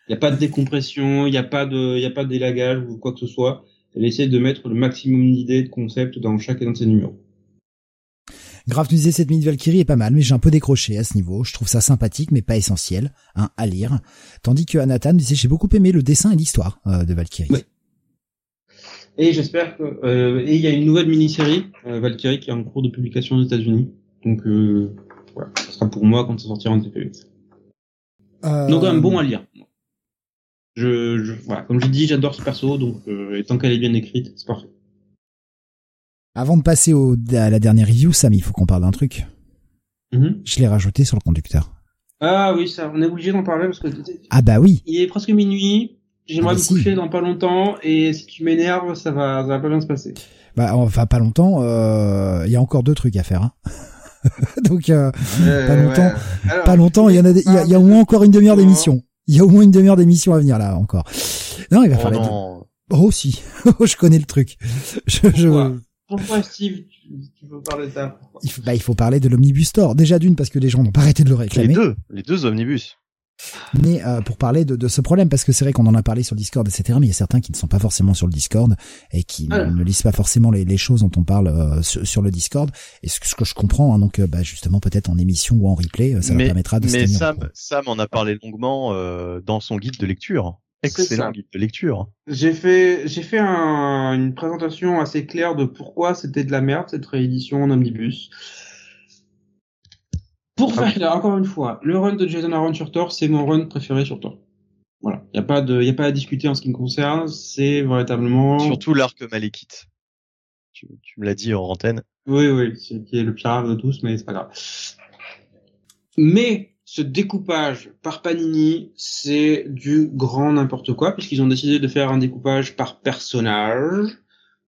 Il n'y a pas de décompression, il n'y a pas de, il a pas d'élagage ou quoi que ce soit. Elle essaie de mettre le maximum d'idées, de concepts dans chacun de ses numéros. Grave nous disait cette mini Valkyrie est pas mal, mais j'ai un peu décroché à ce niveau. Je trouve ça sympathique, mais pas essentiel, hein, à lire. Tandis que Anathan disait j'ai beaucoup aimé le dessin et l'histoire euh, de Valkyrie. Oui. Et j'espère que euh, et il y a une nouvelle mini-série euh, Valkyrie qui est en cours de publication aux États-Unis. Donc euh, voilà, ça sera pour moi quand ça sortira en TPE. Euh... Donc un bon à lire. Je, je voilà, comme j'ai dit, j'adore ce perso, donc euh, et tant qu'elle est bien écrite, c'est parfait. Avant de passer au, à la dernière review, Sam, il faut qu'on parle d'un truc. Mhm. Je l'ai rajouté sur le conducteur. Ah oui, ça, on est obligé d'en parler parce que Ah bah oui. il est presque minuit. J'aimerais Ah bah me si. coucher dans pas longtemps et si tu m'énerves, ça va, ça va pas bien se passer. Bah enfin pas longtemps. euh, Il y a encore deux trucs à faire. Hein. <laughs> Donc euh, Pas longtemps. Alors, pas longtemps. Il y en a, des- il y a, il y a au moins encore une demi-heure d'émission. Il y a au moins une demi-heure d'émission à venir là encore. Non, il va Oh falloir. non. Oh si. Oh, <laughs> je connais le truc. Je, je- Pourquoi Steve, tu, tu veux parler de ça Pourquoi il, faut, bah, il faut parler de l'omnibus store. Déjà d'une parce que les gens n'ont pas arrêté de le Les réclamer. deux, les deux omnibus. mais euh, pour parler de, de ce problème, parce que c'est vrai qu'on en a parlé sur le Discord, etc. Mais il y a certains qui ne sont pas forcément sur le Discord et qui ne- ne, lisent pas forcément les, les choses dont on parle euh, sur, sur le Discord. Et ce, que- ce que je comprends, hein, donc euh, bah, justement peut-être en émission ou en replay, euh, ça mais leur permettra de se mais Sam. Sam en a parlé longuement euh, dans son guide de lecture. Excellent guide de lecture. J'ai fait, j'ai fait un- une présentation assez claire de pourquoi c'était de la merde cette réédition en omnibus. Pour faire clair, encore une fois, le run de Jason Aaron sur Thor, c'est mon run préféré sur Thor. Voilà, y a pas de, y a pas à discuter en ce qui me concerne. C'est véritablement. Surtout l'arc Malekith. Tu, tu me l'as dit en antenne. Oui, oui, c'est qui est le pire de tous, mais c'est pas grave. Mais ce découpage par Panini, c'est du grand n'importe quoi, puisqu'ils ont décidé de faire un découpage par personnage.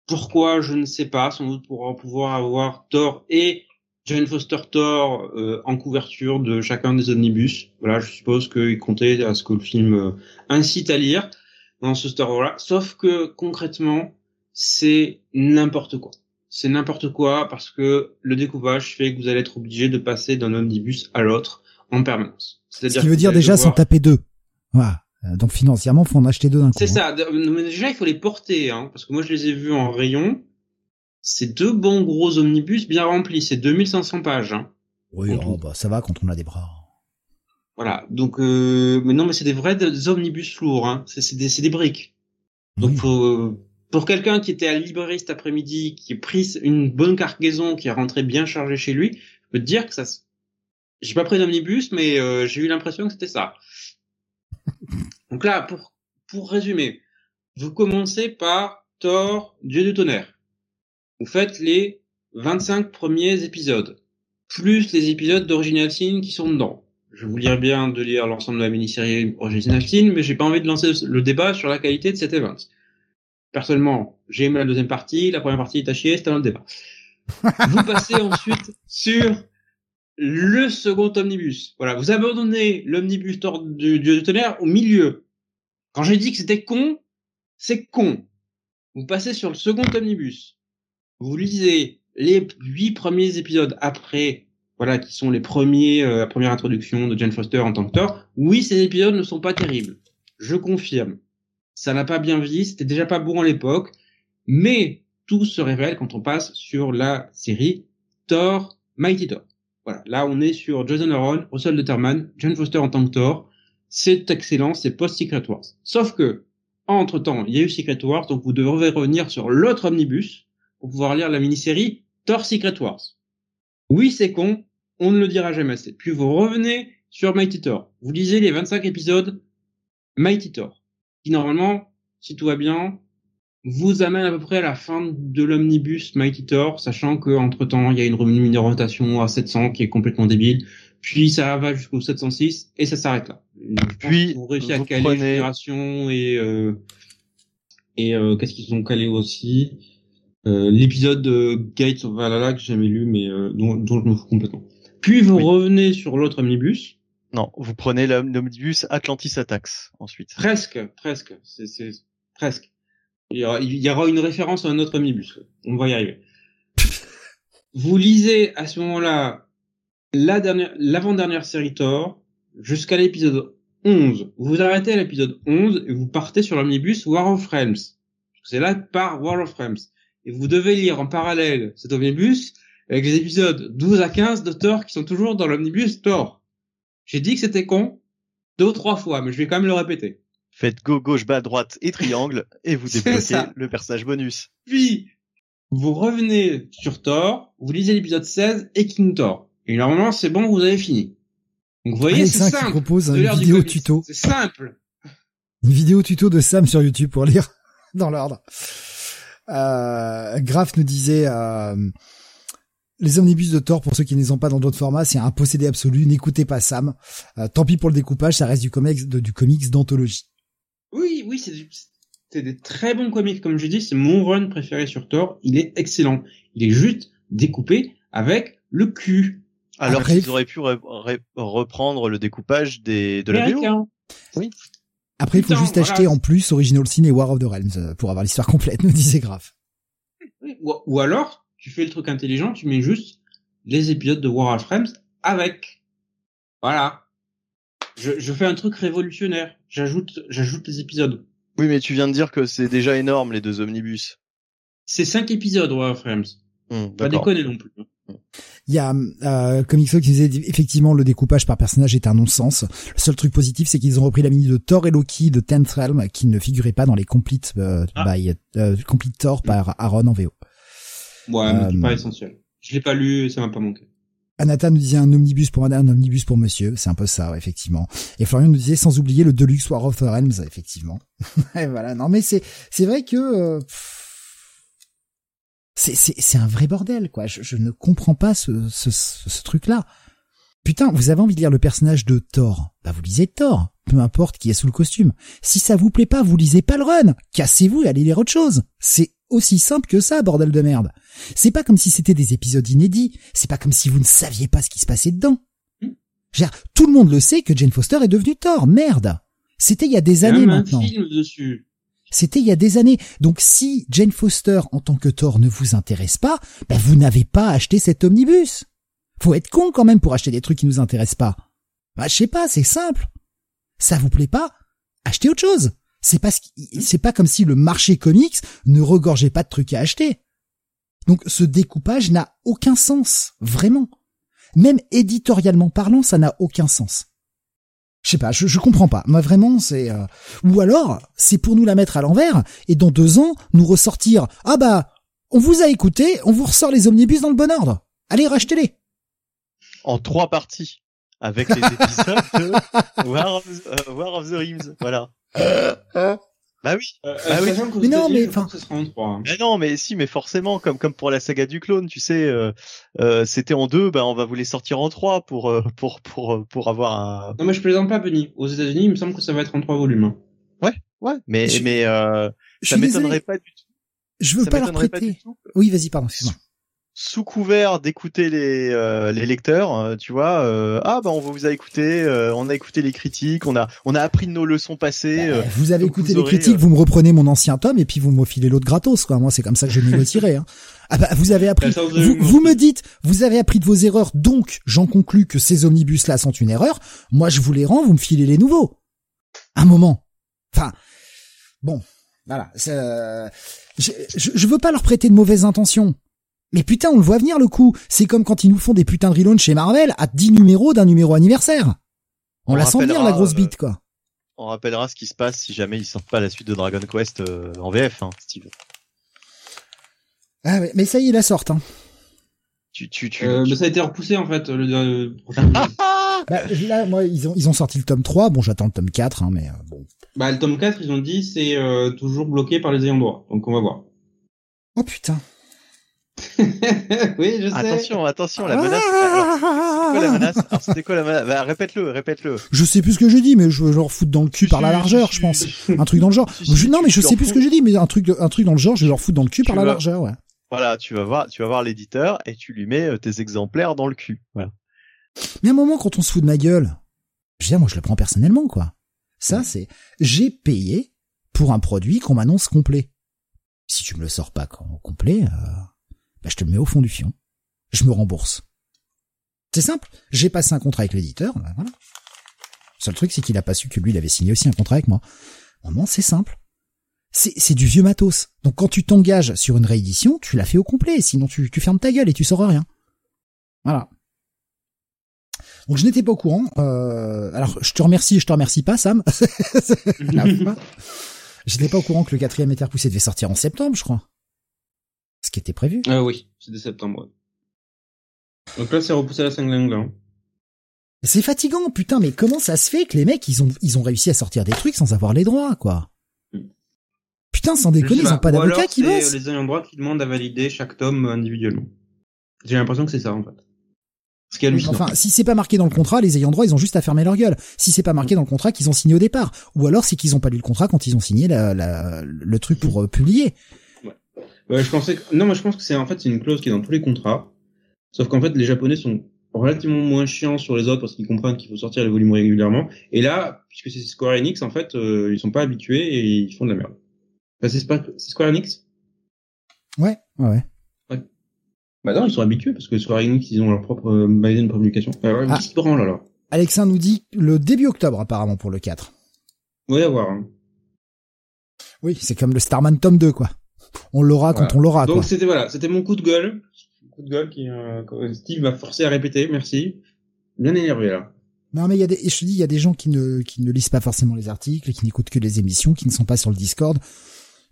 Pourquoi, je ne sais pas, sans doute pour pouvoir avoir Thor et Jane Foster Thor euh, en couverture de chacun des omnibus. Voilà, je suppose qu'ils comptaient à ce que le film euh, incite à lire dans ce Star-là. Sauf que concrètement, c'est n'importe quoi c'est n'importe quoi parce que le découpage fait que vous allez être obligé de passer d'un omnibus à l'autre en permanence. Ce C'est-à-dire qui veut dire déjà sans devoir- taper deux. Voilà. Euh, Donc financièrement, faut en acheter deux d'un coup. C'est hein. ça. Mais déjà, il faut les porter, hein, parce que moi, je les ai vus en rayon. C'est deux bons gros omnibus bien remplis. C'est 2500 pages. Hein. Oui, oh, bah, ça va quand on a des bras. Voilà. Donc, euh, mais non, mais c'est des vrais des omnibus lourds. Hein. C'est des, des briques. Donc, Oui. faut, pour quelqu'un qui était à la librairie cet après-midi, qui a pris une bonne cargaison, qui est rentré bien chargé chez lui, je peux te dire que ça. J'ai pas pris d'omnibus, mais euh, j'ai eu l'impression que c'était ça. <laughs> Donc là, pour pour résumer, vous commencez par Thor, Dieu du tonnerre. Vous faites les 25 premiers épisodes, plus les épisodes d'Original Sin qui sont dedans. Je vous dirais bien de lire l'ensemble de la mini-série Original Sin, mais j'ai pas envie de lancer le débat sur la qualité de cet event. Personnellement, j'ai aimé la deuxième partie, la première partie est à chier, c'est un autre débat. <laughs> vous passez ensuite sur le second omnibus. Voilà, vous abandonnez l'omnibus du Dieu du tonnerre au milieu. Quand j'ai dit que c'était con, c'est con. Vous passez sur le second omnibus. Vous lisez les huit premiers épisodes après, voilà, qui sont les premiers, euh, la première introduction de Jane Foster en tant que Thor. Oui, ces épisodes ne sont pas terribles. Je confirme. Ça n'a pas bien vieilli, c'était déjà pas bon à l'époque. Mais tout se révèle quand on passe sur la série Thor, Mighty Thor. Voilà. Là, on est sur Jason Aaron, Russell Letterman, Jane Foster en tant que Thor. C'est excellent, c'est post-Secret Wars. Sauf que, entre temps, il y a eu Secret Wars, donc vous devrez revenir sur l'autre omnibus pour pouvoir lire la mini-série Thor Secret Wars. Oui, c'est con, on ne le dira jamais assez. Puis vous revenez sur Mighty Thor. Vous lisez les 25 épisodes Mighty Thor, qui normalement, si tout va bien, vous amène à peu près à la fin de l'omnibus Mighty Thor, sachant que entre temps, il y a une rémunération à 700 qui est complètement débile. Puis ça va jusqu'au 706 et ça s'arrête là. Je Puis, qu'ils ont réussi à caler prenez- Génération et euh, et euh, qu'est-ce qu'ils ont calé aussi? Euh, L'épisode de Gates of Valhalla que j'ai jamais lu, mais dont, dont je me fous complètement. Puis vous Oui. revenez sur l'autre omnibus. Non, vous prenez l'om- l'omnibus Atlantis Attacks ensuite. Presque, presque, c'est presque. Il y, aura, il y aura une référence à un autre omnibus. On va y arriver. <laughs> Vous lisez à ce moment-là la dernière, l'avant-dernière série Thor jusqu'à l'épisode 11. Vous vous arrêtez à l'épisode 11 et vous partez sur l'omnibus War of Realms. C'est là part War of Realms. Et vous devez lire en parallèle cet omnibus avec les épisodes 12 à 15 de Thor qui sont toujours dans l'omnibus Thor. J'ai dit que c'était con deux ou trois fois, mais je vais quand même le répéter. Faites go, gauche, bas, droite et triangle et vous <laughs> débloquez le personnage bonus. Puis, vous revenez sur Thor, vous lisez l'épisode 16 et King Thor. Et normalement, c'est bon, vous avez fini. Donc vous voyez, c'est simple. propose une vidéo tuto. C'est simple. Une vidéo tuto de Sam sur YouTube pour lire <laughs> dans l'ordre. Euh, Graf nous disait euh, les omnibus de Thor pour ceux qui ne les ont pas dans d'autres formats, c'est un possédé absolu. N'écoutez pas Sam. Euh, tant pis pour le découpage, ça reste du comics, de, du comics d'anthologie. Oui, oui, c'est c'est des très bons comics, comme je dis, c'est mon run préféré sur Thor. Il est excellent. Il est juste découpé avec le cul. Alors Après, qu'ils auraient pu re- re- reprendre le découpage des de la VO. Américain. Après, il faut Putain, juste voilà. acheter en plus Original Sin et War of the Realms euh, pour avoir l'histoire complète, nous disait Graf. Oui, Ou, ou alors, tu fais le truc intelligent, tu mets juste les épisodes de War of Frames avec. Voilà. Je, je fais un truc révolutionnaire. J'ajoute, j'ajoute les épisodes. Oui, mais tu viens de dire que c'est déjà énorme les deux omnibus. C'est cinq épisodes of Frames. Hum, Pas déconner non plus. Il y a euh, Comixo qui disait effectivement le découpage par personnage est un non-sens. Le seul truc positif, c'est qu'ils ont repris la mini de Thor et Loki de Tenth Realm qui ne figurait pas dans les complete euh, Ah. by euh, complete Thor par Aaron en VO. Ouais, mais c'est Euh, pas essentiel. Je l'ai pas lu, et ça m'a pas manqué. Anata nous disait un omnibus pour madame, un omnibus pour monsieur. C'est un peu ça, effectivement. Et Florian nous disait sans oublier le Deluxe War of the Realms, effectivement. <laughs> et voilà. Non, mais c'est, c'est vrai que, euh, c'est, c'est, c'est un vrai bordel, quoi. Je, je ne comprends pas ce, ce, ce, ce truc-là. Putain, vous avez envie de lire le personnage de Thor? Bah, vous lisez Thor. Peu importe qui est sous le costume. Si ça vous plaît pas, vous lisez pas le run. Cassez-vous et allez lire autre chose. C'est aussi simple que ça, bordel de merde. C'est pas comme si c'était des épisodes inédits. C'est pas comme si vous ne saviez pas ce qui se passait dedans. Veux dire, tout le monde le sait que Jane Foster est devenue Thor. Merde. C'était il y a des Il y a années même maintenant. film dessus. C'était il y a des années. Donc si Jane Foster en tant que Thor ne vous intéresse pas, ben vous n'avez pas acheté cet omnibus. Faut être con quand même pour acheter des trucs qui nous intéressent pas. Bah je sais pas, c'est simple. Ça vous plaît pas Achetez autre chose. C'est pas c'est pas comme si le marché comics ne regorgeait pas de trucs à acheter. Donc ce découpage n'a aucun sens, vraiment. Même éditorialement parlant, ça n'a aucun sens. Je sais pas, je, je comprends pas. Moi vraiment, c'est euh, ou alors c'est pour nous la mettre à l'envers et dans deux ans nous ressortir. Ah bah, on vous a écouté, on vous ressort les omnibus dans le bon ordre. Allez, rachetez-les. En trois parties. Avec les <laughs> épisodes de War of, euh, War of the Rings. Voilà. Bah oui. Euh, Ah oui. sachant qu'aux Mais non, mais enfin- trois. hein. Mais non, mais si, mais forcément, comme comme pour la saga du clone, tu sais, euh, euh, c'était en deux, ben on va vous les sortir en trois pour euh, pour pour euh, pour avoir un. Non, mais je plaisante pas, Benny. Aux États-Unis, il me semble que ça va être en trois volumes. hein. Ouais. Mais Je- mais euh, ça m'étonnerait pas du tout. je veux Ça pas leur m'étonnerait pas du prêter. tout. Oui, vas-y, pardon, excuse-moi. Sous couvert d'écouter les euh, les lecteurs, euh, tu vois, euh, ah bah on vous a écouté, euh, on a écouté les critiques, on a on a appris de nos leçons passées. euh, Euh, vous avez écouté vous les aurez, critiques, euh, vous me reprenez mon ancien tome et puis vous me filez l'autre gratos, quoi. Moi, c'est comme ça que je négocierai. Hein. Ah bah, vous avez appris. Vous Vous, me dites, vous avez appris de vos erreurs, donc j'en conclus que ces omnibus-là sont une erreur. Moi, je vous les rends, vous me filez les nouveaux. Un moment. Enfin, bon, voilà. c'est, euh, Je, je, je veux pas leur prêter de mauvaises intentions. Mais putain, on le voit venir le coup. C'est comme quand ils nous font des putains de relaunch chez Marvel à 10 numéros d'un numéro anniversaire. On, On la sent venir la grosse euh, bite, quoi. On rappellera ce qui se passe si jamais ils sortent pas la suite de Dragon Quest euh, en VF, hein, Steve. Ah ouais, mais ça y est, la sorte. Hein. Tu tu tu. Euh, tu- mais ça a été repoussé, en fait, le, prochain. <laughs> Bah, là, moi, ils ont, ils ont sorti le tome 3. Bon, j'attends le tome 4, hein, mais euh, bon. bah, le tome 4, ils ont dit, c'est euh, toujours bloqué par les ayants droit. Donc, on va voir. Oh putain. <laughs> oui, je sais. Attention, attention, la menace. Alors, c'était quoi la menace? Alors, c'était quoi la menace? Bah, Répète-le, répète-le. Je sais plus ce que j'ai dit, mais je vais leur foutre dans le cul par la largeur, je pense. Un truc dans le genre. <laughs> Je- non, mais je sais plus ce que j'ai dit, mais un truc, un truc dans le genre, je vais leur foutre dans le cul Tu par la largeur, ouais. Voilà, tu vas voir, tu vas voir l'éditeur et tu lui mets euh, tes exemplaires dans le cul. Voilà. Mais à un moment, quand on se fout de ma gueule, je veux dire, moi, je le prends personnellement, quoi. Ça, c'est, j'ai payé pour un produit qu'on m'annonce complet. Si tu me le sors pas com- complet, euh, bah, je te le mets au fond du fion. Je me rembourse. C'est simple. J'ai passé un contrat avec l'éditeur, bah. Le seul truc, c'est qu'il a pas su que lui, il avait signé aussi un contrat avec moi. Vraiment, c'est simple. C'est, du vieux matos. Donc quand tu t'engages sur une réédition, tu la fais au complet, sinon tu, tu fermes ta gueule et tu sors rien. Voilà. Donc je n'étais pas au courant. Euh, alors je te remercie et je te remercie pas, Sam. <laughs> Je n'étais pas au courant que le quatrième était repoussé devait sortir en septembre, je crois. Ce qui était prévu. Ah oui, c'est dès septembre. Donc là, c'est repoussé à la 5 langue, là. hein. C'est fatigant, putain, mais comment ça se fait que les mecs, ils ont, ils ont réussi à sortir des trucs sans avoir les droits, quoi. Mm. Putain, sans déconner, ils ont pas d'avocat qui bosse. les ayants droit qui demandent à valider chaque tome individuellement. J'ai l'impression que c'est ça en fait. Ce qui est enfin, si c'est pas marqué dans le contrat, les ayants droit, ils ont juste à fermer leur gueule. Si c'est pas marqué dans le contrat qu'ils ont signé au départ, ou alors c'est qu'ils ont pas lu le contrat quand ils ont signé la, le truc pour euh, publier. Ouais. ouais. je pensais que... non, moi je pense que c'est en fait c'est une clause qui est dans tous les contrats. Sauf qu'en fait les Japonais sont relativement moins chiants sur les autres parce qu'ils comprennent qu'il faut sortir les volumes régulièrement. Et là, puisque c'est Square Enix, en fait, euh, ils sont pas habitués et ils font de la merde. Enfin, c'est Square Enix? Ouais, ouais. Bah non, ils sont habitués parce que Square Enix, ils ont leur propre euh, magazine de publication. Alors, ah. branle alors. Alexandre nous dit le début octobre apparemment pour le 4. Oui, à voir. Hein. Oui, c'est comme le Starman tome 2 quoi. On l'aura quand on l'aura. Donc c'était voilà, c'était mon coup de gueule, coup de gueule qui euh, Steve m'a forcé à répéter. Merci. Bien énervé là. Non mais il y a des, je te dis, il y a des gens qui ne qui ne lisent pas forcément les articles, qui n'écoutent que les émissions, qui ne sont pas sur le Discord.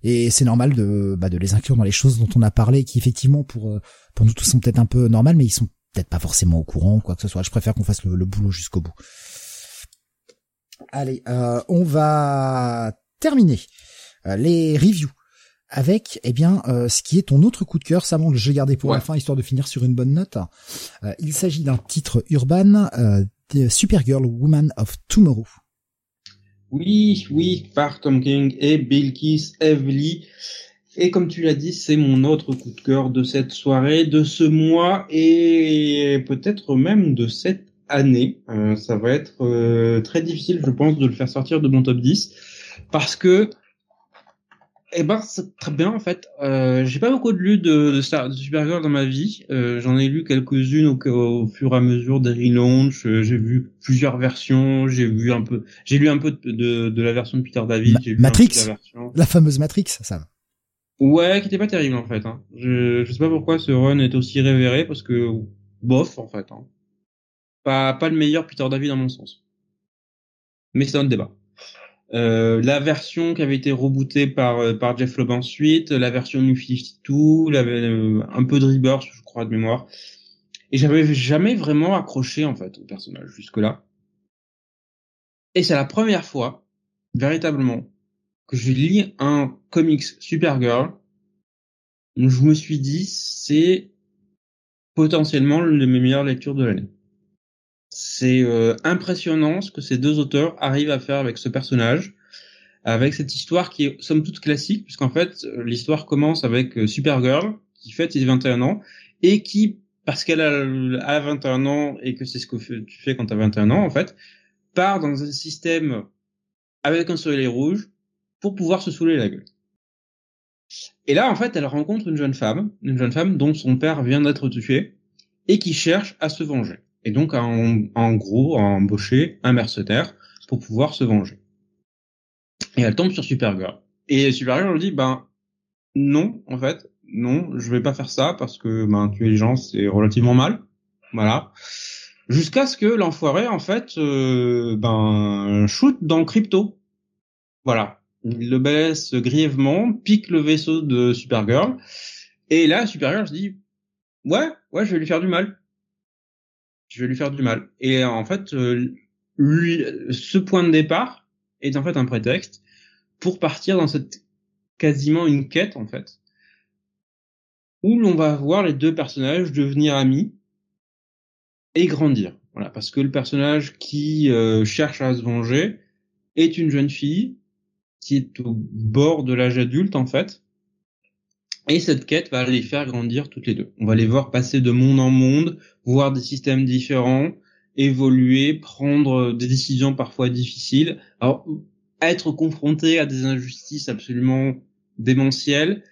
Et c'est normal de, bah, de les inclure dans les choses dont on a parlé, qui effectivement pour euh, pour nous tous sont peut-être un peu normales, mais ils sont peut-être pas forcément au courant, quoi que ce soit. Je préfère qu'on fasse le, boulot jusqu'au bout. Allez, euh, on va terminer euh, les reviews avec eh bien ce qui est ton autre coup de cœur, que j'ai gardé pour la fin histoire de finir sur une bonne note. il s'agit d'un titre urbain de Supergirl Woman of Tomorrow. Oui, oui, par Tom King et Bill Keith Evely. Et comme tu l'as dit, c'est mon autre coup de cœur de cette soirée, de ce mois et peut-être même de cette année. Euh, ça va être euh, très difficile, je pense, de le faire sortir de mon top 10 parce que eh ben, c'est très bien en fait. Euh, j'ai pas beaucoup de lu de, de, de Supergirl dans ma vie. Euh, J'en ai lu quelques-unes au, au, fur et à mesure des relaunchs. Euh, j'ai vu plusieurs versions. J'ai vu un peu. J'ai lu un peu de, de, la version de Peter David. Matrix. la, fameuse Matrix, ça. Ouais, qui était pas terrible en fait. Hein. Je, je sais pas pourquoi ce run est aussi révéré parce que bof en fait. Hein. Pas pas le meilleur Peter David dans mon sens. Mais c'est un débat. Euh, la version qui avait été rebootée par euh, par Jeff Loeb ensuite, la version New 52, la, euh, un peu de Rebirth, je crois de mémoire. Et j'avais jamais vraiment accroché en fait au personnage jusque là. Et c'est la première fois, véritablement, que je lis un comics Supergirl. je me suis dit, c'est potentiellement l'une de mes meilleures lectures de l'année c'est euh, impressionnant ce que ces deux auteurs arrivent à faire avec ce personnage, avec cette histoire qui est somme toute classique, puisqu'en fait l'histoire commence avec euh, Supergirl qui fête ses 21 ans et qui, parce qu'elle a, 21 ans et que c'est ce que tu fais quand tu as 21 ans en fait, part dans un système avec un soleil rouge pour pouvoir se saouler la gueule. Et là, en fait, elle rencontre une jeune femme, une jeune femme dont son père vient d'être tué et qui cherche à se venger et donc en, en gros à embaucher un mercenaire pour pouvoir se venger. Et elle tombe sur Supergirl. Et Supergirl lui dit ben non en fait non je vais pas faire ça parce que ben tuer les gens c'est relativement mal. Voilà. Jusqu'à ce que l'enfoiré en fait euh, ben shoot dans crypto. Voilà. Il le baisse grièvement pique le vaisseau de Supergirl. Et là Supergirl se dit ouais ouais je vais lui faire du mal je vais lui faire du mal. Et en fait, euh, ce point de départ est en fait un prétexte pour partir dans cette quasiment une quête en fait, où l'on va voir les deux personnages devenir amis et grandir. Voilà, parce que le personnage qui euh, cherche à se venger est une jeune fille qui est au bord de l'âge adulte en fait, et cette quête va les faire grandir toutes les deux. On va les voir passer de monde en monde, voir des systèmes différents, évoluer, prendre des décisions parfois difficiles. Être confronté à des injustices absolument démentielles.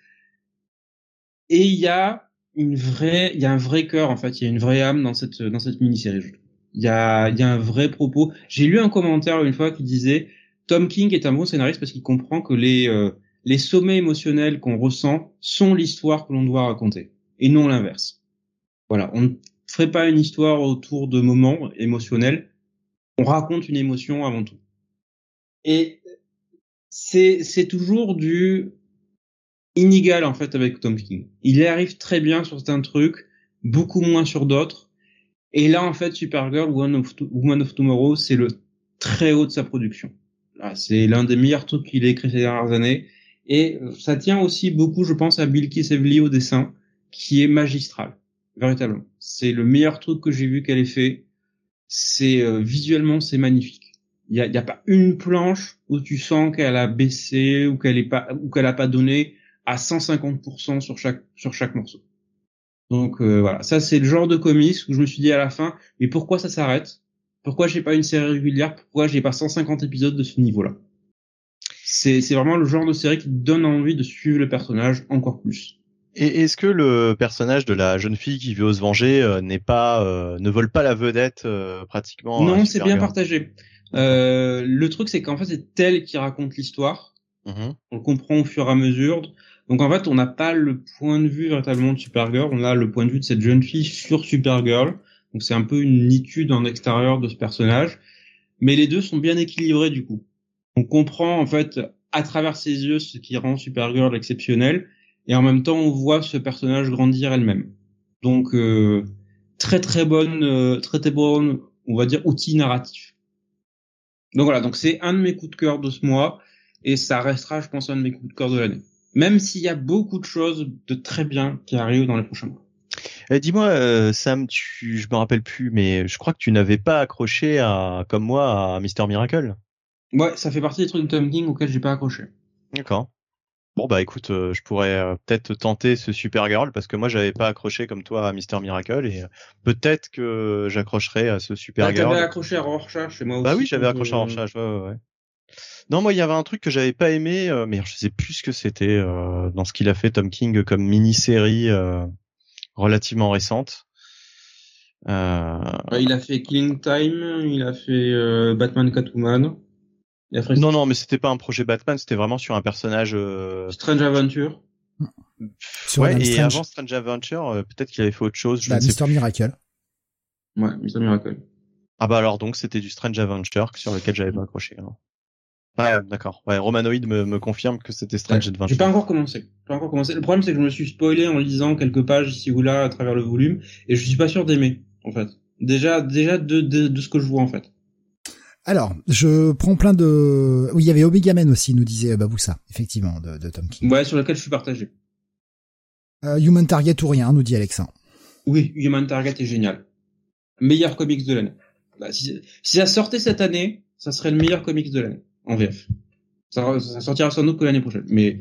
Et il y a une vraie, il y a un vrai cœur en fait, il y a une vraie âme dans cette dans cette mini-série. Il y a il y a un vrai propos. J'ai lu un commentaire une fois qui disait Tom King est un bon scénariste parce qu'il comprend que les euh, les sommets émotionnels qu'on ressent sont l'histoire que l'on doit raconter et non l'inverse. Voilà, on ne ferait pas une histoire autour de moments émotionnels, on raconte une émotion avant tout. Et c'est c'est toujours du inégal en fait avec Tom King. Il arrive très bien sur certains trucs, beaucoup moins sur d'autres. Et là en fait Supergirl Woman of, Woman of Tomorrow c'est le très haut de sa production. C'est l'un des meilleurs trucs qu'il a écrit ces dernières années Et ça tient aussi beaucoup, je pense, à Bilkis Evely au dessin, qui est magistral, véritablement. C'est le meilleur truc que j'ai vu qu'elle ait fait. C'est euh, visuellement, c'est magnifique. Il y a, y a, pas une planche où tu sens qu'elle a baissé ou qu'elle est pas ou qu'elle a pas donné à 150% sur chaque sur chaque morceau. Donc euh, voilà, ça c'est le genre de comics où je me suis dit à la fin, mais pourquoi ça s'arrête? Pourquoi j'ai pas une série régulière? Pourquoi j'ai pas 150 épisodes de ce niveau-là? C'est vraiment le genre de série qui donne envie de suivre le personnage encore plus. Et est-ce que le personnage de la jeune fille qui veut se venger euh, n'est pas euh, ne vole pas la vedette euh, pratiquement Non, c'est bien partagé. le truc c'est qu'en fait c'est elle qui raconte l'histoire. Mhm. On le comprend au fur et à mesure. Donc en fait on n'a pas le point de vue véritablement de Supergirl, on a le point de vue de cette jeune fille sur Supergirl. Donc c'est un peu une nitude en extérieur de ce personnage. Mais les deux sont bien équilibrés du coup. On comprend en fait à travers ses yeux ce qui rend Supergirl exceptionnelle et en même temps on voit ce personnage grandir elle-même. Donc euh, très très bonne, euh, très très bonne, on va dire outil narratif. Donc voilà, donc c'est un de mes coups de cœur de ce mois et ça restera, je pense, un de mes coups de cœur de l'année. Même s'il y a beaucoup de choses de très bien qui arrivent dans les prochains mois. Eh, dis-moi, euh, Sam, tu, je me rappelle plus, mais je crois que tu n'avais pas accroché à, comme moi, à Mister Miracle. Ouais, ça fait partie des trucs de Tom King auxquels j'ai pas accroché. D'accord. Bon bah écoute, euh, je pourrais euh, peut-être tenter ce Supergirl parce que moi j'avais pas accroché comme toi à Mister Miracle et euh, peut-être que j'accrocherai à ce Supergirl. Ah, t'avais accroché à Rorschach chez moi aussi. Bah oui, j'avais accroché à Rorschach. Ouais, ouais, ouais. Non, moi il y avait un truc que j'avais pas aimé, mais je sais plus ce que c'était dans ce qu'il a fait Tom King comme mini-série relativement récente. Euh... il a fait Killing Time, il a fait Batman Catwoman. Non, non, mais c'était pas un projet Batman, c'était vraiment sur un personnage. Euh... Strange Adventure. Sur ouais, et Strange. avant Strange Adventure, euh, peut-être qu'il avait fait autre chose. Je bah, Mister Miracle. Ouais, Mister Miracle. Ah bah alors donc c'était du Strange Adventure sur lequel j'avais pas accroché. Hein. Ouais, d'accord. Ouais, Romanoid me, me confirme que c'était Strange Adventure. J'ai pas encore commencé. Pas encore commencé. Le problème c'est que je me suis spoilé en lisant quelques pages ici ou là à travers le volume et je suis pas sûr d'aimer en fait. Déjà, déjà de, de, de ce que je vois en fait. Alors, je prends plein de... Oui, il y avait Omega Men aussi, nous disait Baboussa, effectivement, de, de Tom King. Ouais, sur lequel je suis partagé. Euh, Human Target ou rien, nous dit Alexa. Oui, Human Target est génial. Meilleur comics de l'année. Bah, si, si, ça sortait cette année, ça serait le meilleur comics de l'année, en VF. Ça, ça sortira sans doute que l'année prochaine. Mais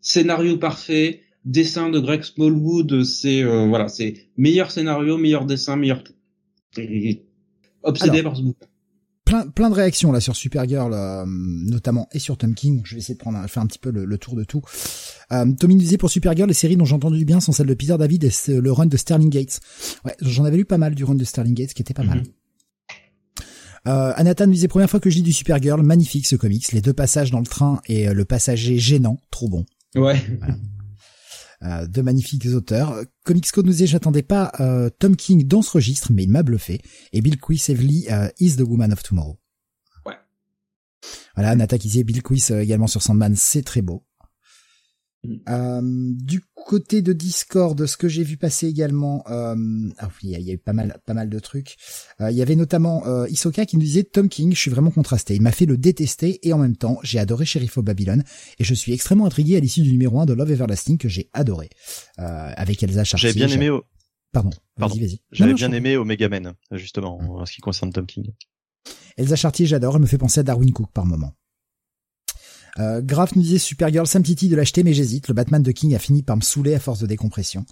scénario parfait, dessin de Greg Smallwood, c'est euh, voilà, c'est meilleur scénario, meilleur dessin, meilleur tout. Obsédé par ce bouquin plein, plein de réactions là sur Supergirl, euh, notamment et sur Tom King. Je vais essayer de prendre faire un petit peu le, tour de tout. Euh, Tommy nous disait pour Supergirl, les séries dont j'ai entendu du bien sont celles de Peter David et le run de Sterling Gates. Ouais, j'en avais lu pas mal du run de Sterling Gates, qui était pas mal. Mhm. Euh, Anathan nous disait première fois que je lis du Supergirl, magnifique ce comics, les deux passages dans le train et euh, le passager gênant, trop bon. Ouais. <laughs> Euh, de magnifiques auteurs. Comics Code nous disait j'attendais pas euh, Tom King dans ce registre, mais il m'a bluffé. Et Bill Quiss Evely euh, is the woman of tomorrow. Ouais. Voilà, Nata qui disait Bill Quiss également sur Sandman, c'est très beau. Mm. Euh, du côté de Discord, ce que j'ai vu passer également, euh, ah oui, il y a eu pas mal, pas mal de trucs. Euh, il y avait notamment euh, Isoka qui nous disait Tom King, je suis vraiment contrasté. Il m'a fait le détester et en même temps, j'ai adoré Sheriff of Babylon et je suis extrêmement intrigué à l'issue du numéro 1 de Love Everlasting que j'ai adoré avec Elsa Chartier. J'avais bien aimé. Au... Pardon. Pardon. Vas-y, vas-y. J'avais bien aimé Omega Men justement mm. en ce qui concerne Tom King. Elsa Chartier, j'adore. Elle me fait penser à Darwin Cook par moment. Euh, Graf nous disait Supergirl, ça me titille de l'acheter, mais j'hésite. Le Batman de King a fini par me saouler à force de décompression.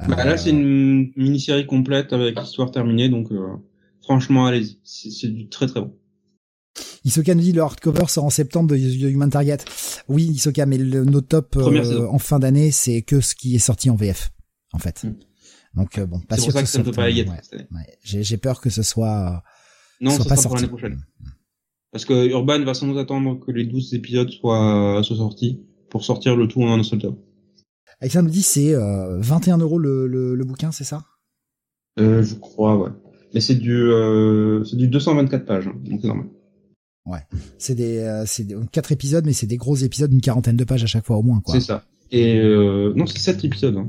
Bah, là, c'est une mini-série complète avec l'histoire terminée, donc euh, franchement, allez-y. C'est du très très bon. Isoka nous dit le hardcover sort en septembre de, Human Target. Oui, Isoka, mais le, nos top euh, en fin d'année, c'est que ce qui est sorti en VF, en fait. Hmm. Donc bon, pas sûr pour ça que, ça ne peut pas y être. Ouais, J'ai peur que ce soit. Non, soit ça pas sera pour l'année prochaine. Hmm. Parce que Urban va sans doute attendre que les 12 épisodes soient, soient sortis pour sortir le tout en un seul tome. Alexandre me dit c'est euh, 21 euros le, le, le bouquin, c'est ça? Euh, Je crois, ouais. Mais c'est du euh, c'est du 224 pages, hein, donc c'est normal. Ouais, c'est des euh, c'est quatre épisodes, mais c'est des gros épisodes d'une quarantaine de pages à chaque fois au moins, quoi. C'est ça. Et euh, non, c'est 7 épisodes. Hein.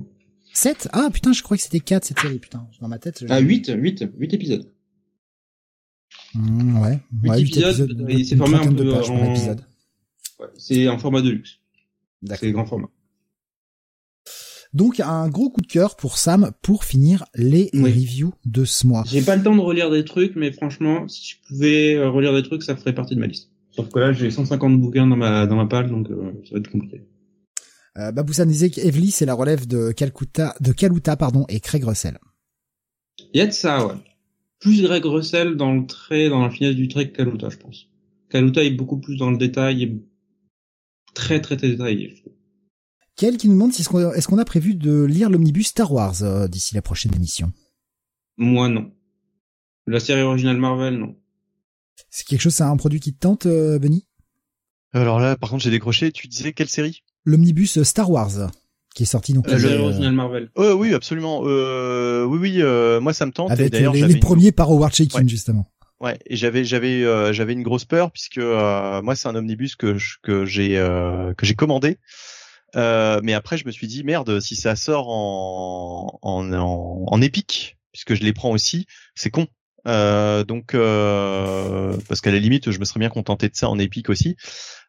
7 Ah putain, je crois que c'était 4 cette série, putain. Dans ma tête. Ah 8, 8, 8 épisodes. Mmh, ouais. 8 ouais, épisodes, et c'est formé un peu en... Ouais, c'est un format de luxe. C'est grand format. Donc un gros coup de cœur pour Sam pour finir les Oui. reviews de ce mois. J'ai pas le temps de relire des trucs, mais franchement, si je pouvais euh, relire des trucs, ça ferait partie de ma liste. Sauf que là, j'ai 150 bouquins dans ma dans ma page, donc euh, ça va être compliqué. Euh, Baboussa disait qu'Evely c'est la relève de Calcutta, de Kaluta pardon et Craig Russell. Il y a de ça, ouais. Plus Greg Russell dans le trait, dans la finesse du trait que Kaluta, je pense. Kaluta est beaucoup plus dans le détail, et très très très détaillé. je trouve. Quel qui nous demande si est-ce qu'on est-ce qu'on a prévu de lire l'omnibus Star Wars euh, d'ici la prochaine émission? Moi, non. La série originale Marvel, non. C'est quelque chose, c'est un produit qui te tente, euh, Benny? Alors là, par contre, j'ai décroché. Tu disais quelle série? L'omnibus Star Wars qui est sorti donc La Euh, le- originale Marvel. Euh, oui, absolument. Euh, oui, oui. euh, moi, ça me tente. avec d'ailleurs, les, les une- premiers par Howard Shakin Ouais. justement. Ouais, et j'avais j'avais euh, j'avais une grosse peur puisque euh, moi c'est un omnibus que je- que j'ai euh, que j'ai commandé. Euh, mais après je me suis dit merde si ça sort en en en, en épique puisque je les prends aussi c'est con. Euh, donc euh, parce qu'à la limite je me serais bien contenté de ça en épique aussi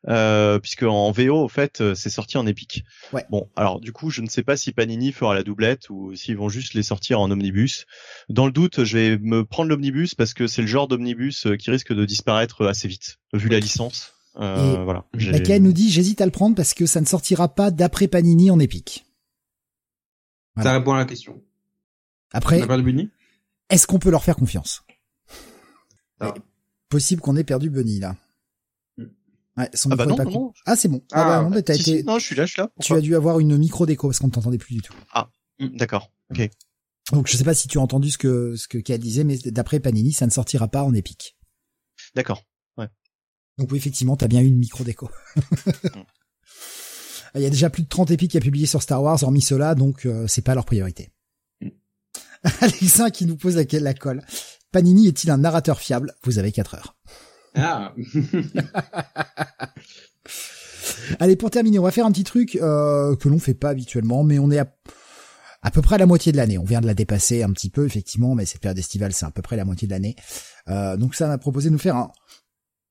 euh, puisque en VO au fait euh, c'est sorti en épique. Ouais. Bon alors du coup je ne sais pas si Panini fera la doublette ou s'ils vont juste les sortir en omnibus. Dans le doute, je vais me prendre l'omnibus parce que c'est le genre d'omnibus euh, qui risque de disparaître assez vite, vu la licence. Euh, Et voilà. Laquelle nous dit j'hésite à le prendre parce que ça ne sortira pas d'après Panini en épique. Voilà. Ça répond à la question. Après, est-ce qu'on peut leur faire confiance? Ah. Possible qu'on ait perdu Bunny là. Hmm. Ouais, son Ah bah micro est non, pas non, con- Ah c'est bon. Ah, Ah, bah non, mais t'as Si, été, si, non, je suis là, je suis là. tu as dû avoir une micro déco parce qu'on ne t'entendait plus du tout. Hmm, D'accord. Ok. Donc je sais pas si tu as entendu ce que ce que Kat disait, mais d'après Panini, ça ne sortira pas en épique. D'accord. Donc oui, effectivement, t'as bien eu une micro déco. <laughs> Il y a déjà plus de 30 épiques à publier sur Star Wars, hormis cela, donc euh, c'est pas leur priorité. <laughs> Mm. Alexa qui nous pose laquelle la colle. Panini est-il un narrateur fiable? Vous avez 4 heures. Ah. <laughs> Allez, pour terminer, on va faire un petit truc euh, que l'on fait pas habituellement, mais on est à, à peu près à la moitié de l'année. On vient de la dépasser un petit peu, effectivement, mais cette période estivale, c'est à peu près la moitié de l'année. Euh, donc ça m'a proposé de nous faire un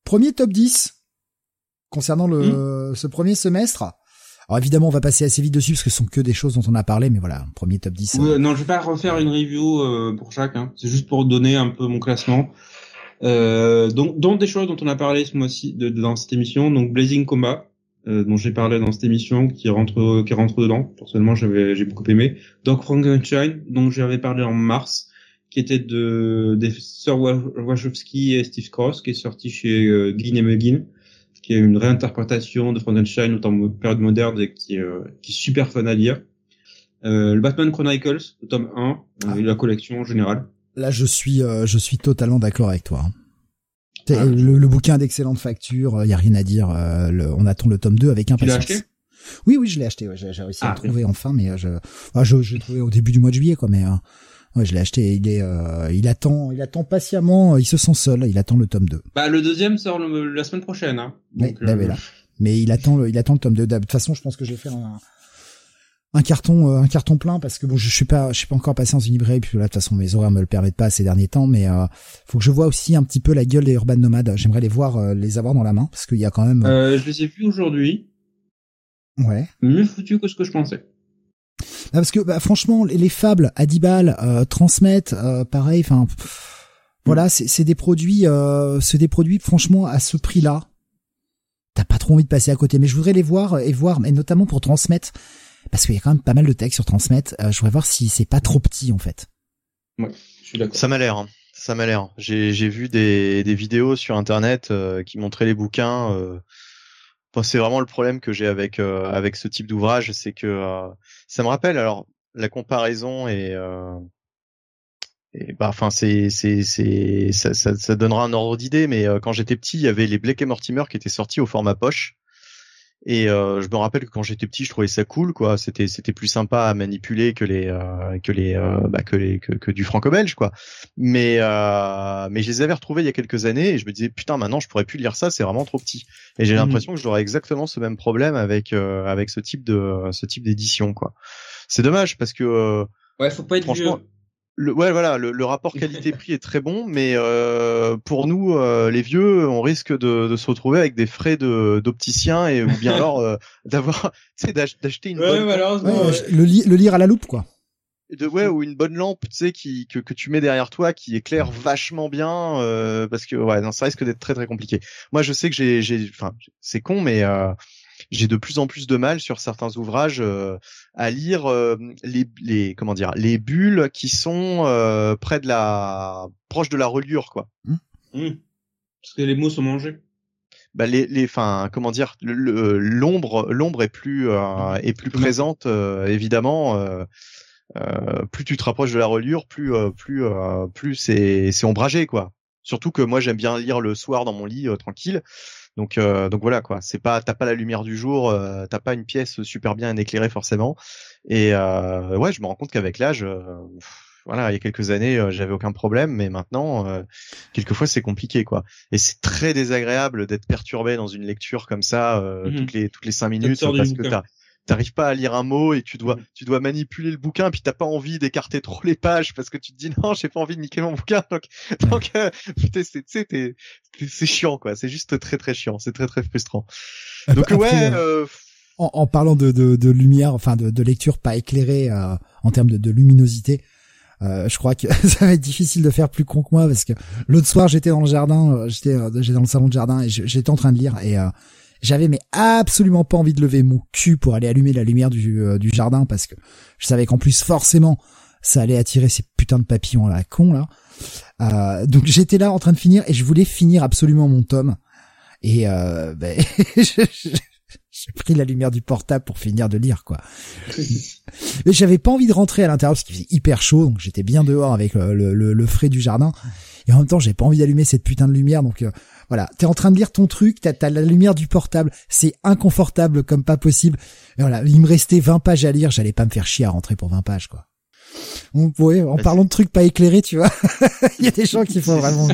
premier top 10 concernant le ce premier semestre. Alors évidemment, on va passer assez vite dessus parce que ce sont que des choses dont on a parlé, mais voilà, premier top 10. euh, Ouais, non, je vais pas refaire une review euh, pour chaque. Hein. C'est juste pour donner un peu mon classement. Euh, donc, dans des choses dont on a parlé ce mois-ci de, de- dans cette émission, donc Blazing Combat, euh, dont j'ai parlé dans cette émission, qui rentre qui rentre dedans. Personnellement, j'avais j'ai beaucoup aimé. Doc Frankenstein, dont j'avais parlé en mars, qui était de des sœurs Wa- Wachowski et Steve Cross, qui est sorti chez euh, Glynn et Muggin, qui est une réinterprétation de Frankenstein temps de période moderne et qui, est, euh, qui est super fun à lire. Euh, le Batman Chronicles, le tome 1, Ah. et la collection en général. Là, je suis, euh, je suis totalement d'accord avec toi. hein. Ah. le, le bouquin d'excellente facture, il y a rien à dire. euh, le- on attend le tome 2 avec Tu l'as impatience. acheté? Oui, oui, je l'ai acheté. ouais, j'ai réussi à Ah, le trouver enfin, mais euh, je, ah, je, je l'ai trouvé au début du mois de juillet, quoi. Mais euh, ouais, je l'ai acheté. Il est, euh, il attend, il attend patiemment. Il se sent seul. Il attend le tome 2. Bah, le deuxième sort le- la semaine prochaine. Hein. Mais, là, euh, mais là. Mais il attend, le, il attend le tome 2. De toute façon, je pense que je vais faire un, un carton, euh, un carton plein parce que bon, je, suis pas, je suis pas encore passé dans une librairie. Puis là, de toute façon, mes horaires me le permettent pas ces derniers temps. Mais euh, faut que je vois aussi un petit peu la gueule des urban nomades. J'aimerais les voir, euh, les avoir dans la main parce qu'il y a quand même, je les ai vus aujourd'hui. ouais. Mieux foutu que ce que je pensais. Ah, parce que bah, franchement, les, les fables à 10 balles euh, transmettent, euh, pareil. Enfin, voilà, c'est c'est des produits, euh, c'est des produits franchement à ce prix-là. T'as pas trop envie de passer à côté, mais je voudrais les voir et voir, et notamment pour transmettre, parce qu'il y a quand même pas mal de textes sur transmettre. euh, je voudrais voir si c'est pas trop petit en fait. Ouais, je suis d'accord. Ça m'a l'air. hein. Ça m'a l'air. J'ai vu des des vidéos sur internet euh, qui montraient les bouquins. Euh... C'est vraiment le problème que j'ai avec euh, avec ce type d'ouvrage, c'est que euh, ça me rappelle alors la comparaison et euh, et bah enfin c'est c'est c'est ça, ça ça donnera un ordre d'idée mais euh, quand j'étais petit il y avait les Blake et Mortimer qui étaient sortis au format poche et euh, je me rappelle que quand j'étais petit je trouvais ça cool quoi c'était c'était plus sympa à manipuler que les euh, que les euh, bah, que les que, que du franco-belge quoi mais euh, mais je les avais retrouvés il y a quelques années et je me disais putain maintenant je pourrais plus lire ça c'est vraiment trop petit et j'ai Mhm. l'impression que j'aurai exactement ce même problème avec euh, avec ce type de ce type d'édition quoi c'est dommage parce que euh, Ouais, faut pas être Franchement, vieux. Le, ouais, voilà, le, rapport <laughs> qualité-prix est très bon, mais euh, pour nous, euh, les vieux, on risque de, de, se retrouver avec des frais de d'opticien et ou bien <laughs> alors euh, d'avoir, <laughs> tu sais, d'acheter une ouais, bonne le, le lire à la loupe, quoi. De, ouais, ou une bonne lampe, tu sais, qui que, que tu mets derrière toi, qui éclaire vachement bien, parce que ouais, non, ça risque d'être très très compliqué. Moi, je sais que j'ai, j'ai, enfin, c'est con, mais j'ai de plus en plus de mal sur certains ouvrages euh, à lire euh, les, les comment dire les bulles qui sont euh, près de la proche de la reliure quoi. Mmh. Mmh. Parce que les mots sont mangés. Bah les les enfin comment dire l'ombre l'ombre est plus est plus présente évidemment plus tu te rapproches de la reliure plus plus plus c'est c'est ombragé quoi. Surtout que moi j'aime bien lire le soir dans mon lit tranquille. Donc euh, donc voilà quoi, c'est pas t'as pas la lumière du jour, euh, t'as pas une pièce super bien éclairée forcément. Et euh, ouais, je me rends compte qu'avec l'âge, euh, voilà, il y a quelques années, j'avais aucun problème, mais maintenant, quelquefois c'est compliqué quoi. Et c'est très désagréable d'être perturbé dans une lecture comme ça mmh toutes les toutes les cinq minutes parce que t'as t'arrives pas à lire un mot et tu dois tu dois manipuler le bouquin puis t'as pas envie d'écarter trop les pages parce que tu te dis non j'ai pas envie de niquer mon bouquin. Donc donc euh, c'est c'est chiant quoi. C'est juste très très chiant. C'est très très frustrant. Ah bah, donc ouais euh, euh, en, en, parlant de, de, de lumière enfin de, de, lecture pas éclairée euh, en termes de, de luminosité euh, je crois que <laughs> ça va être difficile de faire plus con que moi parce que l'autre soir j'étais dans le jardin, j'étais j'étais dans le salon de jardin et j'étais en train de lire et j'avais mais absolument pas envie de lever mon cul pour aller allumer la lumière du, euh, du jardin parce que je savais qu'en plus forcément ça allait attirer ces putains de papillons à la con là. Euh, donc j'étais là en train de finir et je voulais finir absolument mon tome. Et euh, <laughs> ben, j'ai pris la lumière du portable pour finir de lire quoi. Mais j'avais pas envie de rentrer à l'intérieur parce qu'il faisait hyper chaud, donc j'étais bien dehors avec le, le, le, frais du jardin. Et en même temps, j'ai pas envie d'allumer cette putain de lumière, donc euh, voilà, t'es en train de lire ton truc, t'as as la lumière du portable, c'est inconfortable comme pas possible. Voilà, il me restait 20 pages à lire, j'allais pas me faire chier à rentrer pour 20 pages, quoi. Ouais, en parlant de trucs pas éclairés, tu vois, <laughs> il y a des gens qui font <laughs> vraiment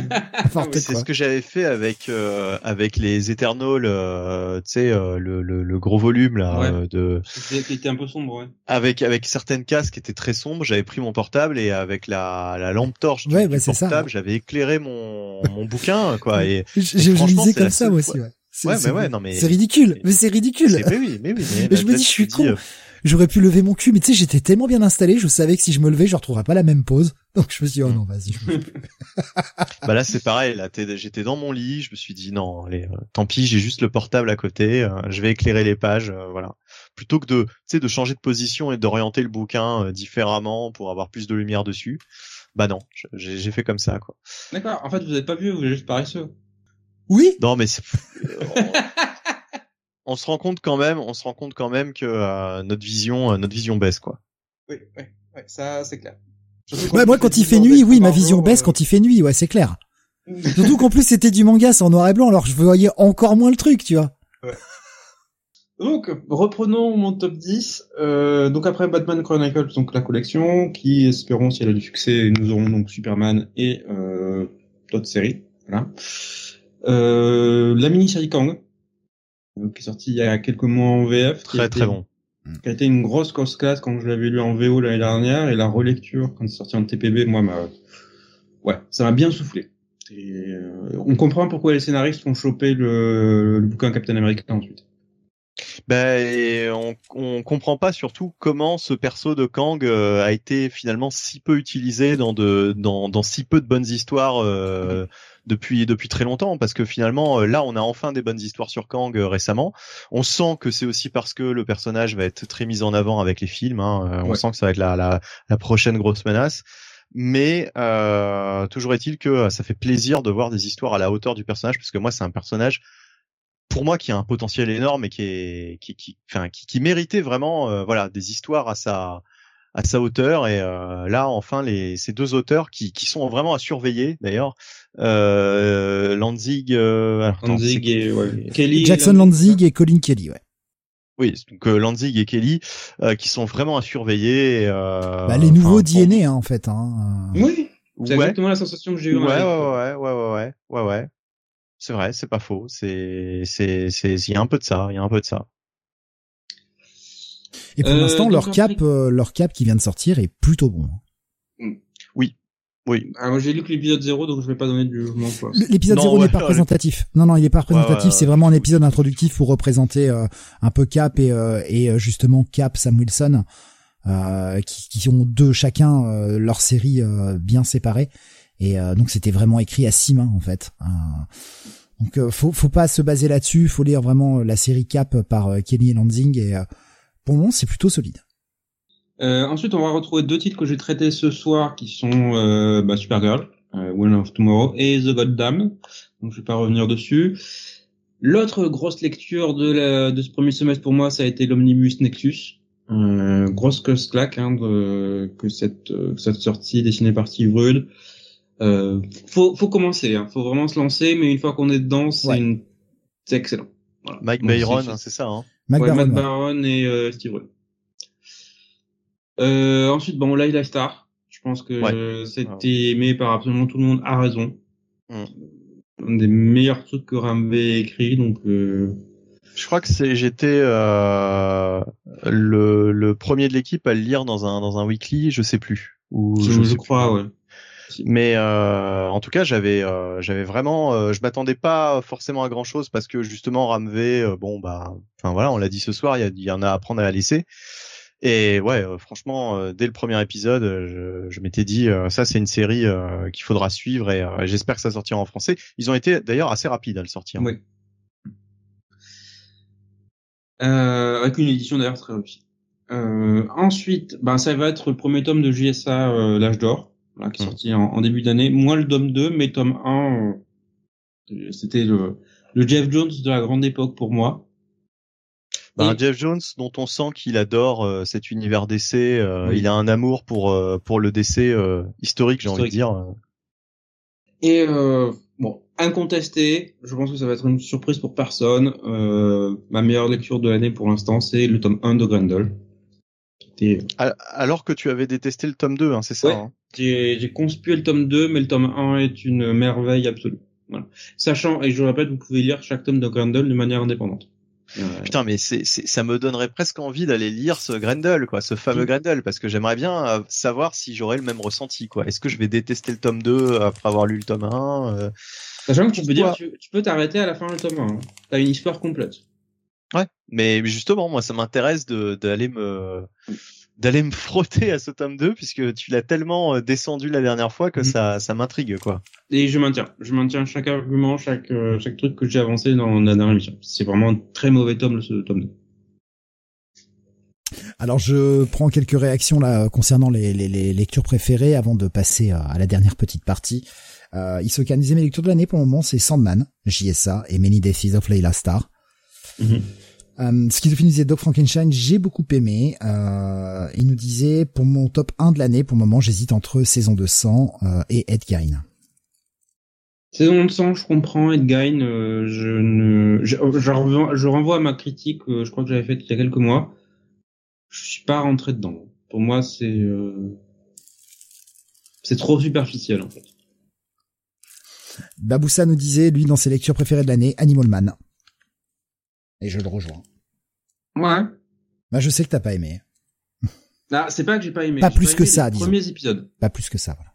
C'est ce que j'avais fait avec euh, avec les Eternals, euh, tu sais, euh, le, le, le, gros volume là ouais. de. C'était un peu sombre, ouais. Avec avec certaines cases qui étaient très sombres, j'avais pris mon portable et avec la, la lampe torche du, ouais, bah, portable, j'avais écéré mon mon bouquin, quoi. <laughs> Et, j'ai lisé comme ça moi aussi, ouais. Ouais, mais ouais, non mais c'est ridicule, mais c'est ridicule. Mais oui, mais oui. Mais, je me dis, je suis con j'aurais pu lever mon cul, mais tu sais, j'étais tellement bien installé, je savais que si je me levais, je retrouverais pas la même pose. <laughs> Donc je me suis dit, oh non, vas-y. <laughs> bah là, c'est pareil. Là, j'étais dans mon lit, je me suis dit, non, allez, euh, tant pis, j'ai juste le portable à côté, euh, je vais éclairer les pages, euh, voilà. Plutôt que de, tu sais, de changer de position et d'orienter le bouquin différemment pour avoir plus de lumière dessus. Bah non, j'ai fait comme ça, quoi. D'accord. En fait, vous n'êtes pas vieux, vous êtes juste paresseux. Oui. Non, mais c'est <laughs> on se rend compte quand même, on se rend compte quand même que euh, notre vision, euh, notre vision baisse quoi. Oui, oui, ça c'est clair. Ouais, moi quand il fait nuit, oui, ma vision baisse quand il fait nuit, ouais, c'est clair. <laughs> Surtout qu'en plus c'était du manga, c'est en noir et blanc, alors je voyais encore moins le truc, tu vois. Ouais. Donc, reprenons mon top 10. Euh, donc après Batman Chronicles, donc la collection, qui espérons si elle a du succès, nous aurons donc Superman et euh, d'autres séries. Voilà. Euh, la mini-série Kang, euh, qui est sorti il y a quelques mois en VF. Très très bon. Qui a été une grosse grosse classe quand je l'avais lu en VO l'année dernière et la relecture quand c'est sorti en TPB, moi, m'a, ouais, ça m'a bien soufflé. Et, euh, on comprend pourquoi les scénaristes ont chopé le, le bouquin Captain America ensuite. Ben, on, on comprend pas surtout comment ce perso de Kang euh, a été finalement si peu utilisé dans de dans, dans si peu de bonnes histoires euh, depuis depuis très longtemps parce que finalement euh, là on a enfin des bonnes histoires sur Kang récemment. On sent que c'est aussi parce que le personnage va être très mis en avant avec les films. Hein. On sent que ça va être la, la, la prochaine grosse menace mais euh, toujours est-il que ça fait plaisir de voir des histoires à la hauteur du personnage parce que moi c'est un personnage pour moi qui a un potentiel énorme et qui est qui qui enfin qui, qui méritait vraiment euh, voilà des histoires à sa à sa hauteur et euh, là enfin les ces deux auteurs qui qui sont vraiment à surveiller d'ailleurs euh, Lanzig euh, Lanzig et ouais, Kelly Jackson Lanzig et Colin Kelly ouais oui, donc euh, Lanzig et Kelly euh, qui sont vraiment à surveiller. Euh, bah, les nouveaux DNA hein, en fait. Hein. Oui, c'est exactement la sensation que j'ai eue. Ouais, ouais, ouais, ouais, ouais, ouais, ouais, ouais. C'est vrai, c'est pas faux. C'est, c'est, c'est, il y a un peu de ça, il y a un peu de ça. Et pour l'instant, euh, leur cap, euh, leur cap qui vient de sortir est plutôt bon. Mm. Oui. Ah, moi j'ai lu que l'épisode 0, donc je vais pas donner de jugement. quoi. L'épisode Non, 0 ouais, n'est pas ouais. représentatif. Non, non, il est pas représentatif. ouais, c'est vraiment un épisode introductif pour représenter euh, un peu Cap et, euh, et euh, justement Cap, Sam Wilson, euh, qui, qui ont deux chacun euh, leur série euh, bien séparée. Et euh, donc c'était vraiment écrit à six mains en fait. Euh, donc euh, faut faut pas se baser là-dessus. Faut lire vraiment la série Cap par Kenny Lansing et pour moment c'est plutôt solide. Ensuite, on va retrouver deux titres que j'ai traités ce soir, qui sont euh, bah, Supergirl, euh, of Tomorrow, et The Goddam. Donc, je vais pas revenir dessus. L'autre grosse lecture de, ce premier semestre pour moi, ça a été l'Omnibus Nexus. Grosse claque hein, que cette, cette sortie dessinée par Steve Rude. Euh, faut, faut commencer, hein, faut vraiment se lancer, mais une fois qu'on est dedans, c'est Ouais. une- c'est excellent. Voilà. Mike c'est- hein, c'est ça. Hein. Mac ouais, Baron, Matt. Baron et euh, Steve Rude. Euh, ensuite, bon, Laila Star. Je pense que Ouais. euh, c'était aimé par absolument tout le monde. A raison. Mm. Un des meilleurs trucs que Ramvé a écrit, donc euh, Je crois que c'est j'étais euh, le, le premier de l'équipe à le lire dans un dans un weekly, je sais plus. Ou je, sais je plus. crois, ouais. Mais euh, en tout cas, j'avais euh, j'avais vraiment euh, je m'attendais pas forcément à grand chose parce que justement Ramvé euh, bon bah enfin voilà, on l'a dit ce soir, il y, en a à apprendre à la laisser. Et ouais, euh, franchement, euh, dès le premier épisode, je, m'étais dit ça c'est une série qu'il faudra suivre et j'espère que ça sortira en français. Ils ont été d'ailleurs assez rapides à le sortir. Euh, avec une édition d'ailleurs très réussie. Ensuite, ben ça va être le premier tome de JSA l'âge d'or, voilà, qui est Mm. sorti en, en début d'année. Moi le tome 2, mais tome 1, euh, c'était le, le Jeff Jones de la grande époque pour moi. Ben, Et- Jeff Jones, dont on sent qu'il adore euh, cet univers DC, euh, Oui. il a un amour pour euh, pour le DC euh, historique, j'ai envie de dire. Et euh, bon, incontesté, je pense que ça va être une surprise pour personne. Euh, ma meilleure lecture de l'année pour l'instant, c'est le tome 1 de Grendel. Alors que tu avais détesté le tome 2, hein, c'est ça. Ouais. hein J'ai j'ai conspué le tome 2, mais le tome 1 est une merveille absolue. Voilà. Sachant, et je répète, vous pouvez lire chaque tome de Grendel de manière indépendante. Euh, Putain, mais c'est, c'est, ça me donnerait presque envie d'aller lire ce Grendel, quoi, ce fameux. Grendel, parce que j'aimerais bien euh, savoir si j'aurais le même ressenti, quoi. Est-ce que je vais détester le tome 2 après avoir lu le tome 1 euh, Sachant que tu peux dire, tu peux t'arrêter à la fin du tome 1. hein. T'as une histoire complète. Mais justement, moi, ça m'intéresse d'aller me d'aller me frotter à ce tome 2 puisque tu l'as tellement euh, descendu la dernière fois que Mhm. ça ça m'intrigue quoi. Et je maintiens, je maintiens chaque argument, chaque euh, chaque truc que j'ai avancé dans la dernière émission. C'est vraiment un très mauvais tome, ce tome 2. Alors je prends quelques réactions là concernant les, les, les lectures préférées avant de passer à, à la dernière petite partie. Euh, Isokan disait mes lectures de l'année pour le moment c'est Sandman, JSA et Many Days of Layla Star. Euh, Schizophrénie disait Doc Frankenstein, j'ai beaucoup aimé. Euh, il nous disait pour mon top 1 de l'année pour le moment j'hésite entre Saison de sang euh, et Ed Gein. Saison de sang, je comprends, Edgain, euh, je ne, je, je, renvoie, je renvoie à ma critique, euh, je crois que j'avais faite il y a quelques mois. Je suis pas rentré dedans. Pour moi, c'est, euh, c'est trop superficiel, en fait. Baboussa nous disait lui dans ses lectures préférées de l'année Animal Man. Et je le rejoins. Ouais. Bah je sais que t'as pas aimé, Ah, c'est pas que j'ai pas aimé. Pas j'ai plus aimé que les ça, disons. Premiers épisodes. pas plus que ça. Voilà.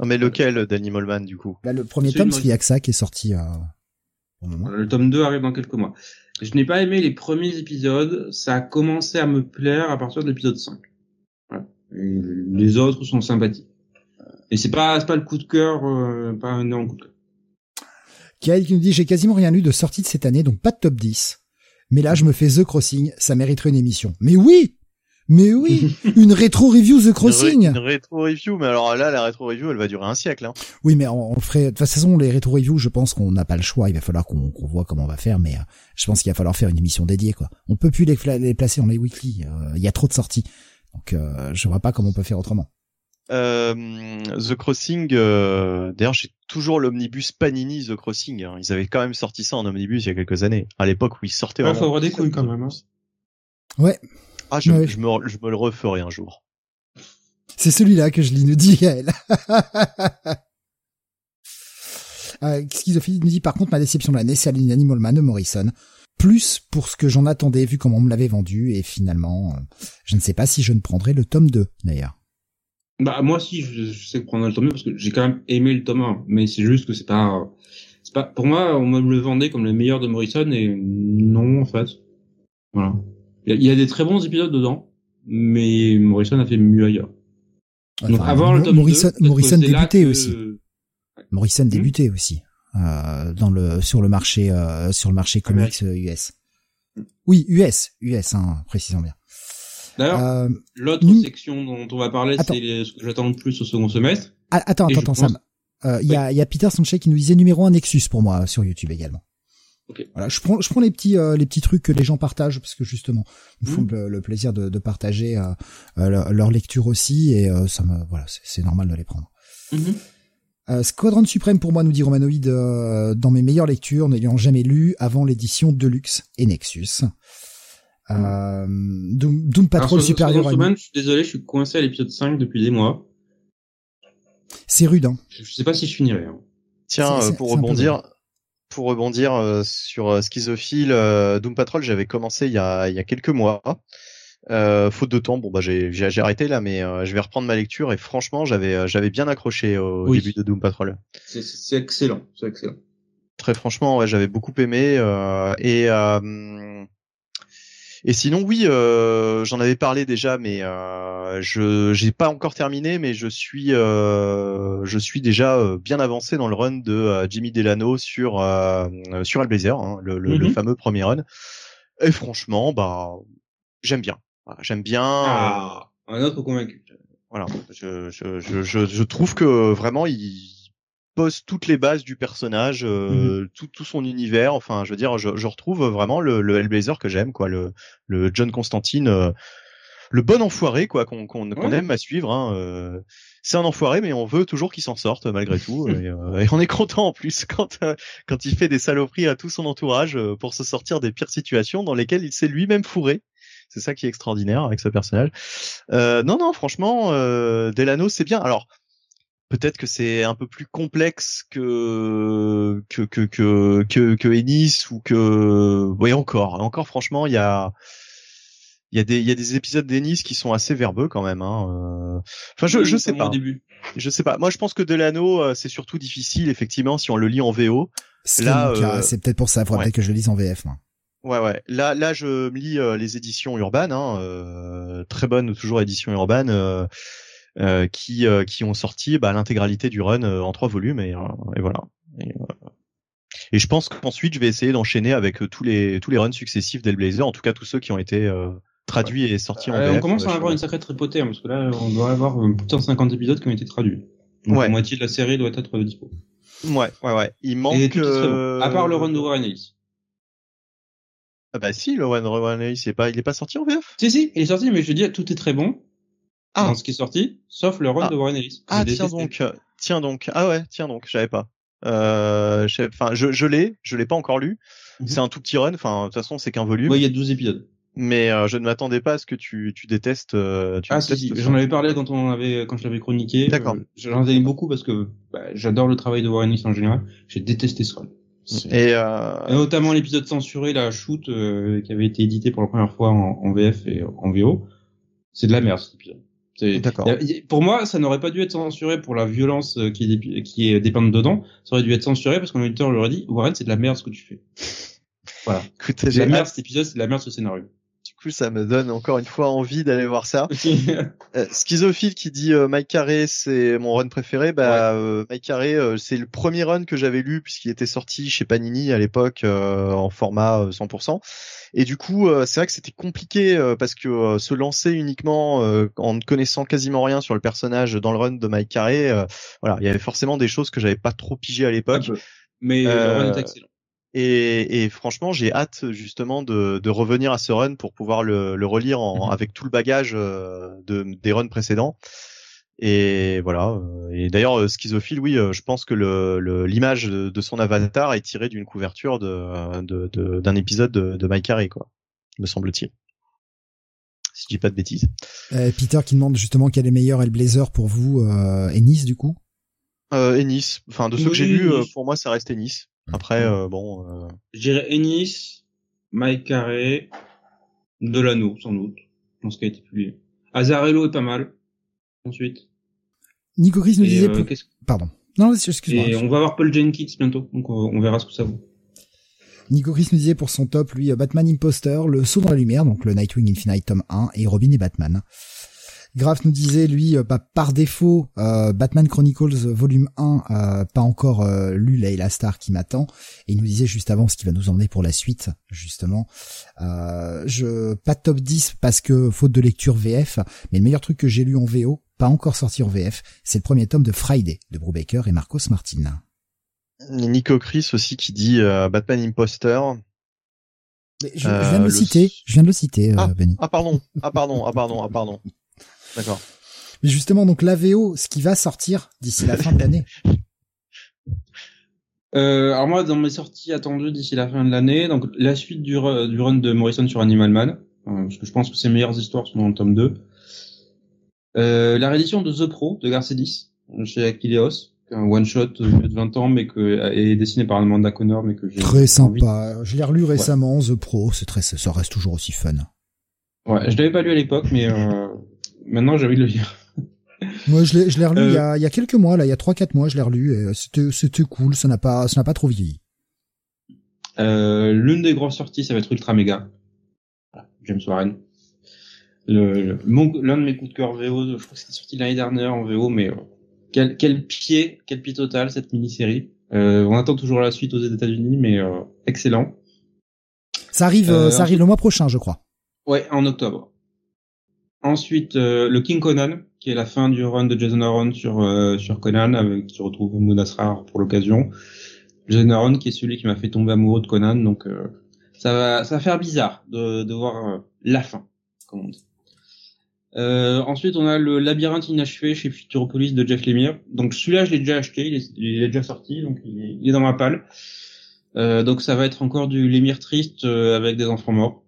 Ah, mais lequel d'Animal Man du coup? Là le premier tome de parce qu'il y a que ça qui est sorti euh, le moment. Voilà, Le tome 2 arrive dans quelques mois. Je n'ai pas aimé les premiers épisodes. Ça a commencé à me plaire à partir de l'épisode 5. Voilà. Et les autres sont sympathiques. Et c'est pas, c'est pas le coup de cœur, euh, pas un énorme coup de cœur. Kael qui nous dit j'ai quasiment rien lu de sortie de cette année donc pas de top 10. Mais là je me fais The Crossing, ça mériterait une émission. Mais oui Mais oui Une rétro review The Crossing Une, ré- une rétro review, mais alors là la rétro review elle va durer un siècle. Hein. Oui mais on, ferait... De toute façon les rétro reviews je pense qu'on n'a pas le choix, il va falloir qu'on voit comment on va faire mais euh, je pense qu'il va falloir faire une émission dédiée quoi. On peut plus les placer dans les weekly, euh, il y a trop de sorties. Donc euh, je vois pas comment on peut faire autrement. Euh, The Crossing, euh, d'ailleurs j'ai toujours l'omnibus Panini The Crossing. hein. Ils avaient quand même sorti ça en omnibus il y a quelques années. À l'époque où ils sortaient. Ouais, faut avoir des couilles quand même. Hein. Ouais, Ah, je, Ouais. je, me, je me le referai un jour. c'est celui-là que je lis, nous dit Gaël. <laughs> Euh, nous dit par contre ma déception de l'année c'est Animal Man de Morrison. Plus pour ce que j'en attendais vu comment on me l'avait vendu et finalement euh, je ne sais pas si je ne prendrai le tome 2 d'ailleurs. Bah moi aussi, je, je sais prendre le tome 2 parce que j'ai quand même aimé le tome 1, mais c'est juste que c'est pas, c'est pas. Pour moi, on me le vendait comme le meilleur de Morrison et non en fait. Voilà. Il y, a, des très bons épisodes dedans, mais Morrison a fait mieux ailleurs. Donc avant le tome Morrison, 2, peut-être Morrison débutait que- aussi. Morrison Hmm. débutait aussi euh, dans le sur le marché euh, sur le marché comics euh, US. Oui, US, US, hein, précisons bien. D'ailleurs, Euh, l'autre nous- section dont on va parler, c'est les- ce que j'attends le plus au second semestre. ah, attends, Et attends, pense- Sam. Euh, Il y a, il y a Peter Sanchez qui nous disait numéro un Nexus pour moi sur YouTube également. Ok. Voilà, je prends, je prends les petits, euh, les petits trucs que les gens partagent parce que justement, ils me font Mhm. le, le plaisir de, de partager euh, euh, leur, leur lecture aussi et euh, ça me, voilà, c'est- normal de les prendre. Euh, Squadron Suprême pour moi, nous dit Romanoid, euh, dans mes meilleures lectures, n'ayant jamais lu avant l'édition Deluxe et Nexus. Euh, Doom, Doom Patrol supérieur sur à Superman, je suis désolé, je suis coincé à l'épisode 5 depuis des mois. C'est rude, hein. Je je sais pas si je finirai. hein. Tiens, C'est- euh, c'est- pour rebondir, pour rebondir euh, sur euh, Schizophile, euh, Doom Patrol, j'avais commencé il y a, il y a quelques mois. Euh, faute de temps, bon bah j'ai j'ai j'ai arrêté là, mais euh, je vais reprendre ma lecture et franchement j'avais euh, j'avais bien accroché au Oui. début de Doom Patrol. C'est- C'est excellent, c'est excellent. Très franchement, ouais, j'avais beaucoup aimé euh, et euh, et sinon oui, euh, j'en avais parlé déjà, mais euh, je j'ai pas encore terminé, mais je suis euh, je suis déjà euh, bien avancé dans le run de euh, Jimmy Delano sur euh, sur Hellblazer, hein, le, le, le Mhm. fameux premier run. Et franchement, bah j'aime bien, Voilà, j'aime bien. Ah, un autre convaincu. voilà, je, je, je, je, je trouve que vraiment il pose toutes les bases du personnage, euh, tout, tout son univers. Enfin, je veux dire, je, je retrouve vraiment le, le Hellblazer que j'aime, quoi, le, le John Constantine, euh, le bon enfoiré, quoi, qu'on aime à suivre. Hein, euh, c'est un enfoiré, mais on veut toujours qu'il s'en sorte malgré tout, <laughs> et, et on est content en plus <laughs> quand quand il fait des saloperies à tout son entourage pour se sortir des pires situations dans lesquelles il s'est lui-même fourré. C'est ça qui est extraordinaire avec ce personnage. Non, non, franchement, Delano, c'est bien. Alors, peut-être que c'est un peu plus complexe que que que que que, que Ennis ou que, oui, encore, encore. Franchement, il y a il y a des il y a des épisodes d'Ennis qui sont assez verbeux quand même. Hein. euh. Enfin, je je sais pas. début. Je sais pas. Moi, je pense que Delano, euh, c'est surtout difficile, effectivement, si on le lit en VO. C'est Là, euh, c'est peut-être pour ça, faudrait ouais. peut-être que je le lise en VF, moi. Ouais, ouais. Là, là, je me lis euh, les éditions urbaines, hein, euh, très bonnes toujours éditions urbaines, euh, euh, qui euh, qui ont sorti bah, l'intégralité du run euh, en trois volumes et, euh, et voilà. Et, euh, et je pense qu'ensuite, je vais essayer d'enchaîner avec euh, tous les tous les runs successifs d'Hellblazer, en tout cas tous ceux qui ont été euh, traduits et sortis en Euh, VF. on commence euh, à avoir une sacrée tripotée, hein, parce que là, on doit avoir euh, plus de 150 épisodes qui ont été traduits. Donc Ouais. la moitié de la série doit être euh, dispo. Ouais, ouais, ouais. Il manque. Et tout est très bon. euh, À part le run de Warren Ellis. Ah bah si, le run, run, il est pas, il est pas sorti en VF? Si, si, il est sorti, mais je te dis, tout est très bon Ah. dans ce qui est sorti, sauf le run Ah. de Warren Ellis. Ah tiens donc, euh, tiens donc. Ah ouais, tiens donc, je savais pas. Euh, enfin, je, je l'ai, je l'ai pas encore lu. Mhm. C'est un tout petit run. Enfin, de toute façon, c'est qu'un volume. Ouais, il y a 12 épisodes. Mais euh, je ne m'attendais pas à ce que tu, tu détestes. euh, tu Ah si, détestes si, j'en avais parlé quand on avait, quand je l'avais chroniqué. D'accord. Euh, J'en avais beaucoup parce que bah, j'adore le travail de Warren Ellis en général. J'ai détesté ce run. Et, Et euh, notamment l'épisode censuré, la shoot, euh, qui avait été édité pour la première fois en, en VF et en VO. C'est de la merde cet épisode. D'accord. Pour moi, ça n'aurait pas dû être censuré pour la violence euh, qui est, dép- qui est dépeinte dedans. Ça aurait dû être censuré parce qu'un auditeur leur aurait dit, Warren, c'est de la merde ce que tu fais. Voilà. <laughs> écoute, la merde cet épisode, c'est de la merde ce scénario. Du coup, ça me donne encore une fois envie d'aller voir ça. <laughs> Euh, Schizophile qui dit euh, Mike Carré c'est mon run préféré. Bah euh, Mike Carré euh, c'est le premier run que j'avais lu puisqu'il était sorti chez Panini à l'époque euh, en format euh, 100%. Et du coup euh, c'est vrai que c'était compliqué euh, parce que euh, se lancer uniquement euh, en ne connaissant quasiment rien sur le personnage dans le run de Mike Carré, euh, voilà il y avait forcément des choses que j'avais pas trop pigé à l'époque. Mais Euh, le run est excellent. Et, et franchement, j'ai hâte justement de, de revenir à ce run pour pouvoir le, le relire en, Mhm. avec tout le bagage euh, de, des runs précédents. Et voilà. euh, Et d'ailleurs, euh, schizophile, oui, euh, je pense que le le- l'image de, de son avatar est tirée d'une couverture de de- de- d'un épisode de, de Mike Carey, quoi, me semble-t-il. Si je dis pas de bêtises. Euh, Peter qui demande justement quel est meilleur Hellblazer pour vous, euh, Ennis du coup? Euh, Ennis, enfin de ceux que j'ai Oui, lus, euh, Ennis. pour moi, ça reste Ennis. Après, euh, bon. euh, Je dirais Ennis, Mike Carré, Delano, sans doute, dans ce qui a été publié. Azarello est pas mal. Ensuite. Nico Chris nous Et, disait... euh, Pardon. Non, excuse-moi. et on va avoir Paul Jenkins bientôt, donc on, on verra ce que ça vaut. Nico Chris nous disait pour son top, lui, euh, Batman Imposter, Le Saut dans la Lumière, donc le Nightwing Infinite tome 1, et Robin et Batman. Graf nous disait, lui, euh, bah, par défaut, euh, Batman Chronicles volume 1, euh, pas encore euh, lu Layla Star qui m'attend, et il nous disait juste avant ce qui va nous emmener pour la suite, justement. Euh, je Pas de top 10 parce que faute de lecture VF, mais le meilleur truc que j'ai lu en VO, pas encore sorti en VF, c'est le premier tome de Friday, de Brubaker et Marcos Martin. Nico Chris aussi qui dit euh, Batman Imposter. Mais je, je viens de le, le- citer, je viens de le citer, Benny. Ah pardon, ah pardon, ah pardon, ah pardon. <laughs> D'accord. Mais justement, donc la VO, ce qui va sortir d'ici la fin de l'année? Euh, alors moi, dans mes sorties attendues d'ici la fin de l'année, donc la suite du, ru- du run de Morrison sur Animal Man, euh, parce que je pense que ses meilleures histoires sont dans le tome 2. Euh, la réédition de The Pro de Garcedis chez Aquileos, un one shot de 20 ans, mais que est dessiné par Amanda Connor, mais que j'ai Très envie- sympa. Je l'ai relu récemment, The Pro, c'est très, ça reste toujours aussi fun. Ouais, je l'avais pas lu à l'époque, mais euh, maintenant j'ai envie de le lire. Moi, je l'ai, je l'ai relu Euh. il, y a, il y a quelques mois, là, il y a trois, quatre mois, je l'ai relu, et c'était, c'était cool, ça n'a pas, ça n'a pas trop vieilli. Euh, L'une des grosses sorties, ça va être Ultra Mega. Voilà, James Warren. Le, le- mon- l'un de mes coups de cœur VO, je crois que c'était sorti l'année dernière en VO, mais euh, quel, quel pied, quel pied total cette mini-série. Euh, on attend toujours la suite aux États-Unis, mais euh, excellent. Ça arrive, Euh, euh, ça arrive le mois prochain, je crois. Ouais, en octobre. Ensuite, euh, le King Conan, qui est la fin du run de Jason Aaron sur euh, sur Conan, avec qui retrouve Moon Asrar pour l'occasion. Jason Aaron, qui est celui qui m'a fait tomber amoureux de Conan, donc euh, ça va ça va faire bizarre de de voir euh, la fin, comme on dit. Euh, ensuite, on a le Labyrinthe inachevé chez Futuropolis de Jeff Lemire. Donc celui-là, je l'ai déjà acheté, il est, il est déjà sorti, donc il est, il est dans ma palle. Euh, donc ça va être encore du Lemire triste avec des enfants morts.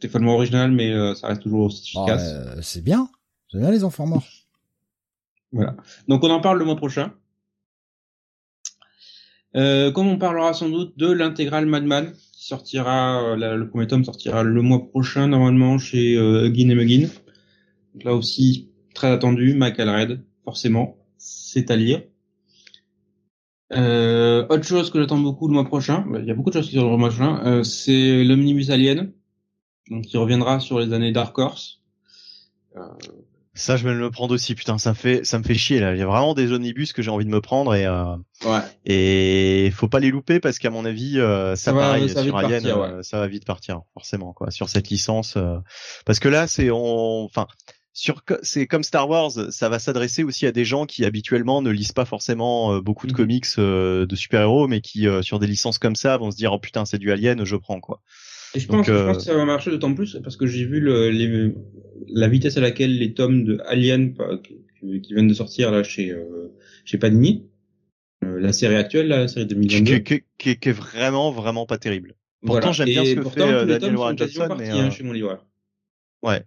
C'est follement original, mais euh, ça reste toujours aussi Oh, efficace. euh, c'est bien. J'aime bien les enfants morts. Voilà. Donc on en parle le mois prochain. Euh, comme on parlera sans doute de l'intégrale Madman, qui sortira, euh, la- le premier tome sortira le mois prochain normalement chez euh, Huggin et Muggin. Donc là aussi très attendu, Michael Red, forcément, c'est à lire. Euh, autre chose que j'attends beaucoup le mois prochain, bah, il y a beaucoup de choses qui sortent le mois prochain, euh, c'est l'Omnibus Alien, donc qui reviendra sur les années Dark Horse. Euh, Ça, je vais me le prendre aussi. Putain, ça me fait, ça me fait chier là. Il y a vraiment des omnibus que j'ai envie de me prendre et euh, ouais. et faut pas les louper parce qu'à mon avis, euh, ça, Ça va- pareil ça sur vite Alien, partir, euh, ça va vite partir forcément quoi. Sur cette licence, euh, parce que là, c'est on, enfin. Sur, c'est comme Star Wars, ça va s'adresser aussi à des gens qui habituellement ne lisent pas forcément euh, beaucoup de Mhm. comics euh, de super-héros, mais qui euh, sur des licences comme ça vont se dire oh putain c'est du Alien, je prends quoi. Et je Donc, pense, je euh, pense que ça va marcher d'autant plus parce que j'ai vu le, les, la vitesse à laquelle les tomes de Alien qui, qui viennent de sortir là chez euh, chez Panini, euh, la série actuelle, la série Qui, 2022. qui- qui- qui est vraiment vraiment pas terrible. Pourtant, Voilà. j'aime bien ce que pourtant, fait, euh, Daniel Warren Johnson, mais, hein, euh, chez mon livreur. Ouais.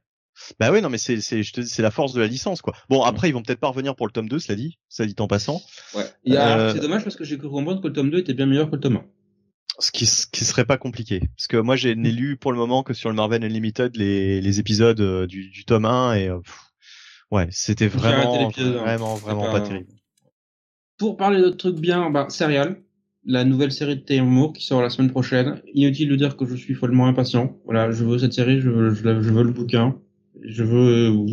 Bah ouais, non, mais c'est, c'est, je te dis, c'est la force de la licence, quoi. Bon, après, ils vont peut-être pas revenir pour le tome 2, cela dit, ça dit en passant. Ouais. Il y a- Euh, C'est dommage parce que j'ai cru comprendre que le tome 2 était bien meilleur que le tome 1. Ce qui, ce qui serait pas compliqué. Parce que moi, j'ai n'ai lu pour le moment que sur le Marvel Unlimited les, les épisodes euh, du, du tome 1 et, euh, pff, ouais, c'était vraiment, vraiment, vraiment pas- pas... terrible. Pour parler d'autres trucs bien, bah, Serial, la nouvelle série de Taylor Moore qui sort la semaine prochaine. Inutile de dire que je suis follement impatient. Voilà, je veux cette série, je veux, je, la- je veux le bouquin. Je veux vous,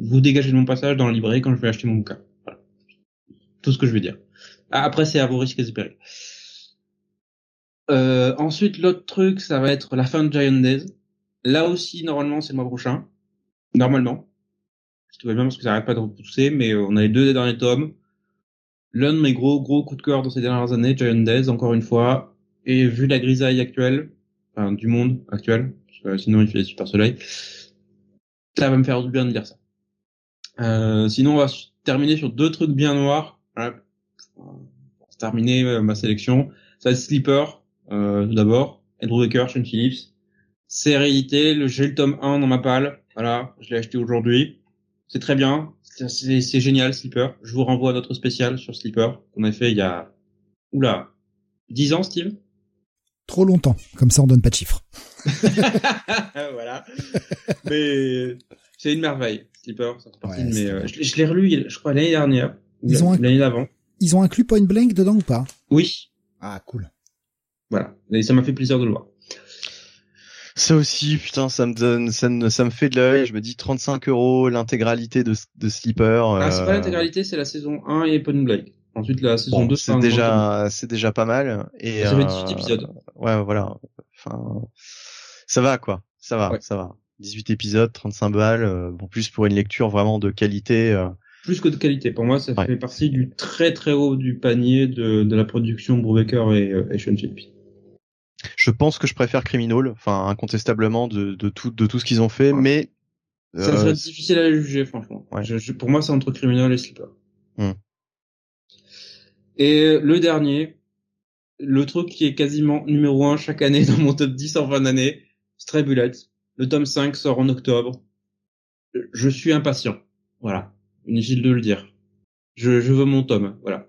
vous dégager de mon passage dans le librairie quand je vais acheter mon bouquin. Voilà. Tout ce que je veux dire. Ah, Après, c'est à vos risques et périls. Euh, ensuite, l'autre truc, ça va être la fin de Giant Days. Là aussi, normalement, c'est le mois prochain. Normalement. Si tout va bien, parce que ça arrête pas de repousser, mais euh, on a les deux derniers tomes. L'un de mes gros, gros coups de cœur dans ces dernières années, Giant Days, encore une fois. Et vu la grisaille actuelle, enfin, du monde actuel, parce que sinon il fait super soleil, ça va me faire du bien de lire ça. Euh, sinon, on va terminer sur deux trucs bien noirs. Voilà. Pour terminer euh, ma sélection. Ça va être Sleeper, euh, tout d'abord. Andrew Baker, Sean Phillips. C'est réédité, le- j'ai le tome 1 dans ma palle. Voilà, je l'ai acheté aujourd'hui. C'est très bien. C'est- génial, Sleeper. Je vous renvoie à notre spécial sur Sleeper qu'on a fait il y a, oula, 10 ans, Steve? Trop longtemps. Comme ça, on donne pas de chiffres. <laughs> voilà. Mais C'est une merveille. Sleeper, ça fait partie Ouais, de mes, c'est euh, je, je l'ai relu, je crois, l'année dernière. ou L'année d'avant. Ils ont inclus Point Blank dedans ou pas? Oui. Ah, cool. Voilà. Et ça m'a fait plaisir de le voir. Ça aussi, putain, ça me donne, ça me, ça me fait de l'œil. Je me dis 35 euros l'intégralité de, de Sleeper. Ah, c'est euh, pas l'intégralité, c'est la saison 1 et Point Blank. Ensuite, la saison bon, 2, c'est déjà, c'est déjà pas mal. Et Ça fait euh, 18 épisodes. Ouais, voilà. Enfin, ça va quoi. Ça va, Ouais. ça va. 18 épisodes, 35 balles. euh, en plus pour une lecture vraiment de qualité. euh, plus que de qualité. Pour moi, ça Ouais. fait partie du très très haut du panier de, de la production Brubaker et, euh, et Sean Phillips. Je pense que je préfère Criminal, enfin incontestablement de, de tout de tout ce qu'ils ont fait, Ouais. mais Ça euh, serait difficile à juger, franchement. Ouais. Je- je- pour moi, c'est entre Criminal et Sleeper. Hmm. Et le dernier, le truc qui est quasiment numéro un chaque année <laughs> dans mon top 10 en fin d'année, Stray Bullet. Le tome 5 sort en octobre. Je suis impatient. Voilà. Inutile de le dire. Je, je veux mon tome. Voilà.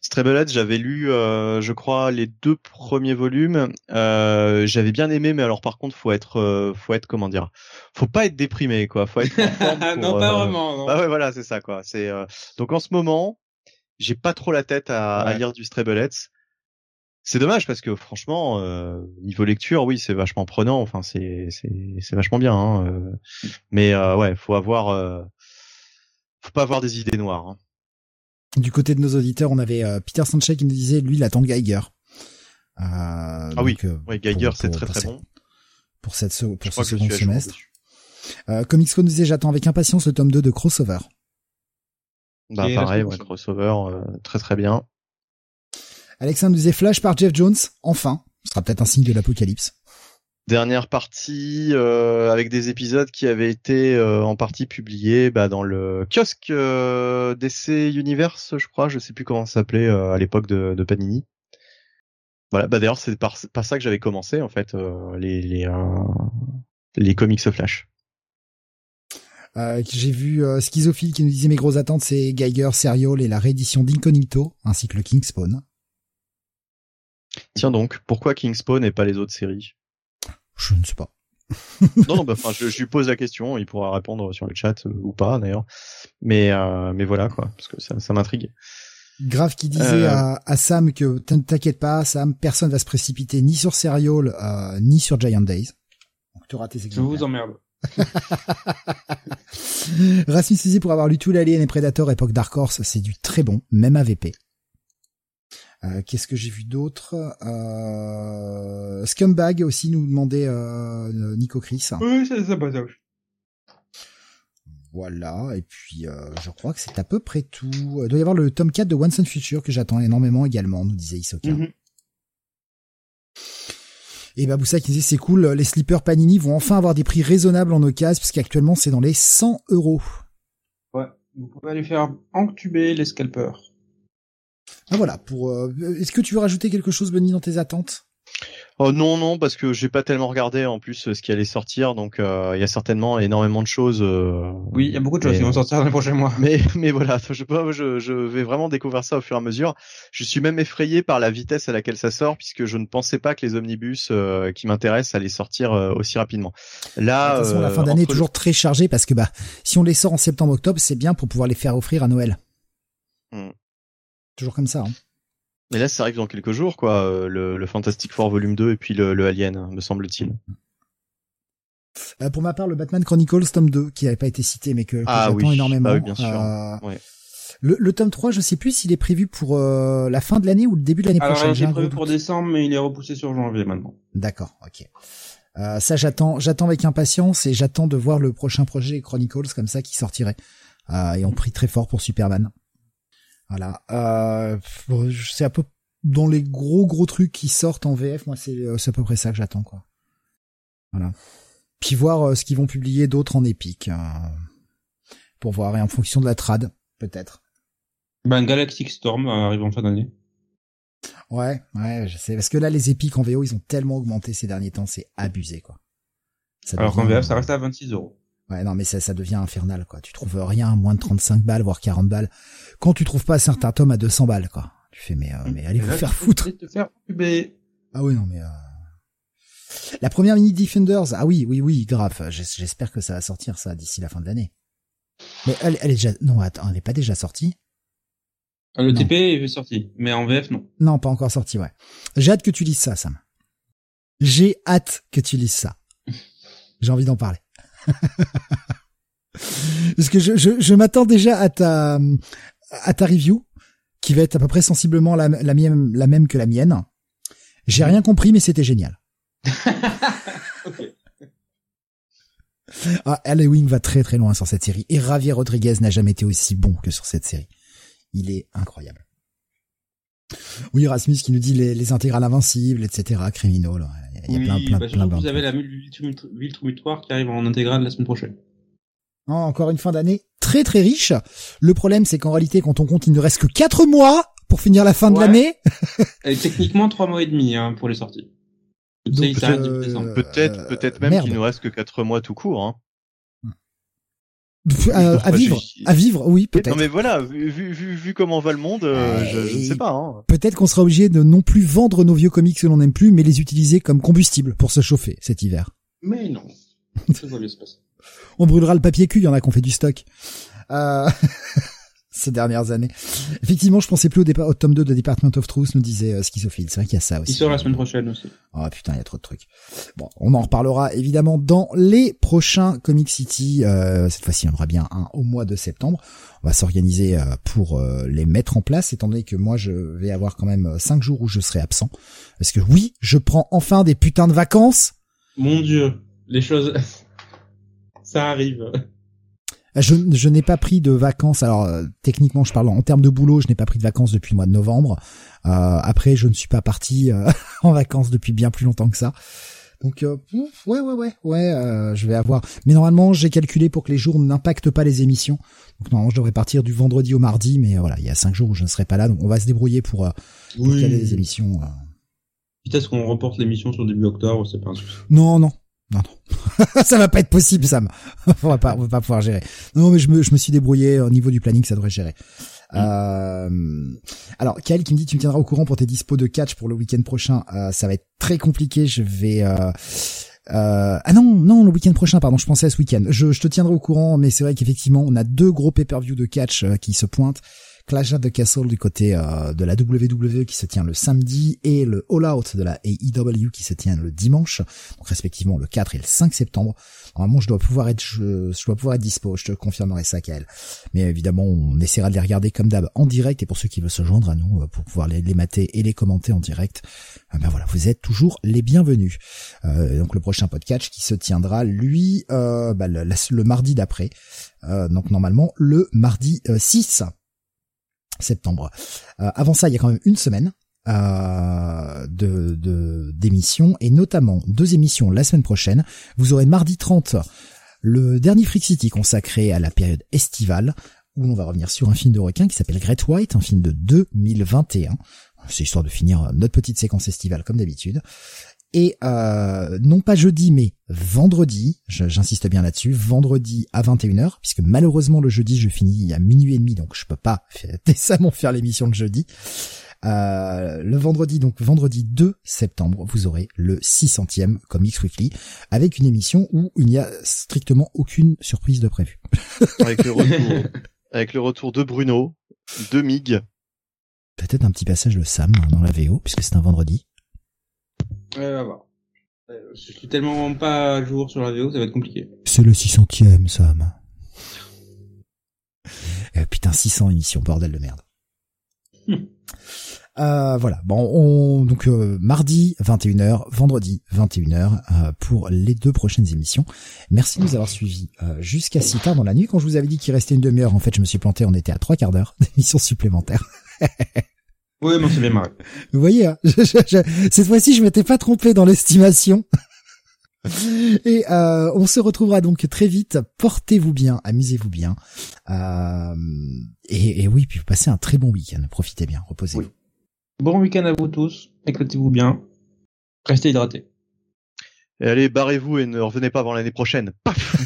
Stray j'avais lu, euh, je crois, les deux premiers volumes. Euh, j'avais bien aimé, mais alors par contre, faut être, euh, faut être comment dire, faut pas être déprimé, quoi. Faut être <laughs> pour, non, pas euh, vraiment. Non. Bah ouais, voilà, c'est ça, quoi. C'est euh, donc en ce moment, j'ai pas trop la tête à, à lire du Stray. C'est dommage parce que franchement, euh, niveau lecture, oui, c'est vachement prenant. Enfin, c'est c'est c'est vachement bien. Hein, euh. mais euh, ouais, faut avoir, euh, faut pas avoir des idées noires. hein. Du côté de nos auditeurs, on avait euh, Peter Sanchez qui nous disait, lui, il attend Geiger. Euh, Ah oui, donc, euh, Ouais, Geiger, pour- c'est très très bon. Pour cette Je pour ce second semestre. Euh, Comicsco nous disait, j'attends avec impatience le tome 2 de Crossover. Bah pareil, ouais, crossover, euh, très très bien. Alexandre nous disait Flash par Jeff Jones, enfin. Ce sera peut-être un signe de l'apocalypse. Dernière partie euh, avec des épisodes qui avaient été euh, en partie publiés bah, dans le kiosque euh, DC Universe, je crois, je sais plus comment ça s'appelait euh, à l'époque de, de Panini. Voilà, bah d'ailleurs c'est par, par ça que j'avais commencé en fait euh, les les euh, les comics Flash. Euh, J'ai vu euh, Schizophile qui nous disait mes grosses attentes, c'est Geiger, Serial et la réédition d'Incognito, ainsi que le King Spawn. Tiens donc, pourquoi King Spawn et pas les autres séries? Je ne sais pas. Non, non, bah, enfin, je, je lui pose la question, il pourra répondre sur le chat euh, ou pas d'ailleurs. Mais euh, mais voilà quoi, parce que ça, ça m'intrigue. Grave qui disait Euh. à, à Sam que t'in- t'inquiète pas, Sam, personne va se précipiter ni sur Serial euh, ni sur Giant Days. Donc tu auras tes Je exemples. vous emmerde. <laughs> Rasmus pour avoir lu tout l'Alien et Predator époque Dark Horse, c'est du très bon, même AVP. Euh, Qu'est-ce que j'ai vu d'autre euh, Scumbag aussi nous demandait euh, Nico Chris. Oui, c'est ça, pas ça. Voilà, et puis je crois que c'est à peu près tout. Il doit y avoir le tome 4 de Once and Future que j'attends énormément également, nous disait Isoka. Mhm. Et Baboussa qui disait c'est cool, les slippers Panini vont enfin avoir des prix raisonnables en occasion, puisqu'actuellement c'est dans les 100 euros. Ouais. Vous pouvez aller faire entuber les scalpers. Ah voilà, pour euh, est-ce que tu veux rajouter quelque chose, Benny, dans tes attentes? Oh non non parce que j'ai pas tellement regardé en plus ce qui allait sortir donc euh, il y a certainement énormément de choses. euh, Oui, il y a beaucoup de choses mais, qui vont sortir dans les prochains mois. Mais <laughs> mais voilà, je, je je vais vraiment découvrir ça au fur et à mesure. Je suis même effrayé par la vitesse à laquelle ça sort puisque je ne pensais pas que les omnibus euh, qui m'intéressent allaient sortir euh, aussi rapidement. Là, De toute façon, la fin d'année est toujours très chargée parce que bah si on les sort en septembre-octobre, c'est bien pour pouvoir les faire offrir à Noël. Hmm. Toujours comme ça. Hein. Mais là, ça arrive dans quelques jours, quoi. euh, Le, le Fantastic Four volume 2 et puis le, le Alien, me semble-t-il. Euh, pour ma part, le Batman Chronicles tome 2, qui n'avait pas été cité, mais que, que Ah j'attends oui, énormément. oui, bien sûr. Euh, Ouais. le, le tome 3, je sais plus s'il est prévu pour euh, la fin de l'année ou le début de l'année Alors, prochaine. il J'ai était un prévu pour doute. décembre, mais il est repoussé sur janvier maintenant. D'accord, ok. Euh, ça, j'attends, j'attends avec impatience et j'attends de voir le prochain projet Chronicles comme ça qui sortirait. Euh, et on prie très fort pour Superman. Voilà. Euh, bon, c'est un peu dans les gros gros trucs qui sortent en VF. Moi, c'est euh, c'est à peu près ça que j'attends, quoi. Voilà. Puis voir euh, ce qu'ils vont publier d'autres en épique. euh, pour voir et en fonction de la trad, peut-être. Ben, Galactic Storm euh, arrive en fin d'année. Ouais, ouais, je sais. Parce que là, les épiques en VO, ils ont tellement augmenté ces derniers temps, c'est abusé, quoi. Ça Alors qu'en VF, ça reste à 26 euros. Ouais, non, mais ça, ça devient infernal, quoi. Tu trouves rien à moins de 35 balles, voire 40 balles. Quand tu trouves pas certains tomes à 200 balles, quoi. Tu fais, mais, euh, mais allez vous faire foutre. te faire. Ah oui, non, mais, euh... La première mini Defenders, ah oui, oui, oui, grave. J'espère que ça va sortir ça d'ici la fin de l'année. Mais elle, elle est déjà, non, attends, elle est pas déjà sortie? Ah, le TP est sorti, mais en VF non. Non, pas encore sorti, ouais. J'ai hâte que tu lises ça, Sam. J'ai hâte que tu lises ça. J'ai envie d'en parler. <laughs> Parce que je, je, je m'attends déjà à ta à ta review, qui va être à peu près sensiblement la, la, même, la même que la mienne. J'ai rien compris, mais c'était génial. <laughs> okay. ah, Halloween va très très loin sur cette série. Et Javier Rodriguez n'a jamais été aussi bon que sur cette série. Il est incroyable. Oui, Rasmus qui nous dit les, les intégrales invincibles, etc., criminaux. Il y a plein, plein, bah, plein, plein, Vous avez la Viltrumitoire qui arrive en intégrale la semaine prochaine. Oh, encore une fin d'année très très riche. Le problème, c'est qu'en réalité, quand on compte, il ne reste que quatre mois pour finir la fin de l'année. <laughs> techniquement trois mois et demi hein, pour les sorties. Euh, peut-être, peut-être même qu'il nous reste que quatre mois tout court. Hein. À vivre, à vivre, oui, peut-être. Non mais voilà, vu, vu, vu comment va le monde, euh, je, je, ne sais pas. Hein. Peut-être qu'on sera obligé de non plus vendre nos vieux comics que l'on n'aime plus, mais les utiliser comme combustible pour se chauffer cet hiver. Mais non, <laughs> ça va bien se passer. On brûlera le papier cul, il y en a qui ont fait du stock. Euh... <laughs> ces dernières années. Effectivement, je pensais plus au, départ, au tome 2 de Department of Truth, nous disait euh, Schizophile. C'est vrai qu'il y a ça aussi. Il sort la semaine prochaine aussi. Oh putain, il y a trop de trucs. Bon, on en reparlera évidemment dans les prochains Comic City. Euh, cette fois-ci, il y en aura bien un au mois de septembre. On va s'organiser euh, pour euh, les mettre en place, étant donné que moi, je vais avoir quand même 5 jours où je serai absent. Parce que oui, je prends enfin des putains de vacances. Mon dieu, les choses... <laughs> ça arrive. Je, je n'ai pas pris de vacances. Alors euh, techniquement, je parle en termes de boulot, je n'ai pas pris de vacances depuis le mois de novembre. Euh, après, je ne suis pas parti euh, <laughs> en vacances depuis bien plus longtemps que ça. Donc ouais ouais ouais ouais, je vais avoir. Mais normalement, j'ai calculé pour que les jours n'impactent pas les émissions. Donc normalement, je devrais partir du vendredi au mardi, mais voilà, il y a cinq jours où je ne serai pas là, donc on va se débrouiller pour, pour caler les émissions. Peut-être qu'on reporte l'émission sur début octobre, c'est pas un souci. Non non, non, non. <laughs> ça va pas être possible, Sam. <laughs> on va pas, on va pas pouvoir gérer. Non, mais je me, je me suis débrouillé au niveau du planning, ça devrait gérer. Mm. Euh... Alors, Kael qui me dit, tu me tiendras au courant pour tes dispos de catch pour le week-end prochain. Euh, ça va être très compliqué. Je vais. Euh... Euh... ah non, non, le week-end prochain, pardon, je pensais à ce week-end. Je, je te tiendrai au courant, mais c'est vrai qu'effectivement, on a deux gros pay-per-view de catch qui se pointent. Clash of the Castle du côté euh, de la WWE qui se tient le samedi et le All Out de la AEW qui se tient le dimanche, donc respectivement le 4 et le 5 septembre. Normalement, je dois pouvoir être, je, dois pouvoir être dispo. Je te confirmerai ça, Kael. Mais évidemment, on essaiera de les regarder comme d'hab en direct et pour ceux qui veulent se joindre à nous euh, pour pouvoir les, les mater et les commenter en direct, euh, ben voilà, vous êtes toujours les bienvenus. donc le prochain podcast qui se tiendra lui ben, le, le, mardi d'après. donc normalement le mardi 6 septembre. Euh, avant ça, il y a quand même une semaine euh, de d'émissions et notamment deux émissions la semaine prochaine. Vous aurez mardi 30 le dernier Freak City consacré à la période estivale où on va revenir sur un film de requin qui s'appelle Great White, un film de 2021. C'est histoire de finir notre petite séquence estivale comme d'habitude. Et euh, non pas jeudi, mais vendredi, j'insiste bien là-dessus, vendredi à 21h, puisque malheureusement le jeudi je finis à minuit et demi, donc je peux pas <laughs> décemment faire l'émission de jeudi. Euh, le vendredi, donc vendredi 2 septembre, vous aurez le 600e Comics Weekly, avec une émission où il n'y a strictement aucune surprise de prévu. <laughs> avec, le retour, <laughs> avec le retour de Bruno, de Mig. Peut-être un petit passage de Sam dans la VO, puisque c'est un vendredi. Ouais, va voir. Euh, je suis tellement pas à jour sur la VO, ça va être compliqué. C'est le 600ème, Sam. Eh, putain, 600 émissions, bordel de merde. Hmm. Euh, voilà. Bon, on, donc euh, mardi 21h, vendredi 21h euh, pour les deux prochaines émissions. Merci de nous avoir suivis jusqu'à si tard dans la nuit. Quand je vous avais dit qu'il restait une demi-heure, en fait, je me suis planté. On était à trois quarts d'heure <laughs> d'émission supplémentaire. <laughs> Oui, mais c'est bien marré. <laughs> Vous voyez, hein, <laughs> cette fois-ci, je m'étais pas trompé dans l'estimation. <laughs> Et euh, on se retrouvera donc très vite. Portez-vous bien, amusez-vous bien. Euh, et, et, oui, puis vous passez un très bon week-end. Profitez bien, reposez-vous. Bon week-end à vous tous. Éclatez-vous bien. Restez hydratés. Et allez, barrez-vous et ne revenez pas avant l'année prochaine. Paf